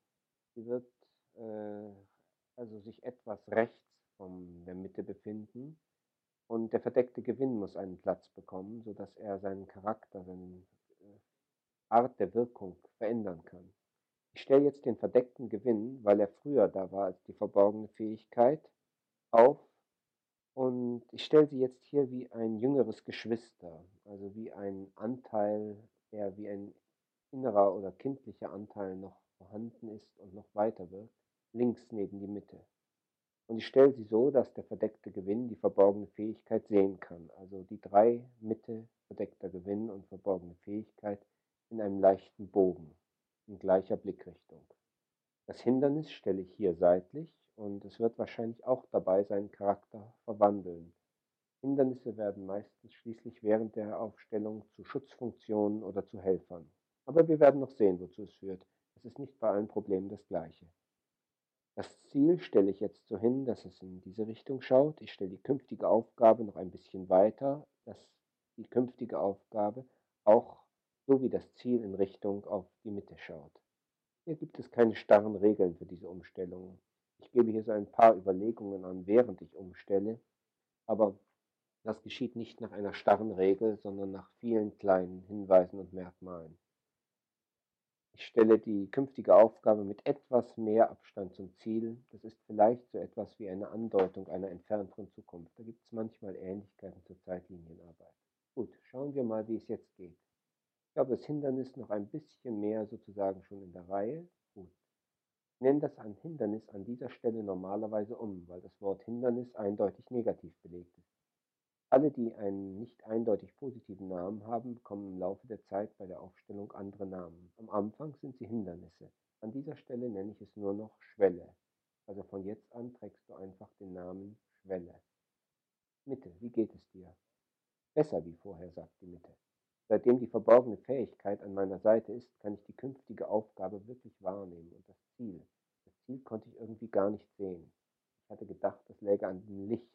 Sie wird äh, also sich etwas rechts von der Mitte befinden. Und der verdeckte Gewinn muss einen Platz bekommen, sodass er seinen Charakter, seine äh, Art der Wirkung verändern kann. Ich stelle jetzt den verdeckten Gewinn, weil er früher da war als die verborgene Fähigkeit, auf und ich stelle sie jetzt hier wie ein jüngeres Geschwister, also wie ein Anteil, der wie ein innerer oder kindlicher Anteil noch vorhanden ist und noch weiter wirkt, links neben die Mitte. Und ich stelle sie so, dass der verdeckte Gewinn die verborgene Fähigkeit sehen kann. Also die drei Mitte, verdeckter Gewinn und verborgene Fähigkeit in einem leichten Bogen, in gleicher Blickrichtung. Das Hindernis stelle ich hier seitlich und es wird wahrscheinlich auch dabei seinen Charakter verwandeln. Hindernisse werden meistens schließlich während der Aufstellung zu Schutzfunktionen oder zu Helfern. Aber wir werden noch sehen, wozu es führt. Es ist nicht bei allen Problemen das gleiche. Das Ziel stelle ich jetzt so hin, dass es in diese Richtung schaut. Ich stelle die künftige Aufgabe noch ein bisschen weiter, dass die künftige Aufgabe auch so wie das Ziel in Richtung auf die Mitte schaut. Hier gibt es keine starren Regeln für diese Umstellungen. Ich gebe hier so ein paar Überlegungen an, während ich umstelle, aber das geschieht nicht nach einer starren Regel, sondern nach vielen kleinen Hinweisen und Merkmalen. Ich stelle die künftige Aufgabe mit etwas mehr Abstand zum Ziel. Das ist vielleicht so etwas wie eine Andeutung einer entfernteren Zukunft. Da gibt es manchmal Ähnlichkeiten zur Zeitlinienarbeit. Gut, schauen wir mal, wie es jetzt geht. Ich habe das Hindernis noch ein bisschen mehr sozusagen schon in der Reihe. Nenne das ein Hindernis an dieser Stelle normalerweise um, weil das Wort Hindernis eindeutig negativ belegt ist. Alle, die einen nicht eindeutig positiven Namen haben, bekommen im Laufe der Zeit bei der Aufstellung andere Namen. Am Anfang sind sie Hindernisse. An dieser Stelle nenne ich es nur noch Schwelle. Also von jetzt an trägst du einfach den Namen Schwelle. Mitte, wie geht es dir? Besser wie vorher, sagt die Mitte. Seitdem die verborgene Fähigkeit an meiner Seite ist, kann ich die künftige Aufgabe wirklich wahrnehmen und das Ziel. Das Ziel konnte ich irgendwie gar nicht sehen. Ich hatte gedacht, das läge an dem Licht,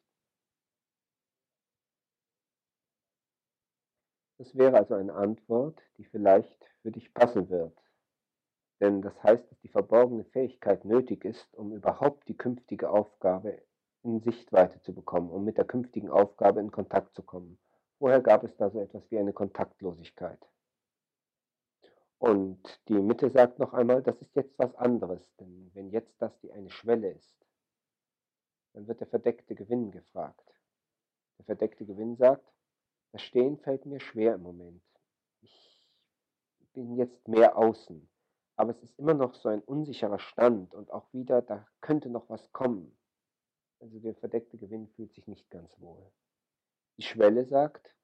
Das wäre also eine Antwort, die vielleicht für dich passen wird. Denn das heißt, dass die verborgene Fähigkeit nötig ist, um überhaupt die künftige Aufgabe in Sichtweite zu bekommen, um mit der künftigen Aufgabe in Kontakt zu kommen. Vorher gab es da so etwas wie eine Kontaktlosigkeit. Und die Mitte sagt noch einmal, das ist jetzt was anderes, denn wenn jetzt das die eine Schwelle ist, dann wird der verdeckte Gewinn gefragt. Der verdeckte Gewinn sagt, das Stehen fällt mir schwer im Moment. Ich bin jetzt mehr außen, aber es ist immer noch so ein unsicherer Stand und auch wieder, da könnte noch was kommen. Also der verdeckte Gewinn fühlt sich nicht ganz wohl. Die Schwelle sagt,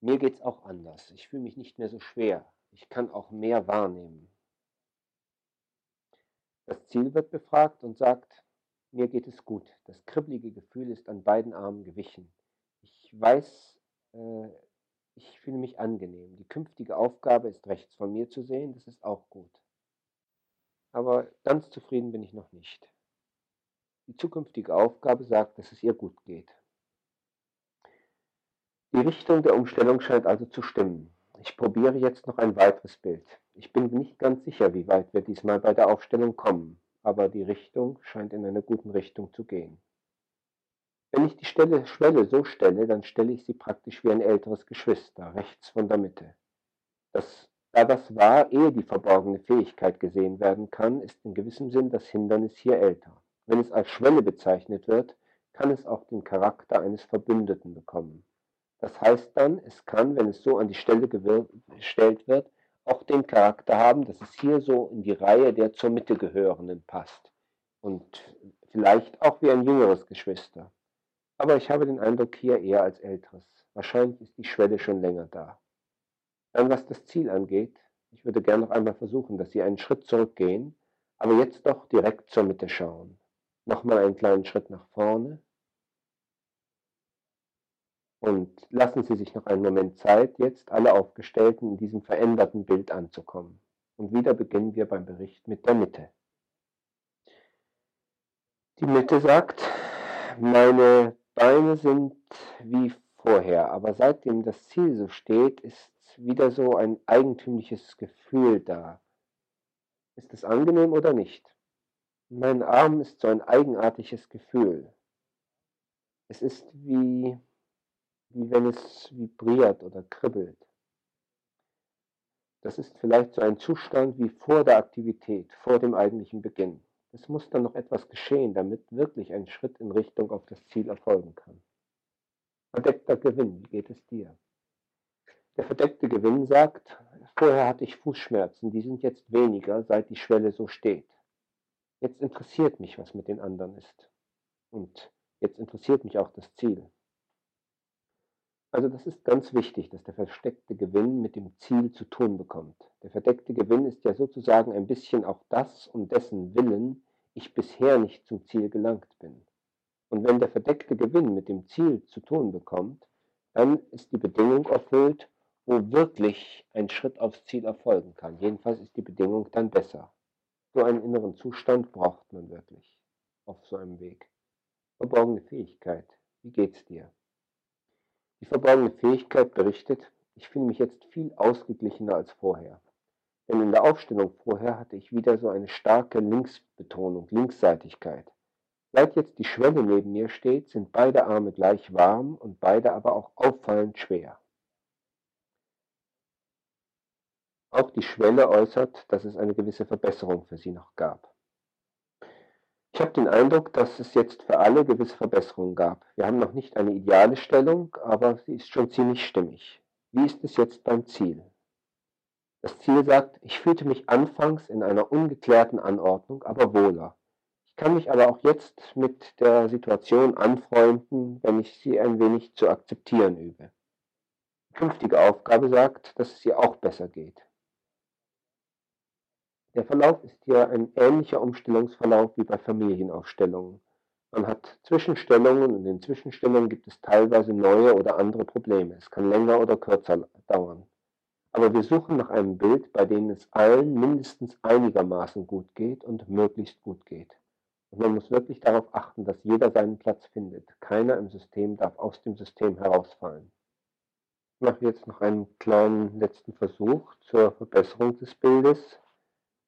mir geht's auch anders. Ich fühle mich nicht mehr so schwer. Ich kann auch mehr wahrnehmen. Das Ziel wird befragt und sagt, mir geht es gut. Das kribbelige Gefühl ist an beiden Armen gewichen. Ich weiß, äh, ich fühle mich angenehm. Die künftige Aufgabe ist rechts von mir zu sehen, das ist auch gut. Aber ganz zufrieden bin ich noch nicht. Die zukünftige Aufgabe sagt, dass es ihr gut geht. Die Richtung der Umstellung scheint also zu stimmen. Ich probiere jetzt noch ein weiteres Bild. Ich bin nicht ganz sicher, wie weit wir diesmal bei der Aufstellung kommen, aber die Richtung scheint in einer guten Richtung zu gehen. Wenn ich die Stelle, Schwelle so stelle, dann stelle ich sie praktisch wie ein älteres Geschwister, rechts von der Mitte. Das, da das war, ehe die verborgene Fähigkeit gesehen werden kann, ist in gewissem Sinn das Hindernis hier älter. Wenn es als Schwelle bezeichnet wird, kann es auch den Charakter eines Verbündeten bekommen. Das heißt dann, es kann, wenn es so an die Stelle gestellt wird, auch den Charakter haben, dass es hier so in die Reihe der zur Mitte gehörenden passt. Und vielleicht auch wie ein jüngeres Geschwister. Aber ich habe den Eindruck hier eher als älteres. Wahrscheinlich ist die Schwelle schon länger da. Dann was das Ziel angeht, ich würde gern noch einmal versuchen, dass Sie einen Schritt zurückgehen, aber jetzt doch direkt zur Mitte schauen. Nochmal einen kleinen Schritt nach vorne und lassen Sie sich noch einen Moment Zeit, jetzt alle Aufgestellten in diesem veränderten Bild anzukommen. Und wieder beginnen wir beim Bericht mit der Mitte. Die Mitte sagt, meine Beine sind wie vorher, aber seitdem das Ziel so steht, ist wieder so ein eigentümliches Gefühl da. Ist es angenehm oder nicht? Mein Arm ist so ein eigenartiges Gefühl. Es ist wie wie wenn es vibriert oder kribbelt. Das ist vielleicht so ein Zustand wie vor der Aktivität, vor dem eigentlichen Beginn. Es muss dann noch etwas geschehen, damit wirklich ein Schritt in Richtung auf das Ziel erfolgen kann. Verdeckter Gewinn, wie geht es dir? Der verdeckte Gewinn sagt, vorher hatte ich Fußschmerzen, die sind jetzt weniger, seit die Schwelle so steht. Jetzt interessiert mich, was mit den anderen ist. Und jetzt interessiert mich auch das Ziel. Also das ist ganz wichtig, dass der versteckte Gewinn mit dem Ziel zu tun bekommt. Der verdeckte Gewinn ist ja sozusagen ein bisschen auch das, um dessen Willen ich bisher nicht zum Ziel gelangt bin. Und wenn der verdeckte Gewinn mit dem Ziel zu tun bekommt, dann ist die Bedingung erfüllt, wo wirklich ein Schritt aufs Ziel erfolgen kann. Jedenfalls ist die Bedingung dann besser. So einen inneren Zustand braucht man wirklich auf so einem Weg. Verborgene Fähigkeit. Wie geht's dir? Die verborgene Fähigkeit berichtet, ich fühle mich jetzt viel ausgeglichener als vorher. Denn in der Aufstellung vorher hatte ich wieder so eine starke Linksbetonung, Linksseitigkeit. Seit jetzt die Schwelle neben mir steht, sind beide Arme gleich warm und beide aber auch auffallend schwer. Auch die Schwelle äußert, dass es eine gewisse Verbesserung für sie noch gab. Ich habe den Eindruck, dass es jetzt für alle gewisse Verbesserungen gab. Wir haben noch nicht eine ideale Stellung, aber sie ist schon ziemlich stimmig. Wie ist es jetzt beim Ziel? Das Ziel sagt, ich fühlte mich anfangs in einer ungeklärten Anordnung, aber wohler. Ich kann mich aber auch jetzt mit der Situation anfreunden, wenn ich sie ein wenig zu akzeptieren übe. Die künftige Aufgabe sagt, dass es ihr auch besser geht. Der Verlauf ist hier ein ähnlicher Umstellungsverlauf wie bei Familienaufstellungen. Man hat Zwischenstellungen und in Zwischenstellungen gibt es teilweise neue oder andere Probleme. Es kann länger oder kürzer dauern. Aber wir suchen nach einem Bild, bei dem es allen mindestens einigermaßen gut geht und möglichst gut geht. Und man muss wirklich darauf achten, dass jeder seinen Platz findet. Keiner im System darf aus dem System herausfallen. Ich mache jetzt noch einen kleinen letzten Versuch zur Verbesserung des Bildes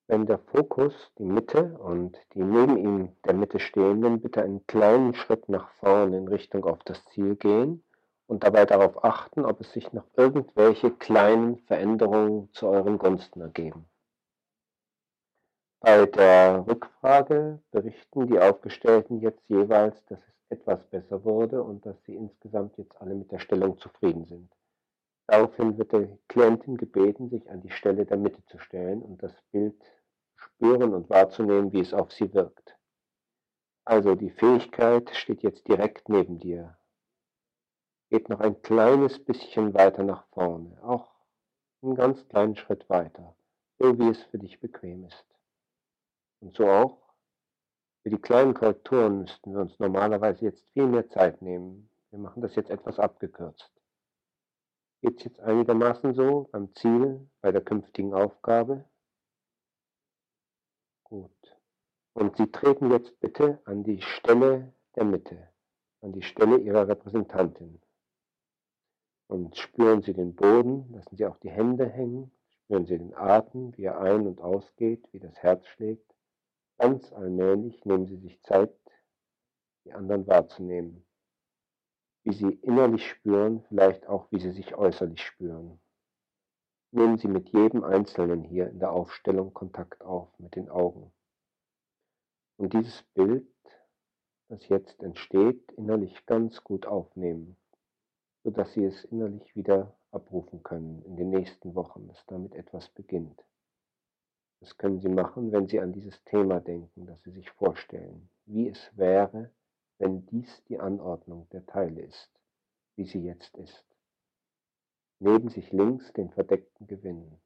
wenn der Fokus, die Mitte und die neben ihm der Mitte stehenden bitte einen kleinen Schritt nach vorne in Richtung auf das Ziel gehen und dabei darauf achten, ob es sich noch irgendwelche kleinen Veränderungen zu euren Gunsten ergeben. Bei der Rückfrage berichten die Aufgestellten jetzt jeweils, dass es etwas besser wurde und dass sie insgesamt jetzt alle mit der Stellung zufrieden sind. Daraufhin wird die Klientin gebeten, sich an die Stelle der Mitte zu stellen und das Bild spüren und wahrzunehmen, wie es auf sie wirkt. Also die Fähigkeit steht jetzt direkt neben dir. Geht noch ein kleines bisschen weiter nach vorne, auch einen ganz kleinen Schritt weiter, so wie es für dich bequem ist. Und so auch für die kleinen Korrekturen müssten wir uns normalerweise jetzt viel mehr Zeit nehmen. Wir machen das jetzt etwas abgekürzt. Geht es jetzt einigermaßen so beim Ziel, bei der künftigen Aufgabe? Gut. Und Sie treten jetzt bitte an die Stelle der Mitte, an die Stelle Ihrer Repräsentantin. Und spüren Sie den Boden, lassen Sie auch die Hände hängen, spüren Sie den Atem, wie er ein- und ausgeht, wie das Herz schlägt. Ganz allmählich nehmen Sie sich Zeit, die anderen wahrzunehmen, wie Sie innerlich spüren, vielleicht auch wie Sie sich äußerlich spüren. Nehmen Sie mit jedem Einzelnen hier in der Aufstellung Kontakt auf mit den Augen. Und dieses Bild, das jetzt entsteht, innerlich ganz gut aufnehmen sodass Sie es innerlich wieder abrufen können in den nächsten Wochen, dass damit etwas beginnt. Das können Sie machen, wenn Sie an dieses Thema denken, dass Sie sich vorstellen, wie es wäre, wenn dies die Anordnung der Teile ist, wie sie jetzt ist. Neben sich links den verdeckten Gewinn,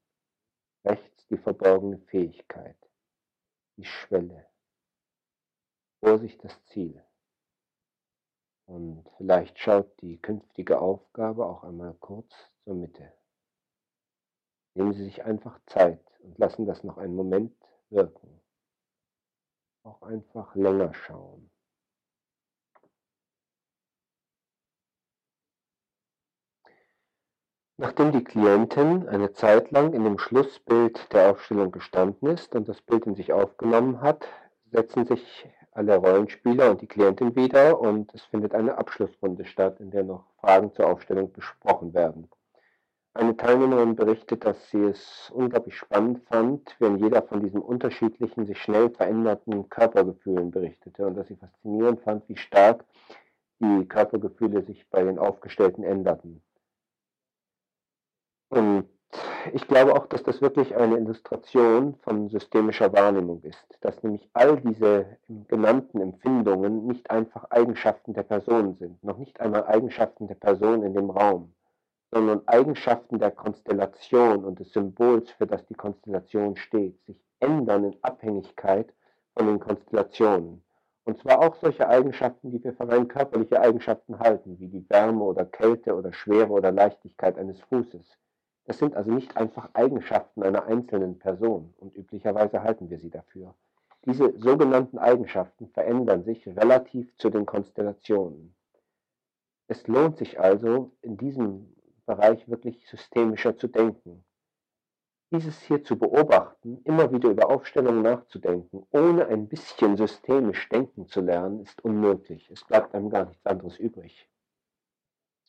rechts die verborgene Fähigkeit, die Schwelle, vor sich das Ziel. Und vielleicht schaut die künftige Aufgabe auch einmal kurz zur Mitte. Nehmen Sie sich einfach Zeit und lassen das noch einen Moment wirken. Auch einfach länger schauen. Nachdem die Klientin eine Zeit lang in dem Schlussbild der Aufstellung gestanden ist und das Bild in sich aufgenommen hat, setzen sich alle Rollenspieler und die Klientin wieder und es findet eine Abschlussrunde statt, in der noch Fragen zur Aufstellung besprochen werden. Eine Teilnehmerin berichtet, dass sie es unglaublich spannend fand, wenn jeder von diesen unterschiedlichen, sich schnell veränderten Körpergefühlen berichtete und dass sie faszinierend fand, wie stark die Körpergefühle sich bei den Aufgestellten änderten. Und ich glaube auch, dass das wirklich eine Illustration von systemischer Wahrnehmung ist, dass nämlich all diese genannten Empfindungen nicht einfach Eigenschaften der Person sind, noch nicht einmal Eigenschaften der Person in dem Raum, sondern Eigenschaften der Konstellation und des Symbols, für das die Konstellation steht, sich ändern in Abhängigkeit von den Konstellationen. Und zwar auch solche Eigenschaften, die wir für rein körperliche Eigenschaften halten, wie die Wärme oder Kälte oder Schwere oder Leichtigkeit eines Fußes das sind also nicht einfach Eigenschaften einer einzelnen Person und üblicherweise halten wir sie dafür. Diese sogenannten Eigenschaften verändern sich relativ zu den Konstellationen. Es lohnt sich also, in diesem Bereich wirklich systemischer zu denken. Dieses hier zu beobachten, immer wieder über Aufstellungen nachzudenken, ohne ein bisschen systemisch denken zu lernen, ist unmöglich. Es bleibt einem gar nichts anderes übrig.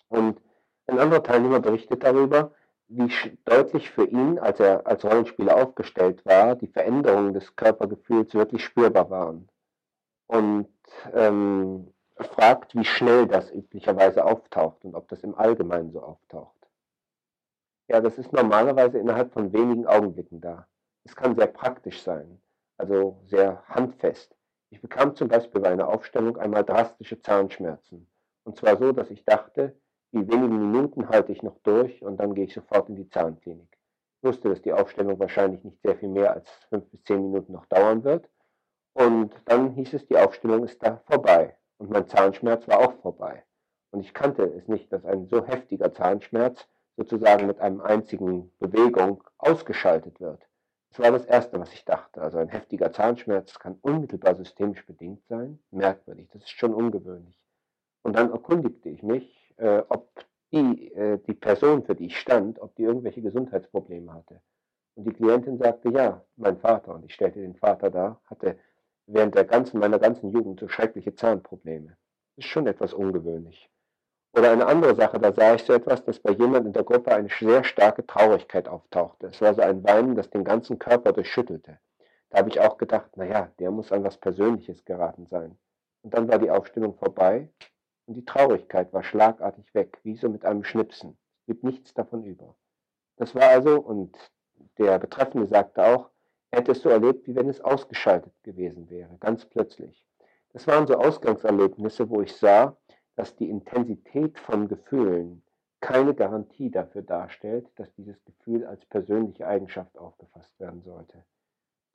Und ein anderer Teilnehmer berichtet darüber, wie deutlich für ihn, als er als Rollenspieler aufgestellt war, die Veränderungen des Körpergefühls wirklich spürbar waren. Und ähm, fragt, wie schnell das üblicherweise auftaucht und ob das im Allgemeinen so auftaucht. Ja, das ist normalerweise innerhalb von wenigen Augenblicken da. Es kann sehr praktisch sein, also sehr handfest. Ich bekam zum Beispiel bei einer Aufstellung einmal drastische Zahnschmerzen. Und zwar so, dass ich dachte, die wenigen Minuten halte ich noch durch und dann gehe ich sofort in die Zahnklinik. Ich wusste, dass die Aufstellung wahrscheinlich nicht sehr viel mehr als fünf bis zehn Minuten noch dauern wird. Und dann hieß es, die Aufstellung ist da vorbei. Und mein Zahnschmerz war auch vorbei. Und ich kannte es nicht, dass ein so heftiger Zahnschmerz sozusagen mit einem einzigen Bewegung ausgeschaltet wird. Das war das Erste, was ich dachte. Also ein heftiger Zahnschmerz kann unmittelbar systemisch bedingt sein. Merkwürdig, das ist schon ungewöhnlich. Und dann erkundigte ich mich, äh, ob die, äh, die Person, für die ich stand, ob die irgendwelche Gesundheitsprobleme hatte. Und die Klientin sagte, ja, mein Vater. Und ich stellte den Vater dar, hatte während der ganzen, meiner ganzen Jugend so schreckliche Zahnprobleme. Das ist schon etwas ungewöhnlich. Oder eine andere Sache, da sah ich so etwas, dass bei jemand in der Gruppe eine sehr starke Traurigkeit auftauchte. Es war so ein Weinen, das den ganzen Körper durchschüttelte. Da habe ich auch gedacht, naja, der muss an was Persönliches geraten sein. Und dann war die Aufstellung vorbei und die Traurigkeit war schlagartig weg, wie so mit einem Schnipsen. Es blieb nichts davon über. Das war also, und der Betreffende sagte auch, er hätte es so erlebt, wie wenn es ausgeschaltet gewesen wäre, ganz plötzlich. Das waren so Ausgangserlebnisse, wo ich sah, dass die Intensität von Gefühlen keine Garantie dafür darstellt, dass dieses Gefühl als persönliche Eigenschaft aufgefasst werden sollte.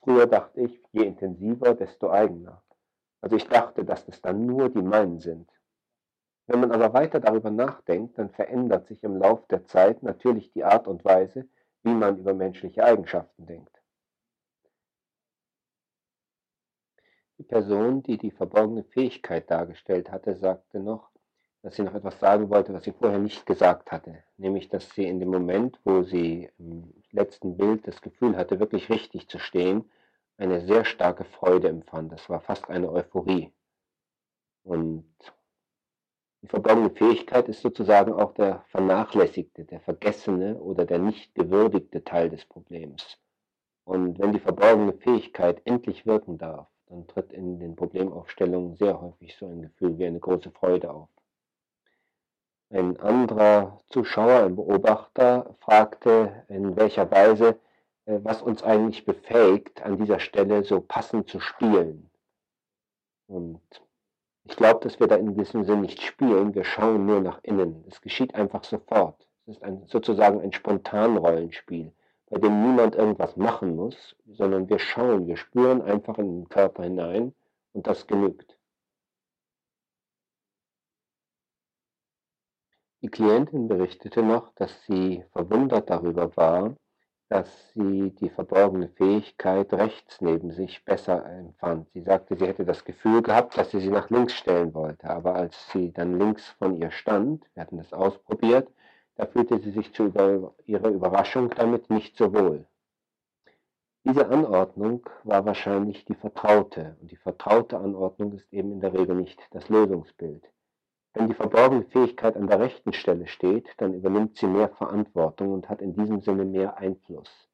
Früher dachte ich, je intensiver, desto eigener. Also ich dachte, dass das dann nur die meinen sind. Wenn man aber weiter darüber nachdenkt, dann verändert sich im Lauf der Zeit natürlich die Art und Weise, wie man über menschliche Eigenschaften denkt. Die Person, die die verborgene Fähigkeit dargestellt hatte, sagte noch, dass sie noch etwas sagen wollte, was sie vorher nicht gesagt hatte, nämlich dass sie in dem Moment, wo sie im letzten Bild das Gefühl hatte, wirklich richtig zu stehen, eine sehr starke Freude empfand. Das war fast eine Euphorie. Und die verborgene Fähigkeit ist sozusagen auch der vernachlässigte, der vergessene oder der nicht gewürdigte Teil des Problems. Und wenn die verborgene Fähigkeit endlich wirken darf, dann tritt in den Problemaufstellungen sehr häufig so ein Gefühl wie eine große Freude auf. Ein anderer Zuschauer, ein Beobachter, fragte, in welcher Weise, äh, was uns eigentlich befähigt, an dieser Stelle so passend zu spielen. Und ich glaube, dass wir da in diesem Sinn nicht spielen, wir schauen nur nach innen. Es geschieht einfach sofort. Es ist ein, sozusagen ein Spontanrollenspiel, bei dem niemand irgendwas machen muss, sondern wir schauen, wir spüren einfach in den Körper hinein und das genügt. Die Klientin berichtete noch, dass sie verwundert darüber war, dass sie die verborgene Fähigkeit rechts neben sich besser empfand. Sie sagte, sie hätte das Gefühl gehabt, dass sie sie nach links stellen wollte, aber als sie dann links von ihr stand, wir hatten das ausprobiert, da fühlte sie sich zu ihrer Überraschung damit nicht so wohl. Diese Anordnung war wahrscheinlich die vertraute, und die vertraute Anordnung ist eben in der Regel nicht das Lösungsbild. Wenn die verborgene Fähigkeit an der rechten Stelle steht, dann übernimmt sie mehr Verantwortung und hat in diesem Sinne mehr Einfluss.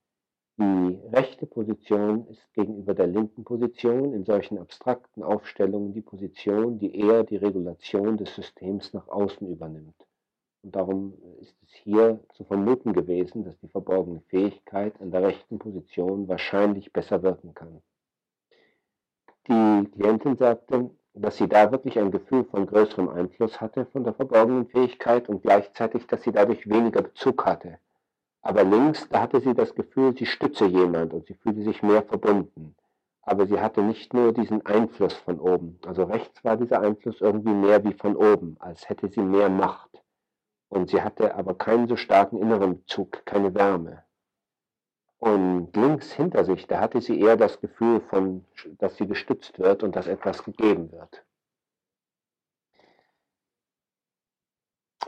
Die rechte Position ist gegenüber der linken Position in solchen abstrakten Aufstellungen die Position, die eher die Regulation des Systems nach außen übernimmt. Und darum ist es hier zu vermuten gewesen, dass die verborgene Fähigkeit an der rechten Position wahrscheinlich besser wirken kann. Die Klientin sagte, dass sie da wirklich ein Gefühl von größerem Einfluss hatte von der verborgenen Fähigkeit und gleichzeitig, dass sie dadurch weniger Bezug hatte. Aber links, da hatte sie das Gefühl, sie stütze jemand und sie fühlte sich mehr verbunden. Aber sie hatte nicht nur diesen Einfluss von oben. Also rechts war dieser Einfluss irgendwie mehr wie von oben, als hätte sie mehr Macht. Und sie hatte aber keinen so starken inneren Bezug, keine Wärme. Und links hinter sich, da hatte sie eher das Gefühl von, dass sie gestützt wird und dass etwas gegeben wird.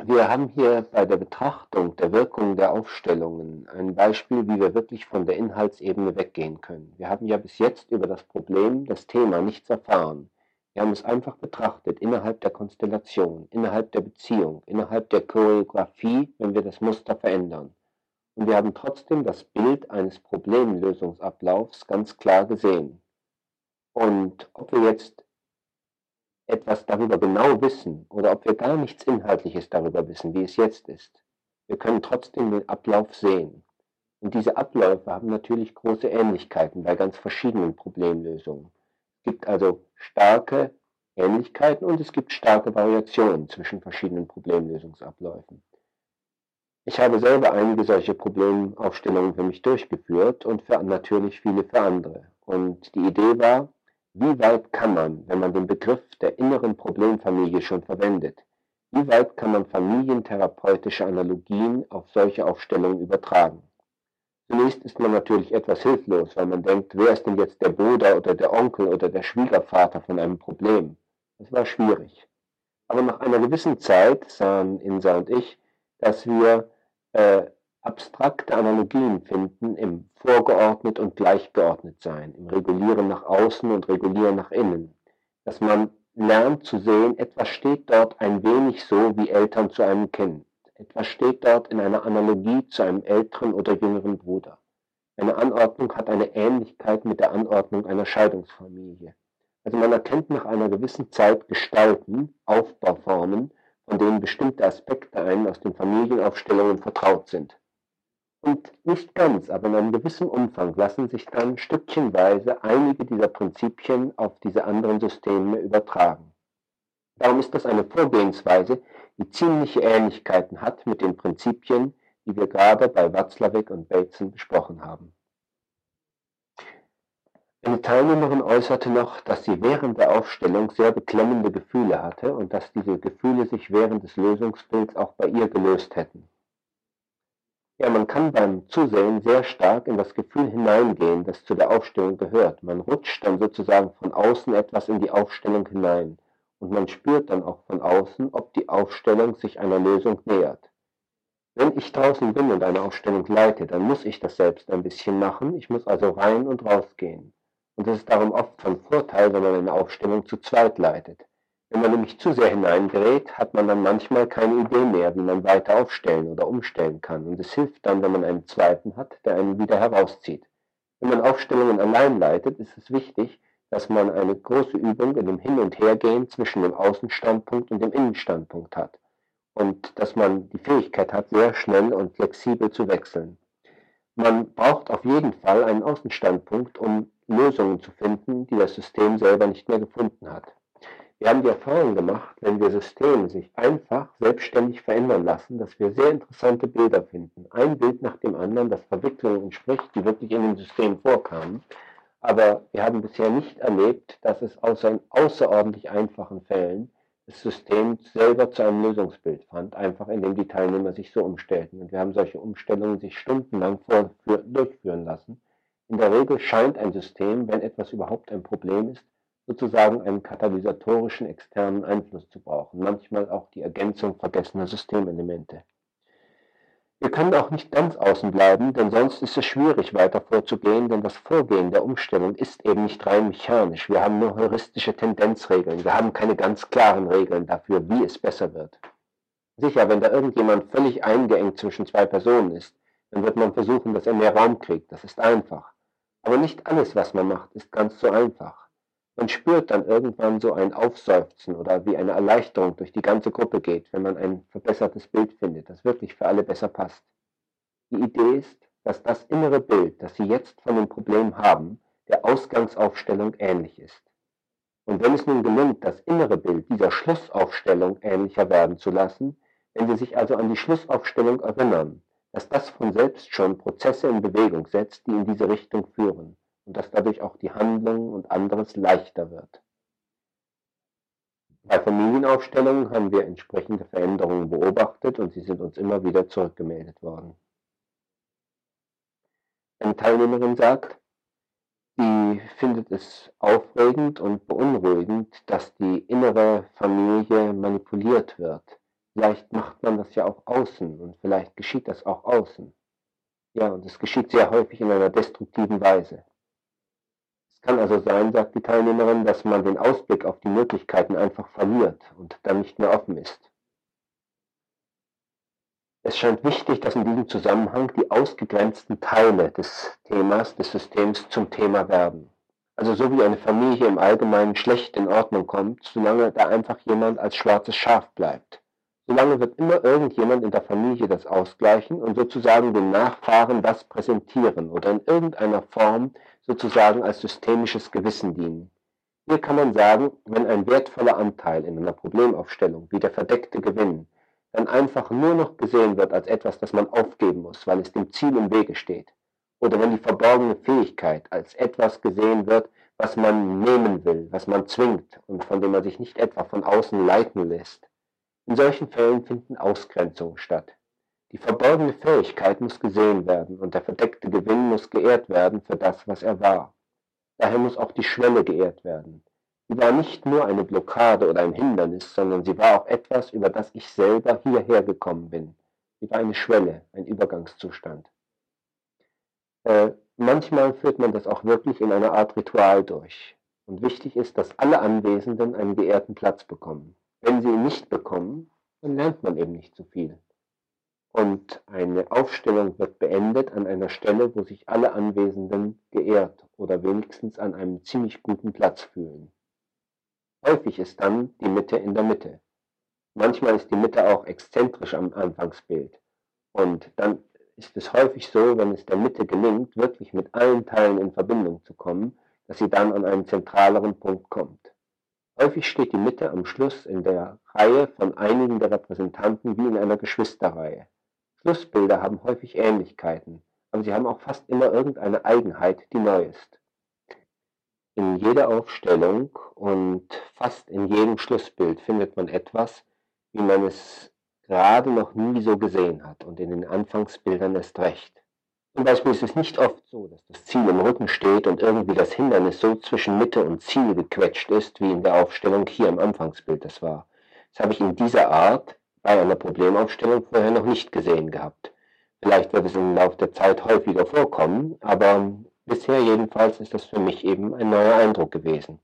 Wir haben hier bei der Betrachtung der Wirkung der Aufstellungen ein Beispiel, wie wir wirklich von der Inhaltsebene weggehen können. Wir haben ja bis jetzt über das Problem, das Thema nichts erfahren. Wir haben es einfach betrachtet innerhalb der Konstellation, innerhalb der Beziehung, innerhalb der Choreografie, wenn wir das Muster verändern. Und wir haben trotzdem das Bild eines Problemlösungsablaufs ganz klar gesehen. Und ob wir jetzt etwas darüber genau wissen oder ob wir gar nichts Inhaltliches darüber wissen, wie es jetzt ist, wir können trotzdem den Ablauf sehen. Und diese Abläufe haben natürlich große Ähnlichkeiten bei ganz verschiedenen Problemlösungen. Es gibt also starke Ähnlichkeiten und es gibt starke Variationen zwischen verschiedenen Problemlösungsabläufen. Ich habe selber einige solche Problemaufstellungen für mich durchgeführt und für natürlich viele für andere. Und die Idee war, wie weit kann man, wenn man den Begriff der inneren Problemfamilie schon verwendet, wie weit kann man familientherapeutische Analogien auf solche Aufstellungen übertragen? Zunächst ist man natürlich etwas hilflos, weil man denkt, wer ist denn jetzt der Bruder oder der Onkel oder der Schwiegervater von einem Problem? Das war schwierig. Aber nach einer gewissen Zeit sahen Insa und ich, dass wir äh, abstrakte Analogien finden im vorgeordnet und gleichgeordnet sein, im Regulieren nach außen und Regulieren nach innen. Dass man lernt zu sehen, etwas steht dort ein wenig so wie Eltern zu einem Kind. Etwas steht dort in einer Analogie zu einem älteren oder jüngeren Bruder. Eine Anordnung hat eine Ähnlichkeit mit der Anordnung einer Scheidungsfamilie. Also man erkennt nach einer gewissen Zeit Gestalten, Aufbauformen, von denen bestimmte Aspekte einem aus den Familienaufstellungen vertraut sind. Und nicht ganz, aber in einem gewissen Umfang lassen sich dann stückchenweise einige dieser Prinzipien auf diese anderen Systeme übertragen. Darum ist das eine Vorgehensweise, die ziemliche Ähnlichkeiten hat mit den Prinzipien, die wir gerade bei Watzlawick und Bateson besprochen haben. Eine Teilnehmerin äußerte noch, dass sie während der Aufstellung sehr beklemmende Gefühle hatte und dass diese Gefühle sich während des Lösungsbilds auch bei ihr gelöst hätten. Ja, man kann beim Zusehen sehr stark in das Gefühl hineingehen, das zu der Aufstellung gehört. Man rutscht dann sozusagen von außen etwas in die Aufstellung hinein und man spürt dann auch von außen, ob die Aufstellung sich einer Lösung nähert. Wenn ich draußen bin und eine Aufstellung leite, dann muss ich das selbst ein bisschen machen. Ich muss also rein und rausgehen. Und es ist darum oft von Vorteil, wenn man eine Aufstellung zu zweit leitet. Wenn man nämlich zu sehr hineingerät, hat man dann manchmal keine Idee mehr, wie man weiter aufstellen oder umstellen kann. Und es hilft dann, wenn man einen zweiten hat, der einen wieder herauszieht. Wenn man Aufstellungen allein leitet, ist es wichtig, dass man eine große Übung in dem Hin- und Hergehen zwischen dem Außenstandpunkt und dem Innenstandpunkt hat. Und dass man die Fähigkeit hat, sehr schnell und flexibel zu wechseln. Man braucht auf jeden Fall einen Außenstandpunkt, um Lösungen zu finden, die das System selber nicht mehr gefunden hat. Wir haben die Erfahrung gemacht, wenn wir Systeme sich einfach selbstständig verändern lassen, dass wir sehr interessante Bilder finden. Ein Bild nach dem anderen, das Verwicklungen entspricht, die wirklich in dem System vorkamen. Aber wir haben bisher nicht erlebt, dass es außer in außerordentlich einfachen Fällen das System selber zu einem Lösungsbild fand, einfach indem die Teilnehmer sich so umstellten. Und wir haben solche Umstellungen sich stundenlang durchführen lassen. In der Regel scheint ein System, wenn etwas überhaupt ein Problem ist, sozusagen einen katalysatorischen externen Einfluss zu brauchen, manchmal auch die Ergänzung vergessener Systemelemente. Wir können auch nicht ganz außen bleiben, denn sonst ist es schwierig weiter vorzugehen, denn das Vorgehen der Umstellung ist eben nicht rein mechanisch. Wir haben nur heuristische Tendenzregeln. Wir haben keine ganz klaren Regeln dafür, wie es besser wird. Sicher, wenn da irgendjemand völlig eingeengt zwischen zwei Personen ist, dann wird man versuchen, dass er mehr Raum kriegt. Das ist einfach. Aber nicht alles, was man macht, ist ganz so einfach. Man spürt dann irgendwann so ein Aufseufzen oder wie eine Erleichterung durch die ganze Gruppe geht, wenn man ein verbessertes Bild findet, das wirklich für alle besser passt. Die Idee ist, dass das innere Bild, das Sie jetzt von dem Problem haben, der Ausgangsaufstellung ähnlich ist. Und wenn es nun gelingt, das innere Bild dieser Schlussaufstellung ähnlicher werden zu lassen, wenn Sie sich also an die Schlussaufstellung erinnern, dass das von selbst schon Prozesse in Bewegung setzt, die in diese Richtung führen und dass dadurch auch die Handlung und anderes leichter wird. Bei Familienaufstellungen haben wir entsprechende Veränderungen beobachtet und sie sind uns immer wieder zurückgemeldet worden. Eine Teilnehmerin sagt, sie findet es aufregend und beunruhigend, dass die innere Familie manipuliert wird. Vielleicht macht man das ja auch außen und vielleicht geschieht das auch außen. Ja, und es geschieht sehr häufig in einer destruktiven Weise. Es kann also sein, sagt die Teilnehmerin, dass man den Ausblick auf die Möglichkeiten einfach verliert und dann nicht mehr offen ist. Es scheint wichtig, dass in diesem Zusammenhang die ausgegrenzten Teile des Themas, des Systems zum Thema werden. Also so wie eine Familie im Allgemeinen schlecht in Ordnung kommt, solange da einfach jemand als schwarzes Schaf bleibt. Solange wird immer irgendjemand in der Familie das ausgleichen und sozusagen den Nachfahren das präsentieren oder in irgendeiner Form sozusagen als systemisches Gewissen dienen. Hier kann man sagen, wenn ein wertvoller Anteil in einer Problemaufstellung wie der verdeckte Gewinn dann einfach nur noch gesehen wird als etwas, das man aufgeben muss, weil es dem Ziel im Wege steht, oder wenn die verborgene Fähigkeit als etwas gesehen wird, was man nehmen will, was man zwingt und von dem man sich nicht etwa von außen leiten lässt, in solchen Fällen finden Ausgrenzungen statt. Die verborgene Fähigkeit muss gesehen werden und der verdeckte Gewinn muss geehrt werden für das, was er war. Daher muss auch die Schwelle geehrt werden. Sie war nicht nur eine Blockade oder ein Hindernis, sondern sie war auch etwas, über das ich selber hierher gekommen bin. Sie war eine Schwelle, ein Übergangszustand. Äh, manchmal führt man das auch wirklich in einer Art Ritual durch. Und wichtig ist, dass alle Anwesenden einen geehrten Platz bekommen. Wenn sie ihn nicht bekommen, dann lernt man eben nicht so viel. Und eine Aufstellung wird beendet an einer Stelle, wo sich alle Anwesenden geehrt oder wenigstens an einem ziemlich guten Platz fühlen. Häufig ist dann die Mitte in der Mitte. Manchmal ist die Mitte auch exzentrisch am Anfangsbild. Und dann ist es häufig so, wenn es der Mitte gelingt, wirklich mit allen Teilen in Verbindung zu kommen, dass sie dann an einen zentraleren Punkt kommt. Häufig steht die Mitte am Schluss in der Reihe von einigen der Repräsentanten wie in einer Geschwisterreihe. Schlussbilder haben häufig Ähnlichkeiten, aber sie haben auch fast immer irgendeine Eigenheit, die neu ist. In jeder Aufstellung und fast in jedem Schlussbild findet man etwas, wie man es gerade noch nie so gesehen hat und in den Anfangsbildern erst recht. Zum Beispiel ist es nicht oft so, dass das Ziel im Rücken steht und irgendwie das Hindernis so zwischen Mitte und Ziel gequetscht ist, wie in der Aufstellung hier im Anfangsbild das war. Das habe ich in dieser Art bei einer Problemaufstellung vorher noch nicht gesehen gehabt. Vielleicht wird es im Laufe der Zeit häufiger vorkommen, aber bisher jedenfalls ist das für mich eben ein neuer Eindruck gewesen.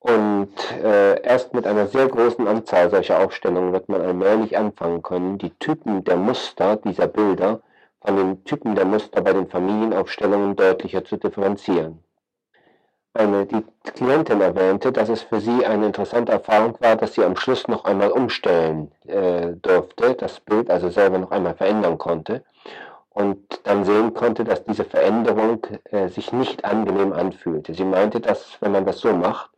Und äh, erst mit einer sehr großen Anzahl solcher Aufstellungen wird man allmählich anfangen können, die Typen der Muster dieser Bilder von den Typen der Muster bei den Familienaufstellungen deutlicher zu differenzieren. Eine, die Klientin erwähnte, dass es für sie eine interessante Erfahrung war, dass sie am Schluss noch einmal umstellen äh, durfte, das Bild also selber noch einmal verändern konnte und dann sehen konnte, dass diese Veränderung äh, sich nicht angenehm anfühlte. Sie meinte, dass wenn man das so macht,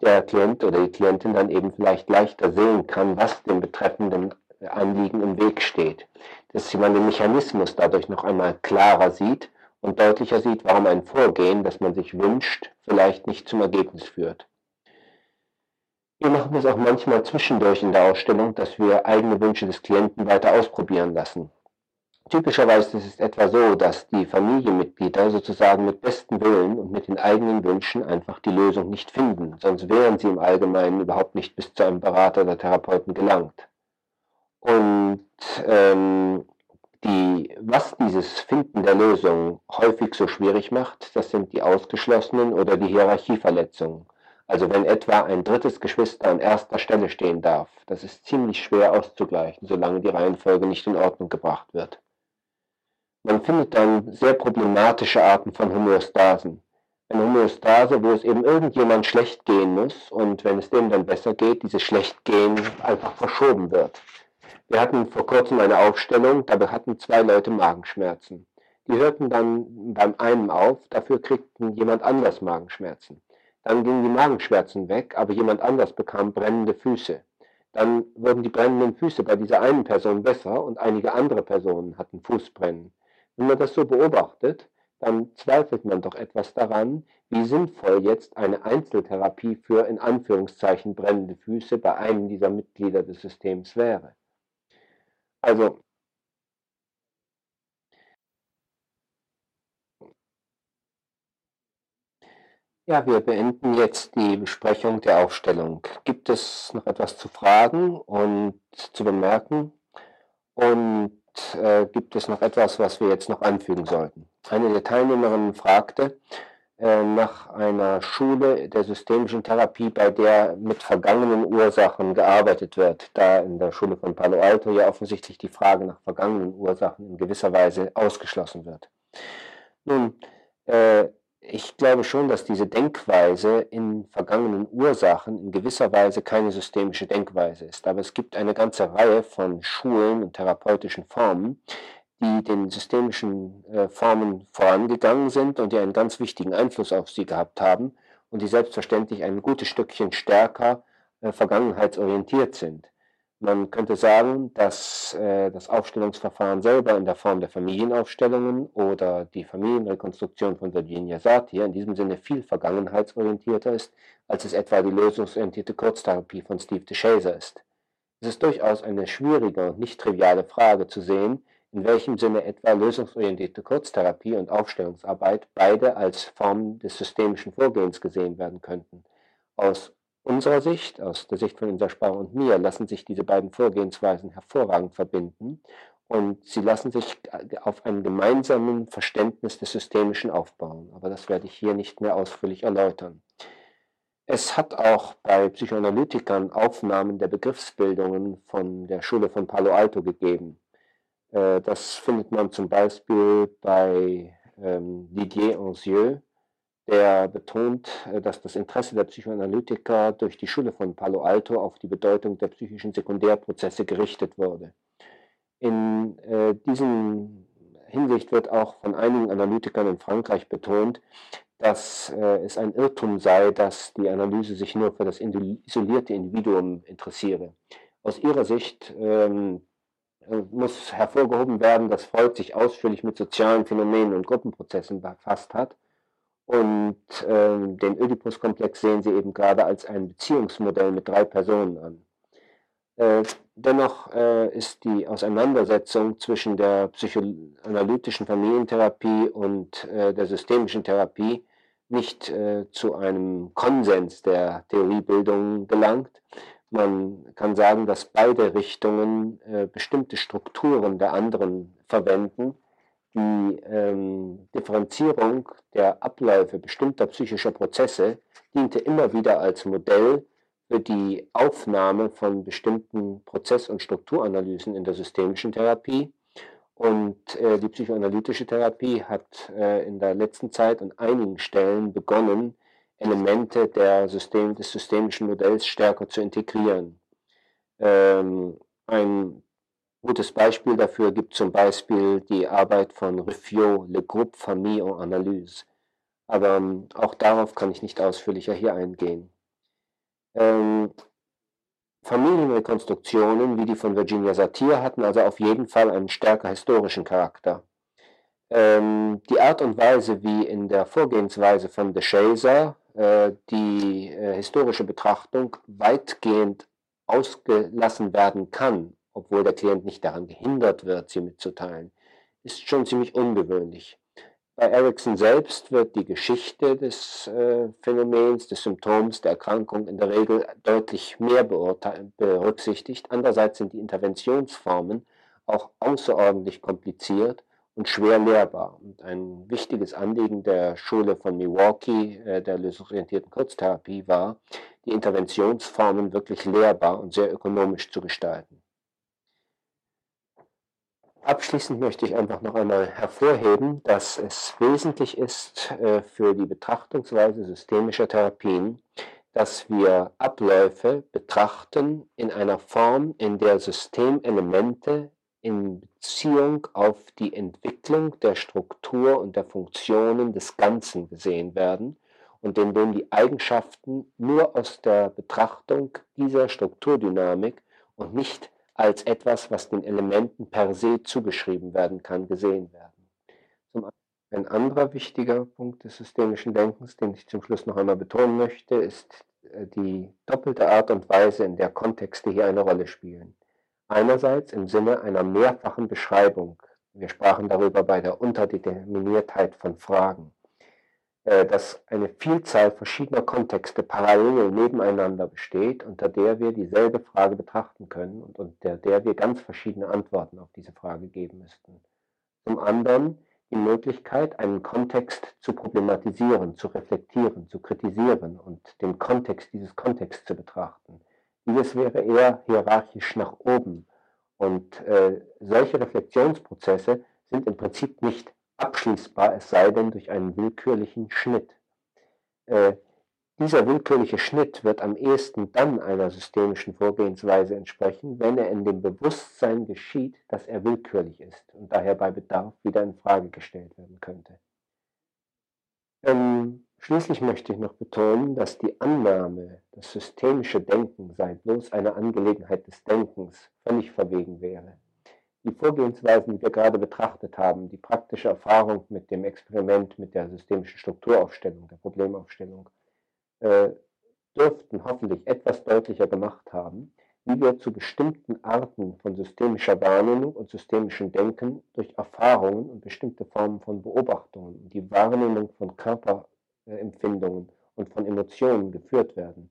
der Klient oder die Klientin dann eben vielleicht leichter sehen kann, was dem betreffenden Anliegen im Weg steht. Dass man den Mechanismus dadurch noch einmal klarer sieht und deutlicher sieht, warum ein Vorgehen, das man sich wünscht, vielleicht nicht zum Ergebnis führt. Wir machen es auch manchmal zwischendurch in der Ausstellung, dass wir eigene Wünsche des Klienten weiter ausprobieren lassen. Typischerweise ist es etwa so, dass die Familienmitglieder sozusagen mit bestem Willen und mit den eigenen Wünschen einfach die Lösung nicht finden, sonst wären sie im Allgemeinen überhaupt nicht bis zu einem Berater oder Therapeuten gelangt. Und ähm, die, was dieses Finden der Lösung häufig so schwierig macht, das sind die Ausgeschlossenen oder die Hierarchieverletzungen. Also wenn etwa ein drittes Geschwister an erster Stelle stehen darf, das ist ziemlich schwer auszugleichen, solange die Reihenfolge nicht in Ordnung gebracht wird. Man findet dann sehr problematische Arten von Homöostasen. Eine Homöostase, wo es eben irgendjemand schlecht gehen muss und wenn es dem dann besser geht, dieses Schlechtgehen einfach verschoben wird. Wir hatten vor kurzem eine Aufstellung, dabei hatten zwei Leute Magenschmerzen. Die hörten dann beim einen auf, dafür kriegten jemand anders Magenschmerzen. Dann gingen die Magenschmerzen weg, aber jemand anders bekam brennende Füße. Dann wurden die brennenden Füße bei dieser einen Person besser und einige andere Personen hatten Fußbrennen. Wenn man das so beobachtet, dann zweifelt man doch etwas daran, wie sinnvoll jetzt eine Einzeltherapie für in Anführungszeichen brennende Füße bei einem dieser Mitglieder des Systems wäre. Also Ja, wir beenden jetzt die Besprechung der Aufstellung. Gibt es noch etwas zu fragen und zu bemerken? Und äh, gibt es noch etwas, was wir jetzt noch anfügen sollten? Eine der Teilnehmerinnen fragte, nach einer Schule der systemischen Therapie, bei der mit vergangenen Ursachen gearbeitet wird, da in der Schule von Palo Alto ja offensichtlich die Frage nach vergangenen Ursachen in gewisser Weise ausgeschlossen wird. Nun, äh, ich glaube schon, dass diese Denkweise in vergangenen Ursachen in gewisser Weise keine systemische Denkweise ist. Aber es gibt eine ganze Reihe von Schulen und therapeutischen Formen, die den systemischen äh, Formen vorangegangen sind und die einen ganz wichtigen Einfluss auf sie gehabt haben und die selbstverständlich ein gutes Stückchen stärker äh, vergangenheitsorientiert sind. Man könnte sagen, dass äh, das Aufstellungsverfahren selber in der Form der Familienaufstellungen oder die Familienrekonstruktion von Virginia Satir in diesem Sinne viel vergangenheitsorientierter ist, als es etwa die lösungsorientierte Kurztherapie von Steve DeShazer ist. Es ist durchaus eine schwierige und nicht triviale Frage zu sehen, in welchem Sinne etwa lösungsorientierte Kurztherapie und Aufstellungsarbeit beide als Formen des systemischen Vorgehens gesehen werden könnten. Aus unserer Sicht, aus der Sicht von Insa Spar und mir, lassen sich diese beiden Vorgehensweisen hervorragend verbinden und sie lassen sich auf einem gemeinsamen Verständnis des Systemischen aufbauen. Aber das werde ich hier nicht mehr ausführlich erläutern. Es hat auch bei Psychoanalytikern Aufnahmen der Begriffsbildungen von der Schule von Palo Alto gegeben. Äh, das findet man zum Beispiel bei ähm, Didier Anzieux, der betont, äh, dass das Interesse der Psychoanalytiker durch die Schule von Palo Alto auf die Bedeutung der psychischen Sekundärprozesse gerichtet wurde. In äh, diesem Hinsicht wird auch von einigen Analytikern in Frankreich betont, dass äh, es ein Irrtum sei, dass die Analyse sich nur für das isolierte Individuum interessiere. Aus ihrer Sicht ähm, muss hervorgehoben werden, dass Freud sich ausführlich mit sozialen Phänomenen und Gruppenprozessen befasst hat und ähm, den Oedipus-Komplex sehen Sie eben gerade als ein Beziehungsmodell mit drei Personen an. Äh, dennoch äh, ist die Auseinandersetzung zwischen der psychoanalytischen Familientherapie und äh, der systemischen Therapie nicht äh, zu einem Konsens der Theoriebildung gelangt. Man kann sagen, dass beide Richtungen äh, bestimmte Strukturen der anderen verwenden, die ähm, Differenzierung der Abläufe bestimmter psychischer Prozesse diente immer wieder als Modell für die Aufnahme von bestimmten Prozess- und Strukturanalysen in der systemischen Therapie. Und äh, die psychoanalytische Therapie hat äh, in der letzten Zeit an einigen Stellen begonnen, Elemente der System, des systemischen Modells stärker zu integrieren. Ähm, ein Gutes Beispiel dafür gibt zum Beispiel die Arbeit von Ruffiot, Le Groupe Famille en Analyse. Aber ähm, auch darauf kann ich nicht ausführlicher hier eingehen. Ähm, Familienrekonstruktionen wie die von Virginia Satir hatten also auf jeden Fall einen stärker historischen Charakter. Ähm, die Art und Weise, wie in der Vorgehensweise von de Chaser äh, die äh, historische Betrachtung weitgehend ausgelassen werden kann obwohl der Klient nicht daran gehindert wird, sie mitzuteilen, ist schon ziemlich ungewöhnlich. Bei Erickson selbst wird die Geschichte des äh, Phänomens, des Symptoms, der Erkrankung in der Regel deutlich mehr berücksichtigt. Andererseits sind die Interventionsformen auch außerordentlich kompliziert und schwer lehrbar. Und ein wichtiges Anliegen der Schule von Milwaukee, äh, der lösungsorientierten Kurztherapie, war, die Interventionsformen wirklich lehrbar und sehr ökonomisch zu gestalten. Abschließend möchte ich einfach noch einmal hervorheben, dass es wesentlich ist äh, für die Betrachtungsweise systemischer Therapien, dass wir Abläufe betrachten in einer Form, in der Systemelemente in Beziehung auf die Entwicklung der Struktur und der Funktionen des Ganzen gesehen werden und in dem die Eigenschaften nur aus der Betrachtung dieser Strukturdynamik und nicht als etwas, was den Elementen per se zugeschrieben werden kann, gesehen werden. Ein anderer wichtiger Punkt des systemischen Denkens, den ich zum Schluss noch einmal betonen möchte, ist äh, die doppelte Art und Weise, in der Kontexte hier eine Rolle spielen. Einerseits im Sinne einer mehrfachen Beschreibung. Wir sprachen darüber bei der Unterdeterminiertheit von Fragen. Äh, dass eine Vielzahl verschiedener Kontexte parallel nebeneinander besteht, unter der wir dieselbe Frage betrachten können und unter der wir ganz verschiedene Antworten auf diese Frage geben müssten. Zum anderen die Möglichkeit, einen Kontext zu problematisieren, zu reflektieren, zu kritisieren und den Kontext dieses Kontexts zu betrachten. Dieses wäre eher hierarchisch nach oben. Und äh, solche Reflexionsprozesse sind im Prinzip nicht abschließbar, es sei denn durch einen willkürlichen Schnitt. Äh, dieser willkürliche Schnitt wird am ehesten dann einer systemischen Vorgehensweise entsprechen, wenn er in dem Bewusstsein geschieht, dass er willkürlich ist und daher bei Bedarf wieder in Frage gestellt werden könnte. Ähm, schließlich möchte ich noch betonen, dass die Annahme, das systemische Denken sei bloß eine Angelegenheit des Denkens, völlig verwegen wäre. Die Vorgehensweisen, die wir gerade betrachtet haben, die praktische Erfahrung mit dem Experiment, mit der systemischen Strukturaufstellung, der Problemaufstellung, äh, dürften hoffentlich etwas deutlicher gemacht haben, wie wir zu bestimmten Arten von systemischer Wahrnehmung und systemischem Denken durch Erfahrungen und bestimmte Formen von Beobachtungen, die Wahrnehmung von Körperempfindungen und von Emotionen geführt werden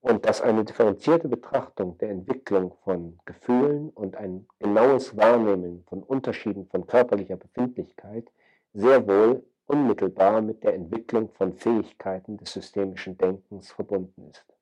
und dass eine differenzierte Betrachtung der Entwicklung von Gefühlen und ein genaues Wahrnehmen von Unterschieden von körperlicher Befindlichkeit sehr wohl unmittelbar mit der Entwicklung von Fähigkeiten des systemischen Denkens verbunden ist.